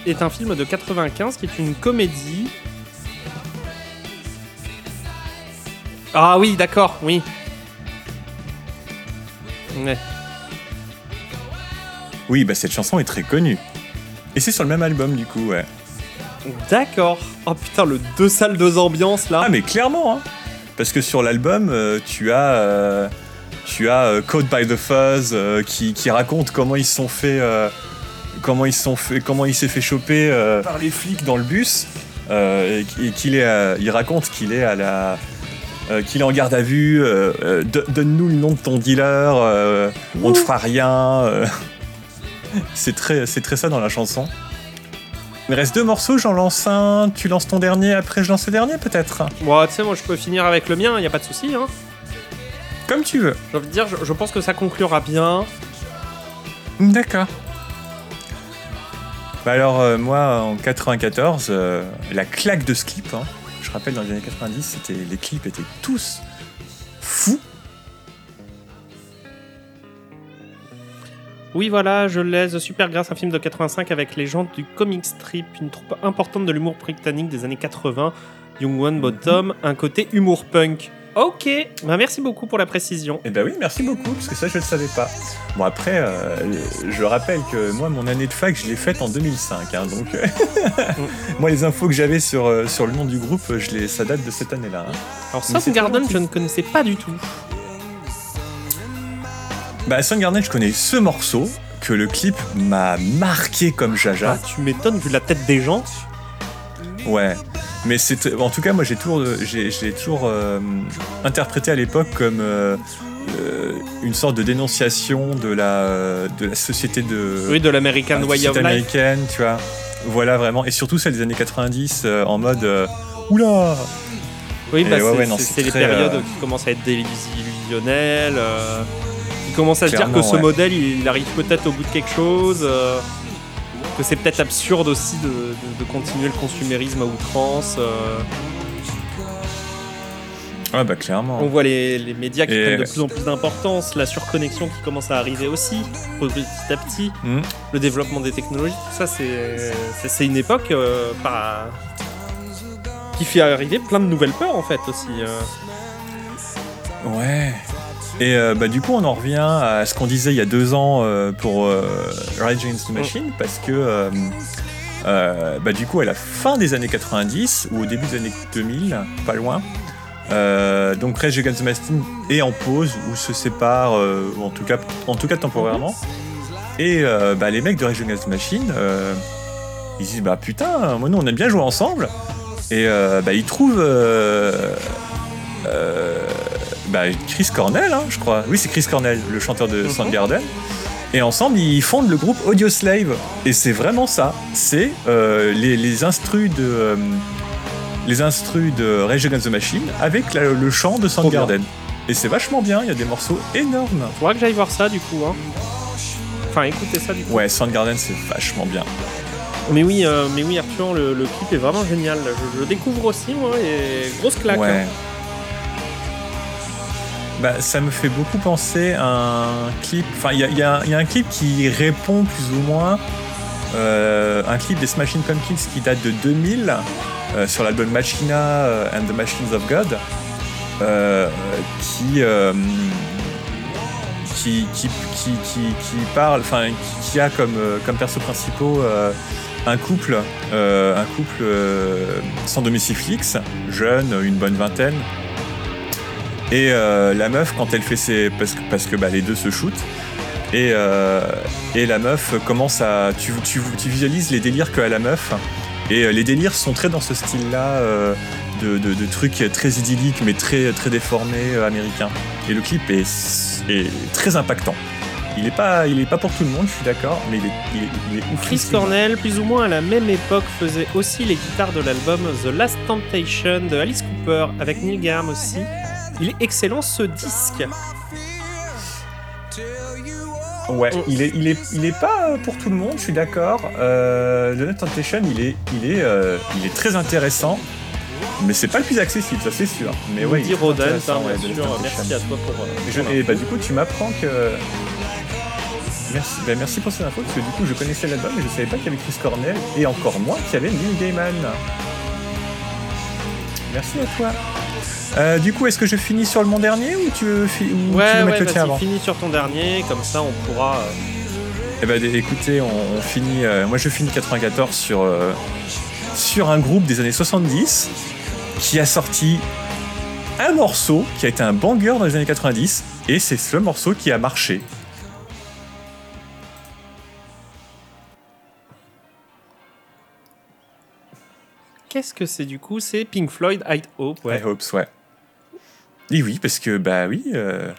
est un film de 95 qui est une comédie. Ah oui, d'accord, oui. Ouais. Oui, bah cette chanson est très connue. Et c'est sur le même album du coup, ouais. D'accord. Oh putain, le deux salles, deux ambiances là. Ah mais clairement, hein. Parce que sur l'album, euh, tu as, euh, tu as euh, Caught by the Fuzz qui, qui, raconte comment ils se sont fait, comment ils sont fait, comment il s'est fait choper par les flics dans le bus et, qu'il est, il raconte qu'il est à la, qu'il est en garde à vue. Donne-nous le nom de ton dealer. on ne fera rien. c'est très, c'est très ça dans la chanson. Il me reste deux morceaux, j'en lance un, tu lances ton dernier, après je lance le dernier peut-être? Bon, tu sais, moi je peux finir avec le mien, y a pas de souci. Hein. Comme tu veux. J'ai envie de dire, je, pense que ça conclura bien. D'accord. Bah alors, euh, moi en 94, euh, la claque de clip, hein, je rappelle dans les années 90, c'était, les clips étaient tous fous. Oui, voilà, je laisse super grâce un film de 85 avec les gens du comic strip, une troupe importante de l'humour britannique des années 80, Young One Bottom, un côté humour punk. Ok, bah merci beaucoup pour la précision. Eh ben oui, merci beaucoup, parce que ça je ne le savais pas. Bon après, euh, je rappelle que moi mon année de fac je l'ai faite en 2005, hein, donc moi les infos que j'avais sur, euh, sur le nom du groupe, je les, ça date de cette année-là. Hein. Alors Soundgarden je ne connaissais pas du tout. Bah, Soundgarden, je connais ce morceau, que le clip m'a marqué comme jaja. Ah, tu m'étonnes vu la tête des gens. Ouais. Mais c'est en tout cas moi j'ai toujours j'ai, toujours euh, interprété à l'époque comme euh, euh, une sorte de dénonciation de la de la société de oui de l'American way of américaine, tu vois. Voilà vraiment et surtout celle des années 90 en mode oula. Oui bah c'est, les périodes qui commencent à être délusionnelles il commence à se dire que ce modèle, il, arrive peut-être au bout de quelque chose, euh, que c'est peut-être absurde aussi de, continuer le consumérisme à outrance. Euh. Ah bah clairement. On voit les, médias qui prennent de plus en plus d'importance, la surconnexion qui commence à arriver aussi, petit à petit, hmm. le développement des technologies, tout ça c'est une époque euh, qui fait arriver plein de nouvelles peurs en fait aussi. Ouais, et euh, bah, du coup, on en revient à ce qu'on disait il y a deux ans euh, pour euh, Rage Against the Machine, parce que bah, du coup, à la fin des années 90 ou au début des années 2000, pas loin, donc Rage Against the Machine est en pause ou se sépare, ou en tout cas, en tout cas temporairement. Et bah, les mecs de Rage Against the Machine, ils disent bah putain, moi nous on aime bien jouer ensemble. Et bah, ils trouvent bah, Chris Cornell, hein, je crois. Oui, c'est Chris Cornell, le chanteur de mhm. Soundgarden. Et ensemble, ils fondent le groupe Audio Slave. Et c'est vraiment ça. C'est euh, les, les instrus de. Euh, les instrus de Rage Against the Machine avec le chant de Soundgarden. Et c'est vachement bien, il y a des morceaux énormes. Faudra que j'aille voir ça du coup. Hein. Enfin, écoutez ça du coup. Ouais, Soundgarden c'est vachement bien. Mais oui, euh, mais oui Arthur, le, clip est vraiment génial. Je, le découvre aussi, moi, et grosse claque. Ouais. Hein. Bah, ça me fait beaucoup penser à un clip. Enfin, il y, a, un clip qui répond plus ou moins. Euh, un clip des Smashing Pumpkins qui date de 2000 euh, sur l'album Machina euh, and the Machines of God qui, qui, qui, qui, qui, parle, enfin, qui, a comme, comme perso principaux un couple, un couple sans domicile fixe, jeune, une bonne vingtaine, et euh, la meuf, quand elle fait ses. Parce que, parce que bah, les deux se shootent. Et, euh, et la meuf commence à. Tu, tu, tu visualises les délires qu'a la meuf. Et euh, les délires sont très dans ce style-là de, de, trucs très idylliques mais très, très déformés américains. Et le clip est, est très impactant. Il est pas, il est pas pour tout le monde, je suis d'accord, mais il est, il est, il est ouf. Chris Cornell, plus ou moins à la même époque, faisait aussi les guitares de l'album The Last Temptation de Alice Cooper, avec Neil Graham aussi. Il est excellent ce disque. Ouais, il est, il est, il est pas pour tout le monde, je suis d'accord. Euh, The Temptation, il est, il est, euh, il est très intéressant. Mais c'est pas le plus accessible, ça c'est sûr. Mais ouais, dit Rodan, hein, bien sûr. Merci à toi pour. Euh, je, et bah du coup, tu m'apprends que. Merci, bah, merci pour cette info, parce que du coup, je connaissais l'album, mais je savais pas qu'il y avait Chris Cornell, et encore moins qu'il y avait Neil Gaiman. Merci à toi. Euh, du coup, est-ce que je finis sur le mon dernier ou tu veux, ou ouais, tu veux mettre le tien avant finis sur ton dernier, comme ça on pourra. Euh, eh ben, écoutez, on, finit. moi, je finis 94 sur sur un groupe des années 70 qui a sorti un morceau qui a été un banger dans les années 90 et c'est ce morceau qui a marché. Qu'est-ce que c'est du coup? C'est Pink Floyd, I Hope. Ouais. I Hope, ouais. Et oui, parce que bah oui. Euh,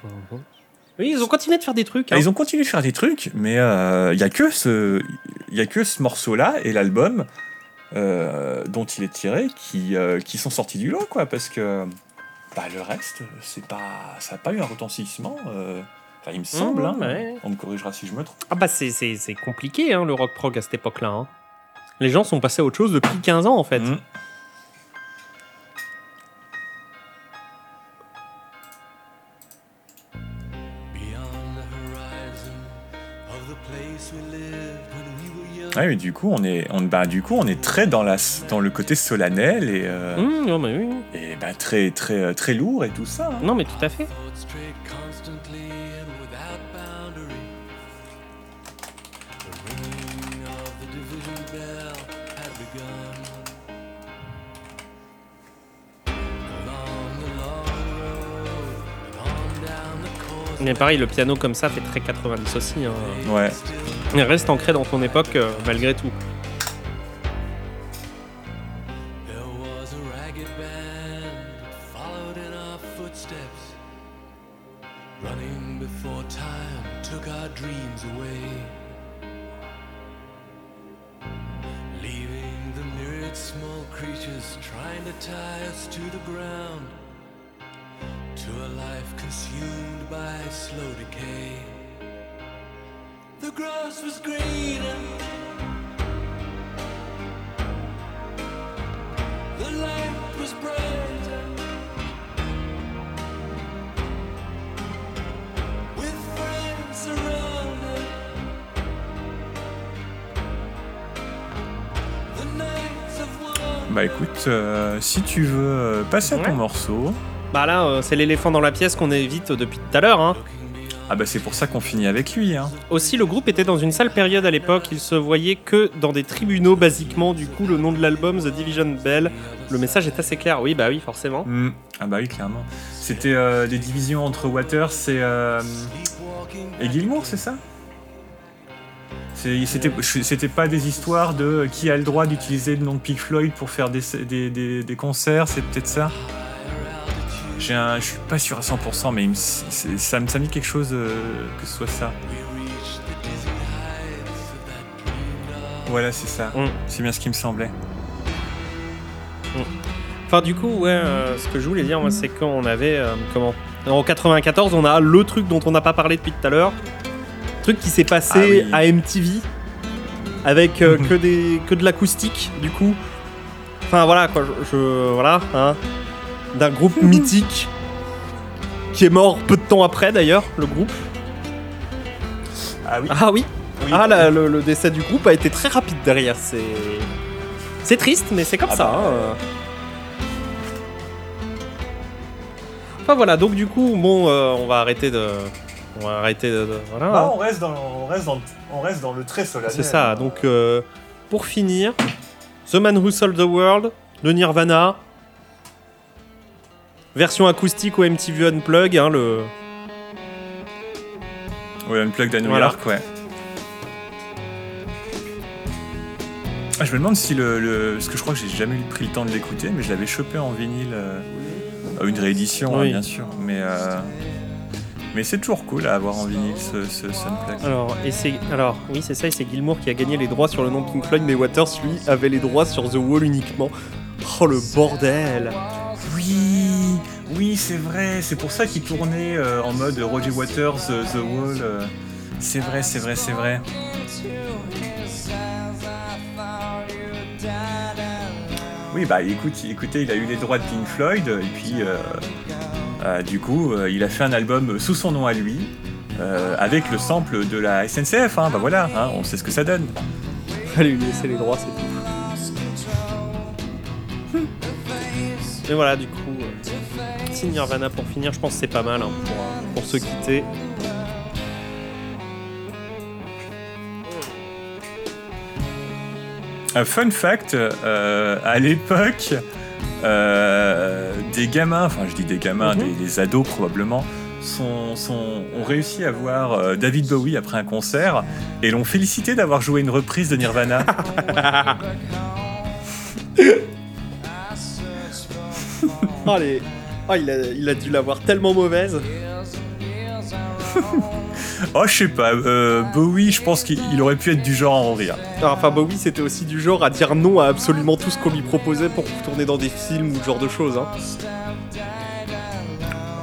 oui, ils ont continué de faire des trucs. Hein. Ils ont continué de faire des trucs, mais il euh, y a que ce, il a que ce morceau-là et l'album euh, dont il est tiré qui, euh, qui sont sortis du lot, quoi, parce que bah, le reste, c'est pas, ça n'a pas eu un retentissement. Euh, enfin, il me semble, hein. on me corrigera si je me trompe. Ah bah c'est, compliqué hein, le rock prog à cette époque-là. Hein. Les gens sont passés à autre chose depuis 15 ans en fait. Mmh. Ah oui, du coup, on est, on, bah, du coup, on est très dans, la, dans le côté solennel et, euh, mmh, non, mais oui. et bah, très, très, euh, très lourd et tout ça. Hein. Non, mais tout à fait. Mais pareil, le piano comme ça fait très 90 aussi. Hein. Ouais. Reste ancré dans ton époque euh, malgré tout. Si tu veux euh, passer à ton morceau. Bah là, euh, c'est l'éléphant dans la pièce qu'on évite depuis tout à l'heure. Hein. Ah bah c'est pour ça qu'on finit avec lui. Hein. Aussi, le groupe était dans une sale période à l'époque. Il se voyait que dans des tribunaux, basiquement. Du coup, le nom de l'album, The Division Bell, le message est assez clair. Oui, bah oui, forcément. Hmm. Ah bah oui, clairement. C'était euh, des divisions entre Waters et, euh, et Gilmour, c'est ça? C'était pas des histoires de qui a le droit d'utiliser le nom de Pink Floyd pour faire des, des, des concerts, c'est peut-être ça un, je suis pas sûr à 100%, mais ça, me, ça me dit quelque chose euh, que ce soit ça. Voilà, c'est ça. Mm. C'est bien ce qui me semblait. Mm. Enfin, du coup, ouais, euh, ce que je voulais dire, c'est qu'on avait. Euh, comment? En 94, on a le truc dont on n'a pas parlé depuis tout à l'heure. Truc qui s'est passé ah à MTV. Avec que, des, que de l'acoustique, du coup. Enfin, voilà, quoi. Je. je voilà, hein d'un groupe mythique qui est mort peu de temps après d'ailleurs, le groupe. Ah oui. Ah oui. ah le, décès du groupe a été très rapide derrière. C'est c'est triste, mais c'est comme ah ça. Bah, hein. Enfin voilà, donc du coup, bon, euh, on va arrêter de. On va arrêter de. voilà. Bah, on, reste dans, on, reste dans, on reste dans le très solennel. C'est ça, donc euh, pour finir, The Man Who Sold the World, de Nirvana, Version acoustique au MTV Unplug, hein, le. Oui, Unplug à New York, ouais. Ah, je me demande si le, le, Parce que je crois que j'ai jamais pris le temps de l'écouter, mais je l'avais chopé en vinyle. Euh, une réédition, hein, bien sûr. Mais. Euh, Mais c'est toujours cool à avoir en vinyle ce, ce Alors, et c'est, alors, oui, c'est ça, et c'est Gilmour qui a gagné les droits sur le nom Pink Floyd, mais Waters, lui, avait les droits sur The Wall uniquement. Oh le bordel Oui, oui, c'est vrai, c'est pour ça qu'il tournait euh, en mode Roger Waters, euh, The Wall. Euh. C'est vrai, c'est vrai, c'est vrai. Oui, bah écoute, écoutez, il a eu les droits de Pink Floyd, et puis du coup, il a fait un album sous son nom à lui, avec le sample de la SNCF, hein, bah voilà, hein, on sait ce que ça donne. Fallait lui laisser les droits, c'est tout. Mais voilà, du coup, euh, Nirvana pour finir, je pense que c'est pas mal hein, pour, euh, pour se quitter. Un fun fact, euh, à l'époque, des gamins, enfin je dis des gamins, mhm. des, ados probablement, sont, sont, ont réussi à voir David Bowie après un concert et l'ont félicité d'avoir joué une reprise de Nirvana. Oh, oh, il, a, il a dû l'avoir tellement mauvaise. oh, je sais pas. Euh, Bowie, je pense qu'il aurait pu être du genre à en rire. Enfin, Bowie, c'était aussi du genre à dire non à absolument tout ce qu'on lui proposait pour tourner dans des films ou ce genre de choses. Hein.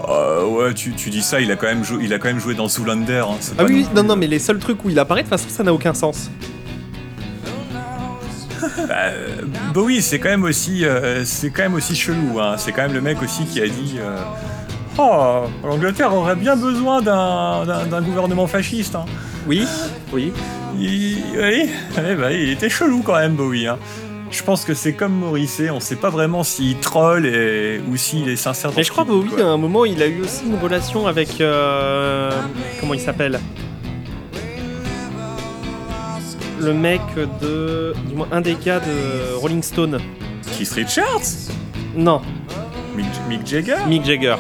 Euh, ouais, tu, dis ça, il a quand même, joué, il a quand même joué dans Zoolander. Hein, ah oui, non, non, mais les seuls trucs où il apparaît, de toute façon, ça n'a aucun sens. bah, Bowie, c'est quand même aussi, euh, c'est quand même aussi chelou. Hein. C'est quand même le mec aussi qui a dit. Euh, oh, l'Angleterre aurait bien besoin d'un gouvernement fasciste. Hein. Oui, oui. Il, oui, bah, il était chelou quand même, Bowie. Hein. Je pense que c'est comme Maurice, on sait pas vraiment s'il troll et, ou s'il est sincère. Mais je crois Bowie, à un moment, il a eu aussi une relation avec. Euh, comment il s'appelle? Le mec de. Du moins, un des gars de Rolling Stone. Keith Richards? Non. Mick, Jagger? Mick Jagger.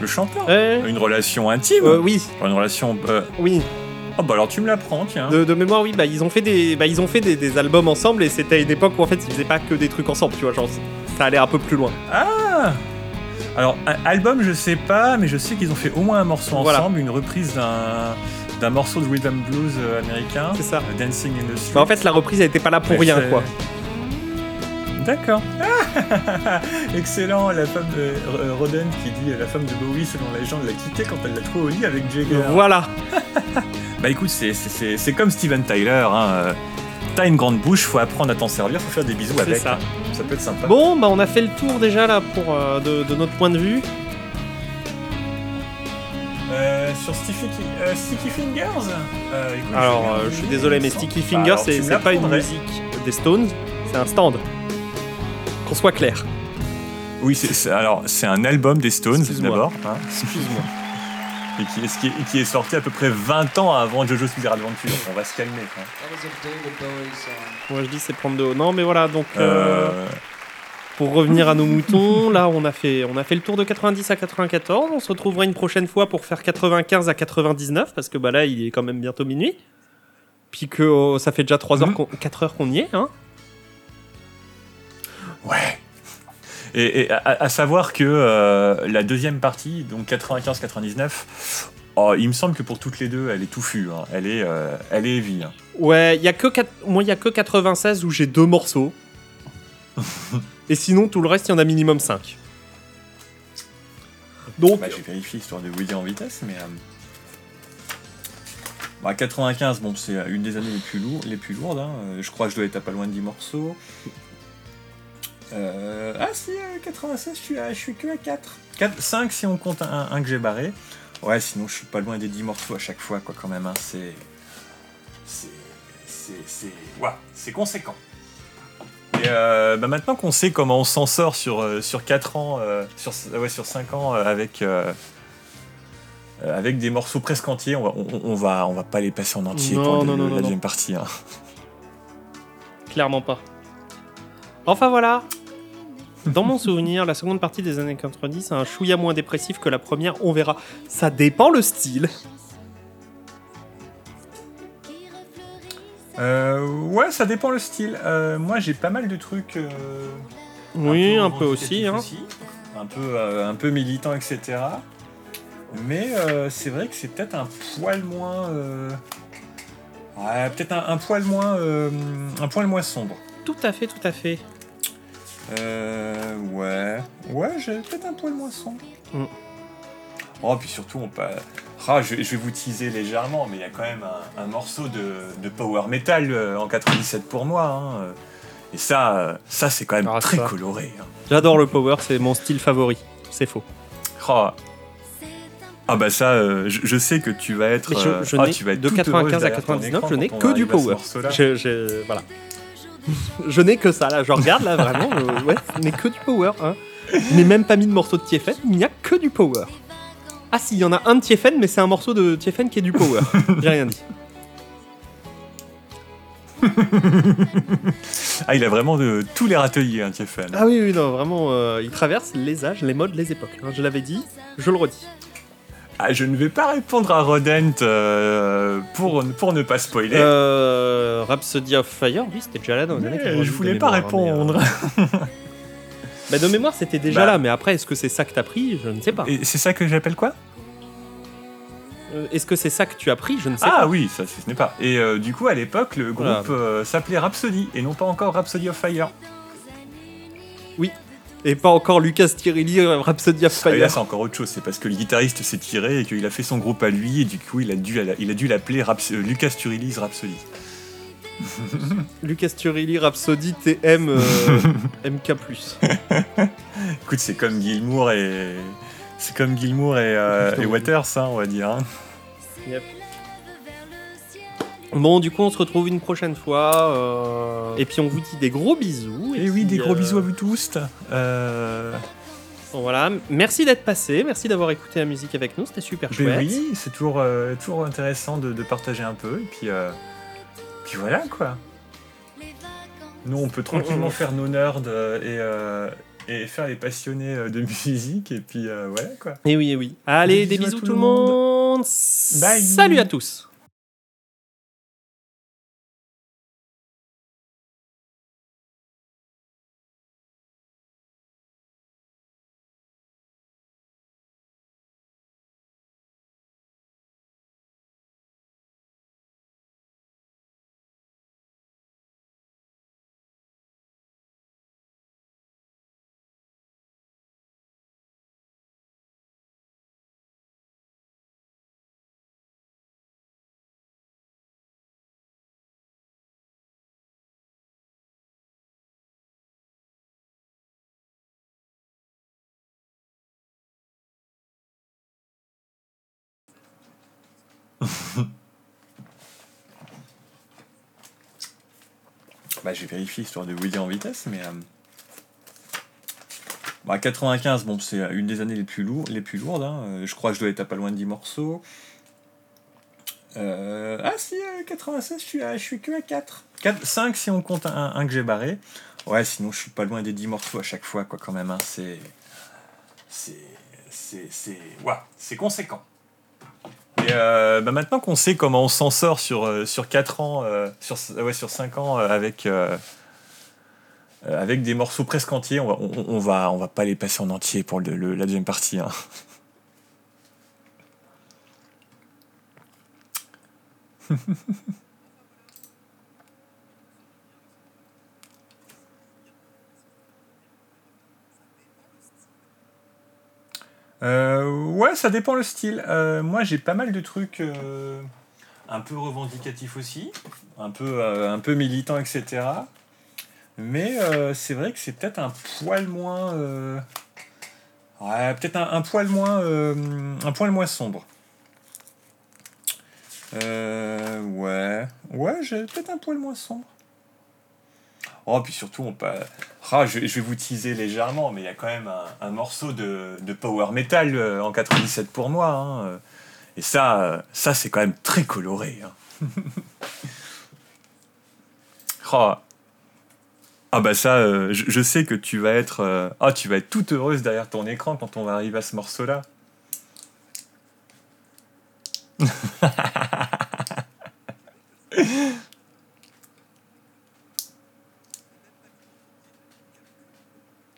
Le chanteur Une relation intime euh, Oui. Une relation. Euh, oui. Oh bah alors tu me l'apprends, tiens. De, mémoire, oui, bah ils ont fait des, bah, ils ont fait des, albums ensemble et c'était à une époque où en fait ils faisaient pas que des trucs ensemble, tu vois, genre ça allait un peu plus loin. Ah Alors, album, je sais pas, mais je sais qu'ils ont fait au moins un morceau ensemble, une reprise d'un d'un morceau de rhythm blues euh, américain. C'est ça. Euh, Dancing in the Street. Bah, en fait, la reprise, elle était pas là pour rien, quoi. D'accord. Excellent, la femme de euh, Roden qui dit la femme de Bowie, selon la légende, l'a quitté quand elle l'a trouvé au lit avec Jagger. Voilà. bah écoute, c'est comme Steven Tyler. Hein. T'as une grande bouche, faut apprendre à t'en servir, faut faire des bisous avec. Ça. ça peut être sympa. Bon, bah on a fait le tour déjà là pour de, notre point de vue. Euh, sur Sticky, euh, Sticky Fingers euh, Alors, je suis désolé, mais Sticky Fingers, c'est pas une musique des Stones, c'est un stand. Qu'on soit clair. Oui, c'est alors c'est un album des Stones d'abord. Hein. Excuse-moi. Et qui, est, qui, est, sorti à peu près 20 ans avant JoJo's Bizarre Adventure. On va se calmer. Moi je dis c'est prendre de haut. Non mais voilà donc. Pour revenir à nos moutons, là on a, fait, on a fait le tour de 90 à 94. On se retrouvera une prochaine fois pour faire 95 à 99 parce que bah là il est quand même bientôt minuit. Puis que oh, ça fait déjà 3 heures, 4 mhm. heures qu'on y est. Hein ouais. Et, à, savoir que euh, la deuxième partie, donc 95-99, oh, il me semble que pour toutes les deux, elle est touffue. Hein. Elle est, euh, elle est heavy. Hein. Ouais, y a que moi il y a que 96 où j'ai deux morceaux. Et sinon, tout le reste, il y en a minimum 5. Donc. Bah, j'ai vérifié histoire de vous dire en vitesse, mais. Euh, bah, 95, bon, c'est une des années les plus, lourdes, les plus lourdes. Hein. Euh, je crois que je dois être à pas loin de 10 morceaux. Euh, ah si, 96, je suis, je suis que à 4. 4. 5 si on compte un, que j'ai barré. Ouais, sinon je suis pas loin des 10 morceaux à chaque fois, quoi, quand même. Hein. C'est. C'est. C'est. Ouais, c'est conséquent. Et euh, bah, maintenant qu'on sait comment on s'en sort sur, euh, sur 4 ans, euh, sur, ouais, sur 5 ans avec, avec des morceaux presque entiers, on va, on, va, on va pas les passer en entier pour la deuxième partie. Hein. Clairement pas. Enfin voilà dans mon souvenir, la seconde partie des années 90 est un chouïa moins dépressif que la première, on verra. Ça dépend le style. Euh, ouais, ça dépend le style. Euh, moi, j'ai pas mal de trucs. Euh, oui, un peu, aussi, hein. Un peu, un peu militant, etc. Mais c'est vrai que c'est peut-être un poil moins. Ouais, peut-être un, poil moins. un poil moins sombre. Tout à fait, tout à fait. Euh. Ouais. Ouais, j'ai peut-être un poil moins sombre. Mm. Oh, puis surtout, on peut. Ah, je, vais vous teaser légèrement, mais il y a quand même un, morceau de, power metal euh, en 97 pour moi. Hein. Et ça, euh, ça c'est quand même ah, très coloré. Hein. J'adore le power, c'est mon style favori. C'est faux. Oh. Ah bah ça, euh, je, sais que tu vas être, je, ah, tu vas être de 95 à 99, je n'ai que du power. Je, voilà. je n'ai que ça là, je regarde là vraiment, ouais, je n'ai que du power. Hein. Je n'ai même pas mis de morceau de Tiefen, il n'y a que du power. Ah si, il y en a un de Tiefen, mais c'est un morceau de Tiefen qui est du power. J'ai rien dit. ah, il a vraiment de tous les râteliers, hein, Tiefen. Ah oui, oui, non, vraiment, euh, il traverse les âges, les modes, les époques. Hein. je l'avais dit, je le redis. Ah, je ne vais pas répondre à Rodent euh, pour, pour ne pas spoiler. Euh, Rhapsody of Fire, oui, c'était déjà là dans les années Je voulais pas répondre. Bah, de mémoire, c'était déjà bah. là, mais après, est-ce que c'est ça que t'as pris? Je ne sais pas. Et c'est ça que j'appelle quoi? Euh, Est-ce que c'est ça que tu as pris? Je ne sais ah, pas. Ah oui, ça ce n'est pas. Et euh, du coup, à l'époque, le groupe euh, s'appelait Rhapsody et non pas encore Rhapsody of Fire. Oui. Et pas encore Lucas Tirilli, Rhapsody of Fire. Ah, là, c'est encore autre chose. C'est parce que le guitariste s'est tiré et qu'il a fait son groupe à lui et du coup, il a dû, il a dû l'appeler Lucas Tirilli's Rhapsody. Lucas Turilli, Rhapsody, TM, euh, MK+. Écoute, c'est comme Gilmour et... C'est comme Gilmour et, euh, Waters, hein, on va dire. Hein. Bon, du coup, on se retrouve une prochaine fois. Euh, et puis, on vous dit des gros bisous. Et, oui, des gros bisous à vous tous. voilà, merci d'être passé, merci d'avoir écouté la musique avec nous, c'était super ben chouette. oui, c'est toujours, toujours intéressant de, de, partager un peu. Et puis, puis voilà quoi. Nous, on peut tranquillement faire nos nerds euh, euh, et, faire les passionnés euh, de musique. Et puis voilà quoi. Et oui, et oui. Allez, des, bisous, tout, le monde. Salut à tous. bah, j'ai vérifié histoire de vous dire en vitesse, mais. Euh... Bah, 95, bon, c'est une des années les plus, lourdes, les plus lourdes. Hein. Euh, je crois que je dois être à pas loin de 10 morceaux. Euh... Ah, si, 96, euh, je suis, je suis que à 4. 4. 5 si on compte un, que j'ai barré. Ouais, sinon, je suis pas loin des 10 morceaux à chaque fois, quoi, quand même. Hein. C'est. C'est. C'est. c'est conséquent. Et euh, bah, maintenant qu'on sait comment on s'en sort sur, euh, sur 4 ans, euh, sur, ouais, sur 5 ans avec, avec des morceaux presque entiers, on va, on, va, pas les passer en entier pour la deuxième partie. Hein. ouais, ça dépend le style. Euh, moi, j'ai pas mal de trucs euh, un peu revendicatifs aussi, un peu, un peu militants, etc. Mais c'est vrai que c'est peut-être un poil moins. ouais, peut-être un, poil moins. un poil moins sombre. ouais. Ouais, j'ai peut-être un poil moins sombre. Oh, puis surtout, on. Ah, je, vais vous teaser légèrement, mais il y a quand même un, morceau de, power metal euh, en 97 pour moi. Hein. Et ça, euh, ça c'est quand même très coloré. Hein. oh. Ah bah ça, euh, je, sais que tu vas être, ah tu vas être toute heureuse derrière ton écran quand on va arriver à ce morceau-là.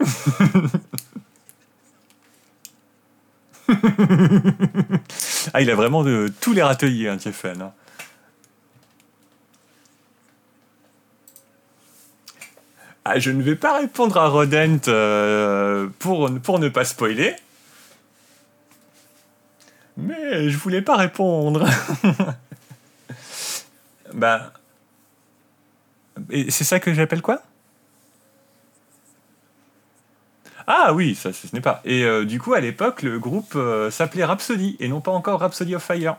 ah, il a vraiment de tous les râteliers, hein. Hein. Ah, je ne vais pas répondre à Rodent euh, pour, ne pas spoiler. Mais je voulais pas répondre. bah. C'est ça que j'appelle quoi? Ah oui, ça ce n'est pas. Et euh, du coup, à l'époque, le groupe euh, s'appelait Rhapsody et non pas encore Rhapsody of Fire.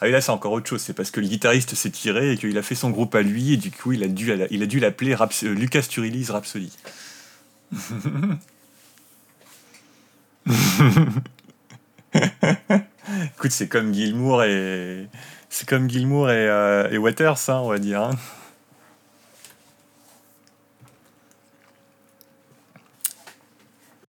Ah, et là, c'est encore autre chose. C'est parce que le guitariste s'est tiré et qu'il a fait son groupe à lui, et du coup, il a dû, l'appeler euh, Lucas Turilli's Rhapsody. Écoute, c'est comme Gilmour et c'est comme et Waters, hein, on va dire. Hein.